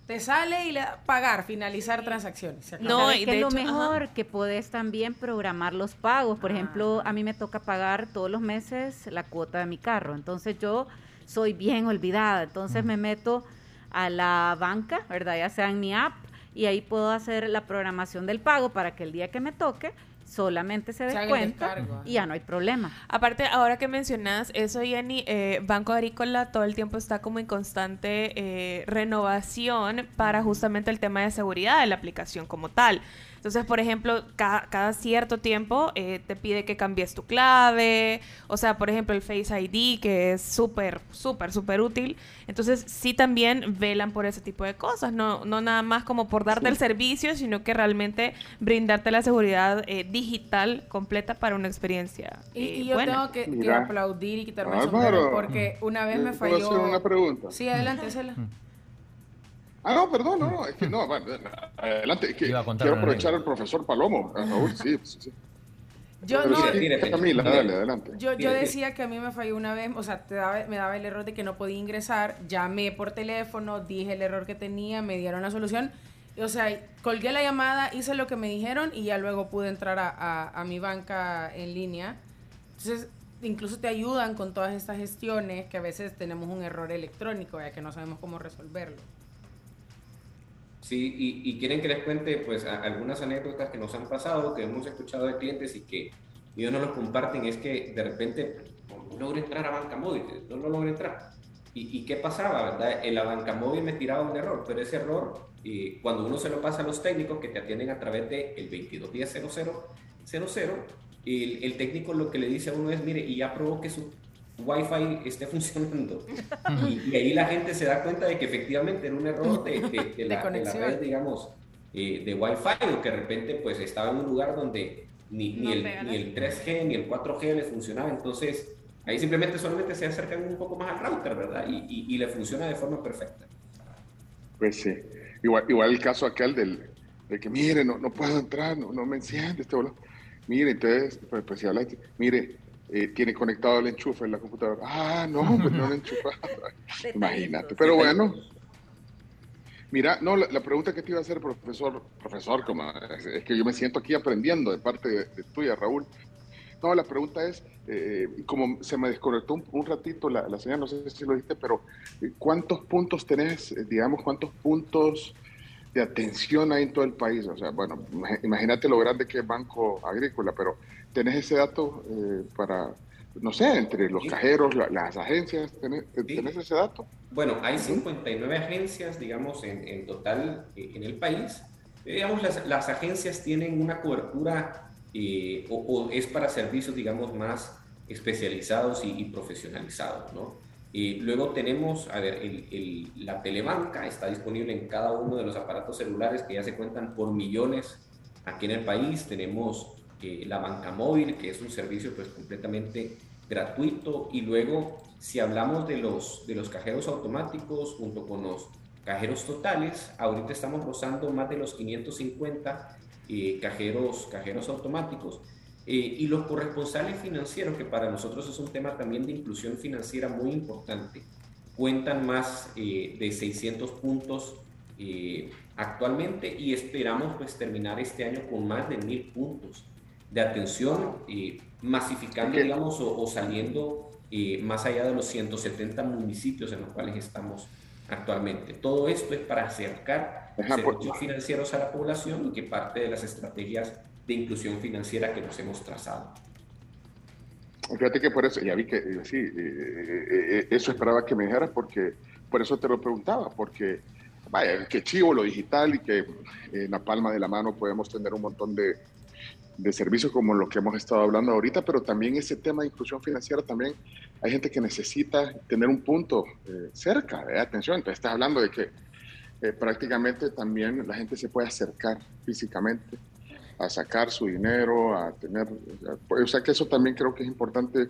Speaker 9: te sale y le da pagar, finalizar transacciones.
Speaker 4: No,
Speaker 61: ¿Sabes
Speaker 4: y
Speaker 61: qué
Speaker 4: de
Speaker 61: es lo
Speaker 4: hecho,
Speaker 61: mejor? Que podés también programar los pagos. Por ejemplo, a mí me toca pagar todos los meses la cuota de mi carro. Entonces yo soy bien olvidada. Entonces me meto a la banca, ¿verdad? Ya sea en mi app, y ahí puedo hacer la programación del pago para que el día que me toque solamente se descuenta y ya no hay problema.
Speaker 4: Aparte, ahora que mencionas eso, Jenny, eh, Banco Agrícola todo el tiempo está como en constante eh, renovación para justamente el tema de seguridad de la aplicación como tal. Entonces, por ejemplo, ca- cada cierto tiempo eh, te pide que cambies tu clave, o sea, por ejemplo, el Face ID, que es súper, súper, súper útil. Entonces, sí también velan por ese tipo de cosas, no, no nada más como por darte el servicio, sino que realmente brindarte la seguridad eh, digital completa para una experiencia
Speaker 9: Y,
Speaker 4: eh,
Speaker 9: y yo
Speaker 4: buena.
Speaker 9: tengo que, que aplaudir y quitarme el
Speaker 60: Bárbaro.
Speaker 9: sombrero porque una vez me
Speaker 60: ¿Puedo
Speaker 9: falló.
Speaker 60: hacer una pregunta?
Speaker 9: Sí, adelante, Cela.
Speaker 60: Ah, no, perdón, no, no, es que no, (laughs) bueno, adelante, es que quiero aprovechar al profesor Palomo, a Raúl, sí, sí, sí.
Speaker 9: Yo no.
Speaker 60: sí, Camila, dale, adelante.
Speaker 9: Yo, yo decía que a mí me falló una vez, o sea, te daba- me daba el error de que no podía ingresar, llamé por teléfono, dije el error que tenía, me dieron la solución, o sea, colgué la llamada, hice lo que me dijeron y ya luego pude entrar a, a- a mi banca en línea. Entonces, incluso te ayudan con todas estas gestiones que a veces tenemos un error electrónico, ya que no sabemos cómo resolverlo.
Speaker 59: Sí, y, y quieren que les cuente pues a- algunas anécdotas que nos han pasado, que hemos escuchado de clientes y que ellos no los comparten, es que de repente no logro entrar a banca móvil, no, no logro entrar. ¿Y, y qué pasaba, verdad? En la banca móvil me tiraba un error, pero ese error, eh, cuando uno se lo pasa a los técnicos que te atienden a través del el 2210-0000, el, el técnico lo que le dice a uno es, mire, y ya probó que su Wi-Fi esté (laughs) funcionando. y, y ahí la gente se da cuenta de que efectivamente era un error de, de- de (laughs) la, de la
Speaker 9: conexión.
Speaker 59: red, digamos, eh, de Wi-Fi, o que de repente pues estaba en un lugar donde ni, ni
Speaker 4: No
Speaker 59: el, ni el 3G ni el 4G le funcionaba. Entonces, ahí simplemente solamente se acercan un poco más al router, ¿verdad? Y, y- y le funciona de forma perfecta.
Speaker 60: Pues sí, igual, igual el caso aquel del, de que, mire, no, no puedo entrar, no, no me enciende este boludo. Mire, entonces, pues, pues si habla, mire, eh, tiene conectado el enchufe en la computadora. Ah, no, hombre, no lo enchufado. (laughs) (laughs) Imagínate, pero bueno. Mira, no, la, la pregunta que te iba a hacer, profesor, profesor, como es, es que yo me siento aquí aprendiendo de parte de, de tuya, Raúl. No, la pregunta es, eh, como se me desconectó un, un ratito la, la señal, no sé si lo dijiste, pero eh, ¿cuántos puntos tenés, eh, digamos, cuántos puntos de atención hay en todo el país? O sea, bueno, imag- imagínate lo grande que es Banco Agrícola, pero ¿tenés ese dato eh, para, no sé, entre los cajeros, la- las agencias, ¿tenés, tenés ese dato?
Speaker 59: Bueno, hay 59 agencias, digamos, en, en total eh, en el país. Eh, digamos, las, las agencias tienen una cobertura eh, o, o es para servicios, digamos, más especializados y, y profesionalizados, ¿no? Y luego tenemos, a ver, el- el- la telebanca está disponible en cada uno de los aparatos celulares que ya se cuentan por millones aquí en el país. Tenemos la banca móvil, que es un servicio pues completamente gratuito. Y luego, si hablamos de los, de los cajeros automáticos junto con los cajeros totales, ahorita estamos rozando más de los 550 eh, cajeros, cajeros automáticos. Eh, y los corresponsales financieros, que para nosotros es un tema también de inclusión financiera muy importante, cuentan más eh, de 600 puntos eh, actualmente y esperamos pues terminar este año con más de 1000 puntos de atención, eh, masificando,
Speaker 60: Ok.
Speaker 59: digamos, o, o saliendo eh, más allá de los 170 municipios en los cuales estamos actualmente. Todo esto es para acercar
Speaker 3: Ajá,
Speaker 59: servicios financieros a la población y que parte de las estrategias de inclusión financiera que nos hemos trazado.
Speaker 3: Fíjate que por eso, ya vi que eh, sí, eh, eh, eh, eso esperaba que me dijeras porque por eso te lo preguntaba, porque vaya, que chivo lo digital y que en la palma de la mano podemos tener un montón de, de servicios como lo que hemos estado hablando ahorita, pero también ese tema de inclusión financiera también hay gente que necesita tener un punto eh, cerca, ¿eh? atención, entonces estás hablando de que eh, prácticamente también la gente se puede acercar físicamente a sacar su dinero, a tener, o sea que eso también creo que es importante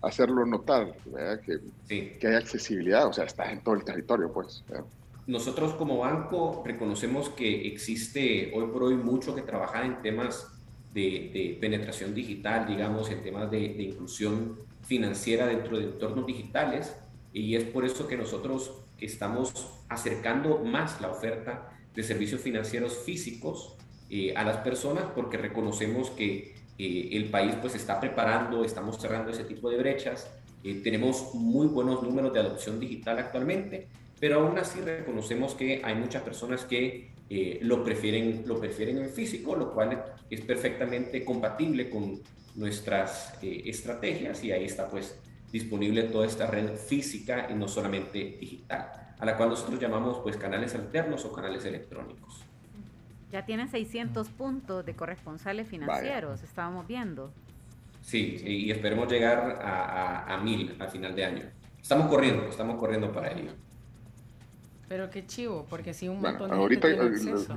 Speaker 3: hacerlo notar, ¿verdad? Que, que hay accesibilidad, o sea, estás en todo el territorio, pues. ¿verdad?
Speaker 59: Nosotros como banco reconocemos que existe hoy por hoy mucho que trabajar en temas de, penetración digital, digamos, en temas de, de inclusión financiera dentro de entornos digitales y es por eso que nosotros estamos acercando más la oferta de servicios financieros físicos eh, a las personas porque reconocemos que eh, el país pues está preparando, estamos cerrando ese tipo de brechas, eh, tenemos muy buenos números de adopción digital actualmente, pero aún así reconocemos que hay muchas personas que eh, lo, prefieren, lo prefieren en físico, lo cual es perfectamente compatible con nuestras eh, estrategias y ahí está pues disponible toda esta red física y no solamente digital, a la cual nosotros llamamos pues canales alternos o canales electrónicos.
Speaker 61: Ya tienen 600 puntos de corresponsales financieros, estábamos viendo.
Speaker 59: Sí, y esperemos llegar a, a, a mil al final de año. Estamos corriendo, estamos corriendo para ello.
Speaker 9: Pero qué chivo, porque si un
Speaker 3: Bueno,
Speaker 9: montón de
Speaker 3: ahorita,
Speaker 9: gente tiene
Speaker 3: eh,
Speaker 9: acceso.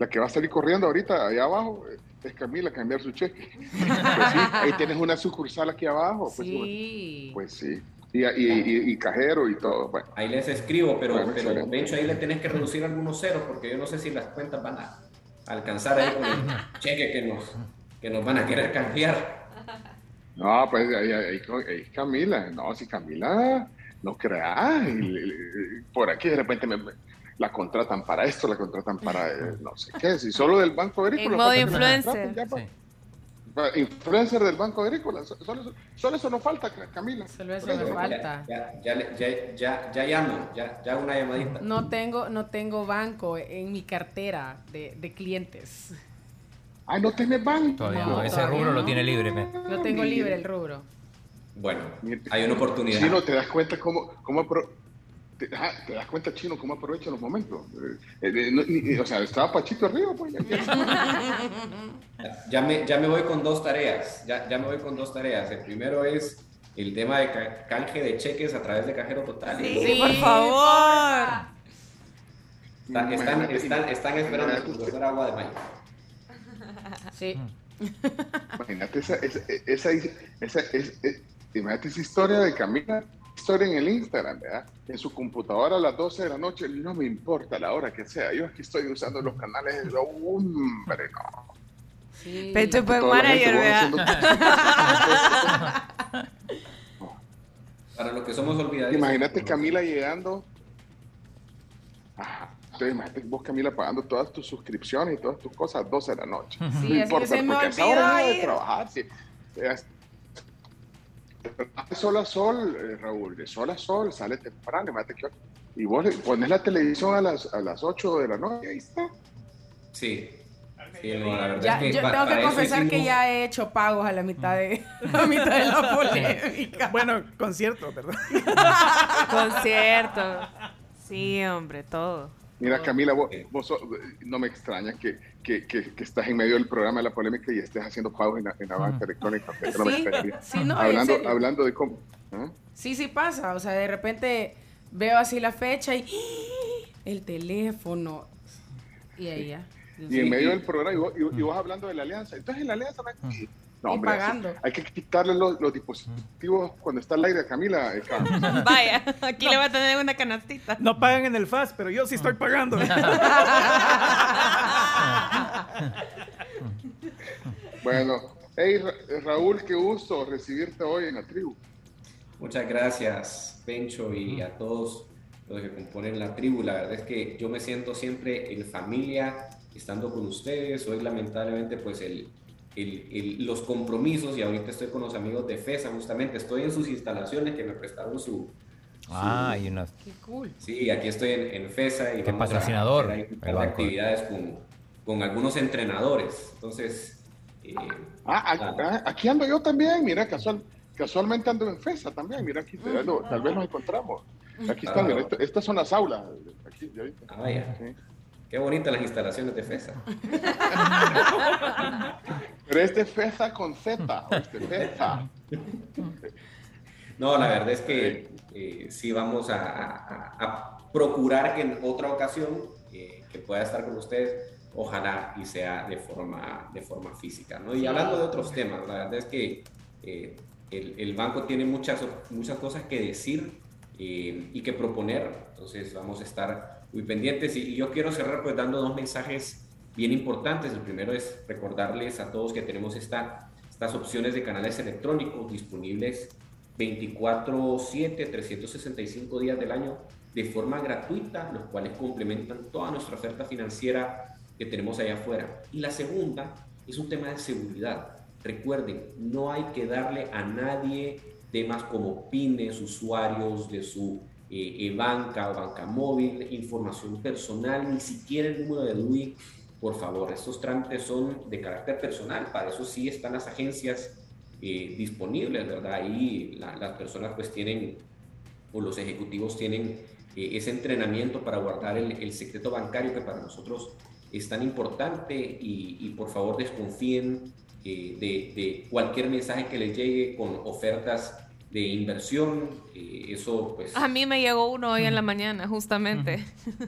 Speaker 3: La que va a salir corriendo ahorita allá abajo eh, es Camila a cambiar su cheque. Pues sí, (laughs) ahí tienes una sucursal aquí abajo. Pues
Speaker 9: Sí.
Speaker 3: bueno, Pues sí. Y, y, y- y cajero y todo. Bueno,
Speaker 59: Ahí les escribo, pero,
Speaker 3: Bueno,
Speaker 59: pero de hecho ahí le tenés que reducir algunos ceros porque yo no sé si las cuentas van a alcanzar ahí con el cheque que nos, que nos van a querer cambiar.
Speaker 3: no, pues ahí, ahí- ahí Camila. No, si Camila, no creas. por aquí de repente me, me- la contratan para esto, la contratan para eh, no sé qué. Si solo del Banco Agrícola.
Speaker 4: En modo influencer.
Speaker 3: ya, pues. Influencer del Banco Agrícola. so- Solo, eso- solo eso no falta, Camila.
Speaker 9: Solo eso
Speaker 3: eso.
Speaker 9: falta.
Speaker 59: Ya, ya, le- ya, ya, ya llamo, ya, ya una llamadita.
Speaker 9: No tengo, no tengo banco en mi cartera de, de clientes.
Speaker 3: Ay, no tenés banco.
Speaker 8: Todavía
Speaker 9: No,
Speaker 8: no, ese
Speaker 9: todavía
Speaker 8: rubro lo
Speaker 9: no.
Speaker 8: tiene libre. me.
Speaker 9: Lo tengo libre el rubro.
Speaker 59: Bueno, hay una oportunidad.
Speaker 3: Chino, te das cuenta cómo, cómo apro- te, das cuenta, Chino, cómo aprovecha los momentos. Eh, eh, no, ni- o sea, estaba Pachito arriba, pues. ya- ya- (laughs)
Speaker 59: Ya me, ya me voy con dos tareas. Ya, ya me voy con dos tareas. El primero es el tema de ca- canje de cheques a través de cajero total.
Speaker 4: Sí, por favor.
Speaker 59: Está- están, están, están esperando el profesor Agua de Mayo.
Speaker 9: Sí. (laughs)
Speaker 3: Imagínate esa, esa, esa, esa, es- es- imagínate esa historia de Camila, historia en el Instagram, ¿verdad? En su computadora a las 12 de la noche, no me importa la hora que sea, yo aquí estoy usando los canales, de- hombre, no.
Speaker 9: Sí.
Speaker 4: Pecho manager. (laughs)
Speaker 59: Para los que somos olvidadizos.
Speaker 3: Imagínate Camila llegando. Ajá. Entonces, imagínate vos, Camila, pagando todas tus suscripciones y todas tus cosas a 12 de la noche.
Speaker 9: Sí,
Speaker 3: no importa,
Speaker 9: se me
Speaker 3: porque a esa hora no de trabajar. sí. De sol a sol, eh, Raúl, de sol a sol, sale temprano. imagínate que- y vos pones la televisión a las, a las 8 de la noche, ahí está.
Speaker 59: Sí. Sí, la verdad
Speaker 9: Ya,
Speaker 59: es que
Speaker 9: yo tengo que confesar que ya he hecho pagos a la mitad de, (laughs) a mitad de la (laughs) polémica.
Speaker 1: Bueno, concierto, perdón. (laughs)
Speaker 4: Concierto. Sí, hombre, todo.
Speaker 3: Mira, Camila, vos, vos sos- no me extraña que, que, que, que estás en medio del programa de la polémica y estés haciendo pagos en la, en la banca electrónica. que no me
Speaker 9: Sí, sí, no,
Speaker 3: hablando, de cómo. ¿ah?
Speaker 9: Sí, sí pasa. O sea, de repente veo así la fecha y el teléfono. Y ahí ya.
Speaker 3: Y en medio del programa, y vos, y- y vos hablando de la alianza. Entonces, en la alianza, no,
Speaker 9: Y
Speaker 3: hombre, así-
Speaker 9: pagando.
Speaker 3: hay que quitarle los, los dispositivos cuando está al aire a Camila. eh. (laughs)
Speaker 4: Vaya, aquí le va a tener una canastita.
Speaker 1: No pagan en el FAS, pero yo sí estoy pagando. (laughs)
Speaker 3: bueno, hey, Ra- Raúl, qué gusto recibirte hoy en la tribu.
Speaker 59: Muchas gracias, Pencho, y a todos los que componen la tribu. La verdad es que yo me siento siempre en familia estando con ustedes. Hoy, lamentablemente, pues el, el- el- los compromisos, y ahorita estoy con los amigos de FESA, justamente. Estoy en sus instalaciones que me prestaron su,
Speaker 8: Ah, hay unas.
Speaker 9: Qué cool.
Speaker 59: Sí, aquí estoy en, en FESA y
Speaker 8: Qué
Speaker 59: vamos a
Speaker 8: patrocinador,
Speaker 59: de
Speaker 8: banco.
Speaker 59: actividades con, con algunos entrenadores. Entonces, eh,
Speaker 60: Ah, a- ah, aquí ando yo también, mira, casual, casualmente ando en FESA también, mira, aquí tal vez lo- tal vez nos encontramos. Aquí están,
Speaker 59: Ah,
Speaker 60: estas son las aulas. Aquí, ¿ya
Speaker 59: ah, vaya. Qué bonitas las instalaciones de FESA. (laughs)
Speaker 60: Pero este es FESA con Z, este FESA.
Speaker 59: No, la verdad es que eh, sí vamos a, a- a procurar que en otra ocasión eh, que pueda estar con ustedes, ojalá y sea de forma, de forma física. ¿no? Y hablando de otros temas, la verdad es que eh, el, el banco tiene muchas, muchas cosas que decir y que proponer, entonces vamos a estar muy pendientes. Y, y yo quiero cerrar pues dando dos mensajes bien importantes. El primero es recordarles a todos que tenemos esta, estas opciones de canales electrónicos disponibles 24/7, 365 días del año de forma gratuita, los cuales complementan toda nuestra oferta financiera que tenemos allá afuera. Y la segunda es un tema de seguridad. Recuerden, no hay que darle a nadie temas como pines, usuarios de su eh, eh, banca o banca móvil, información personal, ni siquiera el número de DUI. Por favor, estos trámites son de carácter personal, para eso sí están las agencias eh, disponibles, ¿verdad? Ahí la- las personas pues tienen, o los ejecutivos tienen eh, ese entrenamiento para guardar el, el secreto bancario que para nosotros es tan importante y, y por favor desconfíen eh, de, de cualquier mensaje que les llegue con ofertas de inversión, eh, eso pues...
Speaker 4: A mí me llegó uno hoy en la mañana, justamente.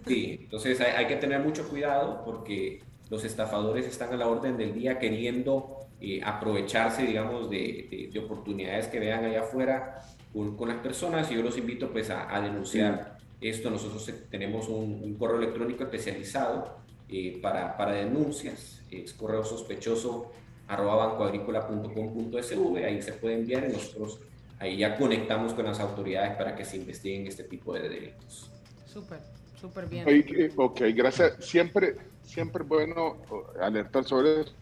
Speaker 59: Sí, entonces hay, hay que tener mucho cuidado porque los estafadores están a la orden del día queriendo eh, aprovecharse, digamos, de, de- de oportunidades que vean allá afuera con, con las personas. Y yo los invito pues a, a denunciar esto. Nosotros eh, tenemos un, un correo electrónico especializado eh, para, para denuncias, es correo sospechoso arroba bancoagrícola.com.sv, ahí se puede enviar y nosotros ahí ya conectamos con las autoridades para que se investiguen este tipo de delitos.
Speaker 9: Súper, súper bien.
Speaker 60: Eh, ok, gracias. Siempre, siempre bueno alertar sobre eso.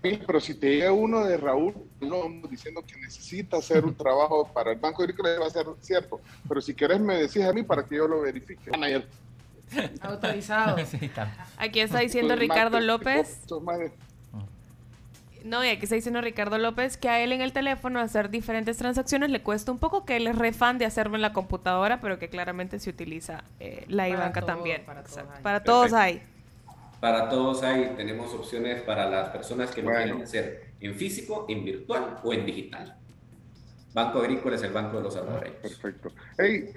Speaker 60: Pero si te llega uno de Raúl no, diciendo que necesita hacer un (laughs) trabajo para el Banco Agrícola, va a ser cierto. Pero si querés, me decís a mí para que yo lo verifique. Manager.
Speaker 9: Autorizado. (laughs)
Speaker 4: Aquí está diciendo Ricardo López. No, y aquí está diciendo Ricardo López que a él en el teléfono hacer diferentes transacciones le cuesta un poco, que él es re fan de hacerlo en la computadora, pero que claramente se utiliza eh, la ibanca también.
Speaker 9: para todos hay.
Speaker 4: Para todos hay.
Speaker 59: Para todos hay, tenemos opciones para las personas que lo
Speaker 60: Bueno.
Speaker 59: quieren hacer en físico, en virtual o en digital. Banco Agrícola es el banco de los salvadoreños.
Speaker 60: Perfecto. Hey,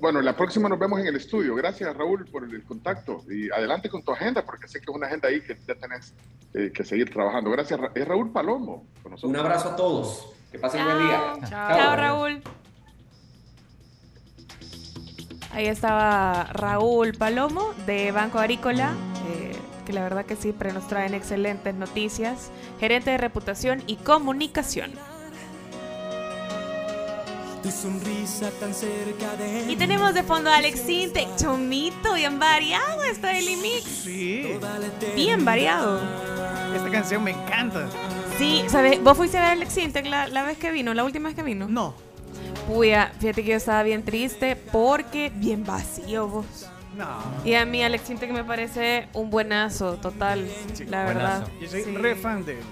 Speaker 60: bueno, la próxima nos vemos en el estudio. Gracias, Raúl, por el contacto. Y adelante con tu agenda, porque sé que es una agenda ahí que ya tenés eh, que seguir trabajando. Gracias. Ra- Es Raúl Palomo. con nosotros.
Speaker 59: Un abrazo a todos. Que pasen buen día.
Speaker 4: Chao, Raúl. Ahí estaba Raúl Palomo de Banco Agrícola, eh, que la verdad que siempre nos traen excelentes noticias. Gerente de reputación y comunicación.
Speaker 62: Tu sonrisa tan cerca de
Speaker 4: Y tenemos de fondo a Alex Sintek, Chomito, bien variado está el mix.
Speaker 1: Sí.
Speaker 4: Bien variado.
Speaker 1: Esta canción me encanta.
Speaker 4: Sí, ¿sabes? ¿Vos fuiste a ver a Alex Sintek la, la vez que vino, la última vez que vino?
Speaker 1: No.
Speaker 4: Puya, fíjate que yo estaba bien triste porque bien vacío vos.
Speaker 1: No.
Speaker 4: Y a mí Alex Sintek me parece un buenazo, total, la verdad.
Speaker 1: Yo soy
Speaker 4: Sí.
Speaker 1: re fan de él.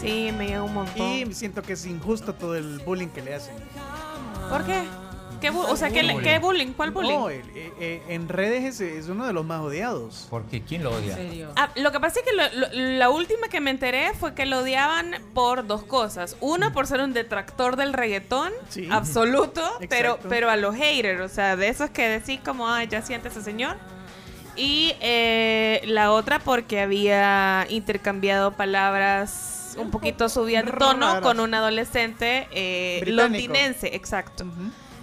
Speaker 4: Sí, me llega un montón.
Speaker 1: Y siento que es injusto todo el bullying que le hacen.
Speaker 4: ¿Por qué? ¿Qué o sea, ¿qué,
Speaker 1: Bullying.
Speaker 4: ¿qué bullying? ¿Cuál bullying?
Speaker 1: No, eh, eh, en redes es, es uno de los más odiados.
Speaker 8: ¿Por qué? ¿Quién lo odia?
Speaker 4: Ah, lo que pasa es que lo- lo- la última que me enteré fue que lo odiaban por dos cosas. Uno, por ser un detractor del reggaetón, absoluto, (laughs) pero, pero a los haters, o sea, de esos que decís como, ay, ya siente ese señor. Y eh, la otra porque había intercambiado palabras un poquito subidas de tono con un adolescente eh, londinense, exacto.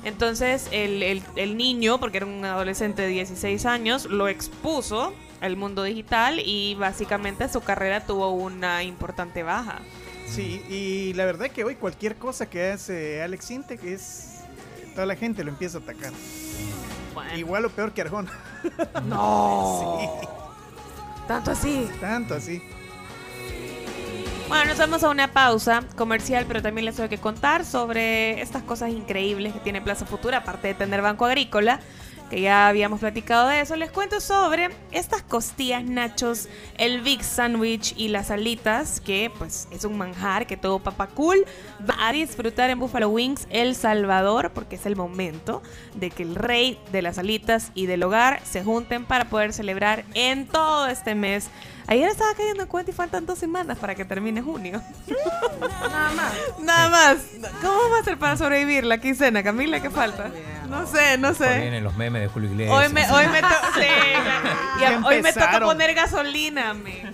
Speaker 4: Entonces el, el- el niño, porque era un adolescente de 16 años, lo expuso al mundo digital y básicamente su carrera tuvo una importante baja.
Speaker 1: Sí, y la verdad que hoy cualquier cosa que hace Alex Intec es. Toda la gente lo empieza a atacar. Igual o peor que Arjona.
Speaker 4: No. (laughs)
Speaker 1: sí.
Speaker 4: Tanto así.
Speaker 1: Tanto así.
Speaker 4: Bueno, nos vamos a una pausa comercial, pero también les tengo que contar sobre estas cosas increíbles que tiene Plaza Futura, aparte de tener Banco Agrícola, que ya habíamos platicado de eso. Les cuento sobre estas costillas, nachos, el Big Sandwich y las alitas, que pues es un manjar que todo papá cool va a disfrutar en Buffalo Wings El Salvador, porque es el momento de que el rey de las alitas y del hogar se junten para poder celebrar en todo este mes. Ayer estaba cayendo en cuenta y faltan dos semanas para que termine junio. (laughs)
Speaker 9: Nada más.
Speaker 4: Nada más. ¿Cómo va a ser para sobrevivir la quincena, Camila? ¿Qué falta? No sé, no sé.
Speaker 8: Vienen los memes de Julio Iglesias.
Speaker 4: Hoy me, hoy me, to- sí, (laughs) y
Speaker 1: Ya
Speaker 4: hoy me toca poner gasolina, me.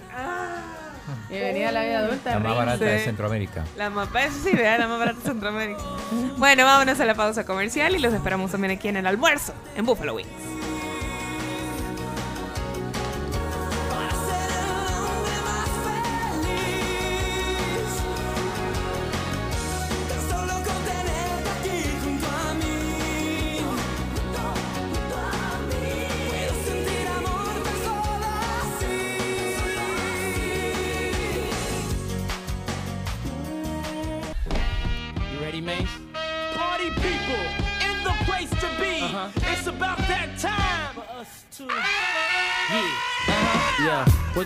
Speaker 9: Bienvenida a la vida adulta.
Speaker 8: La más barata de. Centroamérica.
Speaker 4: La más, eso sí, vea, la más barata de Centroamérica. Bueno, vámonos a la pausa comercial y los esperamos también aquí en el almuerzo, en Buffalo Wings.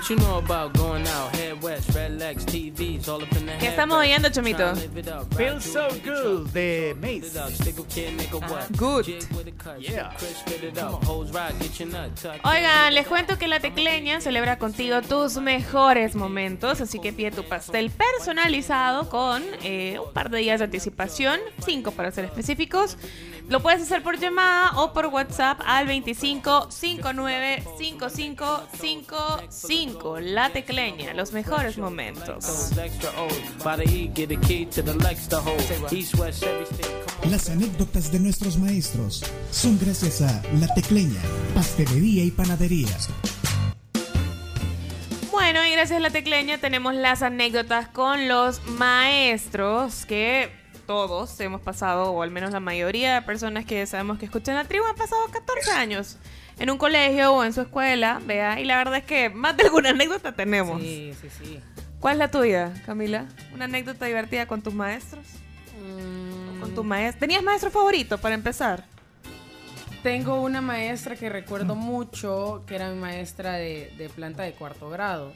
Speaker 4: ¿Qué
Speaker 63: head
Speaker 4: estamos oyendo, Chomito?
Speaker 1: Feels so good de Mace.
Speaker 4: Good.
Speaker 63: Yeah.
Speaker 4: Oigan, les cuento que la tecleña celebra contigo tus mejores momentos, así que pide tu pastel personalizado con eh, un par de días de anticipación, cinco para ser específicos. Lo puedes hacer por llamada o por WhatsApp al 25 59 55 55. La tecleña, los mejores momentos.
Speaker 43: Las anécdotas de nuestros maestros son gracias a La Tecleña, Pastelería y Panadería.
Speaker 4: Bueno, y gracias a la tecleña tenemos las anécdotas con los maestros que todos hemos pasado, o al menos la mayoría de personas que sabemos que escuchan la tribu han pasado 14 años en un colegio o en su escuela, vea, y la verdad es que más de alguna anécdota tenemos.
Speaker 9: Sí, sí, sí.
Speaker 4: ¿Cuál es la tuya, Camila? ¿Una anécdota divertida con tus maestros?
Speaker 9: Mm,
Speaker 4: ¿O ¿Con tu maestro? ¿Tenías maestro favorito para empezar?
Speaker 9: Tengo una maestra que recuerdo mucho, que era mi maestra de, de planta de cuarto grado.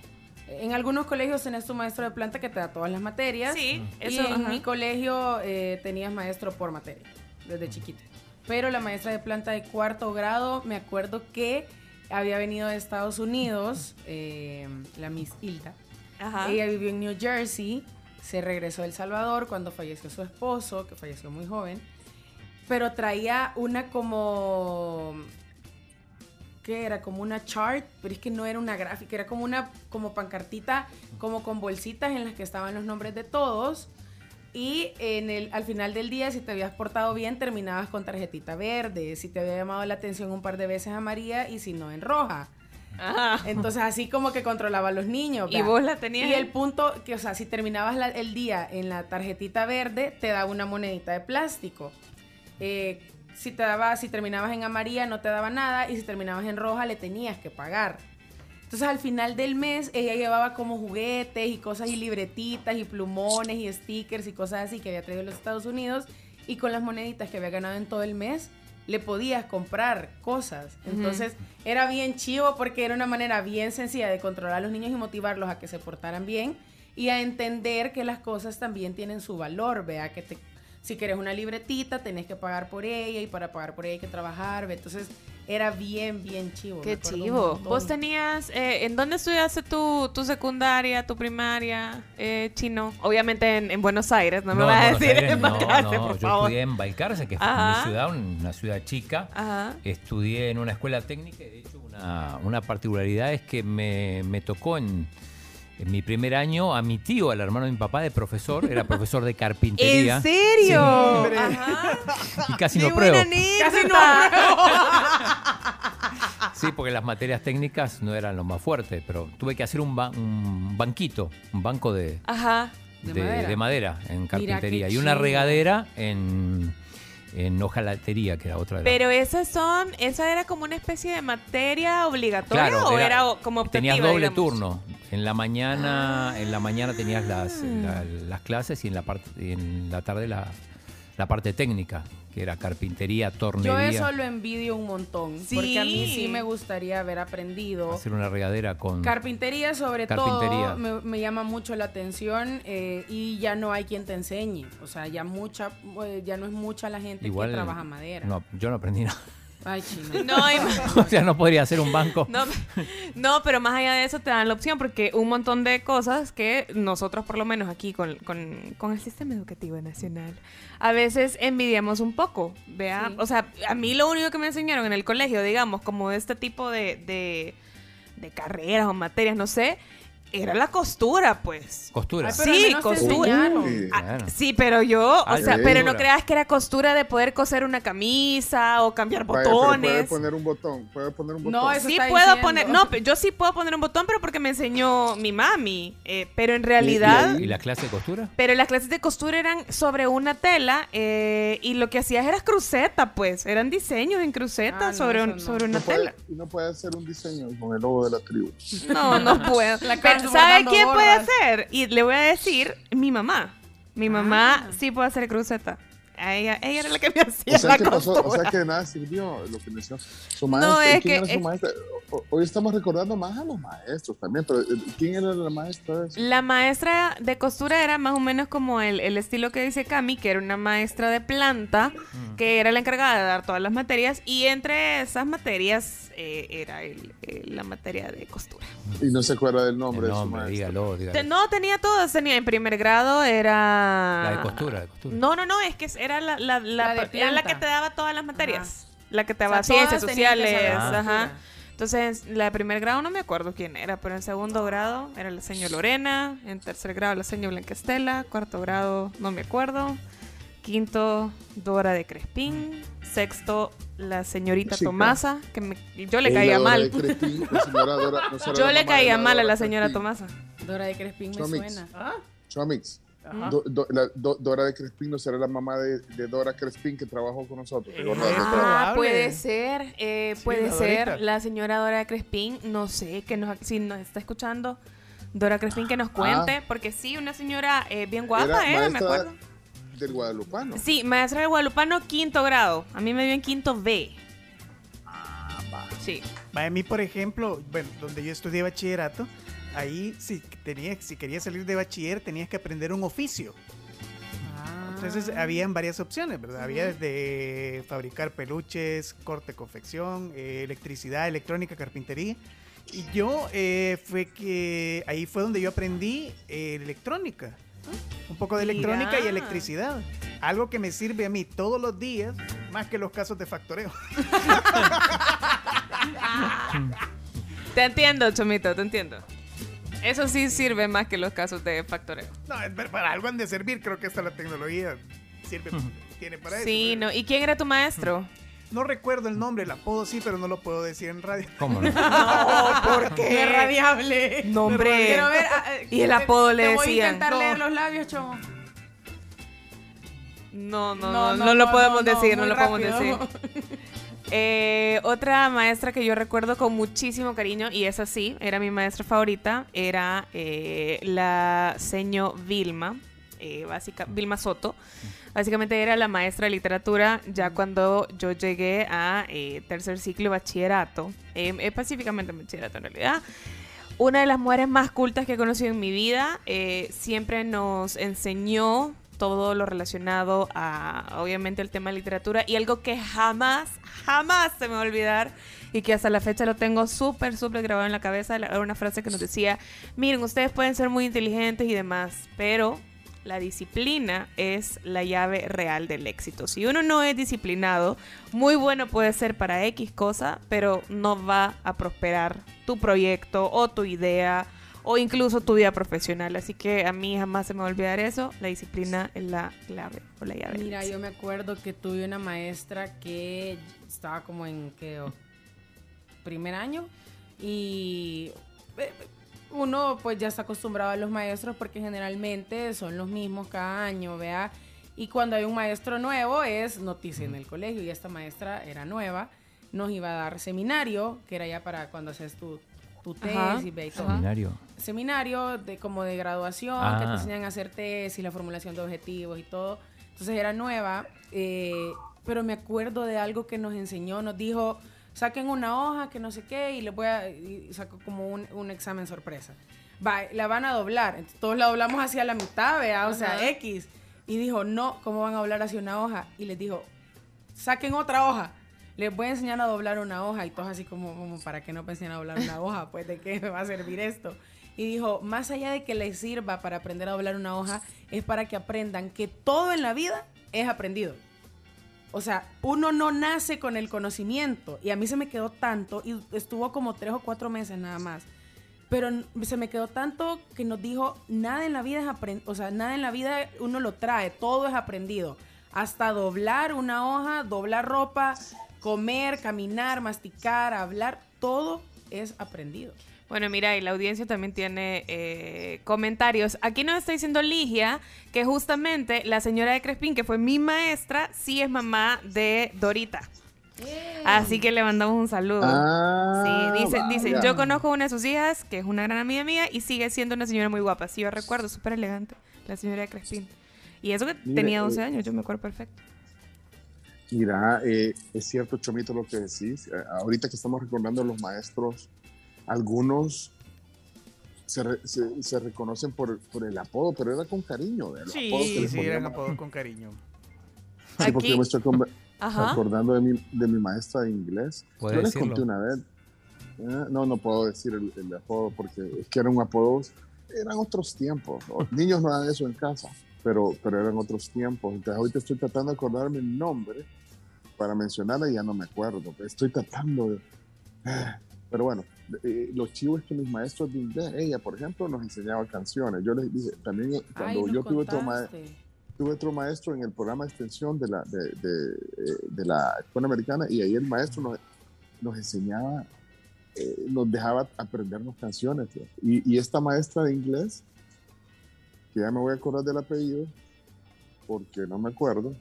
Speaker 9: En algunos colegios tenés tu maestro de planta que te da todas las materias.
Speaker 4: Sí,
Speaker 9: y
Speaker 4: eso,
Speaker 9: en
Speaker 4: ajá.
Speaker 9: mi colegio eh, tenías maestro por materia, desde chiquito. Pero la maestra de planta de cuarto grado, me acuerdo que había venido de Estados Unidos, (laughs) eh, la Miss Hilda.
Speaker 4: Ajá.
Speaker 9: Ella vivió en New Jersey, se regresó a El Salvador cuando falleció su esposo, que falleció muy joven, pero traía una como que era como una chart, pero es que no era una gráfica, era como una como pancartita, como con bolsitas en las que estaban los nombres de todos. Y en el, al final del día, si te habías portado bien, terminabas con tarjetita verde. Si te había llamado la atención un par de veces amarilla y si no, en roja. Entonces, así como que controlaba a los niños.
Speaker 4: ¿Y
Speaker 9: ¿verdad?
Speaker 4: vos la tenías
Speaker 9: Y el punto, que, o sea, si terminabas la- el día en la tarjetita verde, te daba una monedita de plástico. Eh, si te daba, si terminabas en amarilla, no te daba nada. Y si terminabas en roja, le tenías que pagar. Entonces al final del mes ella llevaba como juguetes y cosas y libretitas y plumones y stickers y cosas así que había traído de los Estados Unidos y con las moneditas que había ganado en todo el mes le podías comprar cosas. Entonces era bien chivo porque era una manera bien sencilla de controlar a los niños y motivarlos a que se portaran bien y a entender que las cosas también tienen su valor, vea que te si quieres una libretita, tenés que pagar por ella y para pagar por ella hay que trabajar. ¿ve? Entonces era bien, bien chivo.
Speaker 4: Qué chivo. ¿Vos tenías, eh, en dónde estudiaste tu, tu secundaria, tu primaria, eh, chino? Obviamente en, en Buenos Aires, no me vas a decir
Speaker 8: Aires
Speaker 4: en
Speaker 8: no,
Speaker 4: Balcarce,
Speaker 8: no,
Speaker 4: por
Speaker 8: yo
Speaker 4: favor.
Speaker 8: estudié en Balcarce, que fue
Speaker 4: Ajá.
Speaker 8: mi ciudad, una ciudad chica.
Speaker 4: Ajá.
Speaker 8: Estudié en una escuela técnica y de hecho una, una particularidad es que me, me tocó en, en mi primer año a mi tío, al hermano de mi papá, de profesor, era profesor de carpintería. (laughs)
Speaker 4: ¿En serio?
Speaker 8: Sí.
Speaker 4: Ajá.
Speaker 8: Y casi no pruebo.
Speaker 4: buena anécdota.
Speaker 8: Sí, porque las materias técnicas no eran lo más fuerte, pero tuve que hacer un, ba- un banquito, un banco de,
Speaker 4: Ajá.
Speaker 8: de,
Speaker 9: De madera.
Speaker 8: de madera en carpintería y una regadera en, en hojalatería, que era otra de las
Speaker 4: Pero esas son, esa era como una especie de materia obligatoria
Speaker 8: Claro,
Speaker 4: o
Speaker 8: era-
Speaker 4: como optativa,
Speaker 8: Tenías doble
Speaker 4: digamos?
Speaker 8: turno. En la mañana, en la mañana tenías las,
Speaker 4: Ah.
Speaker 8: la- las clases y en la parte, en la tarde la, la parte técnica, que era carpintería,
Speaker 9: Yo
Speaker 8: tornería,
Speaker 9: eso lo envidio un montón. Porque a mí sí me gustaría haber aprendido.
Speaker 8: hacer una regadera con
Speaker 9: Carpintería sobre
Speaker 8: Carpintería.
Speaker 9: todo me, me llama mucho la atención eh, y ya no hay quien te enseñe. O sea, ya mucha, eh, ya no es mucha la gente
Speaker 8: igual
Speaker 9: que trabaja madera.
Speaker 8: No, yo no aprendí (laughs) nada.
Speaker 9: Ay, chino. (laughs)
Speaker 4: No, y- (laughs)
Speaker 8: o sea, no podría hacer un banco.
Speaker 4: No, no, pero más allá de eso te dan la opción porque un montón de cosas que nosotros por lo menos aquí con, con- con el sistema educativo nacional a veces envidiamos un poco, vea, o sea, a mí lo único que me enseñaron en el colegio, digamos, como este tipo de, de, de carreras o materias, no sé, era la costura, pues.
Speaker 8: Costura.
Speaker 9: Ay, pero al
Speaker 4: sí, costura.
Speaker 60: Uy.
Speaker 4: Ah,
Speaker 8: Claro.
Speaker 4: Sí, pero yo, o sea, pero no creas que era costura de poder coser una camisa o cambiar
Speaker 60: Vaya, puede
Speaker 4: botones.
Speaker 60: poner un botón, puede poner un botón.
Speaker 9: No, eso
Speaker 4: Sí
Speaker 9: está
Speaker 4: puedo
Speaker 9: diciendo.
Speaker 4: poner, no, yo sí puedo poner un botón, pero porque me enseñó mi mami. eh, pero en realidad,
Speaker 8: ¿Y la clase de costura?
Speaker 4: pero las clases de costura eran sobre una tela eh, y lo que hacías era cruceta, pues, eran diseños en cruceta
Speaker 9: Ah, no,
Speaker 4: sobre, un-
Speaker 9: eso no.
Speaker 4: sobre una
Speaker 60: No puede,
Speaker 4: tela.
Speaker 60: y no puede hacer un diseño con el logo de la tribu.
Speaker 4: No, no puedo.
Speaker 9: La
Speaker 4: Pero, ¿sabe quién puede hacer? Y le voy a decir, mi mamá. Mi mamá sí puede hacer cruceta. A ella, ella era la que me (laughs) hacía
Speaker 60: O sea,
Speaker 4: la
Speaker 60: que pasó, o sea que de nada sirvió lo que enseñó su
Speaker 4: No,
Speaker 60: maestra.
Speaker 4: es
Speaker 60: ¿Quién
Speaker 4: que-
Speaker 60: era su
Speaker 4: es-
Speaker 60: maestra? Hoy estamos recordando más a los maestros también, pero eh, ¿quién era la maestra de eso?
Speaker 4: La maestra de costura era más o menos como el, el estilo que dice Cami, que era una maestra de planta, que era la encargada de dar todas las materias, y entre esas materias eh, era el- el- la materia de costura.
Speaker 60: Y no se acuerda del nombre
Speaker 8: El
Speaker 60: de su
Speaker 8: nombre,
Speaker 60: maestra.
Speaker 8: dígalo, dígalo.
Speaker 4: No, tenía todas, tenía en primer grado, era...
Speaker 8: La de costura, de costura.
Speaker 4: No, no, no, es que era la, la, la-
Speaker 9: La de
Speaker 4: era la que te daba todas las materias. La que te
Speaker 9: O
Speaker 4: daba
Speaker 9: sea,
Speaker 4: ciencias sociales,
Speaker 9: saber
Speaker 4: ajá. Entonces, la de primer grado no me acuerdo quién era, pero en segundo grado era la señora Lorena, en tercer grado la señora Blanca Estela, cuarto grado no me acuerdo, quinto Dora de Crespín, sexto la señorita
Speaker 60: Chica.
Speaker 4: Tomasa, que me- yo le
Speaker 60: la
Speaker 4: caía mal.
Speaker 60: Crespín, la Dora- no (laughs)
Speaker 4: Yo
Speaker 60: la
Speaker 4: le caía
Speaker 60: la
Speaker 4: mal a la señora. Tomasa.
Speaker 9: Dora de Crespín me
Speaker 60: Chomix.
Speaker 9: suena.
Speaker 60: Chomix.
Speaker 9: Ajá.
Speaker 60: Do- do- la- do- Dora de Crespín no será la mamá de, de Dora Crespín que trabajó con nosotros.
Speaker 4: Ah,
Speaker 1: probable.
Speaker 4: puede ser, eh,
Speaker 1: Sí,
Speaker 4: puede
Speaker 1: la
Speaker 4: ser
Speaker 1: Dorita.
Speaker 4: la señora Dora Crespín, no sé, que nos, si nos está escuchando, Dora Crespín que nos cuente, porque sí, una señora eh, bien guapa
Speaker 60: Era
Speaker 4: era, me acuerdo.
Speaker 60: del Guadalupano.
Speaker 4: Sí, maestra del Guadalupano, quinto grado, a mí me dio en quinto B. Sí.
Speaker 1: Va, A mí, por ejemplo, bueno, donde yo estudié bachillerato, ahí si, tenía, si querías salir de bachiller tenías que aprender un oficio. Entonces habían varias opciones, ¿verdad? Había desde fabricar peluches, corte, confección, eh, electricidad, electrónica, carpintería. Y yo eh, fue que ahí fue donde yo aprendí eh, electrónica. Un poco de electrónica y electricidad. Algo que me sirve a mí todos los días, más que los casos de factoreo. (laughs)
Speaker 4: Te entiendo, Chomito, te entiendo. Eso sí sirve más que los casos de factoreo.
Speaker 1: No, para algo han de servir, creo que hasta la tecnología sirve, tiene para eso.
Speaker 4: Sí, no. ¿Y quién era tu maestro?
Speaker 1: No recuerdo el nombre, el apodo sí, pero no lo puedo decir en radio.
Speaker 8: ¿Cómo no? (laughs)
Speaker 4: No, ¿por qué?
Speaker 9: Irradiable.
Speaker 4: No, hombre.
Speaker 9: Quiero ver, ah, (laughs) eh,
Speaker 4: Y el
Speaker 9: te-
Speaker 4: apodo le
Speaker 9: te voy a
Speaker 4: decían.
Speaker 9: intentar
Speaker 4: No.
Speaker 9: leer los labios, chomo.
Speaker 4: No, no,
Speaker 9: No,
Speaker 4: no,
Speaker 9: no,
Speaker 4: no, lo podemos decir, no lo podemos decir. (laughs) Eh, otra maestra que yo recuerdo con muchísimo cariño, y esa sí, era mi maestra favorita, era eh, la señor Vilma, eh, Vilma Soto. Básicamente era la maestra de literatura ya cuando yo llegué a eh, tercer ciclo bachillerato, eh, específicamente en bachillerato en realidad. Una de las mujeres más cultas que he conocido en mi vida, eh, siempre nos enseñó todo lo relacionado a, obviamente, el tema de literatura y algo que jamás, jamás se me va a olvidar y que hasta la fecha lo tengo súper, súper grabado en la cabeza. Era una frase que nos decía, miren, ustedes pueden ser muy inteligentes y demás, pero la disciplina es la llave real del éxito. Si uno no es disciplinado, muy bueno puede ser para X cosa, pero no va a prosperar tu proyecto o tu idea o incluso tu vida profesional. Así que a mí jamás se me va a olvidar eso. La disciplina es la clave o la llave.
Speaker 9: Mira, yo me acuerdo que tuve una maestra que estaba como en ¿qué? O- primer año y eh, uno pues ya está acostumbrado a los maestros porque generalmente son los mismos cada año, vea. Y cuando hay un maestro nuevo es noticia en el colegio y esta maestra era nueva, nos iba a dar seminario, que era ya para cuando haces tu, tu tesis y todo.
Speaker 8: Seminario.
Speaker 9: Seminario de como de graduación, que te
Speaker 8: Ah.
Speaker 9: enseñan a hacer tesis, la formulación de objetivos y todo. Entonces era nueva, eh, pero me acuerdo de algo que nos enseñó, nos dijo, saquen una hoja que no sé qué y les voy a, y sacó como un, un examen sorpresa. Va, la van a doblar, Entonces, todos la doblamos hacia la mitad, vea, o sea. X. Y dijo, no, ¿cómo van a doblar hacia una hoja? Y les dijo, saquen otra hoja. Les voy a enseñar a doblar una hoja y todos así como, como para que no enseñen a doblar una hoja, pues de qué me va a servir esto. Y dijo, más allá de que les sirva para aprender a doblar una hoja, es para que aprendan que todo en la vida es aprendido. O sea, uno no nace con el conocimiento. Y a mí se me quedó tanto, y estuvo como tres o cuatro meses nada más. Pero se me quedó tanto que nos dijo, nada en la vida es aprendido. O sea, nada en la vida uno lo trae, todo es aprendido. Hasta doblar una hoja, doblar ropa, comer, caminar, masticar, hablar, todo es aprendido.
Speaker 4: Bueno, mira, y la audiencia también tiene eh, comentarios. Aquí nos está diciendo Ligia que justamente la señora de Crespín, que fue mi maestra, sí es mamá de Dorita. Así que le mandamos un saludo.
Speaker 3: Ah,
Speaker 4: sí, dice, dice, yo conozco a una de sus hijas, que es una gran amiga mía, y sigue siendo una señora muy guapa. Sí, yo recuerdo, súper elegante, la señora de Crespín. Y eso que
Speaker 3: Mire,
Speaker 4: tenía 12
Speaker 3: eh,
Speaker 4: años, yo me acuerdo perfecto.
Speaker 3: Mira, eh, es cierto, Chomito, lo que decís. Eh, ahorita que estamos recordando a los maestros, algunos se, re- se- se reconocen por, por el apodo, pero era con cariño. De los apodos que
Speaker 1: Sí,
Speaker 3: les
Speaker 1: sí, eran apodos con cariño.
Speaker 3: Sí, porque yo me estoy
Speaker 4: Ajá.
Speaker 3: acordando de mi, de mi maestra de inglés.
Speaker 8: ¿Puede
Speaker 3: Yo les
Speaker 8: decirlo?
Speaker 3: conté una vez. Eh, no, no puedo decir el, el apodo porque es que eran apodos, eran otros tiempos. Los (laughs) niños no eran eso en casa, pero, pero eran otros tiempos. Entonces ahorita estoy tratando de acordarme el nombre para mencionarla ya no me acuerdo. Estoy tratando de... (sighs) Pero bueno, eh, lo chivo es que mis maestros de inglés, ella por ejemplo, nos enseñaba canciones. Yo les dije, también cuando
Speaker 9: Ay,
Speaker 3: yo tuve otro, tuve otro maestro en el programa de extensión de la, de, de, eh, de la Escuela Americana y ahí el maestro nos, nos enseñaba, eh, nos dejaba aprendernos canciones. Y, y esta maestra de inglés, que ya me voy a acordar del apellido, porque no me acuerdo,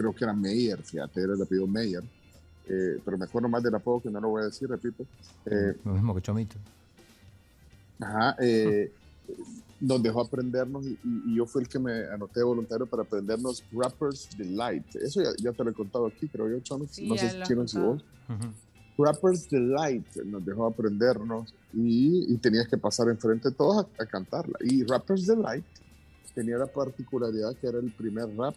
Speaker 3: creo que era Meyer, fíjate, era el apellido Meyer, eh, pero me acuerdo más del apodo que no lo voy a decir, repito. Eh,
Speaker 8: Lo mismo que Chomito.
Speaker 3: Ajá, eh, nos dejó aprendernos y, y- y yo fui el que me anoté voluntario para aprendernos Rappers Delight. Eso ya, ya te lo he contado aquí, creo yo, Chano.
Speaker 9: Sí,
Speaker 3: no sé
Speaker 9: has
Speaker 3: Chino, si vos. Rappers Delight nos dejó aprendernos y, y tenías que pasar enfrente de todos a, a cantarla. Y Rappers Delight tenía la particularidad que era el primer rap.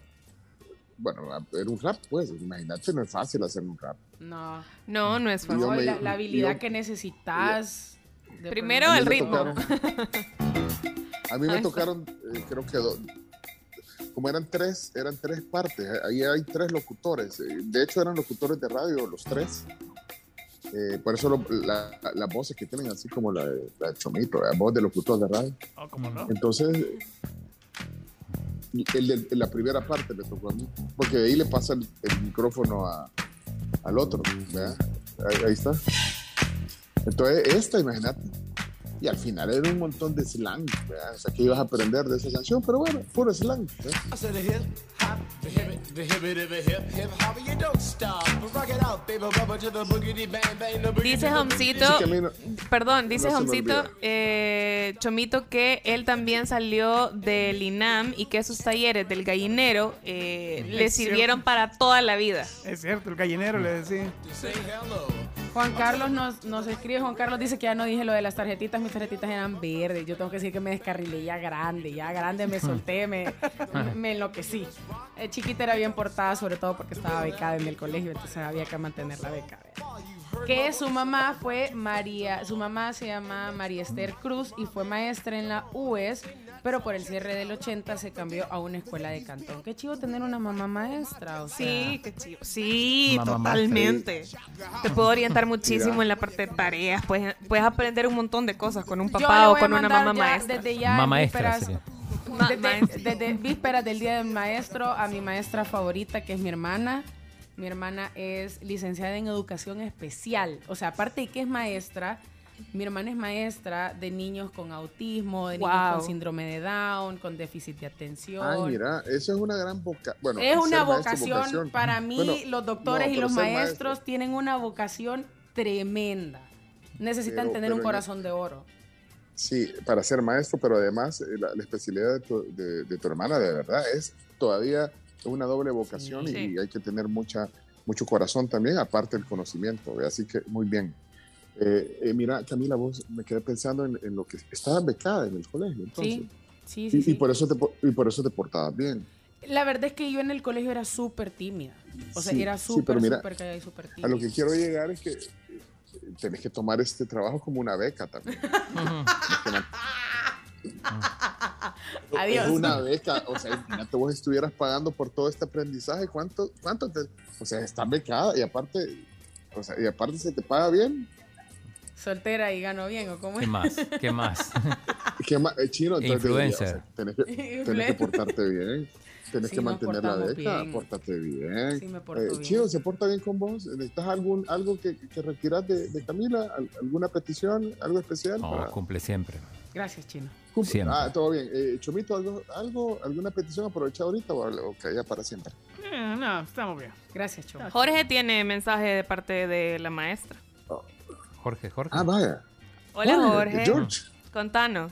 Speaker 3: Bueno, era un rap, pues, imagínate, no es fácil hacer un rap.
Speaker 9: No.
Speaker 4: No, no es
Speaker 3: yo
Speaker 9: No,
Speaker 3: me-
Speaker 9: la, la habilidad
Speaker 3: yo-
Speaker 9: que necesitas. de
Speaker 4: Primero el ritmo.
Speaker 3: tocaron- (laughs) A mí me tocaron, eh, creo que do- como eran tres, eran tres partes. eh, Ahí hay tres locutores. eh, De hecho, eran locutores de radio los tres. Eh, por eso lo- la- las voces que tienen así como la de, la de Chomito, la voz de locutor de radio.
Speaker 1: Oh, ¿cómo no?
Speaker 3: Entonces, el de- la primera parte me tocó a mí, porque ahí le pasa el, micrófono a- al otro. ¿verdad? Ahí está. Entonces, esta, imagínate. Y al final era un montón de slang, ¿verdad? o sea, que ibas a aprender de esa canción, pero bueno, puro slang.
Speaker 64: boogie
Speaker 4: Dice Homcito,
Speaker 3: no-
Speaker 4: perdón, dice
Speaker 3: no
Speaker 4: Homcito, eh, Chomito, que él también salió del INAM y que esos talleres del gallinero eh, le sirvieron
Speaker 1: cierto.
Speaker 4: para toda la vida.
Speaker 1: Es cierto, el gallinero le decía.
Speaker 9: Juan Carlos nos, nos escribe, Juan Carlos dice que ya no dije lo de las tarjetitas, mis tarjetitas eran verdes. Yo tengo que decir que me descarrilé ya grande, ya grande me solté, me, (laughs) me enloquecí. Eh, chiquita era bien portada, sobre todo porque estaba becada en el colegio, entonces había que mantener la beca. Que su mamá fue María, su mamá se llama María Esther Cruz y fue maestra en la UES, pero por el cierre del 80 se cambió a una escuela de cantón. Qué chivo tener una mamá maestra, o sea.
Speaker 4: Sí, qué chido. Sí,
Speaker 8: Mamá
Speaker 4: totalmente. Te puedo orientar (laughs) muchísimo
Speaker 3: Mira.
Speaker 4: en la parte de tareas. Puedes, puedes aprender un montón de cosas con un papá o con una mamá
Speaker 9: ya
Speaker 4: maestra.
Speaker 9: Desde ya
Speaker 8: Mamá maestra sería.
Speaker 9: Desde, desde vísperas del Día del Maestro a mi maestra favorita, que es mi hermana. Mi hermana es licenciada en educación especial. O sea, aparte de que es maestra, Mi hermana es maestra de niños con autismo, de
Speaker 4: Wow.
Speaker 9: niños con síndrome de Down, con déficit de atención.
Speaker 3: Ay, mira, eso es una gran vocación. Bueno,
Speaker 9: es una
Speaker 3: maestro,
Speaker 9: vocación, para mí,
Speaker 3: Bueno,
Speaker 9: los doctores
Speaker 3: no,
Speaker 9: y los maestros
Speaker 3: maestro-
Speaker 9: tienen una vocación tremenda. Necesitan
Speaker 3: Pero-
Speaker 9: tener
Speaker 3: pero
Speaker 9: un
Speaker 3: en-
Speaker 9: corazón de oro.
Speaker 3: Sí, para ser maestro, pero además eh, la, la especialidad de tu, de- de tu hermana de verdad es todavía una doble vocación
Speaker 4: Sí.
Speaker 3: y,
Speaker 4: Sí.
Speaker 3: hay que tener mucha, mucho corazón también, aparte del conocimiento. ¿ve? Así que muy bien. Eh, eh, mira, Camila, vos me quedé pensando en, en lo que estabas becada en el colegio. Entonces,
Speaker 9: Sí, sí,
Speaker 3: y,
Speaker 9: sí.
Speaker 3: y por eso te, y por eso te portabas bien.
Speaker 9: La verdad es que yo en el colegio era súper tímida. O sea,
Speaker 3: Sí,
Speaker 9: era súper, súper callada y súper
Speaker 3: A
Speaker 9: tímida.
Speaker 3: lo que quiero llegar es que eh, tenés que tomar este trabajo como una beca también. (laughs) (laughs)
Speaker 9: Adiós.
Speaker 3: Es una beca, o sea, imagínate vos estuvieras pagando por todo este aprendizaje, ¿cuánto, cuánto te, o sea, estás becada y aparte, o sea, y aparte se te paga bien?
Speaker 9: Soltera y gano bien, ¿o cómo
Speaker 8: ¿Qué
Speaker 9: es?
Speaker 8: más? ¿Qué (laughs) más?
Speaker 3: ¿Qué más? Eh, chino, entonces,
Speaker 8: Influencer.
Speaker 3: o sea, tenés, que, tenés que
Speaker 9: Influencer.
Speaker 3: portarte bien,
Speaker 9: Sí,
Speaker 3: que mantener la
Speaker 9: bien.
Speaker 3: pórtate bien.
Speaker 9: Sí, me porto
Speaker 3: Eh,
Speaker 9: bien.
Speaker 3: Chino, ¿se porta bien con vos? ¿Necesitas algún, algo que, que requieras de, de Camila? ¿Al- ¿Alguna petición? ¿Algo especial?
Speaker 8: No,
Speaker 3: para-
Speaker 8: cumple siempre.
Speaker 9: Gracias, Chino.
Speaker 3: Cumple.
Speaker 8: Siempre.
Speaker 3: Ah, todo bien. Eh, Chomito, ¿algo, algo, ¿alguna petición aprovechada ahorita o, o que haya para siempre?
Speaker 1: Eh, no, estamos bien.
Speaker 9: Gracias, Chino.
Speaker 4: Jorge tiene mensaje de parte de la maestra.
Speaker 8: Jorge, Jorge.
Speaker 3: Ah, vaya.
Speaker 4: Hola,
Speaker 3: Jorge,
Speaker 4: Jorge.
Speaker 3: George.
Speaker 4: Contanos.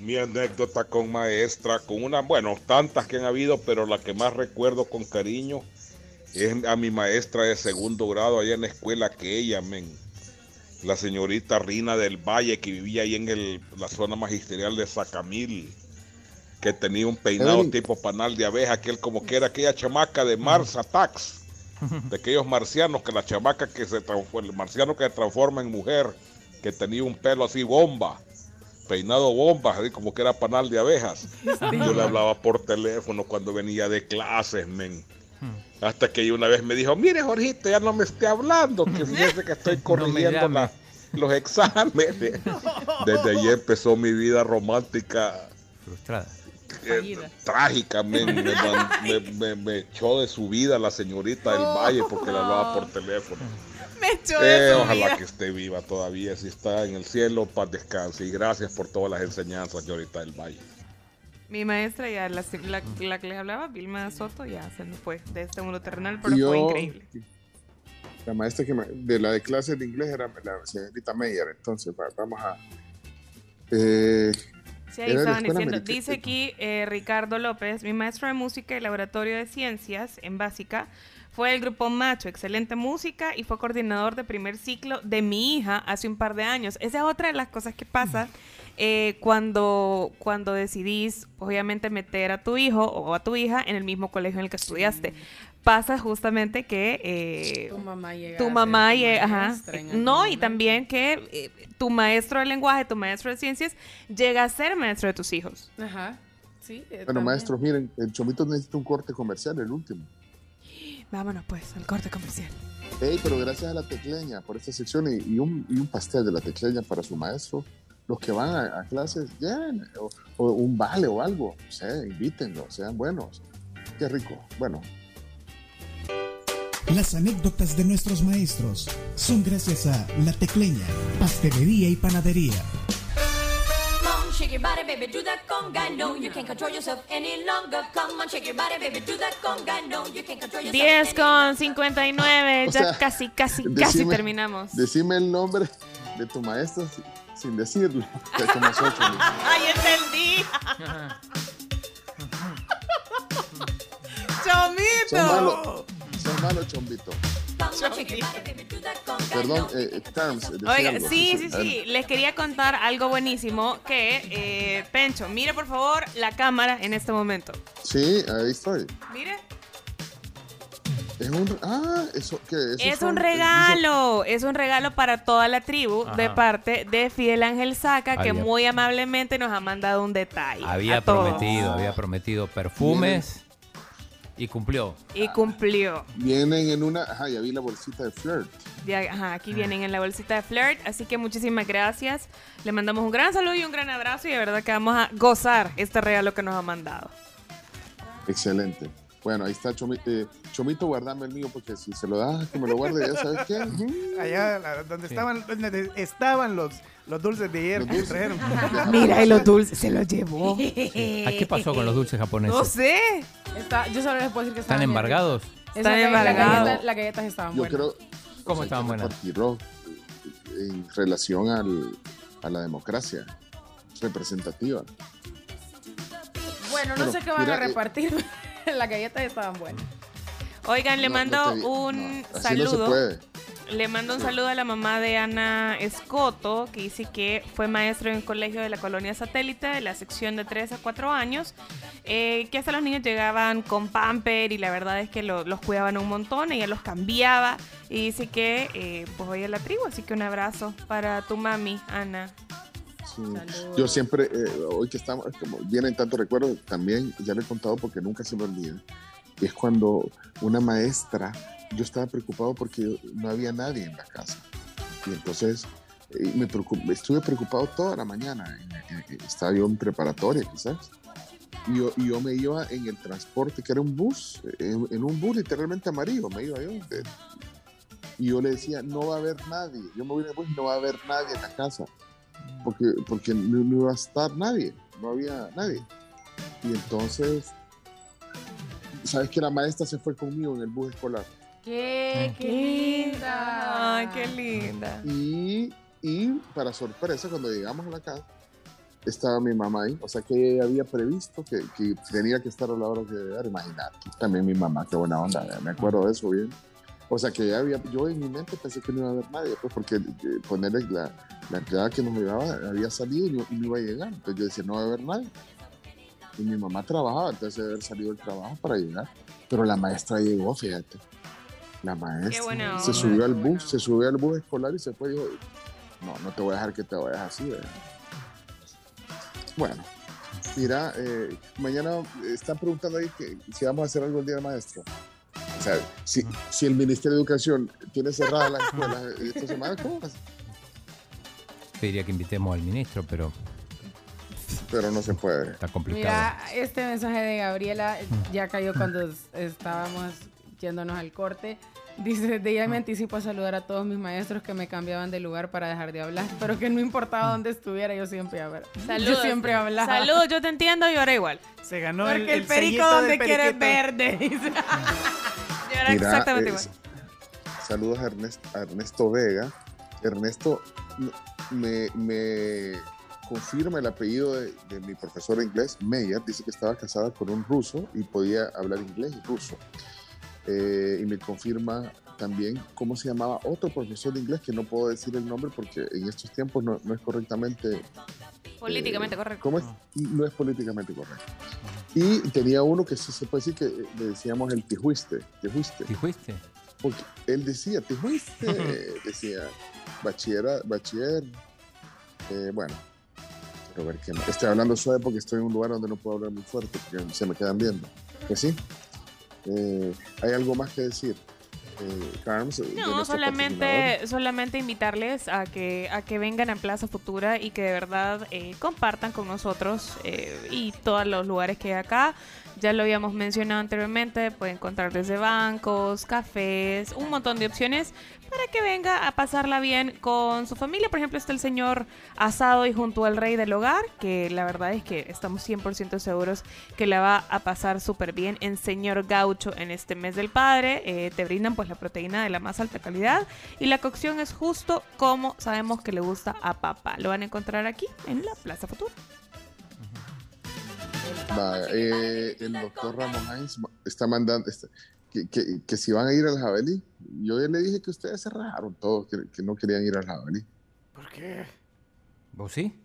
Speaker 21: Mi anécdota con maestra, con una, bueno, tantas que han habido, pero la que más recuerdo con cariño es a mi maestra de segundo grado allá en la escuela que ella, men, la señorita Rina del Valle, que vivía ahí en el- la zona magisterial de Sacamil, que tenía un peinado
Speaker 3: Evelyn.
Speaker 21: tipo panal de abeja, aquel como que era aquella chamaca de Mars Attacks, de aquellos marcianos, que la chamaca que se transforma, el marciano que se transforma en mujer, que tenía un pelo así bomba, peinado bomba, así como que era panal de abejas. Yo le hablaba por teléfono cuando venía de clases, men. Hasta que ella una vez me dijo, mire Jorgito, ya no me esté hablando, que (laughs) fíjese que estoy (laughs) corrigiendo la- los exámenes. (laughs) Desde allí empezó mi vida romántica
Speaker 8: Frustrada.
Speaker 21: Eh, trágica. Me, (laughs) man- me- me- me echó de su vida la señorita del Valle porque le hablaba por teléfono.
Speaker 4: Me echó
Speaker 21: Eh,
Speaker 4: de su
Speaker 21: ojalá
Speaker 4: vida.
Speaker 21: que esté viva todavía, si está en el cielo, paz descanse. Y gracias por todas las enseñanzas, señorita del Valle.
Speaker 4: Mi maestra ya, la, la- la que les hablaba, Vilma Soto, ya se nos fue de este mundo terrenal, pero
Speaker 3: Yo-
Speaker 4: fue increíble.
Speaker 3: La maestra que me- de la de clases de inglés era la señorita Meyer. Entonces, va- vamos a. Eh,
Speaker 4: Sí, ahí estaban diciendo. Dice aquí eh, Ricardo López, mi maestro de música y laboratorio de ciencias en básica fue el grupo Macho, excelente música y fue coordinador de primer ciclo de mi hija hace un par de años. Esa es otra de las cosas que pasa eh, cuando, cuando decidís, obviamente, meter a tu hijo o a tu hija en el mismo colegio en el que estudiaste. Pasa justamente que eh,
Speaker 9: Tu mamá llega
Speaker 4: tu
Speaker 9: a ser
Speaker 4: mamá
Speaker 9: tu
Speaker 4: llega, ajá,
Speaker 9: algún
Speaker 4: no, y también que eh, tu maestro de lenguaje, tu maestro de ciencias, llega a ser maestro de tus hijos.
Speaker 9: Ajá. Sí, eh,
Speaker 3: bueno,
Speaker 9: también.
Speaker 3: maestros, miren, el Chomito necesita un corte comercial, el último.
Speaker 4: Vámonos pues al corte comercial.
Speaker 3: Hey, pero gracias a la tecleña por esta sección y, y un, y un pastel de la tecleña para su maestro. Los que van a, a clases, bien, o, o un vale o algo, no sé, invítenlo, sean buenos. Qué rico. Bueno,
Speaker 43: Las anécdotas de nuestros maestros son gracias a La Tecleña, Pastelería y Panadería.
Speaker 2: Come on, shake your body, baby, do that conga. No, you can't control yourself any longer. Come on, shake your body, baby, do that conga. No, you can't control yourself.
Speaker 4: 10 con 59,
Speaker 3: O
Speaker 4: ya
Speaker 3: sea,
Speaker 4: casi, casi, casi terminamos.
Speaker 3: decime el nombre de tu maestro si- sin decirlo. (laughs) Que como soy, Chomito.
Speaker 4: ¡Ay, entendí!
Speaker 3: Son malos,
Speaker 4: ¡Chomito!
Speaker 3: Son malos, Chombito. Perdón, eh, eh, Terms. decía
Speaker 4: Oiga,
Speaker 3: algo,
Speaker 4: sí, sí, sí. Les quería contar algo buenísimo que, eh, Pencho, mire por favor la cámara en este momento.
Speaker 3: Sí, ahí estoy.
Speaker 4: Mire.
Speaker 3: Es un. Ah, eso que
Speaker 4: Es un regalo, es un regalo para toda la tribu de parte de Fidel Ángel Saca, que muy amablemente nos ha mandado un detalle.
Speaker 8: Había
Speaker 4: todos.
Speaker 8: prometido, había prometido perfumes y cumplió.
Speaker 4: Y cumplió.
Speaker 3: Vienen en una. Ajá, ya vi la bolsita de flirt.
Speaker 4: Ya, ajá, aquí vienen en la bolsita de Flirt, así que muchísimas gracias. Le mandamos un gran saludo y un gran abrazo y de verdad que vamos a gozar este regalo que nos ha mandado.
Speaker 3: Excelente. Bueno, ahí está Chomito. eh, Chomito, guardame el mío porque si se lo das, que me lo guarde, ya sabes qué. (laughs)
Speaker 1: Allá la- donde estaban, donde estaban los, los dulces de ayer que trajeron. (laughs)
Speaker 4: Mira, y los dulces se los llevó.
Speaker 8: ¿A qué pasó con los dulces japoneses?
Speaker 4: No sé.
Speaker 9: Está- yo solo les puedo decir que
Speaker 8: ¿Están embargados?
Speaker 4: Están
Speaker 9: la
Speaker 4: embargados.
Speaker 9: Las galletas estaban
Speaker 3: Yo
Speaker 9: buenas.
Speaker 3: creo.
Speaker 8: ¿Cómo
Speaker 3: o sea,
Speaker 8: estaban
Speaker 3: que
Speaker 8: buenas?
Speaker 3: repartirlo En relación al, a la democracia representativa.
Speaker 9: Bueno, no
Speaker 3: Pero,
Speaker 9: sé qué van
Speaker 3: mira,
Speaker 9: a
Speaker 3: eh,
Speaker 9: repartir. (laughs) las galletas estaban buenas.
Speaker 4: Oigan, le
Speaker 3: No,
Speaker 4: mando
Speaker 3: no
Speaker 4: un saludo.
Speaker 3: no se puede.
Speaker 4: Le mando un saludo a la mamá de Ana Escoto, que dice que fue maestro en el colegio de la colonia satélite de la sección de 3 a 4 años, eh, que hasta los niños llegaban con pamper y la verdad es que lo- los cuidaban un montón, ella los cambiaba y dice que eh, pues hoy a la tribu, así que un abrazo para tu mami, Ana.
Speaker 3: Sí. Yo siempre, eh, hoy que estamos, como vienen tantos recuerdos, también ya le he contado porque nunca se me olvida. Es cuando una maestra, yo estaba preocupado porque no había nadie en la casa. Y entonces eh, me preocup- estuve preocupado toda la mañana. En- estaba yo en preparatoria, quizás. Y yo, y yo me iba en el transporte, que era un bus, en, en un bus literalmente amarillo, me iba yo. de- y yo le decía, no va a haber nadie. Yo me voy en el bus y no va a haber nadie en la casa porque, porque no, no iba a estar nadie, no había nadie. Y entonces, ¿sabes que la maestra se fue conmigo en el bus escolar?
Speaker 9: ¡Qué, qué linda!
Speaker 4: Ay, qué linda.
Speaker 3: Y, y para sorpresa, cuando llegamos a la casa, estaba mi mamá ahí, o sea que ella había previsto que, que tenía que estar a la hora que llegar, imagínate, también mi mamá, qué buena onda, me acuerdo de eso bien. O sea que ya había, yo en mi mente pensé que no iba a haber nadie, pues porque eh, ponerle la, la empleada que nos llevaba había salido y no, y no iba a llegar, entonces yo decía, no va a haber nadie. Y mi mamá trabajaba, entonces debe haber salido del trabajo para llegar, pero la maestra llegó, fíjate. La maestra se subió al bus, se subió al bus escolar y se fue y dijo, no, no te voy a dejar que te vayas así. ¿verdad?". Bueno, mira, eh, mañana están preguntando ahí que si vamos a hacer algo el Día del Maestro. O sea, si, si el Ministerio de Educación tiene cerradas las escuelas (laughs) esta semana, ¿cómo vas?
Speaker 8: Te diría que invitemos al ministro, pero
Speaker 3: Pero no se puede.
Speaker 8: está complicado.
Speaker 9: Mira, este mensaje de Gabriela ya cayó cuando estábamos yéndonos al corte. Dice, de ella me anticipo a saludar a todos mis maestros que me cambiaban de lugar para dejar de hablar, (laughs) pero que no importaba dónde estuviera, yo siempre hablaba.
Speaker 4: Saludos.
Speaker 9: Yo siempre hablaba.
Speaker 4: Saludos, yo te entiendo y ahora igual.
Speaker 1: Se ganó
Speaker 9: Porque el,
Speaker 1: el,
Speaker 9: perico
Speaker 1: sellito
Speaker 9: donde
Speaker 1: del
Speaker 9: quiere es
Speaker 1: periquito.
Speaker 9: verde. (laughs)
Speaker 3: Mira,
Speaker 4: exactamente
Speaker 3: eh,
Speaker 4: igual.
Speaker 3: Saludos a Ernesto, a Ernesto Vega. Ernesto me, me confirma el apellido de, de mi profesor de inglés, Meyer. Dice que estaba casada con un ruso y podía hablar inglés y ruso. Eh, y me confirma también cómo se llamaba otro profesor de inglés que no puedo decir el nombre porque en estos tiempos no, no es correctamente
Speaker 4: Políticamente correcto.
Speaker 3: ¿Cómo es? No es políticamente correcto. Y tenía uno que sí se puede decir que eh, le decíamos el tijuiste. Tijuiste.
Speaker 8: ¿Tijuiste?
Speaker 3: Porque él decía, tijuiste. decía, bachillera, bachiller. eh, bueno, quiero ver qué más. Estoy hablando suave porque estoy en un lugar donde no puedo hablar muy fuerte porque se me quedan viendo. Pues sí. Eh, ¿Hay algo más que decir? Eh, Carms, de
Speaker 4: No, solamente, solamente invitarles a que, a que vengan a Plaza Futura y que de verdad eh, compartan con nosotros eh, y todos los lugares que hay acá. Ya lo habíamos mencionado anteriormente, pueden encontrar desde bancos, cafés, un montón de opciones para que venga a pasarla bien con su familia. Por ejemplo, está el señor Asado y junto al rey del hogar, que la verdad es que estamos 100% seguros que la va a pasar súper bien en Señor Gaucho en este mes del padre. Eh, te brindan pues la proteína de la más alta calidad y la cocción es justo como sabemos que le gusta a papá. Lo van a encontrar aquí en la Plaza Futura.
Speaker 3: Va, eh, el doctor Ramón Hines está mandando está- que, que- que si van a ir al jabalí. Yo ya le dije que ustedes se rajaron todos, que, que no querían ir al jabalí.
Speaker 1: ¿Por qué?
Speaker 8: ¿Vos sí?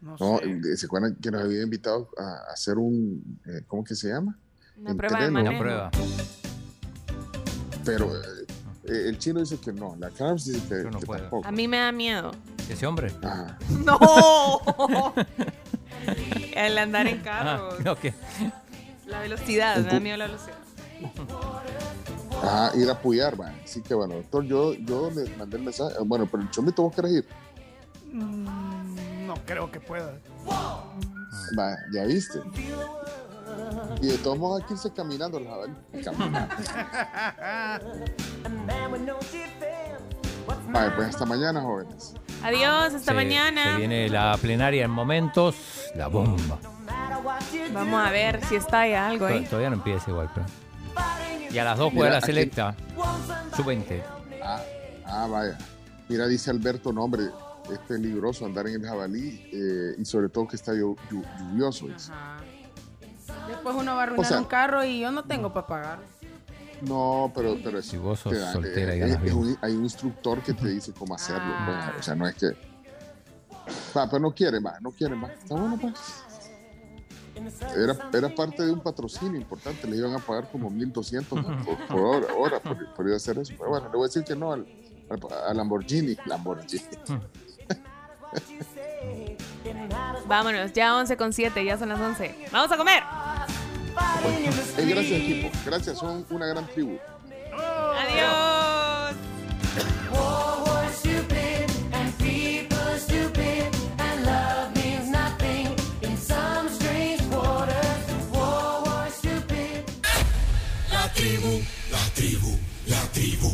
Speaker 1: No,
Speaker 3: No,
Speaker 1: sé.
Speaker 3: eh, ¿se acuerdan que nos había invitado a hacer un, eh, ¿cómo que se llama?
Speaker 4: Una prueba de manejo.
Speaker 8: Una prueba.
Speaker 3: Pero eh, el chino dice que no, la Carms dice que,
Speaker 8: Yo no
Speaker 3: que
Speaker 8: puedo.
Speaker 3: tampoco.
Speaker 4: A mí me da miedo.
Speaker 8: ¿Ese hombre?
Speaker 3: Ajá.
Speaker 4: ¡No! (laughs) El andar en carro.
Speaker 8: Ah, (laughs)
Speaker 4: La velocidad, me da miedo la velocidad.
Speaker 3: Ajá, ir a apoyar, va. Así que bueno, doctor, yo, yo le mandé el mensaje. Bueno, pero el chomito, ¿vos querés ir?
Speaker 1: Mm, no creo que pueda.
Speaker 3: Va, ya viste. Y de todos modos hay que irse caminando el jabalí. Caminando. Vale, pues hasta mañana, jóvenes.
Speaker 4: Adiós, hasta
Speaker 8: Se-
Speaker 4: mañana.
Speaker 8: Se viene la plenaria en momentos, la bomba.
Speaker 4: Vamos a ver si está ahí algo ahí.
Speaker 8: Todavía no empieza igual, pero. Y a las 2
Speaker 3: Mira,
Speaker 8: juega la selecta. Sub-20.
Speaker 3: Ah, ah, vaya. Mira, dice Alberto, no, hombre, es peligroso andar en el jabalí eh, y sobre todo que está llu- llu- lluvioso. dice.
Speaker 9: Después uno va a arruinar
Speaker 3: O sea-
Speaker 9: un carro y yo no tengo para pagar.
Speaker 3: No, pero, pero
Speaker 8: Si vos sos
Speaker 3: dan,
Speaker 8: soltera y
Speaker 3: eh,
Speaker 8: ganas
Speaker 3: es
Speaker 8: bien.
Speaker 3: un- hay un instructor que te dice cómo hacerlo.
Speaker 9: Ah.
Speaker 3: pues, o sea, no es que. Va, pero no quieren más, no quieren más. Está bueno, pues. Era, era parte de un patrocinio importante, le iban a pagar como 1200 por, por hora, hora por, por ir a hacer eso. Pero bueno, le voy a decir que no al, al, al Lamborghini. Lamborghini. (laughs)
Speaker 4: Vámonos, ya 11 con 7, ya son las 11. ¡Vamos a comer!
Speaker 3: Eh, gracias, equipo. Gracias, son una gran tribu.
Speaker 4: Adiós.
Speaker 2: War was stupid and people are stupid and love means nothing in some strange waters. War was stupid.
Speaker 43: La tribu, la tribu, la tribu.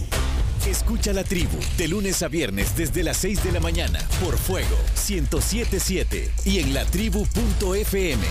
Speaker 43: Escucha la tribu de lunes a viernes desde las 6 de la mañana por Fuego 1077 y en latribu.fm.